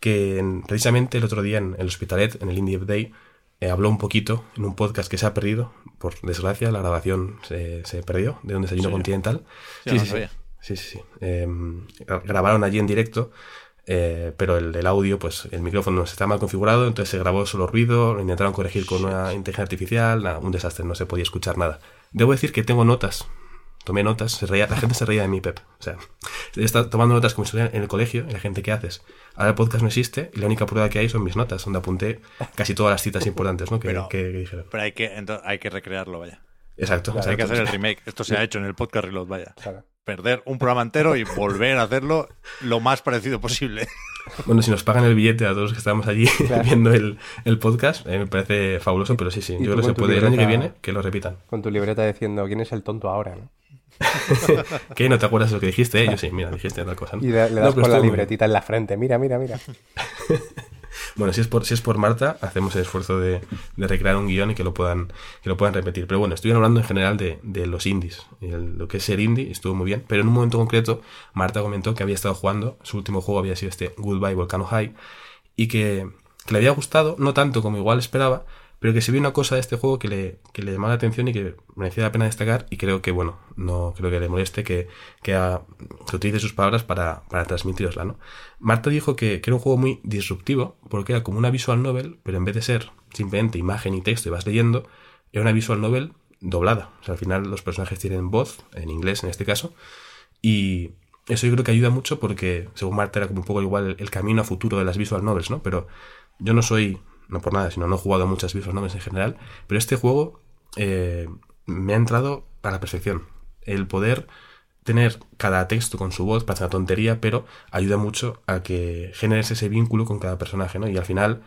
que precisamente el otro día en el Hospitalet, en el Indie Day, eh, habló un poquito en un podcast que se ha perdido, por desgracia, la grabación se, perdió, de un desayuno continental. Sí, sí, sí, sí, em, grabaron allí en directo eh, pero el, el, audio, pues el micrófono está mal configurado, entonces se grabó solo ruido, lo intentaron corregir con una inteligencia artificial, un desastre, no se podía escuchar nada. Debo decir que tengo notas, tomé notas, se reía, la gente se reía de mí, Pep. O sea, está tomando notas como si en el colegio, y la gente, ¿qué haces? Ahora el podcast no existe y la única prueba que hay son mis notas, donde apunté casi todas las citas importantes ¿no? que, pero, que, dijeron. Pero hay que, hay que recrearlo, vaya. Exacto. hay que hacer el remake. Esto se ha hecho en el podcast Reload, vaya. Perder un programa entero y volver a hacerlo lo más parecido posible. Bueno, si nos pagan el billete a todos los que estamos allí viendo el, podcast, eh, me parece fabuloso, pero sí, sí. Yo creo que se puede el año que viene que lo repitan. Con tu libreta diciendo quién es el tonto ahora, ¿no? ¿Qué? ¿No te acuerdas de lo que dijiste? Eh? Yo sí, mira, dijiste otra cosa. Y le, das con la libretita en la frente. Mira, mira, mira. Bueno, si es por, si es por Marta, hacemos el esfuerzo de, recrear un guion y que lo puedan, que lo puedan repetir. Pero bueno, estuvieron hablando en general de, los indies. lo que es ser indie estuvo muy bien. Pero en un momento concreto, Marta comentó que había estado jugando, su último juego había sido este Goodbye Volcano High, y que, que le había gustado, no tanto como igual esperaba, pero que se vio una cosa de este juego que le, que le llamaba la atención y que merecía la pena destacar y creo que, bueno, no creo que le moleste que, que, utilice sus palabras para, para transmitirosla, ¿no? Marta dijo que, que, era un juego muy disruptivo porque era como una visual novel, pero en vez de ser simplemente imagen y texto y vas leyendo, era una visual novel doblada. O sea, al final los personajes tienen voz, en inglés en este caso, y eso yo creo que ayuda mucho porque, según Marta, era como un poco igual el camino a futuro de las visual novels, ¿no? Pero yo no soy no por nada, sino no he jugado muchas visual novels en general, pero este juego eh, me ha entrado a la perfección. El poder tener cada texto con su voz parece una tontería, pero ayuda mucho a que generes ese vínculo con cada personaje, ¿no? Y al final,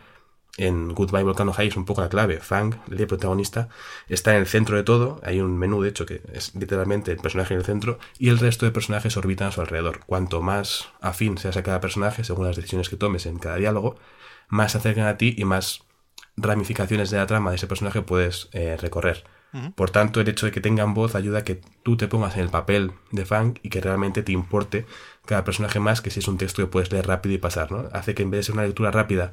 en Goodbye Volcano High es un poco la clave. Fang, el protagonista, está en el centro de todo. Hay un menú, de hecho, que es literalmente el personaje en el centro, y el resto de personajes orbitan a su alrededor. Cuanto más afín seas a cada personaje, según las decisiones que tomes en cada diálogo, más se acercan a ti y más ramificaciones de la trama de ese personaje puedes eh, recorrer. Por tanto, el hecho de que tengan voz ayuda a que tú te pongas en el papel de Fang y que realmente te importe cada personaje más que si es un texto que puedes leer rápido y pasar, ¿no? Hace que en vez de ser una lectura rápida,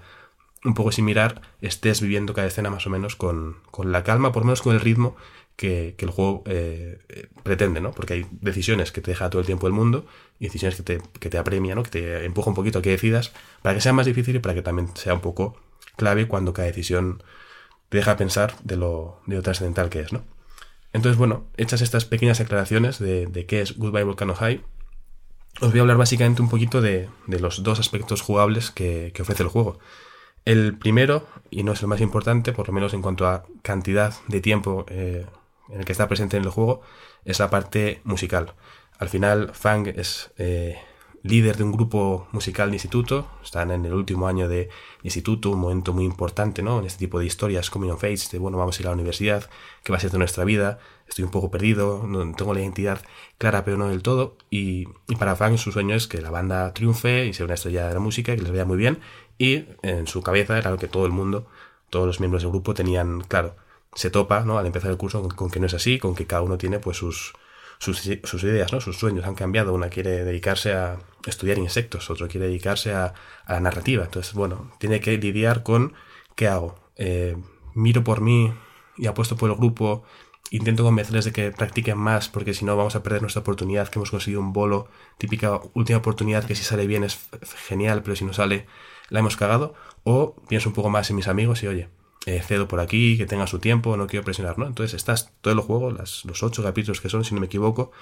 un poco sin mirar, estés viviendo cada escena más o menos con, la calma, por lo menos con el ritmo que, el juego eh, eh, pretende, ¿no? Porque hay decisiones que te deja todo el tiempo el mundo y decisiones que te, que te apremia, ¿no? Que te empuja un poquito a que decidas para que sea más difícil y para que también sea un poco clave cuando cada decisión te deja pensar de lo, de trascendental que es, ¿no? Entonces, bueno, hechas estas pequeñas aclaraciones de, qué es Goodbye Volcano High, os voy a hablar básicamente un poquito de, de los dos aspectos jugables que, que, ofrece el juego. El primero, y no es el más importante, por lo menos en cuanto a cantidad de tiempo eh, en el que está presente en el juego, es la parte musical. Al final, Fang es eh, líder de un grupo musical de instituto, están en el último año de instituto, un momento muy importante, ¿no? En este tipo de historias, coming of age, de bueno, vamos a ir a la universidad, ¿qué va a ser de nuestra vida? Estoy un poco perdido, no tengo la identidad clara, pero no del todo. Y, para Fang su sueño es que la banda triunfe y sea una estrella de la música, que les vaya muy bien. Y en su cabeza era lo que todo el mundo, todos los miembros del grupo tenían claro. Se topa, ¿no? Al empezar el curso con que no es así, con que cada uno tiene pues sus, sus, ideas, ¿no? sus sueños han cambiado. Una quiere dedicarse a estudiar insectos, otro quiere dedicarse a, la narrativa. Entonces, bueno, tiene que lidiar con qué hago. Eh, miro por mí y apuesto por el grupo. Intento convencerles de que practiquen más porque si no vamos a perder nuestra oportunidad que hemos conseguido un bolo. Típica última oportunidad que si sale bien es genial, pero si no sale la hemos cagado. O pienso un poco más en mis amigos y oye, eh, cedo por aquí, que tenga su tiempo, no quiero presionar, ¿no? Entonces estás todo el juego, las, los ocho capítulos que son, si no me equivoco,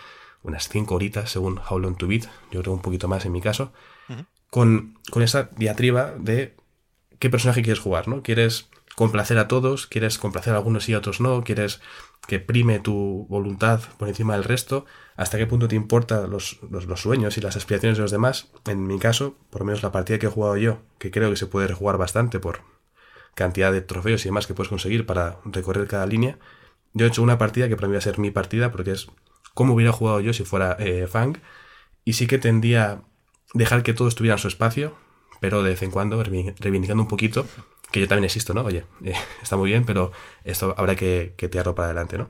unas cinco horitas según How Long to Beat, yo creo un poquito más en mi caso, con, con esa diatriba de qué personaje quieres jugar, ¿no? ¿Quieres complacer a todos? ¿Quieres complacer a algunos y a otros no? ¿Quieres que prime tu voluntad por encima del resto? ¿Hasta qué punto te importan los, los, los, sueños y las aspiraciones de los demás? En mi caso, por lo menos la partida que he jugado yo, que creo que se puede rejugar bastante por, cantidad de trofeos y demás que puedes conseguir para recorrer cada línea. Yo he hecho una partida que para mí va a ser mi partida porque es como hubiera jugado yo si fuera eh, Fang. Y sí que tendía dejar que todos tuvieran su espacio, pero de vez en cuando reivindicando un poquito que yo también existo, ¿no? Oye, eh, está muy bien, pero esto habrá que, que tirarlo para adelante, ¿no?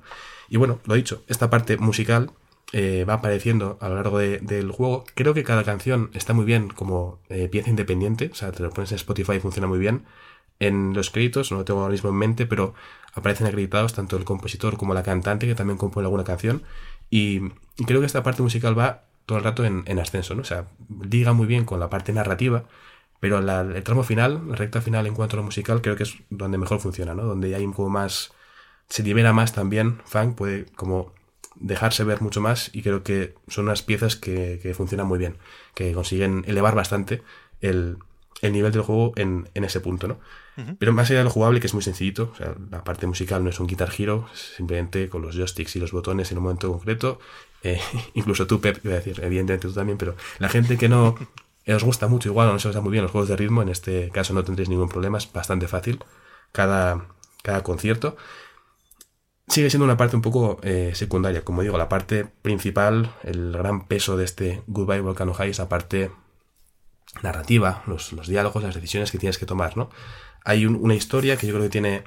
Y bueno, lo dicho, esta parte musical eh, va apareciendo a lo largo de- del juego. Creo que cada canción está muy bien como eh, pieza independiente, o sea, te lo pones en Spotify y funciona muy bien. En los créditos, no lo tengo ahora mismo en mente, pero aparecen acreditados tanto el compositor como la cantante, que también compone alguna canción. Y, creo que esta parte musical va todo el rato en, en ascenso, ¿no? O sea, liga muy bien con la parte narrativa, pero el tramo final, la recta final en cuanto a lo musical, creo que es donde mejor funciona, ¿no? Donde hay como más. Se libera más también. Funk puede como dejarse ver mucho más y creo que son unas piezas que, que funcionan muy bien, que consiguen elevar bastante el, el nivel del juego en, en ese punto, ¿no? Pero más allá de lo jugable, que es muy sencillito, o sea, la parte musical no es un Guitar Hero, simplemente con los joysticks y los botones en un momento concreto. eh, incluso tú, Pep, iba a decir, evidentemente tú también, pero la gente que no os gusta mucho igual o no se os da muy bien los juegos de ritmo, en este caso no tendréis ningún problema, es bastante fácil cada, cada concierto. Sigue siendo una parte un poco eh, secundaria, como digo, la parte principal, el gran peso de este Goodbye Volcano High es la parte narrativa, los, los diálogos, las decisiones que tienes que tomar, ¿no? Hay un- una historia que yo creo que tiene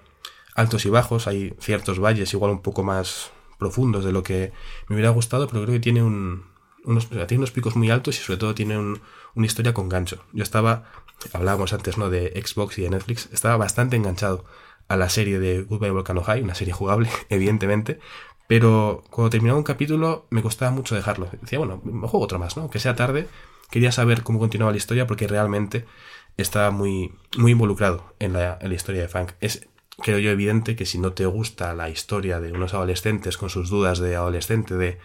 altos y bajos, hay ciertos valles igual un poco más profundos de lo que me hubiera gustado, pero creo que tiene un, unos, tiene unos picos muy altos y sobre todo tiene un- una historia con gancho. Yo estaba, hablábamos antes, ¿no? De Xbox y de Netflix, estaba bastante enganchado a la serie de Goodbye Volcano High, una serie jugable, evidentemente, pero cuando terminaba un capítulo me costaba mucho dejarlo. Decía, bueno, juego otro más, ¿no? Que sea tarde, quería saber cómo continuaba la historia porque realmente estaba muy, muy involucrado en la, en la historia de Funk. Es, creo yo, evidente que si no te gusta la historia de unos adolescentes con sus dudas de adolescente, de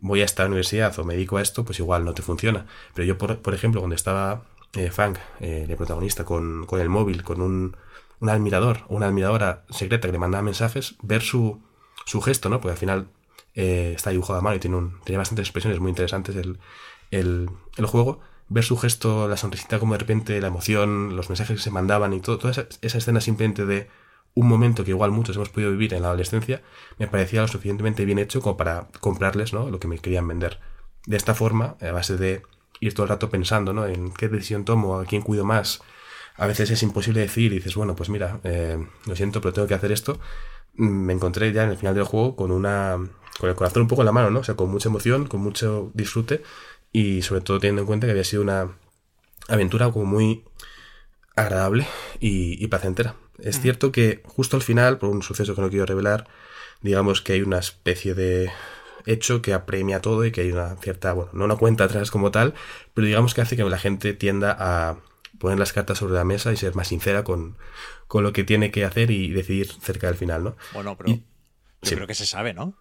voy a esta universidad o me dedico a esto, pues igual no te funciona. Pero yo, por, por ejemplo, cuando estaba eh, Funk, eh, el protagonista, con, con el móvil, con un, un admirador o una admiradora secreta que le mandaba mensajes, ver su, su gesto, ¿no? Porque al final eh, está dibujado a mano y tiene, un, tiene bastantes expresiones muy interesantes el, el, el juego. Ver su gesto, la sonrisita, como de repente la emoción, los mensajes que se mandaban y toda esa, esa escena simplemente de un momento que igual muchos hemos podido vivir en la adolescencia, me parecía lo suficientemente bien hecho como para comprarles ¿no? lo que me querían vender. De esta forma, a base de ir todo el rato pensando en qué decisión tomo, a quién cuido más, a veces es imposible decir y dices, bueno, pues mira, eh, lo siento, pero tengo que hacer esto. Me encontré ya en el final del juego con una con el corazón un poco en la mano, ¿no? O sea, con mucha emoción, con mucho disfrute y sobre todo teniendo en cuenta que había sido una aventura como muy agradable y, y placentera. Es cierto que justo al final, por un suceso que no quiero revelar, digamos que hay una especie de hecho que apremia todo y que hay una cierta, bueno, no una cuenta atrás como tal, pero digamos que hace que la gente tienda a poner las cartas sobre la mesa y ser más sincera con, con lo que tiene que hacer y decidir cerca del final, ¿no? Bueno, pero Y- yo sí. creo que se sabe, ¿no?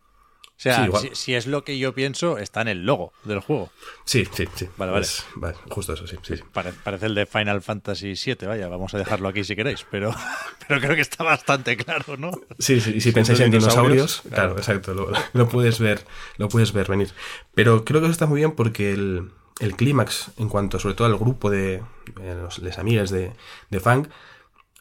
O sea, Sí, si, si es lo que yo pienso, está en el logo del juego. Sí, sí, sí. Vale, vale. Es- vale, justo eso, sí, sí, sí. Pare- parece el de Final Fantasy VII, vaya, vamos a dejarlo aquí si queréis, pero, pero creo que está bastante claro, ¿no? Sí, sí, y si pensáis en dinosaurios, dinosaurios, claro, claro. exacto, lo, lo puedes ver, lo puedes ver venir. Pero creo que eso está muy bien porque el, el clímax, en cuanto sobre todo al grupo de eh, los les amigues de, de Funk,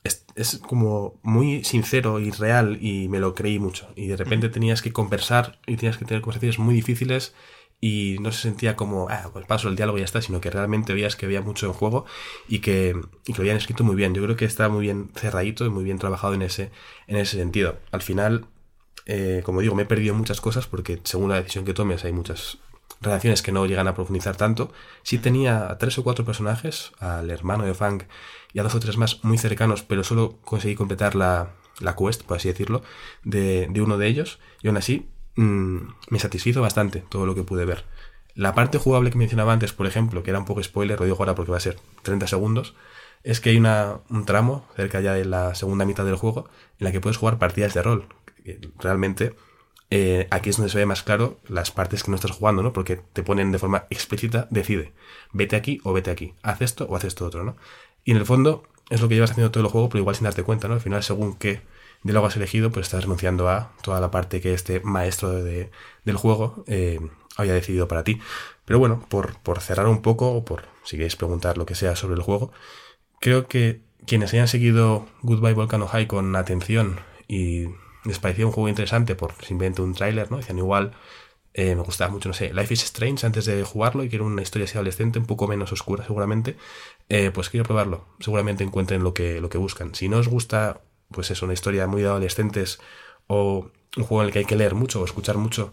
es, es como muy sincero y real y me lo creí mucho. Y de repente tenías que conversar y tenías que tener conversaciones muy difíciles y no se sentía como, ah, pues paso el diálogo y ya está, sino que realmente veías que había mucho en juego y que, y que lo habían escrito muy bien. Yo creo que está muy bien cerradito y muy bien trabajado en ese, en ese sentido. Al final, eh, como digo, me he perdido muchas cosas porque según la decisión que tomes hay muchas relaciones que no llegan a profundizar tanto. Sí tenía a tres o cuatro personajes, al hermano de Fang y a dos o tres más muy cercanos, pero solo conseguí completar la, la quest, por así decirlo, de, de uno de ellos. Y aún así, mm, me satisfizo bastante todo lo que pude ver. La parte jugable que mencionaba antes, por ejemplo, que era un poco spoiler, lo digo ahora porque va a ser 30 segundos, es que hay una, un tramo cerca ya de la segunda mitad del juego en la que puedes jugar partidas de rol. Realmente, eh, aquí es donde se ve más claro las partes que no estás jugando, ¿no? Porque te ponen de forma explícita, decide, vete aquí o vete aquí, haz esto o haz esto otro, ¿no? Y en el fondo es lo que llevas haciendo todo el juego, pero igual sin darte cuenta, ¿no? Al final, según qué diálogo has elegido, pues estás renunciando a toda la parte que este maestro de- del juego eh, había decidido para ti. Pero bueno, por, por cerrar un poco, o por si queréis preguntar lo que sea sobre el juego, creo que quienes hayan seguido Goodbye Volcano High con atención y les parecía un juego interesante por simplemente un tráiler, ¿no? Decían igual, Eh, me gustaba mucho, no sé, Life is Strange antes de jugarlo y quiero una historia así adolescente, un poco menos oscura seguramente, eh, pues quiero probarlo. Seguramente encuentren lo que, lo que buscan. Si no os gusta, pues eso, una historia muy de adolescentes o un juego en el que hay que leer mucho o escuchar mucho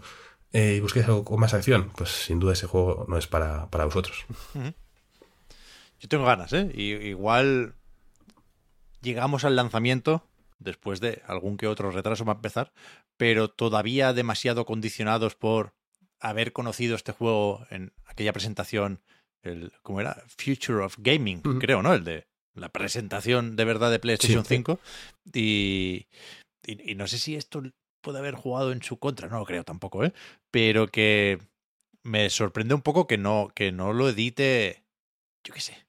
eh, y busquéis algo con más acción, pues sin duda ese juego no es para, para vosotros. Yo tengo ganas, ¿eh? Y, igual llegamos al lanzamiento después de algún que otro retraso va a empezar, pero todavía demasiado condicionados por haber conocido este juego en aquella presentación, el, ¿cómo era? Future of Gaming, creo, ¿no? El de la presentación de verdad de PlayStation 5. Y, y, no sé si esto puede haber jugado en su contra, no lo creo tampoco, ¿eh? Pero que me sorprende un poco que no, que no lo edite, yo qué sé,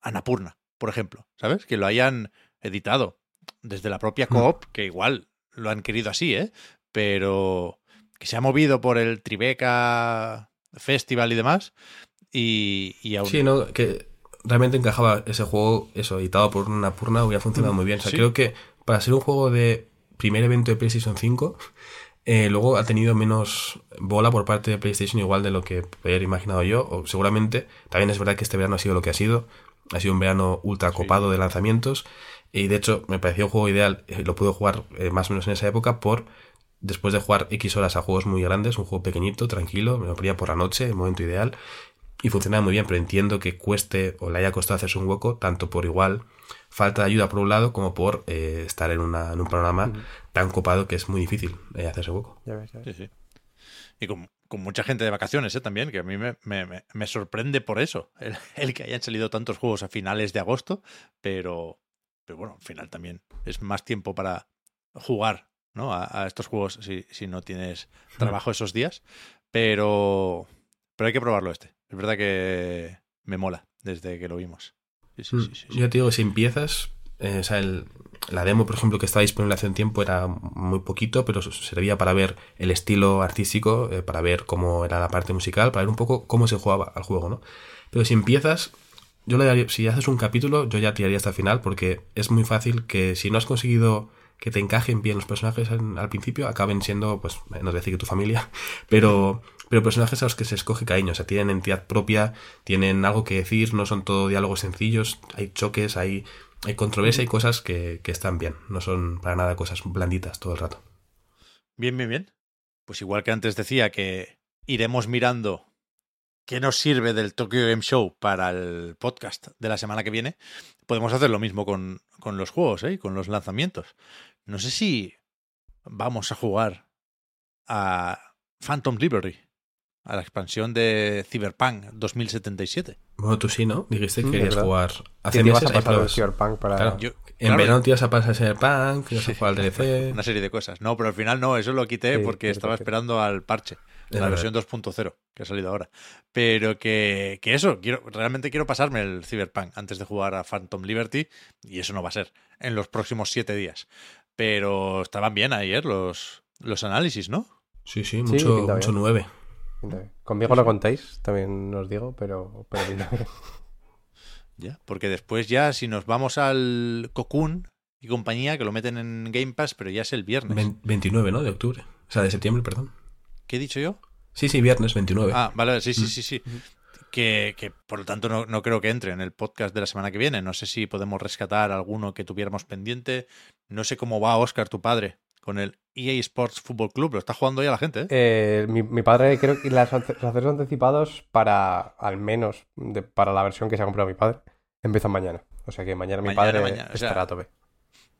Anapurna, por ejemplo, ¿sabes? Que lo hayan editado desde la propia mm. Coop, que igual lo han querido así, ¿eh? Pero que se ha movido por el Tribeca Festival y demás. Y, y aún... Sí, no, que realmente encajaba ese juego, eso, editado por una purna, hubiera funcionado mm, muy bien. O sea, creo que para ser un juego de primer evento de PlayStation 5, eh, luego ha tenido menos bola por parte de PlayStation, igual de lo que hubiera imaginado yo, o seguramente. También es verdad que este verano ha sido lo que ha sido. Ha sido un verano ultra copado de lanzamientos. Y de hecho, me pareció un juego ideal. Eh, lo pude jugar eh, más o menos en esa época por. Después de jugar X horas a juegos muy grandes, un juego pequeñito, tranquilo, me lo ponía por la noche, el momento ideal, y funcionaba muy bien, pero entiendo que cueste o le haya costado hacerse un hueco, tanto por igual falta de ayuda por un lado como por eh, estar en, una, en, un programa tan copado que es muy difícil hacerse hueco. Sí, sí. Y con, mucha gente de vacaciones ¿eh? también, que a mí me, me, me sorprende por eso, el, el, que hayan salido tantos juegos a finales de agosto, pero, pero bueno, al final también es más tiempo para jugar ¿no? a, estos juegos si, si, no tienes trabajo esos días. Pero, pero hay que probarlo este. Es verdad que me mola desde que lo vimos. Sí, sí, mm, sí, Yo te digo, si empiezas, eh, o sea, el, la demo, por ejemplo, que estaba disponible hace un tiempo era muy poquito, pero servía para ver el estilo artístico, eh, para ver cómo era la parte musical, para ver un poco cómo se jugaba al juego, ¿no? Pero si empiezas, yo le daría, si haces un capítulo, yo ya tiraría hasta el final porque es muy fácil que si no has conseguido que te encajen bien los personajes al principio, acaben siendo, pues, no a decir que tu familia, pero, pero personajes a los que se escoge cariño, o sea, tienen entidad propia, tienen algo que decir, no son todo diálogos sencillos, hay choques, hay, hay controversia, hay cosas que, que están bien, no son para nada cosas blanditas todo el rato. Bien, bien, bien. Pues igual que antes decía que iremos mirando qué nos sirve del Tokyo Game Show para el podcast de la semana que viene, podemos hacer lo mismo con, con los juegos, ¿eh? con los lanzamientos. No sé si vamos a jugar a Phantom Liberty, a la expansión de Cyberpunk 2077. Bueno, tú sí, ¿no? Dijiste que mm, querías jugar hace meses. a pasar Cyberpunk para... en verano te ibas a pasar Cyberpunk, ibas a jugar al DLC... Una serie de cosas. No, pero al final no, eso lo quité porque estaba esperando al parche la versión 2.0 que ha salido ahora. Pero que, que, eso, quiero, realmente quiero pasarme el Cyberpunk antes de jugar a Phantom Liberty y eso no va a ser en los próximos siete días. Pero estaban bien ayer los, los análisis, ¿no? Sí, sí, mucho, mucho 9. Conmigo no contáis, también os digo, pero, pero Ya, porque después ya si nos vamos al Cocoon y compañía, que lo meten en Game Pass, pero ya es el viernes. 29, ¿no? De octubre. O sea, de septiembre, perdón. ¿Qué he dicho yo? Sí, sí, viernes 29. Ah, vale, sí, sí, mm. sí, sí. Que, que, por lo tanto no, no, creo que entre en el podcast de la semana que viene. No sé si podemos rescatar alguno que tuviéramos pendiente. No sé cómo va Oscar, tu padre, con el EA Sports Football Club. Lo está jugando ya la gente. ¿eh? eh mi, mi, padre, creo que los accesos anticipados para, al menos, para la versión que se ha comprado mi padre, empiezan mañana. O sea que mañana, mi padre estará a tope.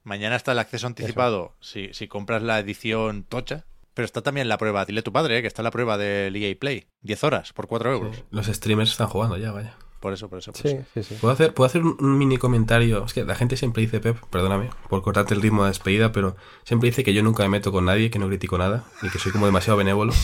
Mañana está el acceso anticipado si, si compras la edición tocha pero está también la prueba, dile a tu padre, ¿eh? que está la prueba del EA Play. 10 horas por 4 euros. Los streamers están jugando ya, vaya. Por eso, por eso. sí, Sí, sí. ¿Puedo hacer, puedo hacer un, mini comentario. Es que la gente siempre dice, Pep, perdóname por cortarte el ritmo de despedida, pero siempre dice que yo nunca me meto con nadie, que no critico nada, y que soy como demasiado benévolo.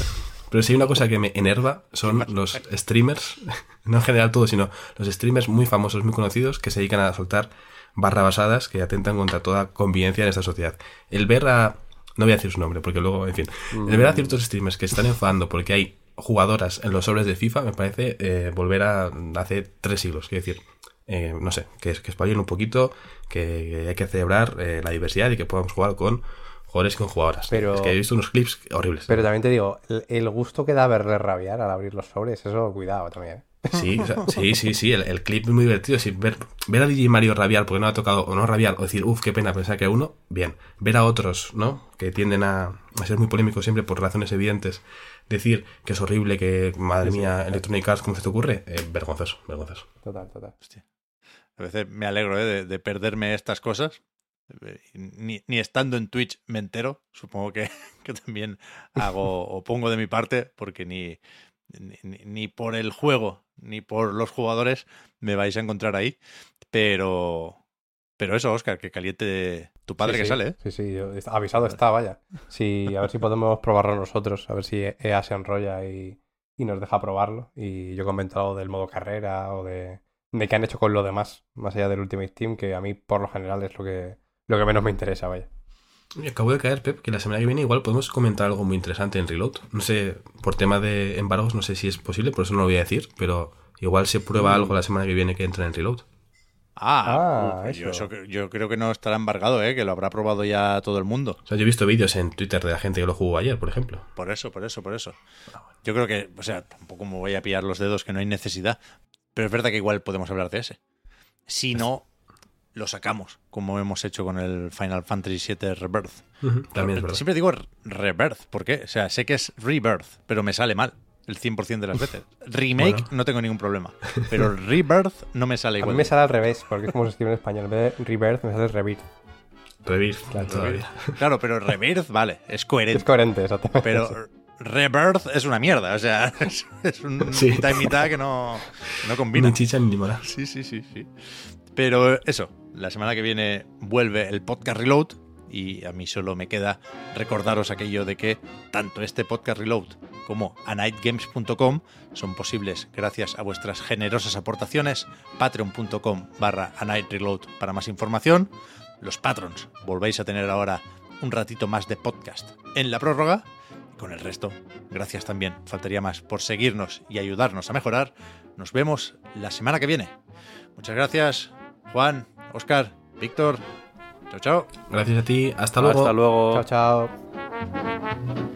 Pero si hay una cosa que me enerva son los streamers, no en general todos, sino los streamers muy famosos, muy conocidos, que se dedican a soltar barra basadas que atentan contra toda convivencia en esta sociedad. El ver a no voy a decir su nombre porque luego, en fin. El ver a ciertos streamers que están enfadando porque hay jugadoras en los sobres de FIFA me parece eh, volver a hace tres siglos. Quiero decir, eh, no sé, que, que espabilen un poquito, que, hay que celebrar eh, la diversidad y que podamos jugar con jugadores que con jugadoras. Pero- Es que he visto unos clips horribles. Pero también te digo, el, el gusto que da verle rabiar al abrir los sobres, eso cuidado también. Sí, o sea, sí, sí, sí, el, el clip es muy divertido. Sí, ver, ver a DJ Mario rabiar porque no ha tocado, o no rabiar, o decir, uff, qué pena pensar que uno, bien. Ver a otros, ¿no? Que tienden a, a ser muy polémicos siempre por razones evidentes. Decir que es horrible, que madre mía, Electronic Arts, ¿cómo se te ocurre? Eh, vergonzoso, vergonzoso. Total, total. A veces me alegro ¿eh? de, de perderme estas cosas. Eh, Ni, ni estando en Twitch me entero. Supongo que, que también hago o pongo de mi parte porque ni, ni, por el juego ni por los jugadores me vais a encontrar ahí. Pero, pero eso, Oscar, que caliente tu padre Sí, que sí. sale. ¿eh? Sí, sí, yo- avisado está, vaya. Sí, a ver si podemos probarlo nosotros, a ver si EA se enrolla y, y nos deja probarlo. Y yo comento algo del modo carrera o de, de qué han hecho con lo demás, más allá del Ultimate Team, que a mí por lo general es lo que, lo que menos me interesa, vaya. Acabo de caer, Pep, que la semana que viene igual podemos comentar algo muy interesante en Reload. No sé, por tema de embargos, no sé si es posible, por eso no lo voy a decir, pero igual se prueba algo la semana que viene que entra en Reload. Ah, Ah, yo, eso. yo creo que no estará embargado, ¿eh? que lo habrá probado ya todo el mundo. O sea, yo he visto vídeos en Twitter de la gente que lo jugó ayer, por ejemplo. Por eso, por eso, por eso. Yo creo que, o sea, tampoco me voy a pillar los dedos que no hay necesidad, pero es verdad que igual podemos hablar de ese. Si no, lo sacamos, como hemos hecho con el Final Fantasy VII Rebirth. También es verdad. Siempre digo Rebirth, ¿por qué? O sea, sé que es Rebirth, pero me sale mal el 100% de las veces. Remake Bueno. no tengo ningún problema, pero Rebirth no me sale A igual. mí me sale al revés, porque es como se escribe en español. En vez de Rebirth, me sale Rebirth. Revir, Claro, todavía. Claro, pero Rebirth, vale, es coherente. Es coherente, exactamente. Pero Rebirth es una mierda, o sea, es, es un Sí. mitad y mitad que no, no combina. Ni chicha ni limonada. Sí, sí, sí, sí. Pero eso, la semana que viene vuelve el podcast Reload y a mí solo me queda recordaros aquello de que tanto este podcast Reload como anightgames.com son posibles gracias a vuestras generosas aportaciones. Patreon.com barra anightreload para más información. Los patrons volvéis a tener ahora un ratito más de podcast en la prórroga. Con el resto, gracias también, faltaría más por seguirnos y ayudarnos a mejorar. Nos vemos la semana que viene. Muchas gracias, Juan, Oscar, Víctor. Chao, chao. Gracias a ti. Hasta luego. Hasta luego. Chao, chao.